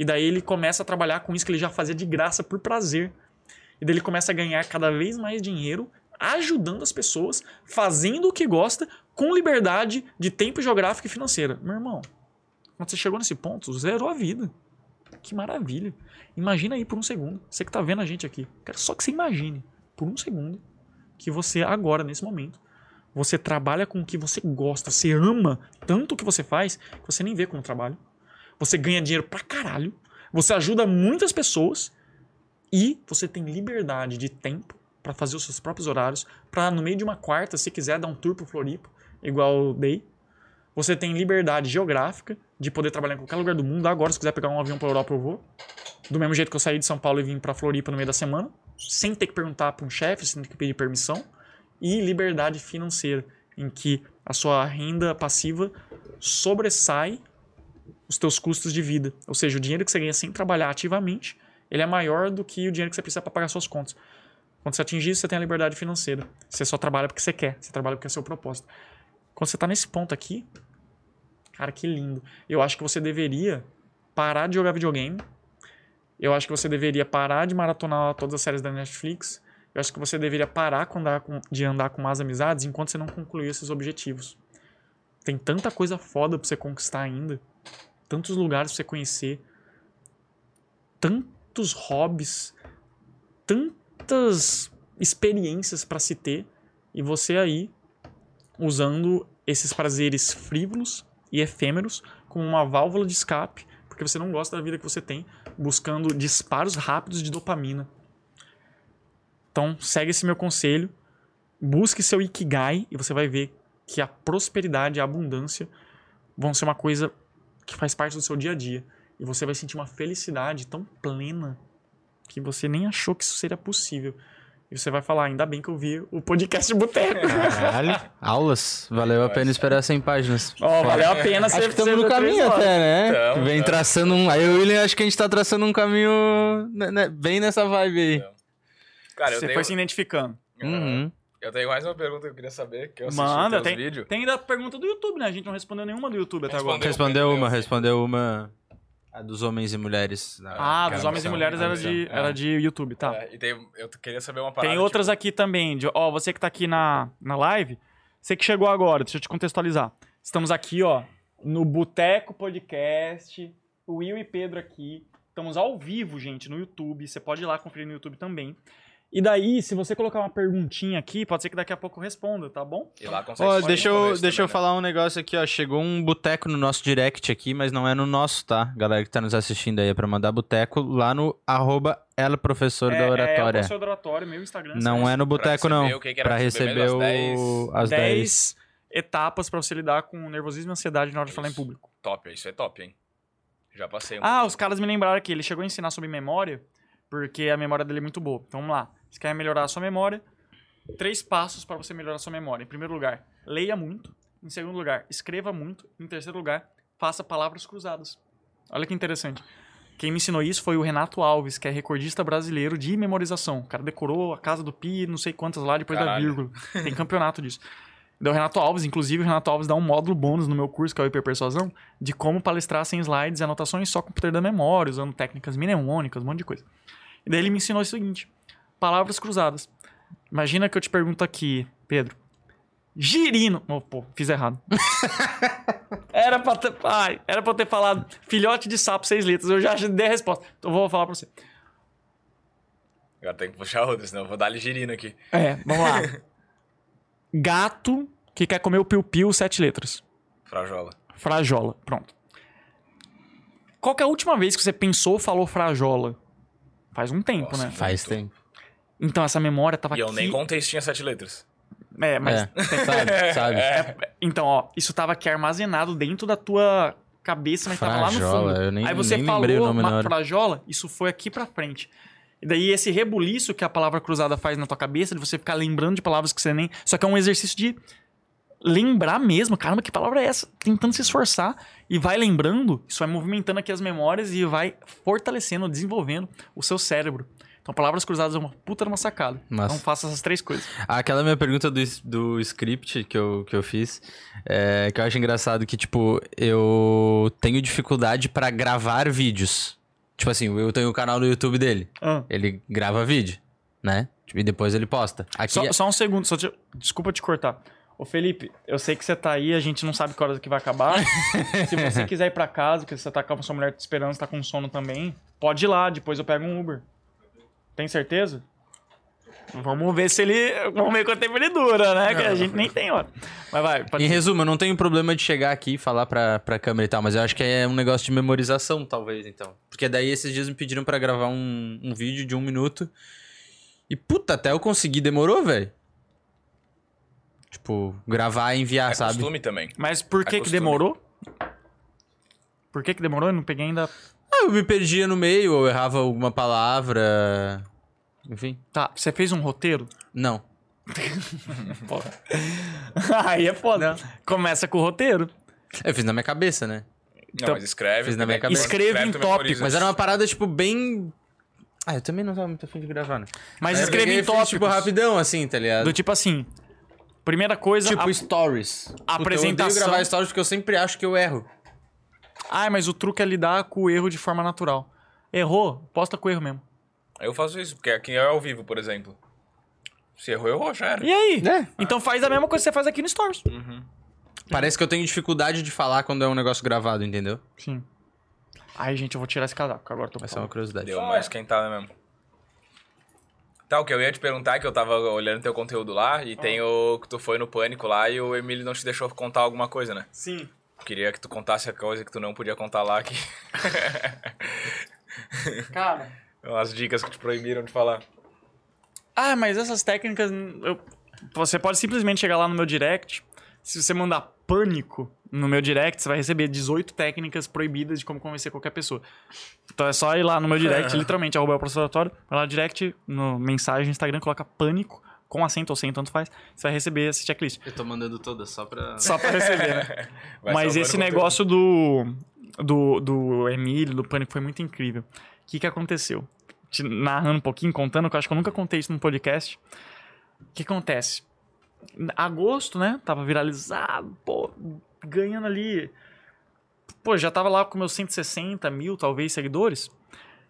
Speaker 3: E daí ele começa a trabalhar com isso que ele já fazia de graça por prazer. E daí ele começa a ganhar cada vez mais dinheiro, ajudando as pessoas, fazendo o que gosta, com liberdade de tempo geográfico e financeira. Meu irmão, quando você chegou nesse ponto, zerou a vida. Que maravilha. Imagina aí por um segundo, você que tá vendo a gente aqui. Quero só que você imagine, por um segundo, que você agora, nesse momento, você trabalha com o que você gosta, você ama tanto o que você faz, que você nem vê como trabalho. Você ganha dinheiro pra caralho, você ajuda muitas pessoas e você tem liberdade de tempo pra fazer os seus próprios horários, pra no meio de uma quarta, se quiser dar um tour pro Floripa, igual eu dei. Você tem liberdade geográfica de poder trabalhar em qualquer lugar do mundo. Agora, se quiser pegar um avião pra Europa, eu vou. Do mesmo jeito que eu saí de São Paulo e vim pra Floripa no meio da semana, sem ter que perguntar pra um chefe, sem ter que pedir permissão. E liberdade financeira, em que a sua renda passiva sobressai os teus custos de vida. Ou seja, o dinheiro que você ganha sem trabalhar ativamente, ele é maior do que o dinheiro que você precisa para pagar suas contas. Quando você atingir isso, você tem a liberdade financeira. Você só trabalha porque você quer, você trabalha porque é seu propósito. Quando você tá nesse ponto aqui, cara, que lindo. Eu acho que você deveria parar de jogar videogame. Eu acho que você deveria parar de maratonar todas as séries da Netflix. Eu acho que você deveria parar de andar com más amizades enquanto você não concluir esses objetivos. Tem tanta coisa foda pra você conquistar ainda. Tantos lugares pra você conhecer. Tantos hobbies. Tantas experiências pra se ter. E você aí usando esses prazeres frívolos e efêmeros como uma válvula de escape, porque você não gosta da vida que você tem, buscando disparos rápidos de dopamina. Então, segue esse meu conselho, busque seu Ikigai e você vai ver que a prosperidade e a abundância vão ser uma coisa que faz parte do seu dia a dia. E você vai sentir uma felicidade tão plena que você nem achou que isso seria possível. E você vai falar, ainda bem que eu vi o podcast Boteco.
Speaker 1: Caralho. Aulas. Valeu a pena esperar 100 páginas.
Speaker 3: Ó, valeu a pena
Speaker 1: Acho
Speaker 3: você
Speaker 1: que estamos no caminho até, né?
Speaker 2: Tamo,
Speaker 1: Vem
Speaker 2: tamo.
Speaker 1: traçando um. Aí o William, acho que a gente tá traçando um caminho né, né, bem nessa vibe aí.
Speaker 2: Cara, eu
Speaker 3: Você
Speaker 2: tenho,
Speaker 3: foi se identificando.
Speaker 1: Uhum.
Speaker 2: Eu tenho mais uma pergunta que eu queria saber, que eu assisti
Speaker 3: Manda, tem,
Speaker 2: vídeos.
Speaker 3: tem ainda a pergunta do YouTube, né? A gente não respondeu nenhuma do YouTube até agora.
Speaker 2: Respondeu.
Speaker 1: Uma, respondeu uma. A dos homens e mulheres.
Speaker 3: Ah, dos homens e mulheres era de,
Speaker 2: É.
Speaker 3: era de YouTube, tá.
Speaker 2: É, e tem, eu queria saber uma parada.
Speaker 3: Tem outras
Speaker 2: tipo,
Speaker 3: aqui também. De, ó, você que tá aqui na, na live, você que chegou agora, deixa eu te contextualizar. Estamos aqui, ó, no Boteco Podcast, o Will e Pedro aqui. Estamos ao vivo, gente, no YouTube. Você pode ir lá conferir no YouTube também. E daí, se você colocar uma perguntinha aqui, pode ser que daqui a pouco eu responda, tá bom?
Speaker 2: E lá consegue responder
Speaker 1: deixa eu, deixa eu
Speaker 2: também, né?
Speaker 1: falar um negócio aqui, ó. Chegou um boteco no nosso direct aqui, mas não é no nosso, tá? Galera que tá nos assistindo aí é pra mandar boteco lá no arroba ela professor
Speaker 3: é,
Speaker 1: da
Speaker 3: É, o
Speaker 1: oratória.
Speaker 3: professor da oratória, meu Instagram.
Speaker 1: não é no boteco,
Speaker 2: receber
Speaker 1: não.
Speaker 2: o que que
Speaker 1: pra
Speaker 2: receber
Speaker 1: receber o... as 10.
Speaker 3: 10 etapas pra você lidar com nervosismo e ansiedade na hora de falar em
Speaker 2: Isso.
Speaker 3: público.
Speaker 2: Top, isso é top, hein? Já passei um
Speaker 3: Ah, os caras me lembraram aqui. Ele chegou a ensinar sobre memória, porque a memória dele é muito boa. Então vamos lá. Você quer melhorar a sua memória? Três passos para você melhorar a sua memória. Em primeiro lugar, leia muito. Em segundo lugar, escreva muito. Em terceiro lugar, faça palavras cruzadas. Olha que interessante. Quem me ensinou isso foi o Renato Alves, que é recordista brasileiro de memorização. O cara decorou a casa do Pi, não sei quantas lá, depois da
Speaker 2: Caralho.
Speaker 3: vírgula. Tem campeonato disso. Então, o Renato Alves, inclusive, o Renato Alves dá um módulo bônus no meu curso, que é o Hiperpersuasão, de como palestrar sem slides e anotações só com o poder da memória, usando técnicas mnemônicas, um monte de coisa. E daí ele me ensinou o seguinte: palavras cruzadas. Imagina que eu te pergunto aqui, Pedro. Girino. Oh, pô, fiz errado. era, pra ter, ai, era pra eu ter falado filhote de sapo, seis letras. Eu já dei a resposta. Então eu vou falar pra você.
Speaker 2: Agora tem que puxar outra, senão eu vou dar ligerina aqui.
Speaker 3: É, vamos lá. Gato que quer comer o piu-piu, sete letras.
Speaker 2: Frajola.
Speaker 3: Frajola. Pronto. Qual que é a última vez que você pensou ou falou frajola? Faz um tempo,
Speaker 2: Nossa,
Speaker 3: né?
Speaker 1: Faz
Speaker 2: Muito.
Speaker 1: tempo.
Speaker 3: Então essa memória tava
Speaker 2: E eu
Speaker 3: aqui.
Speaker 2: nem contei se tinha sete letras.
Speaker 3: É, mas.
Speaker 1: É, sabe, sabe.
Speaker 3: Então, ó, isso tava aqui armazenado dentro da tua cabeça, mas tava lá no
Speaker 1: Frajola,
Speaker 3: fundo.
Speaker 1: eu nem-
Speaker 3: Aí você
Speaker 1: nem
Speaker 3: falou
Speaker 1: o nome
Speaker 3: frajola, isso foi aqui pra frente. E daí esse rebuliço que a palavra cruzada faz na tua cabeça, de você ficar lembrando de palavras que você nem. Só que é um exercício de lembrar mesmo. Caramba, que palavra é essa? Tentando se esforçar e vai lembrando, isso vai movimentando aqui as memórias e vai fortalecendo, desenvolvendo o seu cérebro. Então, palavras cruzadas é uma puta de uma sacada. Então, faça essas três coisas.
Speaker 1: Aquela minha pergunta do, do script que eu, que eu fiz, é, que eu acho engraçado que, tipo, eu tenho dificuldade pra gravar vídeos. Tipo assim, eu tenho o canal no YouTube dele.
Speaker 3: Ah.
Speaker 1: Ele grava vídeo, né? Tipo, E depois ele posta. Aqui,
Speaker 3: Só, só um segundo, só te- desculpa te cortar. Ô Felipe, eu sei que você tá aí, a gente não sabe que horas que vai acabar. Se você quiser ir pra casa, que você tá com a sua mulher te esperando, você tá com sono também, pode ir lá, depois eu pego um Uber. Tem certeza? Vamos ver se ele. Vamos ver quanto tempo ele dura, né? Que a gente nem tem hora. Mas vai, pode
Speaker 1: Em resumo, eu não tenho problema de chegar aqui e falar pra, pra câmera e tal, mas eu acho que é um negócio de memorização, talvez, então. Porque daí esses dias me pediram pra gravar um, um vídeo de um minuto. E puta, até eu conseguir demorou, velho. Tipo, gravar e enviar,
Speaker 2: É
Speaker 1: sabe?
Speaker 2: costume também.
Speaker 3: Mas por que que
Speaker 2: costume.
Speaker 3: demorou? Por que que demorou? Eu não peguei ainda.
Speaker 1: Ah, eu me perdia no meio, ou errava alguma palavra. Enfim,
Speaker 3: Tá, você fez um roteiro?
Speaker 1: não.
Speaker 3: Aí é foda. Começa com o roteiro.
Speaker 1: Eu fiz na minha cabeça, né?
Speaker 2: Não,
Speaker 3: Então,
Speaker 2: mas escreve.
Speaker 1: fiz na minha cabeça.
Speaker 3: Escreva em tópicos.
Speaker 1: Mas era uma parada, tipo, bem. Ah, eu também não tava muito afim de gravar, né?
Speaker 3: Mas
Speaker 1: Aí eu
Speaker 3: escreva
Speaker 1: peguei
Speaker 3: em
Speaker 1: e fiz,
Speaker 3: tópicos.
Speaker 1: Tipo, rapidão, assim, tá ligado?
Speaker 3: Do tipo assim. Primeira coisa.
Speaker 1: Tipo,
Speaker 3: a-
Speaker 1: stories. Puta, Eu
Speaker 3: apresentação.
Speaker 1: odeio gravar stories porque eu sempre acho que eu erro.
Speaker 3: Ah, mas o truque é lidar com o erro de forma natural. Errou, posta com o erro mesmo.
Speaker 2: Eu faço isso, porque aqui é ao vivo, por exemplo. Se errou, errou, já era.
Speaker 3: E aí?
Speaker 1: É.
Speaker 3: Então faz a mesma coisa que você faz aqui no Stories.
Speaker 1: Parece que eu tenho dificuldade de falar quando é um negócio gravado, entendeu?
Speaker 3: Sim. Ai, gente, eu vou tirar esse casaco, que agora eu tô
Speaker 1: Essa é uma curiosidade.
Speaker 2: Deu uma esquentada mesmo. Tá, o que eu ia te perguntar é que eu tava olhando teu conteúdo lá e tem o que tu foi no pânico lá e o Emílio não te deixou contar alguma coisa, né?
Speaker 3: Sim.
Speaker 2: Queria que tu contasse a coisa que tu não podia contar lá aqui.
Speaker 3: Cara.
Speaker 2: As dicas que te proibiram de falar.
Speaker 3: Ah, mas essas técnicas. eu- Você pode simplesmente chegar lá no meu direct. Se você mandar pânico no meu direct, você vai receber 18 técnicas proibidas de como convencer qualquer pessoa. Então é só ir lá no meu direct, literalmente, arroba o processatório, vai lá no direct, no mensagem no Instagram, coloca pânico, com acento ou sem, tanto faz. Você vai receber esse checklist.
Speaker 1: Eu tô mandando todas só pra.
Speaker 3: Só pra receber, né? Mas esse negócio do, do, do Emílio, do Pânico, foi muito incrível. Que, que aconteceu? Te narrando um pouquinho, contando, que eu acho que eu nunca contei isso num podcast. O que acontece? Agosto, né? Tava viralizado, pô, ganhando ali. Pô, já tava lá com meus 160 mil, talvez, seguidores.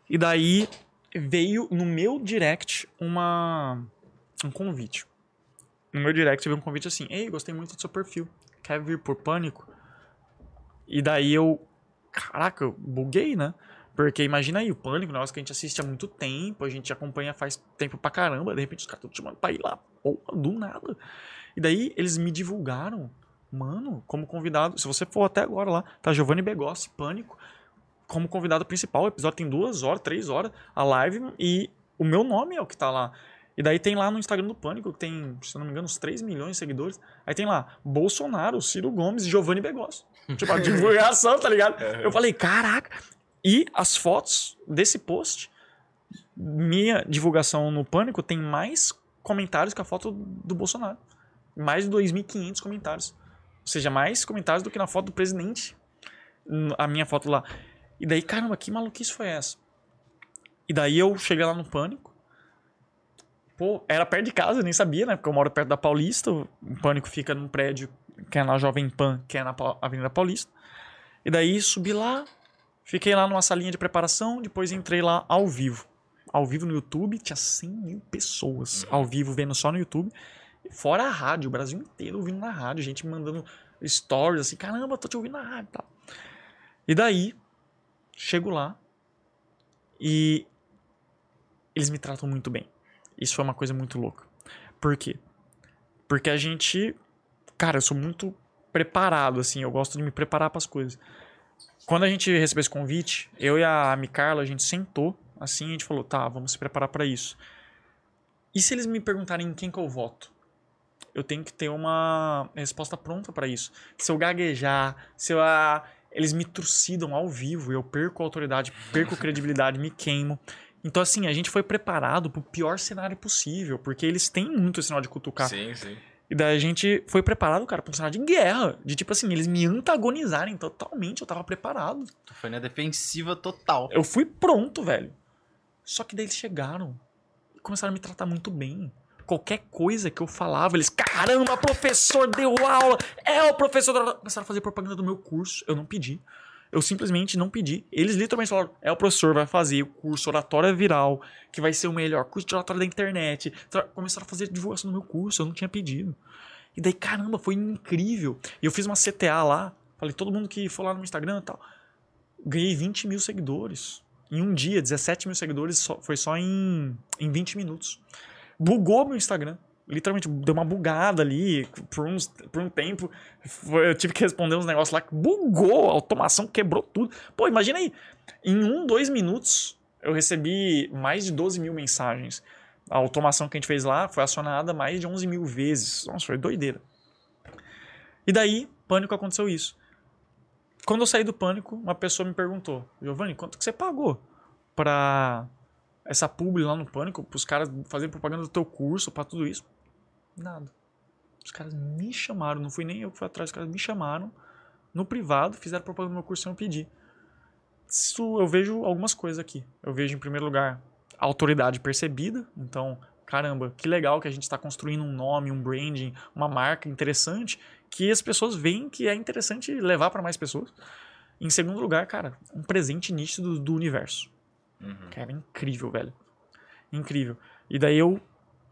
Speaker 3: E daí veio no meu direct uma, um convite. No meu direct veio um convite assim: Ei, gostei muito do seu perfil. Quer vir por pânico? E daí eu. Caraca, eu buguei, né? Porque imagina aí, o pânico, um negócio que a gente assiste há muito tempo, a gente acompanha faz tempo pra caramba, de repente os caras estão te chamando pra ir lá, ou do nada. E daí eles me divulgaram, mano, como convidado. Se você for até agora lá, tá Giovanni Begossi, pânico, como convidado principal. O episódio tem duas horas, três horas, a live, e o meu nome é o que tá lá. E daí tem lá no Instagram do Pânico, que tem, se não me engano, uns 3 milhões de seguidores. Aí tem lá, Bolsonaro, Ciro Gomes e Giovanni Begossi. Tipo, a divulgação, tá ligado? Eu falei, caraca. E as fotos desse post, minha divulgação no Pânico, tem mais comentários que a foto do Bolsonaro. Mais de 2.500 comentários. Ou seja, mais comentários do que na foto do presidente. A minha foto lá. E daí, caramba, que maluquice foi essa? E daí eu cheguei lá no Pânico. Pô, era perto de casa, eu nem sabia, né? Porque eu moro perto da Paulista. O Pânico fica num prédio que é na Jovem Pan, que é na Avenida Paulista. E daí subi lá, fiquei lá numa salinha de preparação, depois entrei lá ao vivo. Ao vivo no YouTube, tinha 100 mil pessoas ao vivo vendo só no YouTube. Fora a rádio, o Brasil inteiro ouvindo na rádio, gente me mandando stories assim, caramba, tô te ouvindo na rádio e tal. E daí, chego lá e eles me tratam muito bem. Isso foi uma coisa muito louca. Por quê? Porque a gente. Cara, eu sou muito preparado, assim, eu gosto de me preparar para as coisas. Quando a gente recebeu esse convite, eu e a Ami Carla, a gente sentou, assim, a gente falou, tá, vamos se preparar para isso. E se eles me perguntarem em quem que eu voto? Eu tenho que ter uma resposta pronta para isso. Se eu gaguejar, se eu, ah, eles me trucidam ao vivo, eu perco a autoridade, perco credibilidade, me queimo. Então, assim, a gente foi preparado pro pior cenário possível, porque eles têm muito esse sinal de cutucar.
Speaker 2: Sim, sim.
Speaker 3: E daí a gente foi preparado, cara, pra um cenário de guerra. De tipo assim, eles me antagonizarem totalmente. Eu tava preparado.
Speaker 1: Tu foi na defensiva total.
Speaker 3: Eu fui pronto, velho. Só que daí eles chegaram e começaram a me tratar muito bem. Qualquer coisa que eu falava, eles, caramba, professor deu aula, é o professor. da-" Começaram a fazer propaganda do meu curso. Eu não pedi. Eu simplesmente não pedi. Eles literalmente falaram: é o professor, vai fazer o curso Oratória Viral, que vai ser o melhor curso de oratória da internet. Começaram a fazer divulgação do meu curso, eu não tinha pedido. E daí, caramba, foi incrível. E eu fiz uma CTA lá, falei: todo mundo que for lá no Instagram e tal. Ganhei 20 mil seguidores. Em um dia, 17 mil seguidores, só- foi só em, em 20 minutos. Bugou meu Instagram. Literalmente, deu uma bugada ali por, uns, por um tempo. Foi- eu tive que responder uns negócios lá que bugou, a automação quebrou tudo. Pô, imagina aí. Em um, dois minutos, eu recebi mais de 12 mil mensagens. A automação que a gente fez lá foi acionada mais de 11 mil vezes. Nossa, foi doideira. E daí, pânico aconteceu isso. Quando eu saí do pânico, uma pessoa me perguntou: Giovanni, quanto que você pagou pra essa publi lá no pânico, pros caras fazerem propaganda do teu curso, pra tudo isso? Nada. Os caras me chamaram, não fui nem eu que fui atrás, os caras me chamaram no privado, fizeram propaganda do meu curso sem eu pedir. Isso eu vejo algumas coisas aqui. Eu vejo, em primeiro lugar, a autoridade percebida. Então, caramba, que legal que a gente está construindo um nome, um branding, uma marca interessante que as pessoas veem que é interessante levar para mais pessoas. Em segundo lugar, cara, um presente nítido do universo.
Speaker 2: Uhum.
Speaker 3: Cara, incrível, velho. Incrível. E daí eu.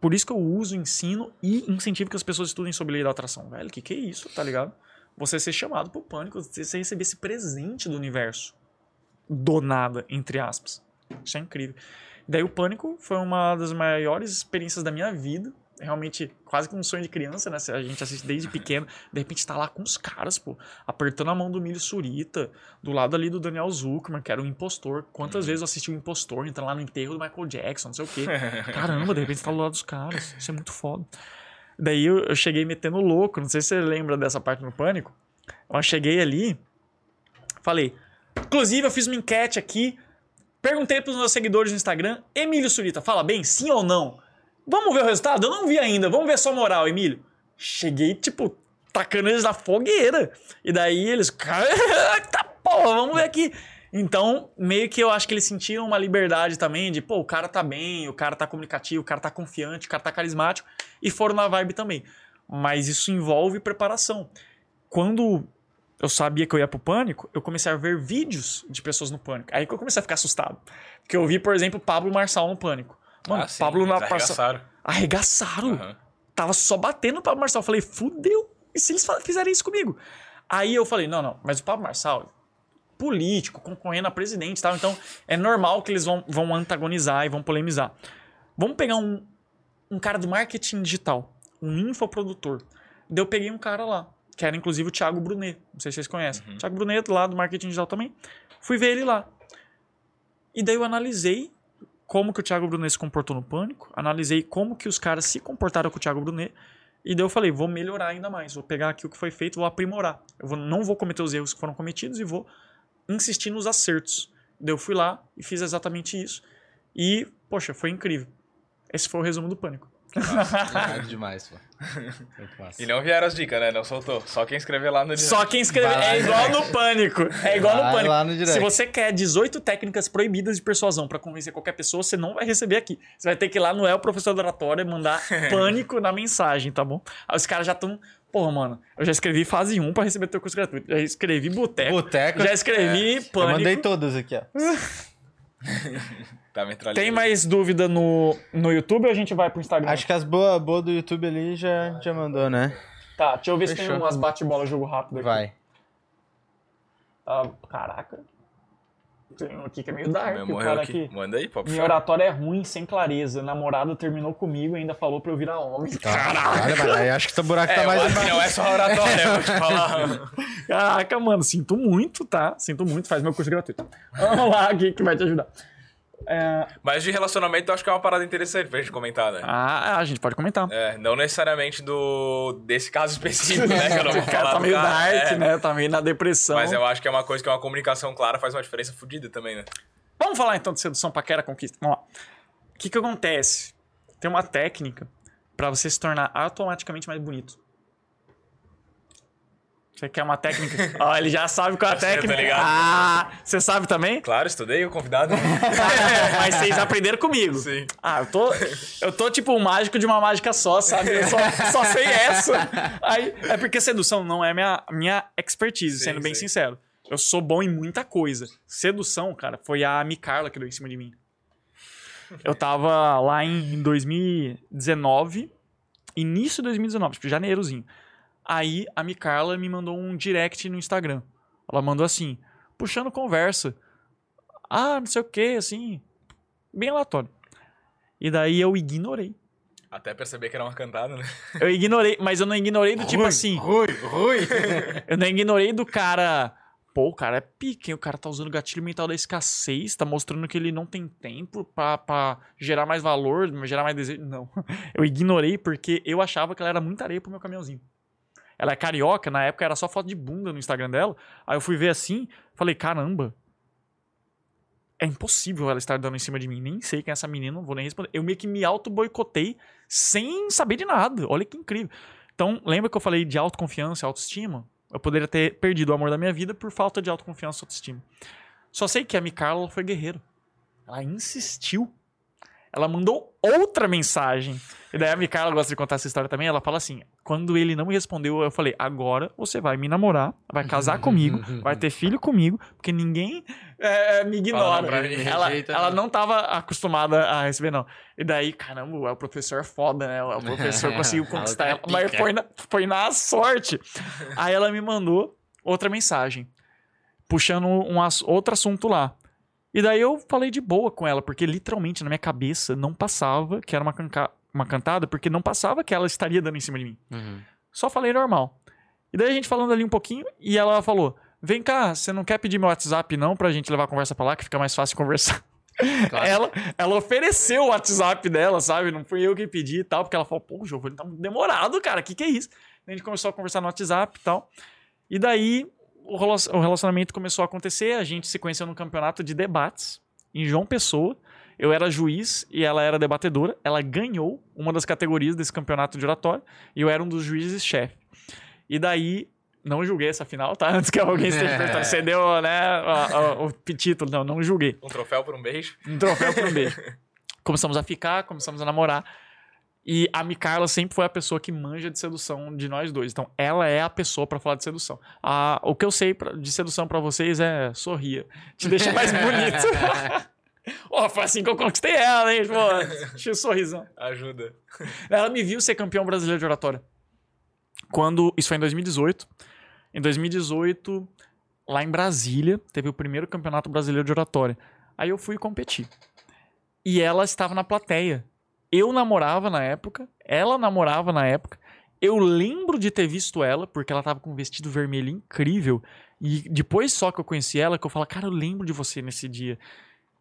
Speaker 3: Por isso que eu uso, ensino e incentivo que as pessoas estudem sobre lei da atração. Velho, que que é isso, tá ligado? Você ser chamado pro pânico, você receber esse presente do universo. Do nada, entre aspas. Isso é incrível. Daí o pânico foi uma das maiores experiências da minha vida. Realmente, quase que um sonho de criança, né? A gente assiste desde pequeno. De repente tá lá com os caras, pô. Apertando a mão do Milho Surita. Do lado ali do Daniel Zuckerman, que era um impostor. Quantas vezes eu assisti o impostor entrando lá no enterro do Michael Jackson, não sei o quê. Caramba, de repente tá do lado dos caras. Isso é muito foda. Daí eu, eu cheguei metendo louco. Não sei se você lembra dessa parte no pânico. Eu cheguei ali. Falei. Inclusive, eu fiz uma enquete aqui. Perguntei pros meus seguidores no Instagram. Emílio Surita, fala bem, sim ou não? Vamos ver o resultado? Eu não vi ainda. Vamos ver sua moral, Emílio. Cheguei, tipo, tacando eles na fogueira. E daí eles. Tá porra, vamos ver aqui. Então, meio que eu acho que eles sentiram uma liberdade também de, pô, o cara tá bem, o cara tá comunicativo, o cara tá confiante, o cara tá carismático. E foram na vibe também. Mas isso envolve preparação. Quando eu sabia que eu ia pro pânico, eu comecei a ver vídeos de pessoas no pânico. Aí que eu comecei a ficar assustado. Porque eu vi, por exemplo, Pablo Marçal no pânico. Mano,
Speaker 2: Ah, sim,
Speaker 3: Pablo na
Speaker 2: arregaçaram.
Speaker 3: Arregaçaram.
Speaker 2: Aham.
Speaker 3: Tava só batendo o Pablo Marçal. Falei, fudeu. E se eles fizerem isso comigo? Aí eu falei, não, não, mas o Pablo Marçal, político, concorrendo a presidente e tal, então é normal que eles vão, vão antagonizar e vão polemizar. Vamos pegar um, um cara do marketing digital, um infoprodutor. Daí eu peguei um cara lá, que era inclusive o Thiago Brunet, não sei se vocês conhecem. Thiago Brunet, lá do marketing digital também. Fui ver ele lá. E daí eu analisei como que o Thiago Brunet se comportou no pânico, analisei como que os caras se comportaram com o Thiago Brunet, e daí eu falei, vou melhorar ainda mais, vou pegar aqui o que foi feito, vou aprimorar. Eu vou- não vou cometer os erros que foram cometidos e vou insistir nos acertos. Daí eu fui lá e fiz exatamente isso. E, poxa, foi incrível. Esse foi o resumo do pânico.
Speaker 1: Caralho, demais, pô. Muito massa.
Speaker 2: E não vieram as dicas, né? Não soltou. Só quem escrever lá no direct.
Speaker 3: Só quem escrever.
Speaker 1: Vai
Speaker 3: É
Speaker 1: no
Speaker 3: igual no pânico. É igual no
Speaker 1: Vai
Speaker 3: pânico.
Speaker 1: lá no direct.
Speaker 3: Se você quer 18 técnicas proibidas de persuasão pra convencer qualquer pessoa, você não vai receber aqui. Você vai ter que ir lá no El Professor da Oratória e mandar pânico na mensagem, tá bom? Aí os caras já estão. Porra, mano, eu já escrevi fase 1 pra receber teu curso gratuito. Já escrevi boteco.
Speaker 1: Boteco.
Speaker 3: Já escrevi
Speaker 1: Eu
Speaker 3: pânico.
Speaker 1: mandei todas aqui, ó.
Speaker 2: Tá metralhando.
Speaker 3: Tem mais dúvida no, no YouTube ou a gente vai pro Instagram?
Speaker 1: Acho que as boas boa do YouTube ali já, já mandou, né?
Speaker 3: Tá, deixa eu ver se tem
Speaker 1: Fechou.
Speaker 3: umas bate-bola jogo rápido aqui.
Speaker 1: Vai.
Speaker 3: Ah, caraca. Tem um aqui que é meio dark.
Speaker 2: Meu
Speaker 3: o cara
Speaker 2: aqui.
Speaker 3: aqui.
Speaker 2: Manda aí, pode
Speaker 3: Minha oratória é ruim, sem clareza. Namorado terminou comigo e ainda falou pra eu virar homem.
Speaker 1: Caralho, mas aí acho que teu buraco
Speaker 2: É,
Speaker 1: tá mais
Speaker 2: não é só oratória, eu vou te falar.
Speaker 3: Caraca, mano, sinto muito, tá? Sinto muito, faz meu curso gratuito. Vamos lá aqui que vai te ajudar. É,
Speaker 2: Mas de relacionamento eu acho que é uma parada interessante pra gente comentar, né?
Speaker 3: ah, a gente pode comentar.
Speaker 2: É, não necessariamente do desse caso específico, né? Que eu não vou
Speaker 3: cara
Speaker 2: falar
Speaker 3: tá meio
Speaker 2: cara,
Speaker 3: dark,
Speaker 2: é.
Speaker 3: né? Tá meio na depressão.
Speaker 2: Mas eu acho que é uma coisa que uma comunicação clara faz uma diferença fodida também, né?
Speaker 3: Vamos falar então de sedução, paquera, conquista. Vamos lá. O que que acontece? Tem uma técnica pra você se tornar automaticamente mais bonito. Você quer uma técnica? Ó, ele já sabe qual é a
Speaker 2: tá
Speaker 3: técnica.
Speaker 2: ligado?
Speaker 3: ah, você sabe também?
Speaker 2: Claro, estudei o convidado.
Speaker 3: Mas vocês aprenderam comigo.
Speaker 2: Sim.
Speaker 3: Ah, eu tô, eu tô tipo um mágico de uma mágica só, sabe? Eu só, só sei essa. Aí, é porque sedução não é minha, minha expertise,
Speaker 2: Sim,
Speaker 3: sendo bem
Speaker 2: sim.
Speaker 3: sincero. Eu sou bom em muita coisa. Sedução, cara, foi a Micarla que deu em cima de mim. Eu tava lá em 2019, início de 2019, tipo janeirozinho. Aí a Micarla me mandou um direct no Instagram. Ela mandou assim, puxando conversa. Ah, não sei o que, assim. Bem aleatório. E daí eu ignorei.
Speaker 2: Até perceber que era uma cantada, né?
Speaker 3: Eu ignorei, mas eu não ignorei do tipo assim.
Speaker 1: Rui, Rui.
Speaker 3: Eu não ignorei do cara. Pô, o cara é pique, hein? o cara tá usando o gatilho mental da escassez, tá mostrando que ele não tem tempo pra, pra gerar mais valor, gerar mais desejo. Não. Eu ignorei porque eu achava que ela era muita areia pro meu caminhãozinho. Ela é carioca, na época era só foto de bunda no Instagram dela. Aí eu fui ver assim, falei, caramba. É impossível ela estar dando em cima de mim. Nem sei quem é essa menina, não vou nem responder. Eu meio que me auto-boicotei sem saber de nada. Olha que incrível. Então, lembra que eu falei de autoconfiança autoestima? Eu poderia ter perdido o amor da minha vida por falta de autoconfiança e autoestima. Só sei que a Micarla foi guerreira. Ela insistiu. Ela mandou outra mensagem. E daí a Micarla gosta de contar essa história também. Ela fala assim: quando ele não me respondeu, eu falei: agora você vai me namorar, vai casar comigo, vai ter filho comigo, porque ninguém é, me ignora.
Speaker 2: Fala mim.
Speaker 3: Ela, ela
Speaker 1: não.
Speaker 3: não tava acostumada a receber, não. E daí, caramba, o professor é foda, né? O professor conseguiu conquistar ela. Mas foi na, foi na sorte. Aí ela me mandou outra mensagem, puxando um, outro assunto lá. E daí eu falei de boa com ela, porque literalmente na minha cabeça não passava que era uma, canca- uma cantada, porque não passava que ela estaria dando em cima de mim.
Speaker 1: Uhum.
Speaker 3: Só falei normal. E daí a gente falando ali um pouquinho, e ela falou: Vem cá, você não quer pedir meu WhatsApp não pra gente levar a conversa pra lá, que fica mais fácil conversar.
Speaker 1: Claro.
Speaker 3: Ela, ela ofereceu o WhatsApp dela, sabe? Não fui eu que pedi e tal, porque ela falou: Pô, o Giovanni tá demorado, cara, o que, que é isso? Daí a gente começou a conversar no WhatsApp e tal. E daí o rela- o relacionamento começou a acontecer, a gente se conheceu num campeonato de debates em João Pessoa. Eu era juiz e ela era debatedora. Ela ganhou uma das categorias desse campeonato de oratório e eu era um dos juízes-chefe. E daí, não julguei essa final, tá? Antes que alguém esteja perguntando, você deu né, a- a- o título. Não, não julguei.
Speaker 2: Um troféu por um beijo.
Speaker 3: Um troféu por um beijo. Começamos a ficar, começamos a namorar. E a Micarla sempre foi a pessoa que manja de sedução de nós dois. Então, ela é a pessoa pra falar de sedução. Ah, o que eu sei pra- de sedução pra vocês é sorria. Te deixa mais bonito. Ó, foi assim que eu conquistei ela, hein? Pô, deixa o sorrisão.
Speaker 2: Ajuda.
Speaker 3: Ela me viu ser campeão brasileiro de oratória. Quando. Isso foi em 2018. Em 2018, lá em Brasília, teve o primeiro campeonato brasileiro de oratória. Aí eu fui competir. E ela estava na plateia. Eu namorava na época, ela namorava na época. Eu lembro de ter visto ela, porque ela tava com um vestido vermelho incrível. E depois só que eu conheci ela, que eu falo, cara, eu lembro de você nesse dia.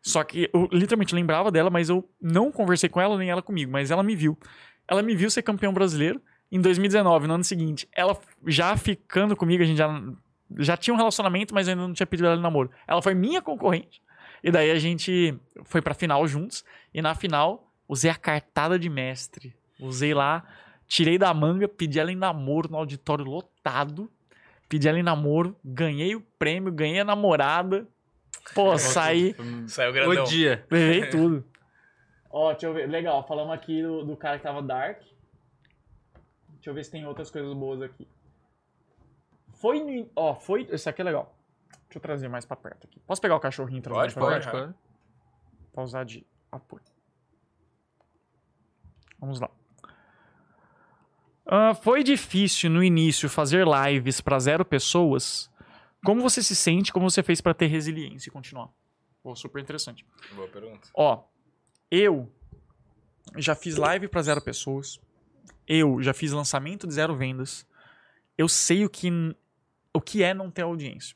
Speaker 3: Só que eu literalmente lembrava dela, mas eu não conversei com ela, nem ela comigo. Mas ela me viu. Ela me viu ser campeão brasileiro. Em 2019, no ano seguinte, ela já ficando comigo, a gente já, já tinha um relacionamento, mas eu ainda não tinha pedido ela em namoro. Ela foi minha concorrente. E daí a gente foi pra final juntos. E na final, usei a cartada de mestre. Usei lá, tirei da manga, pedi ela em namoro no auditório lotado. Pedi ela em namoro, ganhei o prêmio, ganhei a namorada. Pô, saí,
Speaker 2: Saiu grandão.
Speaker 1: O dia.
Speaker 3: levei tudo. Ó, deixa eu ver. Legal, falamos aqui do, do cara que tava Dark. Deixa eu ver se tem outras coisas boas aqui. Foi no. Ó, foi. Esse aqui é legal. Deixa eu trazer mais pra perto aqui. Posso pegar o cachorrinho e trazer
Speaker 2: Pode,
Speaker 3: mais pra
Speaker 2: pode.
Speaker 3: perto? Pra usar de apoio. Vamos lá. Ah, foi difícil no início fazer lives pra zero pessoas? Como você se sente? Como você fez pra ter resiliência e continuar? Pô, super interessante.
Speaker 2: Boa pergunta.
Speaker 3: Ó, eu já fiz live pra zero pessoas. Eu já fiz lançamento de zero vendas. Eu sei o que, o que é não ter audiência.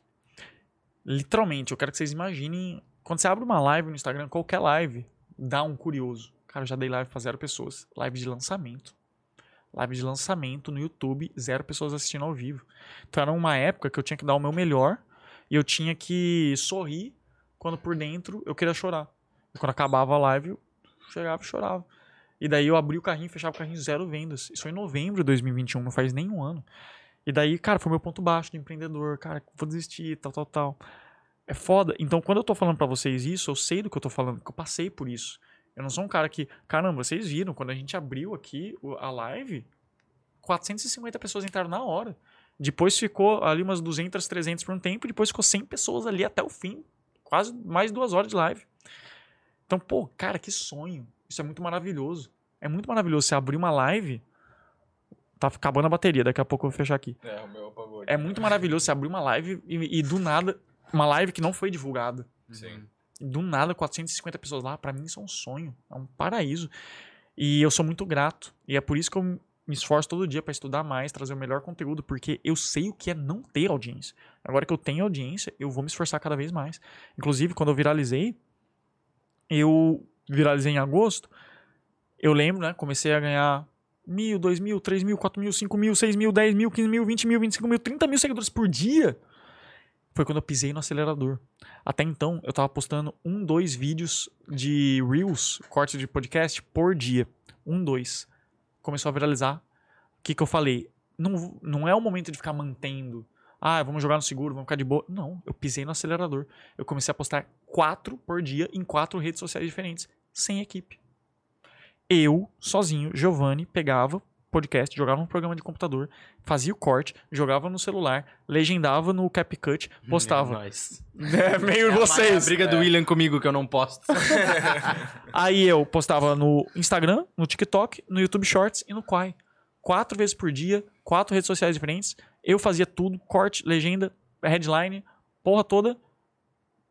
Speaker 3: Literalmente, eu quero que vocês imaginem. Quando você abre uma live no Instagram, qualquer live, dá um curioso. Cara, eu já dei live pra zero pessoas. Live de lançamento. Live de lançamento no YouTube, zero pessoas assistindo ao vivo. Então era uma época que eu tinha que dar o meu melhor e eu tinha que sorrir quando por dentro eu queria chorar. E quando acabava a live, eu chegava e chorava. E daí eu abri o carrinho, fechava o carrinho, zero vendas. Isso foi em novembro de 2021, não faz nem um ano. E daí, cara, foi meu ponto baixo de empreendedor. Cara, vou desistir, tal, tal, tal. É foda. Então, quando eu tô falando pra vocês isso, eu sei do que eu tô falando, porque eu passei por isso. Eu não sou um cara que. Caramba, vocês viram, quando a gente abriu aqui a live, 450 pessoas entraram na hora. Depois ficou ali umas 200, 300 por um tempo, e depois ficou 100 pessoas ali até o fim. Quase mais duas horas de live. Então, pô, cara, que sonho. Isso é muito maravilhoso. É muito maravilhoso você abrir uma live. Tá acabando a bateria, daqui a pouco eu vou fechar aqui.
Speaker 2: É, o meu apagou.
Speaker 3: É muito maravilhoso você abrir uma live e, e do nada. Uma live que não foi divulgada.
Speaker 2: Sim.
Speaker 3: Do nada, 450 pessoas lá, pra mim isso é um sonho, é um paraíso. E eu sou muito grato. E é por isso que eu me esforço todo dia pra estudar mais, trazer o melhor conteúdo, porque eu sei o que é não ter audiência. Agora que eu tenho audiência, eu vou me esforçar cada vez mais. Inclusive, quando eu viralizei, eu viralizei em agosto, eu lembro, né? Comecei a ganhar mil, dois mil, três mil, quatro mil, cinco mil, seis mil, dez mil, quinze mil, vinte mil, vinte e cinco mil, trinta mil seguidores por dia. Foi quando eu pisei no acelerador. Até então, eu tava postando um, dois vídeos de Reels, cortes de podcast, por dia. Um, dois. Começou a viralizar. O que que eu falei? Não, não é o momento de ficar mantendo. Ah, vamos jogar no seguro, vamos ficar de boa. Não, eu pisei no acelerador. Eu comecei a postar quatro por dia em quatro redes sociais diferentes, sem equipe. Eu, sozinho, Giovanni, pegava podcast, jogava um programa de computador, fazia o corte, jogava no celular, legendava no CapCut, postava. É meio
Speaker 1: É
Speaker 3: vocês.
Speaker 1: a briga do William comigo que eu não posto.
Speaker 3: Aí eu postava no Instagram, no TikTok, no YouTube Shorts e no Quai. Quatro vezes por dia, quatro redes sociais diferentes. Eu fazia tudo, corte, legenda, headline, porra toda.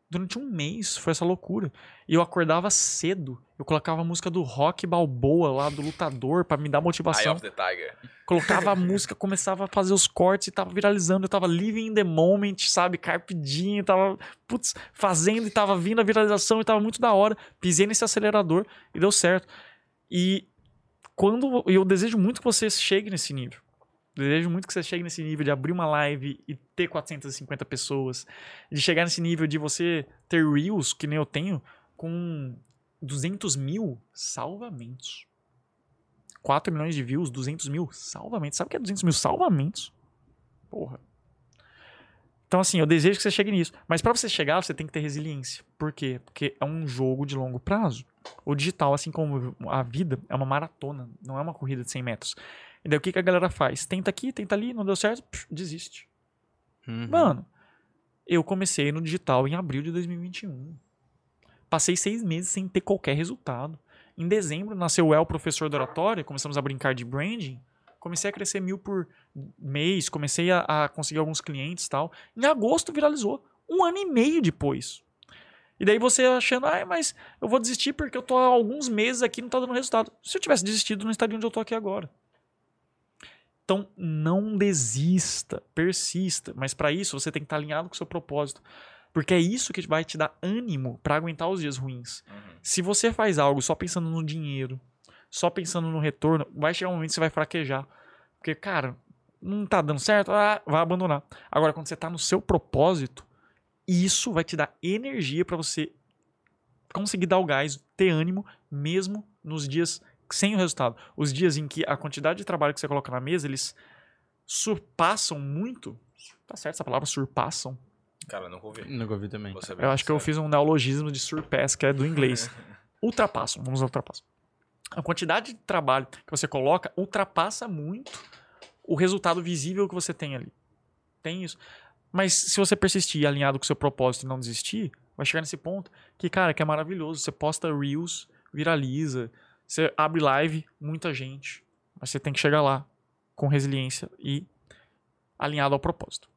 Speaker 3: Durante um mês foi essa loucura. E eu acordava cedo. Eu colocava a música do Rock Balboa lá, do lutador, pra me dar
Speaker 2: Eye
Speaker 3: motivação.
Speaker 2: of the Tiger.
Speaker 3: Colocava a música, começava a fazer os cortes e tava viralizando. Eu tava living in the moment, sabe? Carpidinho, tava, putz, fazendo e tava vindo a viralização e tava muito da hora. Pisei nesse acelerador e deu certo. E quando eu desejo muito que você chegue nesse nível. Desejo muito que você chegue nesse nível de abrir uma live e ter 450 pessoas. De chegar nesse nível de você ter Reels, que nem eu tenho, com 200 mil salvamentos. 4 milhões de views, 200 mil salvamentos. Sabe o que é 200 mil salvamentos? Porra. Então, assim, eu desejo que você chegue nisso. Mas pra você chegar, você tem que ter resiliência. Por quê? Porque é um jogo de longo prazo. O digital, assim como a vida, é uma maratona, não é uma corrida de 100 metros. E daí o que, que a galera faz? Tenta aqui, tenta ali, não deu certo, pff, desiste.
Speaker 1: Uhum.
Speaker 3: Mano, eu comecei no digital em abril de 2021. Passei seis meses sem ter qualquer resultado. Em dezembro nasceu o El Professor da Oratória, começamos a brincar de branding. Comecei a crescer mil por mês, comecei a, a conseguir alguns clientes tal. Em agosto viralizou. Um ano e meio depois. E daí você achando, ah, mas eu vou desistir porque eu tô há alguns meses aqui e não tá dando resultado. Se eu tivesse desistido, não estaria onde eu tô aqui agora. Então, não desista, persista. Mas para isso, você tem que estar alinhado com o seu propósito. Porque é isso que vai te dar ânimo para aguentar os dias ruins.
Speaker 2: Uhum.
Speaker 3: Se você faz algo só pensando no dinheiro, só pensando no retorno, vai chegar um momento que você vai fraquejar. Porque, cara, não tá dando certo, ah, vai abandonar. Agora, quando você tá no seu propósito, isso vai te dar energia para você conseguir dar o gás, ter ânimo, mesmo nos dias sem o resultado. Os dias em que a quantidade de trabalho que você coloca na mesa, eles surpassam muito. Tá certo essa palavra? Surpassam.
Speaker 2: Cara, nunca ouvi.
Speaker 1: Nunca ouvi também.
Speaker 3: Eu acho que eu fiz um neologismo de surpass, que é do inglês. Ultrapassam, vamos usar ultrapassam. A quantidade de trabalho que você coloca ultrapassa muito o resultado visível que você tem ali. Tem isso. Mas se você persistir alinhado com o seu propósito e não desistir, vai chegar nesse ponto que, cara, que é maravilhoso. Você posta Reels, viraliza, você abre live, muita gente. Mas você tem que chegar lá com resiliência e alinhado ao propósito.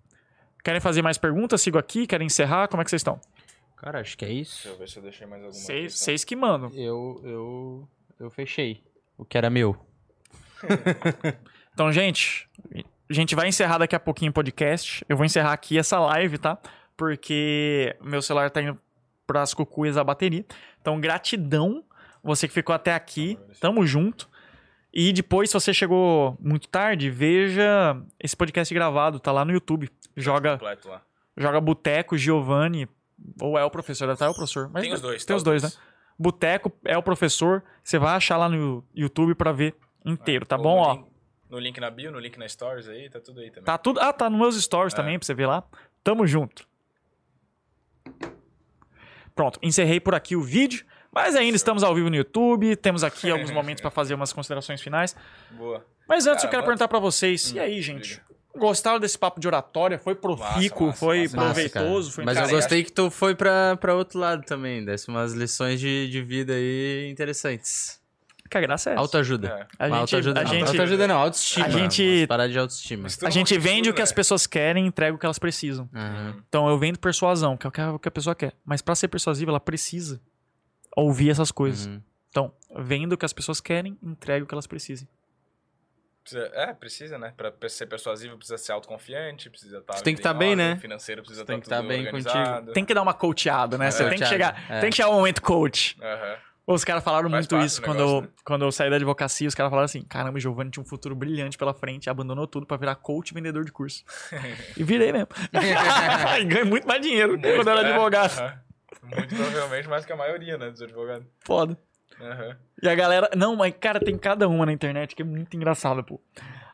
Speaker 3: Querem fazer mais perguntas? Sigo aqui. Querem encerrar? Como é que vocês estão?
Speaker 1: Cara, acho que é
Speaker 2: Deixa
Speaker 1: isso.
Speaker 2: eu ver se eu deixei mais alguma questão.
Speaker 3: vocês que mandam.
Speaker 1: Eu, eu, eu fechei. O que era meu.
Speaker 3: Então, gente, a gente vai encerrar daqui a pouquinho o podcast. Eu vou encerrar aqui essa live, tá? Porque meu celular tá indo pras cucuias a bateria. Então, gratidão você que ficou até aqui. Tamo junto. E depois, se você chegou muito tarde, veja esse podcast gravado, tá lá no YouTube. Joga,
Speaker 2: lá.
Speaker 3: joga Boteco Giovanni Ou é o professor, deve estar é o professor. Mas
Speaker 2: Tem os dois.
Speaker 3: Tem
Speaker 2: tá,
Speaker 3: os dois, né? Boteco é o professor. Você vai achar lá no YouTube pra ver inteiro, tá
Speaker 2: Ou
Speaker 3: bom?
Speaker 2: no
Speaker 3: Ó,
Speaker 2: link- no link na bio, no link na stories aí, tá tudo aí também.
Speaker 3: tá tudo. Ah, tá nos meus stories
Speaker 2: É.
Speaker 3: também pra você ver lá. Tamo junto. Pronto, encerrei por aqui o vídeo. Mas ainda estamos ao vivo no YouTube. Temos aqui alguns momentos pra fazer umas considerações finais.
Speaker 2: Boa.
Speaker 3: Mas antes
Speaker 2: Cara,
Speaker 3: eu quero
Speaker 2: mas-
Speaker 3: perguntar pra vocês. E aí, gente? Gostaram desse papo de oratória? Foi profícuo? foi
Speaker 2: massa,
Speaker 3: proveitoso? Foi
Speaker 1: Mas
Speaker 3: cara,
Speaker 1: eu gostei que tu foi pra, pra outro lado também. Desse umas lições de, de vida aí interessantes.
Speaker 3: Que a graça é essa.
Speaker 1: Autoajuda.
Speaker 2: É.
Speaker 3: A gente-
Speaker 1: autoajuda,
Speaker 3: a
Speaker 1: não.
Speaker 3: gente-
Speaker 1: autoajuda não, autoestima.
Speaker 3: a gente-
Speaker 1: paradas de autoestima.
Speaker 3: A gente vende
Speaker 2: tudo,
Speaker 3: o que as pessoas querem e entrega o que elas precisam.
Speaker 1: Aham.
Speaker 3: Então eu vendo persuasão, que é o que a, o que a pessoa quer. Mas pra ser persuasiva, ela precisa ouvir essas coisas.
Speaker 1: Uhum.
Speaker 3: Então, vendo o que as pessoas querem, entrega o que elas precisam.
Speaker 2: Precisa- é, precisa, né? Pra ser persuasivo, precisa ser autoconfiante, precisa estar.
Speaker 1: Tu tem que tá bem, né?
Speaker 2: Financeiro precisa
Speaker 1: tem
Speaker 2: estar
Speaker 1: que tá
Speaker 2: tudo
Speaker 1: bem
Speaker 2: organizado.
Speaker 3: Tem que dar uma coachada, né?
Speaker 2: É.
Speaker 3: Você tem que chegar.
Speaker 1: é.
Speaker 3: Tem que chegar o momento coach.
Speaker 2: Aham.
Speaker 3: Os caras falaram
Speaker 2: Faz
Speaker 3: muito isso quando,
Speaker 2: negócio,
Speaker 3: eu,
Speaker 2: né?
Speaker 3: quando eu saí da advocacia. Os caras falaram assim: caramba, o Giovanni tinha um futuro brilhante pela frente, abandonou tudo pra virar coach e vendedor de curso. e virei mesmo. e ganhei muito mais dinheiro quando eu era
Speaker 2: É,
Speaker 3: advogado.
Speaker 2: aham. Muito provavelmente mais que a maioria, né, dos advogados.
Speaker 3: Foda.
Speaker 2: Aham.
Speaker 3: E a galera. Não, mas, cara, tem cada uma na internet que é muito engraçada, pô.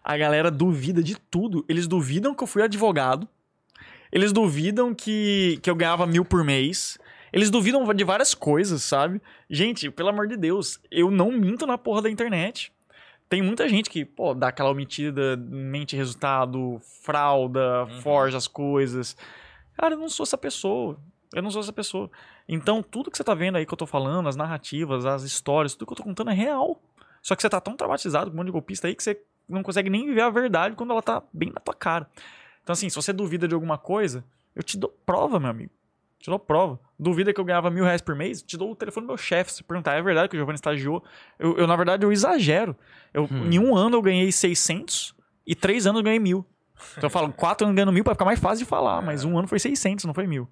Speaker 3: A galera duvida de tudo. Eles duvidam que eu fui advogado. Eles duvidam que, que eu ganhava mil por mês. Eles duvidam de várias coisas, sabe? Gente, pelo amor de Deus, eu não minto na porra da internet. Tem muita gente que, pô, dá aquela omitida, mente resultado, frauda,
Speaker 2: Uhum.
Speaker 3: forja as coisas. Cara, eu não sou essa pessoa. Eu não sou essa pessoa. Então, tudo que você tá vendo aí que eu tô falando, as narrativas, as histórias, tudo que eu tô contando é real. Só que você tá tão traumatizado com um monte de golpista aí que você não consegue nem viver a verdade quando ela tá bem na tua cara. Então, assim, se você duvida de alguma coisa, eu te dou prova, meu amigo. Te dou prova. Duvida que eu ganhava mil reais por mês? Te dou o telefone do meu chefe. Se perguntar, é verdade que o Giovanni estagiou? Eu, eu, na verdade, eu exagero. Eu, Em um ano eu ganhei 600 e três anos eu ganhei mil. Então eu falo, quatro anos ganhando mil pra ficar mais fácil de falar, mas um ano foi 600, não foi mil.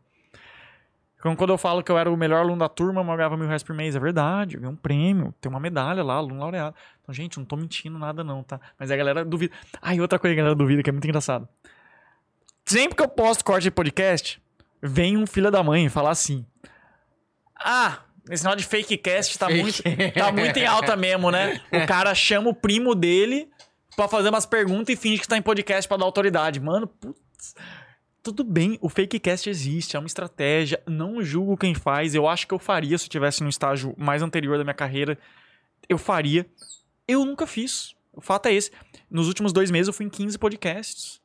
Speaker 3: Então, quando eu falo que eu era o melhor aluno da turma, mas eu ganhava mil reais por mês, é verdade. Eu ganhei um prêmio, tem uma medalha lá, aluno laureado. Então, gente, eu não tô mentindo nada não, tá? Mas a galera duvida. Ah, e outra coisa que a galera duvida, que é muito engraçado. Sempre que eu posto corte de podcast, vem um filho da mãe falar assim. Ah, esse negócio de fake cast tá,
Speaker 1: Fake.
Speaker 3: Muito, tá muito em alta mesmo, né? O cara chama o primo dele pra fazer umas perguntas e finge que tá em podcast pra dar autoridade. Mano, putz. Tudo bem, o fake cast existe, é uma estratégia. Não julgo quem faz. Eu acho que eu faria se eu tivesse num estágio mais anterior da minha carreira. Eu faria. Eu nunca fiz. O fato é esse. Nos últimos dois meses eu fui em 15 podcasts.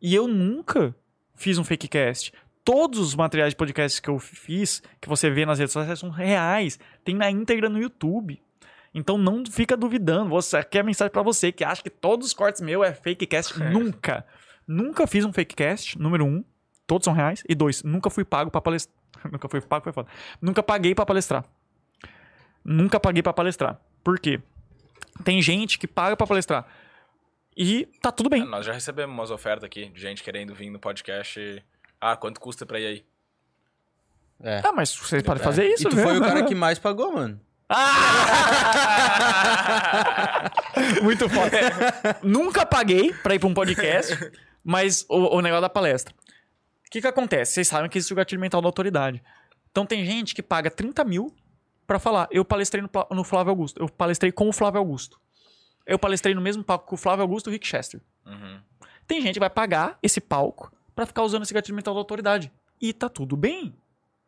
Speaker 3: E eu nunca fiz um fake cast. Todos os materiais de podcast que eu fiz, que você vê nas redes sociais, são reais. Tem na íntegra no YouTube. Então não fica duvidando. Você, aqui é a mensagem pra você que acha que todos os cortes meu é fake cast. Nunca. Nunca fiz um fake cast, número um. Todos são reais. E dois, nunca fui pago pra palestrar. nunca fui pago, foi foda. Nunca paguei pra palestrar. Nunca paguei pra palestrar. Por quê? Tem gente que paga pra palestrar. E tá tudo bem.
Speaker 2: Nós já recebemos umas ofertas aqui de gente querendo vir no podcast. e- Ah, quanto custa pra ir aí?
Speaker 1: É.
Speaker 3: Ah, mas vocês podem fazer isso,
Speaker 1: E tu foi o cara que mais pagou, mano.
Speaker 3: Ah! Muito foda. Nunca paguei pra ir pra um podcast, mas o, o negócio da palestra. O que que acontece? Vocês sabem que existe o gatilho mental da autoridade. Então tem gente que paga 30 mil pra falar. Eu palestrei no, no Flávio Augusto. Eu palestrei com o Flávio Augusto. Eu palestrei no mesmo palco que o Flávio Augusto e o Rick Chester.
Speaker 2: Uhum.
Speaker 3: Tem gente que vai pagar esse palco pra ficar usando esse gatilho mental da autoridade. E tá tudo bem.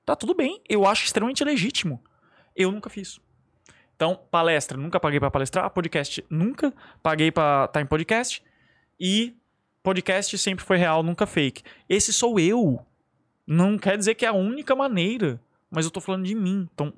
Speaker 3: Tá tudo bem. Eu acho extremamente legítimo. Eu nunca fiz. Então, palestra, nunca paguei pra palestrar. Podcast, nunca paguei pra estar em podcast. E podcast sempre foi real, nunca fake. Esse sou eu. Não quer dizer que é a única maneira, mas eu tô falando de mim. Então,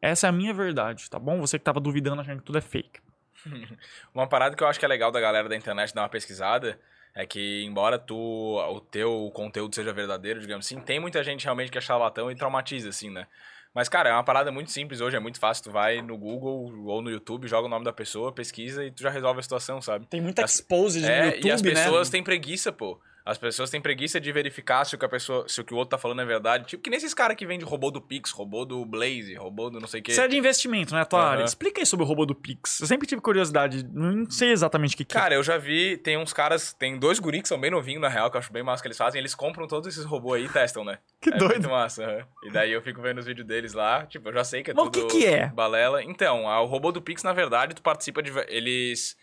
Speaker 3: essa é a minha verdade, tá bom? Você que tava duvidando achando que tudo é fake.
Speaker 2: Uma parada que eu acho que é legal da galera da internet dar uma pesquisada é que, embora tu, o teu conteúdo seja verdadeiro, digamos assim, tem muita gente realmente que é charlatão e traumatiza, assim, né? Mas, cara, é uma parada muito simples hoje, é muito fácil. Tu vai no Google ou no YouTube, joga o nome da pessoa, pesquisa e tu já resolve a situação, sabe?
Speaker 3: Tem muita
Speaker 2: As-
Speaker 3: expose de
Speaker 2: É,
Speaker 3: YouTube,
Speaker 2: e as
Speaker 3: né?
Speaker 2: pessoas têm preguiça, pô. As pessoas têm preguiça de verificar se o que a pessoa, se o que o outro tá falando é verdade. Tipo, que nem esses caras que vendem robô do Pix, robô do Blaze, robô do não sei o quê.
Speaker 3: Isso é de investimento, né, tua
Speaker 2: Aham.
Speaker 3: área? Explica aí sobre o robô do Pix. Eu sempre tive curiosidade, não sei exatamente o que, que é.
Speaker 2: Cara, eu já vi, tem uns caras, tem dois guris que são bem novinhos, na real, que eu acho bem massa que eles fazem. Eles compram todos esses robôs aí e testam, né?
Speaker 3: Que
Speaker 2: é
Speaker 3: doido.
Speaker 2: muito massa. aham. E daí eu fico vendo os vídeos deles lá, tipo, eu já sei que é
Speaker 3: Mas o
Speaker 2: tudo
Speaker 3: que que é?
Speaker 2: balela. Então, a- o robô do Pix, na verdade, tu participa de... Eles...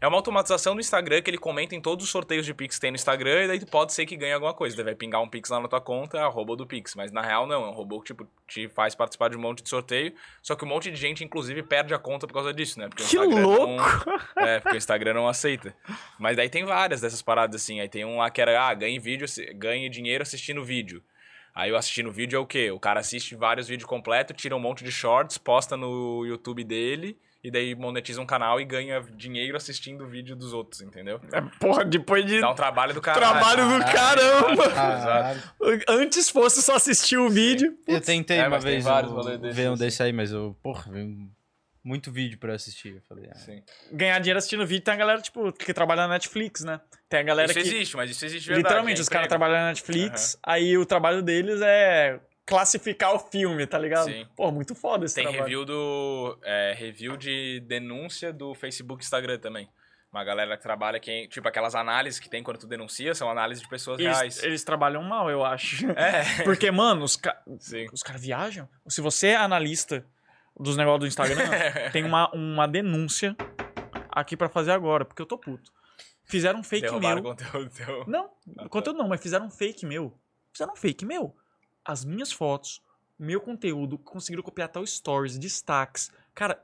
Speaker 2: É uma automatização do Instagram que ele comenta em todos os sorteios de Pix que tem no Instagram e daí pode ser que ganhe alguma coisa. Daí vai pingar um Pix lá na tua conta, o robô do Pix. Mas na real não, é um robô que tipo, te faz participar de um monte de sorteio. Só que um monte de gente, inclusive, perde a conta por causa disso, né? Porque o
Speaker 3: Que louco!
Speaker 2: Não... É, porque o Instagram não aceita. Mas daí tem várias dessas paradas assim. Aí tem um lá que era, ah, ganhe vídeo, ganhe dinheiro assistindo vídeo. Aí o assistindo vídeo é o quê? O cara assiste vários vídeos completos, tira um monte de shorts, posta no YouTube dele, e daí monetiza um canal e ganha dinheiro assistindo o vídeo dos outros, entendeu?
Speaker 3: É, porra, depois de
Speaker 2: Dá um trabalho do caralho.
Speaker 3: trabalho do caramba.
Speaker 5: Caralho.
Speaker 3: Antes fosse só assistir o vídeo.
Speaker 1: Eu tentei
Speaker 2: É,
Speaker 1: uma vez o- ver um
Speaker 2: assim.
Speaker 1: desse aí, mas eu, porra, veio muito vídeo pra eu assistir. Eu falei, ah,
Speaker 2: Sim.
Speaker 3: Ganhar dinheiro assistindo vídeo tem a galera, tipo, que trabalha na Netflix, né? Tem a galera
Speaker 2: Isso
Speaker 3: que.
Speaker 2: existe, mas isso existe de verdade.
Speaker 3: literalmente,
Speaker 2: é
Speaker 3: os caras trabalham na Netflix, aí o trabalho deles é classificar o filme, tá ligado?
Speaker 2: Sim.
Speaker 3: Pô, muito foda esse
Speaker 2: Tem
Speaker 3: trabalho.
Speaker 2: review do. é, review de denúncia do Facebook e Instagram também. Uma galera que trabalha, que, tipo, aquelas análises que tem quando tu denuncia, são análises de pessoas reais.
Speaker 3: Eles, eles trabalham mal, eu acho.
Speaker 2: É,
Speaker 3: Porque, mano, os, ca... os caras viajam. Se você é analista dos negócios do Instagram, tem uma, uma denúncia aqui pra fazer agora, porque eu tô puto. Fizeram um fake
Speaker 2: Derrubaram
Speaker 3: meu.
Speaker 2: o conteúdo teu.
Speaker 3: Não,
Speaker 2: tá.
Speaker 3: conteúdo não, mas fizeram um fake meu. Fizeram um fake meu. As minhas fotos, meu conteúdo, conseguiram copiar os stories, destaques. Cara,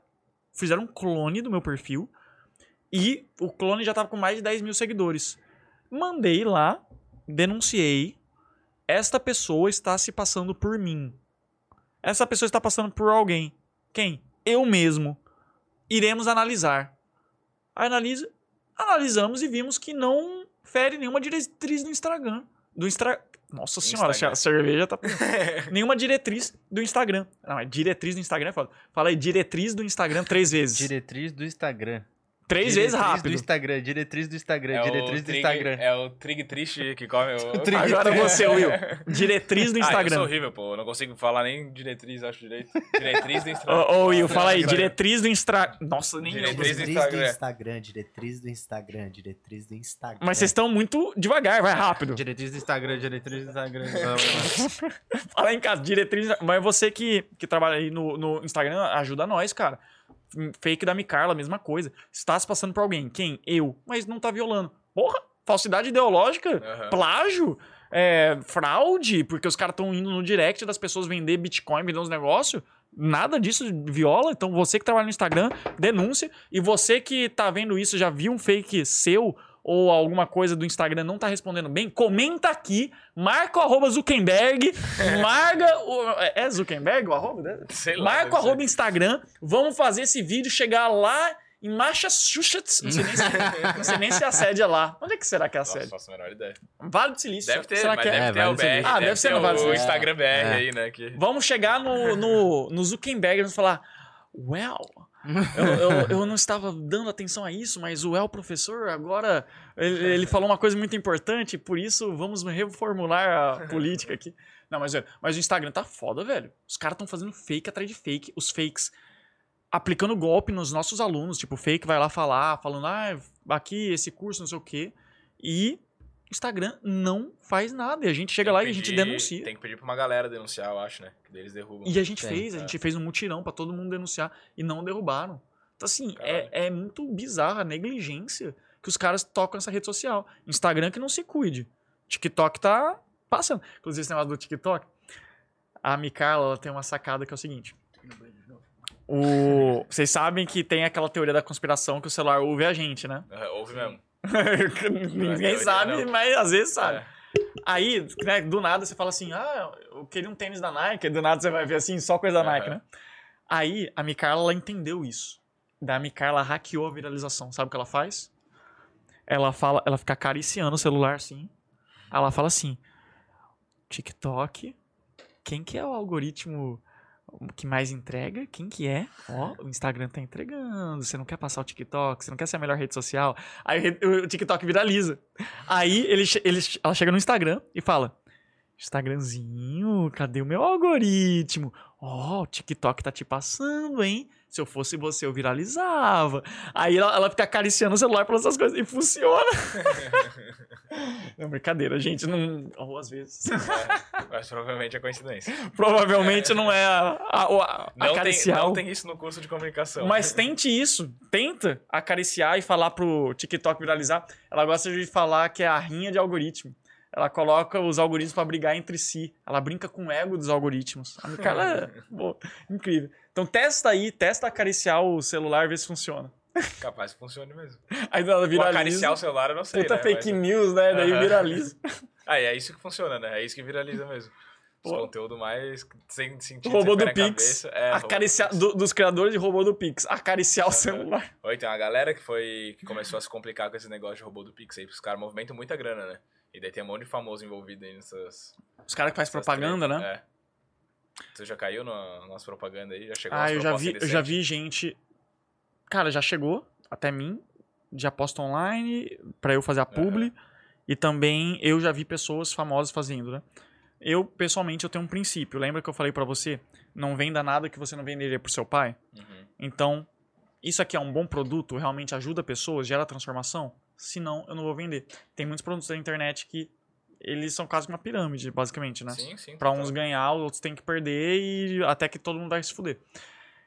Speaker 3: fizeram um clone do meu perfil e o clone já tava com mais de 10 mil seguidores. Mandei lá, denunciei. Esta pessoa está se passando por mim. Essa pessoa está passando por alguém. Quem? Eu mesmo. Iremos analisar. Analisa, analisamos e vimos que não fere nenhuma diretriz do Instagram. Do Instra... Nossa senhora,
Speaker 2: Instagram.
Speaker 3: a cerveja tá. nenhuma diretriz do Instagram. Não, é diretriz do Instagram é foda. Fala aí, diretriz do Instagram três vezes.
Speaker 1: diretriz do Instagram.
Speaker 3: Três
Speaker 1: Diretriz
Speaker 3: vezes rápido.
Speaker 1: do Instagram, diretriz do Instagram,
Speaker 2: É
Speaker 1: diretriz do
Speaker 2: trig-
Speaker 1: Instagram.
Speaker 2: É o trig triste que come o...
Speaker 1: trig-
Speaker 3: Agora você, Will. Diretriz do
Speaker 2: Ah, eu sou
Speaker 3: Instagram.
Speaker 2: horrível, pô. Eu não consigo falar nem diretriz, acho direito. Diretriz do Instagram.
Speaker 3: Ô, ô, Will, fala aí, diretriz do Instagram. Nossa, nem.
Speaker 2: Diretriz do
Speaker 5: Diretriz do
Speaker 2: Instagram.
Speaker 5: Instagram, diretriz do Instagram, diretriz do Instagram.
Speaker 3: Mas vocês estão muito devagar, vai rápido.
Speaker 1: Diretriz do Instagram, diretriz do Instagram.
Speaker 3: Fala em casa, diretriz. Mas você que, que trabalha aí no, no Instagram, ajuda nós, cara. Fake da Micarla, mesma coisa. Está se passando por alguém. Quem? Eu. Mas não tá violando. Porra, falsidade ideológica,
Speaker 2: Aham.
Speaker 3: plágio, é, fraude, porque os caras estão indo no direct das pessoas vender Bitcoin, vender uns negócios. Nada disso viola. Então você que trabalha no Instagram, denúncia. E você que tá vendo isso, já viu um fake seu ou alguma coisa do Instagram não tá respondendo bem, comenta aqui, marca o arroba Zuckerberg, marca o... É Zuckerberg o arroba? né?
Speaker 2: Sei lá.
Speaker 3: Marca o
Speaker 2: deve
Speaker 3: arroba Instagram, vamos fazer esse vídeo chegar lá em Massachusetts. Não sei nem se, não sei nem se a sede é lá. Onde é que será que é a
Speaker 2: Nossa,
Speaker 3: sede?
Speaker 2: faço a menor ideia.
Speaker 3: Vale do Silício.
Speaker 2: Deve ter,
Speaker 3: será
Speaker 2: mas
Speaker 3: que é?
Speaker 2: deve
Speaker 1: É,
Speaker 2: ter
Speaker 1: Vale
Speaker 2: o BR.
Speaker 3: Ah, deve ser no Vale do
Speaker 2: o
Speaker 3: Silício.
Speaker 2: Instagram BR
Speaker 1: É.
Speaker 2: aí, né? Que...
Speaker 3: Vamos chegar no, no, no Zuckerberg e vamos falar: Well, eu, eu, eu não estava dando atenção a isso, mas o El professor agora ele, ele falou uma coisa muito importante, por isso vamos reformular a política aqui. Não, mas, velho, mas o Instagram tá foda, velho. Os caras estão fazendo fake atrás de fake. Os fakes aplicando golpe nos nossos alunos. Tipo, o fake vai lá falar, falando, ah, aqui esse curso, não sei o quê. E Instagram não faz nada. E a gente chega
Speaker 2: Tem
Speaker 3: lá
Speaker 2: que
Speaker 3: e a gente
Speaker 2: pedir-
Speaker 3: denuncia.
Speaker 2: Tem que pedir pra uma galera denunciar, eu acho, né? Que deles derrubam.
Speaker 3: E a gente
Speaker 1: Tem,
Speaker 3: fez, a
Speaker 2: é.
Speaker 3: gente fez um mutirão pra todo mundo denunciar e não derrubaram. Então, assim, é, é muito bizarra a negligência que os caras tocam nessa rede social. Instagram que não se cuide. TikTok tá passando. Inclusive, esse negócio do TikTok, a Micarla ela tem uma sacada que é o seguinte. O... Vocês sabem que tem aquela teoria da conspiração que o celular ouve a gente, né?
Speaker 2: Aham, Ouve mesmo.
Speaker 3: Ninguém sabe,
Speaker 2: não.
Speaker 3: mas às vezes sabe.
Speaker 2: É.
Speaker 3: Aí, né, do nada você fala assim, ah, eu queria um tênis da Nike, do nada você vai ver assim, só coisa da Nike,
Speaker 2: Aham.
Speaker 3: né? Aí, a Micarla, ela entendeu isso. Da Micarla hackeou a viralização. Sabe o que ela faz? Ela fala, ela fica acariciando o celular assim. Ela fala assim: TikTok, quem que é o algoritmo que mais entrega? Quem que é? Ó, o Instagram tá entregando. Você não quer passar o TikTok? Você não quer ser a melhor rede social? Aí o TikTok viraliza. Aí ele, ele, ela chega no Instagram e fala: Instagramzinho, cadê o meu algoritmo? Ó, o TikTok tá te passando, hein? Se eu fosse você, eu viralizava. Aí ela, ela fica acariciando o celular para essas coisas e funciona. Não, brincadeira, gente. Não. Ou às vezes.
Speaker 2: Mas provavelmente é coincidência.
Speaker 3: Provavelmente não é a, a, a,
Speaker 2: Não tem,
Speaker 3: acariciar.
Speaker 2: não
Speaker 3: o-
Speaker 2: tem isso no curso de comunicação.
Speaker 3: Mas tente isso. Tenta acariciar e falar pro TikTok viralizar. Ela gosta de falar que é a rinha de algoritmo. Ela coloca os algoritmos pra brigar entre si. Ela brinca com o ego dos algoritmos. A cara é pô, incrível. Então testa aí, testa acariciar o celular, vê se funciona.
Speaker 2: Capaz que funcione mesmo.
Speaker 3: Aí ela viraliza.
Speaker 2: acariciar o celular eu não sei,
Speaker 3: Puta
Speaker 2: né?
Speaker 3: fake
Speaker 2: Mas-
Speaker 3: news, né? Daí viraliza.
Speaker 2: Ah, é isso que funciona, né? É isso que viraliza mesmo. Os
Speaker 3: Pô.
Speaker 2: conteúdo mais sem sentido.
Speaker 3: Robô
Speaker 2: sem
Speaker 3: do Pix.
Speaker 2: É, robô do
Speaker 3: acariciar,
Speaker 2: Pix.
Speaker 3: do- dos criadores de robô do Pix. Acariciar o celular.
Speaker 2: Oi, tem uma galera que foi. que começou a se complicar com esse negócio de robô do Pix aí, porque os caras movimentam muita grana, né? E daí tem um monte de famoso envolvido aí nessas.
Speaker 3: Os caras que fazem propaganda, né?
Speaker 2: É. Tu já caiu na nossa propaganda aí? Já chegou
Speaker 3: Ah, eu já vi, eu já vi gente. Cara, já chegou até mim de aposta online pra eu fazer a publi. E também eu já vi pessoas famosas fazendo, né? Eu, pessoalmente, eu tenho um princípio. Lembra que eu falei pra você? Não venda nada que você não venderia pro seu pai?
Speaker 2: Uhum.
Speaker 3: Então, isso aqui é um bom produto? Realmente ajuda pessoas? Gera transformação? Se não, eu não vou vender. Tem muitos produtos da internet que eles são quase uma pirâmide, basicamente, né?
Speaker 2: Sim, sim.
Speaker 3: Pra uns ganhar, os outros têm que perder e até que todo mundo vai se fuder.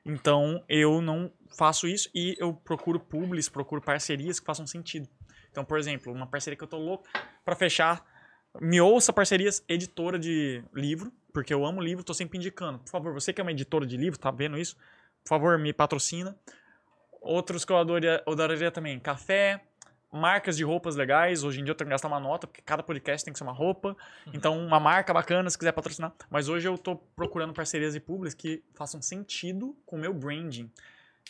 Speaker 3: Então, eu não faço isso e eu procuro publis, procuro parcerias que façam sentido. Então, por exemplo, uma parceria que eu tô louco pra fechar, me ouça parcerias editora de livro, porque eu amo livro, tô sempre indicando. Por favor, você que é uma editora de livro, tá vendo isso? Por favor, me patrocina. Outros que eu adoraria, eu adoraria também, café, marcas de roupas legais. Hoje em dia eu tenho que gastar uma nota, porque cada podcast tem que ser uma roupa. Então, uma marca bacana, se quiser patrocinar. Mas hoje eu tô procurando parcerias e públicas que façam sentido com o meu branding.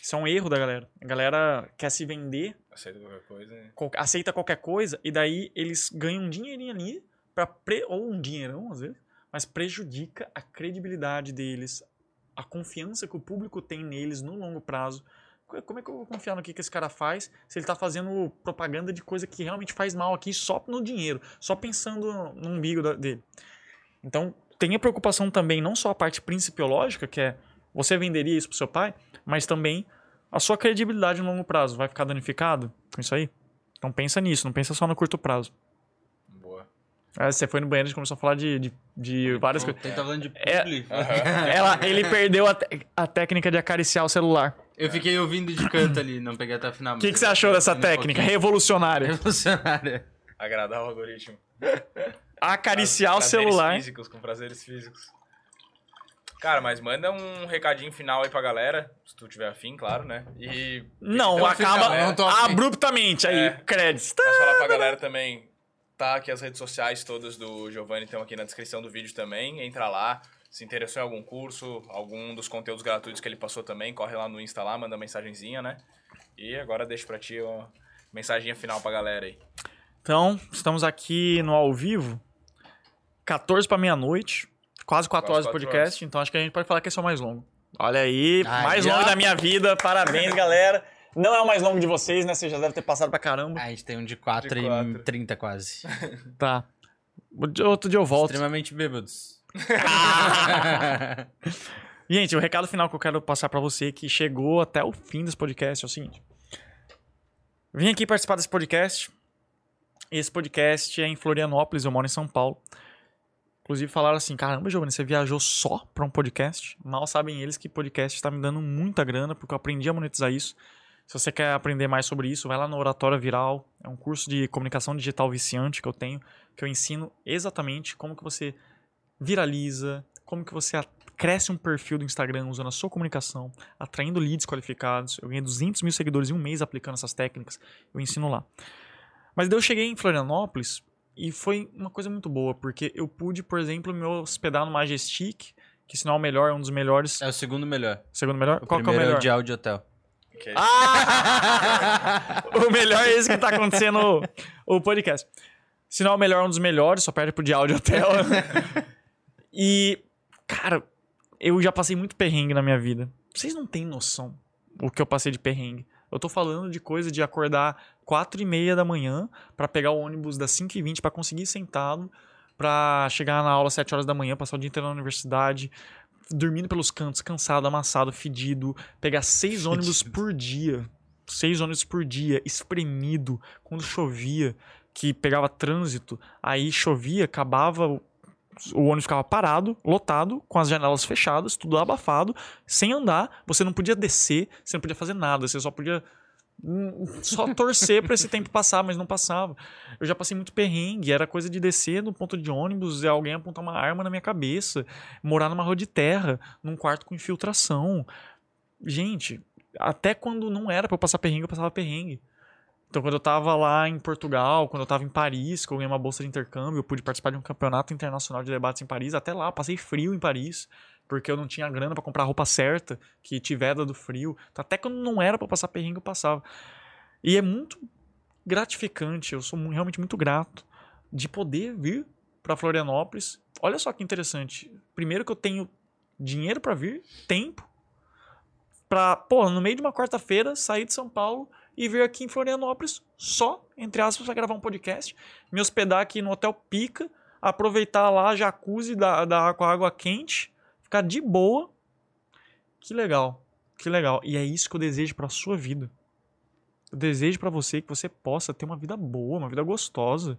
Speaker 3: Isso é um erro da galera. A galera quer se vender,
Speaker 2: Aceita qualquer coisa. né?
Speaker 3: qual- aceita qualquer coisa, e daí eles ganham um dinheirinho ali, pra pre- ou um dinheirão às vezes, mas prejudica a credibilidade deles, a confiança que o público tem neles no longo prazo. Co- Como é que eu vou confiar no que, que esse cara faz se ele tá fazendo propaganda de coisa que realmente faz mal aqui só no dinheiro, só pensando no umbigo da- dele? Então, tenha preocupação também, não só a parte principiológica, que é você venderia isso pro seu pai, mas também a sua credibilidade no longo prazo. Vai ficar danificado com isso aí? Então pensa nisso, não pensa só no curto prazo.
Speaker 2: Boa.
Speaker 3: Aí você foi no banheiro e começou a falar de, de, de várias coisas.
Speaker 1: Ele tá falando de
Speaker 3: É-
Speaker 1: publi.
Speaker 3: Ela, ele perdeu a, a técnica de acariciar o celular.
Speaker 1: Eu fiquei ouvindo de canto ali, não peguei até o final.
Speaker 3: O que, que você achou dessa técnica? Revolucionária.
Speaker 1: Revolucionária.
Speaker 2: Agradar o algoritmo.
Speaker 3: Acariciar o
Speaker 2: Prazeres
Speaker 3: celular.
Speaker 2: Físicos, com prazeres físicos. Cara, mas manda um recadinho final aí pra galera, se tu tiver afim, claro, né? E.
Speaker 3: Não,
Speaker 2: Então,
Speaker 3: acaba
Speaker 2: galera,
Speaker 1: não
Speaker 3: abruptamente aí.
Speaker 2: É.
Speaker 3: Créditos.
Speaker 2: Posso falar pra galera também. Tá aqui as redes sociais todas do Giovanni estão aqui na descrição do vídeo também. Entra lá. Se interessou em algum curso, algum dos conteúdos gratuitos que ele passou também, corre lá no Insta lá, manda mensagenzinha, né? E agora deixo pra ti uma mensagem final pra galera aí.
Speaker 3: Então, estamos aqui no ao vivo, 14 para meia-noite, quase 4
Speaker 2: Quase
Speaker 3: horas de podcast, então acho que a gente pode falar que esse é o mais longo. Olha aí,
Speaker 1: Aí,
Speaker 3: mais
Speaker 1: ó.
Speaker 3: longo da minha vida, parabéns, galera. Não é o mais longo de vocês, né? Você já deve ter passado pra caramba.
Speaker 1: A gente tem um de 4
Speaker 2: De
Speaker 1: e
Speaker 2: quatro.
Speaker 1: 30 quase.
Speaker 3: Tá. Outro dia eu volto.
Speaker 1: Extremamente bêbados.
Speaker 3: Gente, o recado final que eu quero passar pra você que chegou até o fim desse podcast é o seguinte. Vim aqui participar desse podcast. Esse podcast é em Florianópolis, eu moro em São Paulo. Inclusive falaram assim, caramba, Giovanni, você viajou só pra um podcast? Mal sabem eles que podcast tá me dando muita grana, porque eu aprendi a monetizar isso. Se você quer aprender mais sobre isso, vai lá no Oratória Viral. É um curso de comunicação digital viciante que eu tenho, que eu ensino exatamente como que você viraliza, como que você cresce um perfil do Instagram usando a sua comunicação, atraindo leads qualificados. Eu ganhei 200 mil seguidores em um mês aplicando essas técnicas. Eu ensino lá. Mas daí eu cheguei em Florianópolis e foi uma coisa muito boa, porque eu pude, por exemplo, me hospedar no Majestic, que sinal o melhor, é um dos melhores.
Speaker 1: É o segundo melhor.
Speaker 3: Segundo melhor?
Speaker 1: O
Speaker 3: Qual que é o
Speaker 1: primeiro é
Speaker 3: melhor?
Speaker 1: o de áudio hotel.
Speaker 2: Ok?
Speaker 3: Ah! o melhor é esse que tá acontecendo o, podcast. Se não é o melhor, um dos melhores, só perde pro de áudio hotel. e, cara, eu já passei muito perrengue na minha vida. Vocês não têm noção o que eu passei de perrengue. Eu tô falando de coisa de acordar 4 e meia da manhã pra pegar o ônibus das 5 e 20 pra conseguir ir sentado, pra chegar na aula às 7 horas da manhã, passar o dia inteiro na universidade, dormindo pelos cantos, cansado, amassado, fedido, pegar seis ônibus por dia. Seis ônibus por dia, espremido, quando chovia, que pegava trânsito, aí chovia, acabava, o- ônibus ficava parado, lotado, com as janelas fechadas, tudo abafado, sem andar, você não podia descer, você não podia fazer nada, você só podia hum, só torcer pra esse tempo passar, mas não passava. Eu já passei muito perrengue, era coisa de descer no ponto de ônibus e alguém apontar uma arma na minha cabeça, morar numa rua de terra, num quarto com infiltração. Gente, até quando não era pra eu passar perrengue, eu passava perrengue. Então, quando eu tava lá em Portugal, quando eu tava em Paris, que eu ganhei uma bolsa de intercâmbio, eu pude participar de um campeonato internacional de debates em Paris. Até lá, passei frio em Paris, porque eu não tinha grana pra comprar a roupa certa, que tiver do frio. Então, até quando não era pra passar perrengue, eu passava. E é muito gratificante, eu sou realmente muito grato de poder vir pra Florianópolis. Olha só que interessante. Primeiro que eu tenho dinheiro pra vir, tempo, pra, pô, no meio de uma quarta-feira, sair de São Paulo e vir aqui em Florianópolis só, entre aspas, pra gravar um podcast, me hospedar aqui no Hotel Pica, aproveitar lá a jacuzzi da, da, com a água quente, ficar de boa. Que legal, que legal. E é isso que eu desejo pra sua vida. Eu desejo pra você que você possa ter uma vida boa, uma vida gostosa.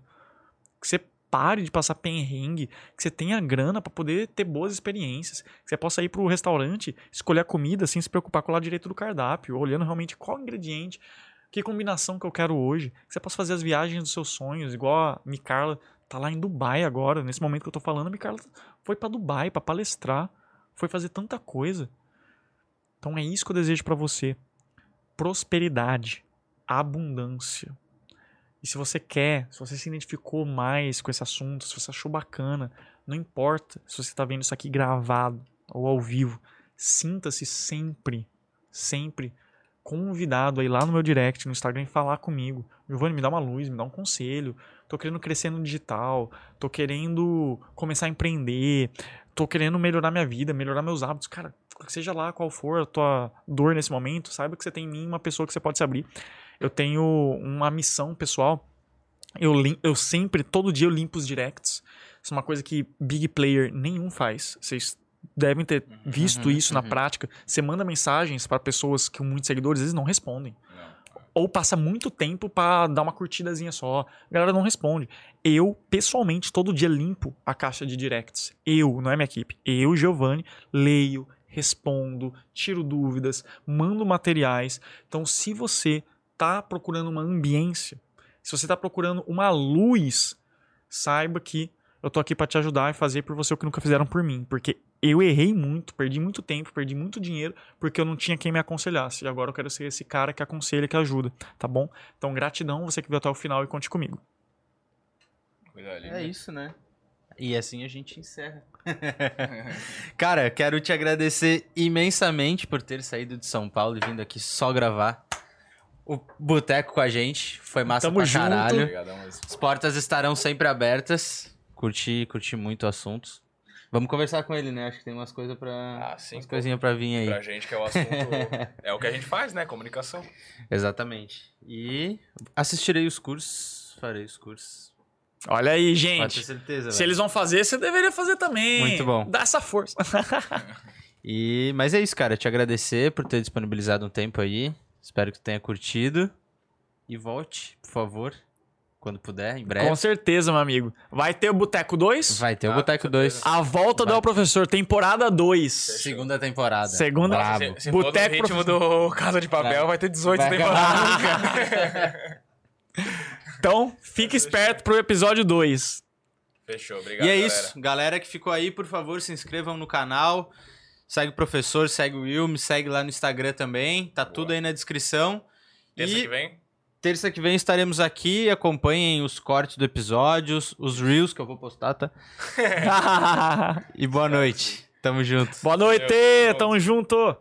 Speaker 3: Que você pare de passar perrengue, que você tenha grana pra poder ter boas experiências, que você possa ir pro restaurante, escolher a comida sem se preocupar com o lado direito do cardápio, olhando realmente qual ingrediente, que combinação que eu quero hoje, que você possa fazer as viagens dos seus sonhos, igual a Micarla tá lá em Dubai agora, nesse momento que eu tô falando, a Micarla foi pra Dubai pra palestrar, foi fazer tanta coisa. Então é isso que eu desejo pra você. Prosperidade, abundância. E se você quer, se você se identificou mais com esse assunto, se você achou bacana, não importa se você está vendo isso aqui gravado ou ao vivo, sinta-se sempre, sempre convidado aí lá no meu direct, no Instagram, falar comigo. Giovanni, me dá uma luz, me dá um conselho. Tô querendo crescer no digital, tô querendo começar a empreender, tô querendo melhorar minha vida, melhorar meus hábitos. Cara, seja lá qual for a tua dor nesse momento, saiba que você tem em mim uma pessoa que você pode se abrir. Eu tenho uma missão pessoal. Eu, eu sempre, todo dia eu limpo os directs. Isso é uma coisa que big player nenhum faz. Vocês devem ter visto
Speaker 1: uhum,
Speaker 3: isso na
Speaker 1: uhum.
Speaker 3: prática. Você manda mensagens para pessoas com muitos seguidores, eles não respondem. Ou passa muito tempo pra dar uma curtidazinha só. A galera não responde. Eu, pessoalmente, todo dia limpo a caixa de directs. Eu, não é minha equipe. Eu, Giovanni, leio, respondo, tiro dúvidas, mando materiais. Então, se você tá procurando uma ambiência, se você tá procurando uma luz, saiba que eu tô aqui pra te ajudar e fazer por você o que nunca fizeram por mim. Porque eu errei muito, perdi muito tempo, perdi muito dinheiro, porque eu não tinha quem me aconselhasse. E agora eu quero ser esse cara que aconselha, que ajuda, tá bom? Então, gratidão, você que veio até o final e conte comigo.
Speaker 1: É isso, né? E assim a gente encerra. Cara, quero te agradecer imensamente por ter saído de São Paulo e vindo aqui só gravar o Boteco com a gente. Foi massa
Speaker 3: Tamo
Speaker 1: pra
Speaker 3: junto.
Speaker 1: caralho. As portas estarão sempre abertas. Curti, curti muito o assunto. Vamos conversar com ele, né? Acho que tem umas coisas pra.
Speaker 2: Ah, sim,
Speaker 1: umas coisinhas pra vir aí.
Speaker 2: Pra gente que é o assunto. é o que a gente faz, né? Comunicação.
Speaker 1: Exatamente. E assistirei os cursos, farei os cursos.
Speaker 3: Olha aí,
Speaker 1: Pode ter
Speaker 3: gente.
Speaker 1: certeza,
Speaker 3: Se
Speaker 1: velho.
Speaker 3: eles vão fazer, você deveria fazer também.
Speaker 1: Muito bom.
Speaker 3: Dá essa força.
Speaker 1: E, mas é isso, cara. Te agradecer por ter disponibilizado um tempo aí. Espero que tu tenha curtido. E volte, por favor, quando puder, em breve.
Speaker 3: Com certeza, meu amigo. Vai ter o Boteco 2?
Speaker 1: Vai ter o
Speaker 2: Ah,
Speaker 1: Boteco
Speaker 2: com
Speaker 1: 2.
Speaker 2: certeza.
Speaker 3: A volta do. El Professor, temporada 2.
Speaker 1: Segunda temporada.
Speaker 3: Segunda-
Speaker 1: Brabo.
Speaker 2: Se, se for no
Speaker 3: Boteco
Speaker 2: ritmo do Casa de Papel,
Speaker 1: Vai.
Speaker 2: vai ter 18
Speaker 1: Vai
Speaker 2: temporadas.
Speaker 3: Então, fique esperto pro episódio 2.
Speaker 2: Fechou, obrigado.
Speaker 1: E é
Speaker 2: galera.
Speaker 1: isso. Galera que ficou aí, por favor, se inscrevam no canal. Segue o professor, segue o Will, me segue lá no Instagram também. Tá tudo aí na descrição.
Speaker 2: Terça
Speaker 1: e
Speaker 2: que vem.
Speaker 1: Terça que vem estaremos aqui. Acompanhem os cortes do episódio, os reels que eu vou postar, tá? E boa noite. Tamo junto.
Speaker 3: Boa noite, tamo junto.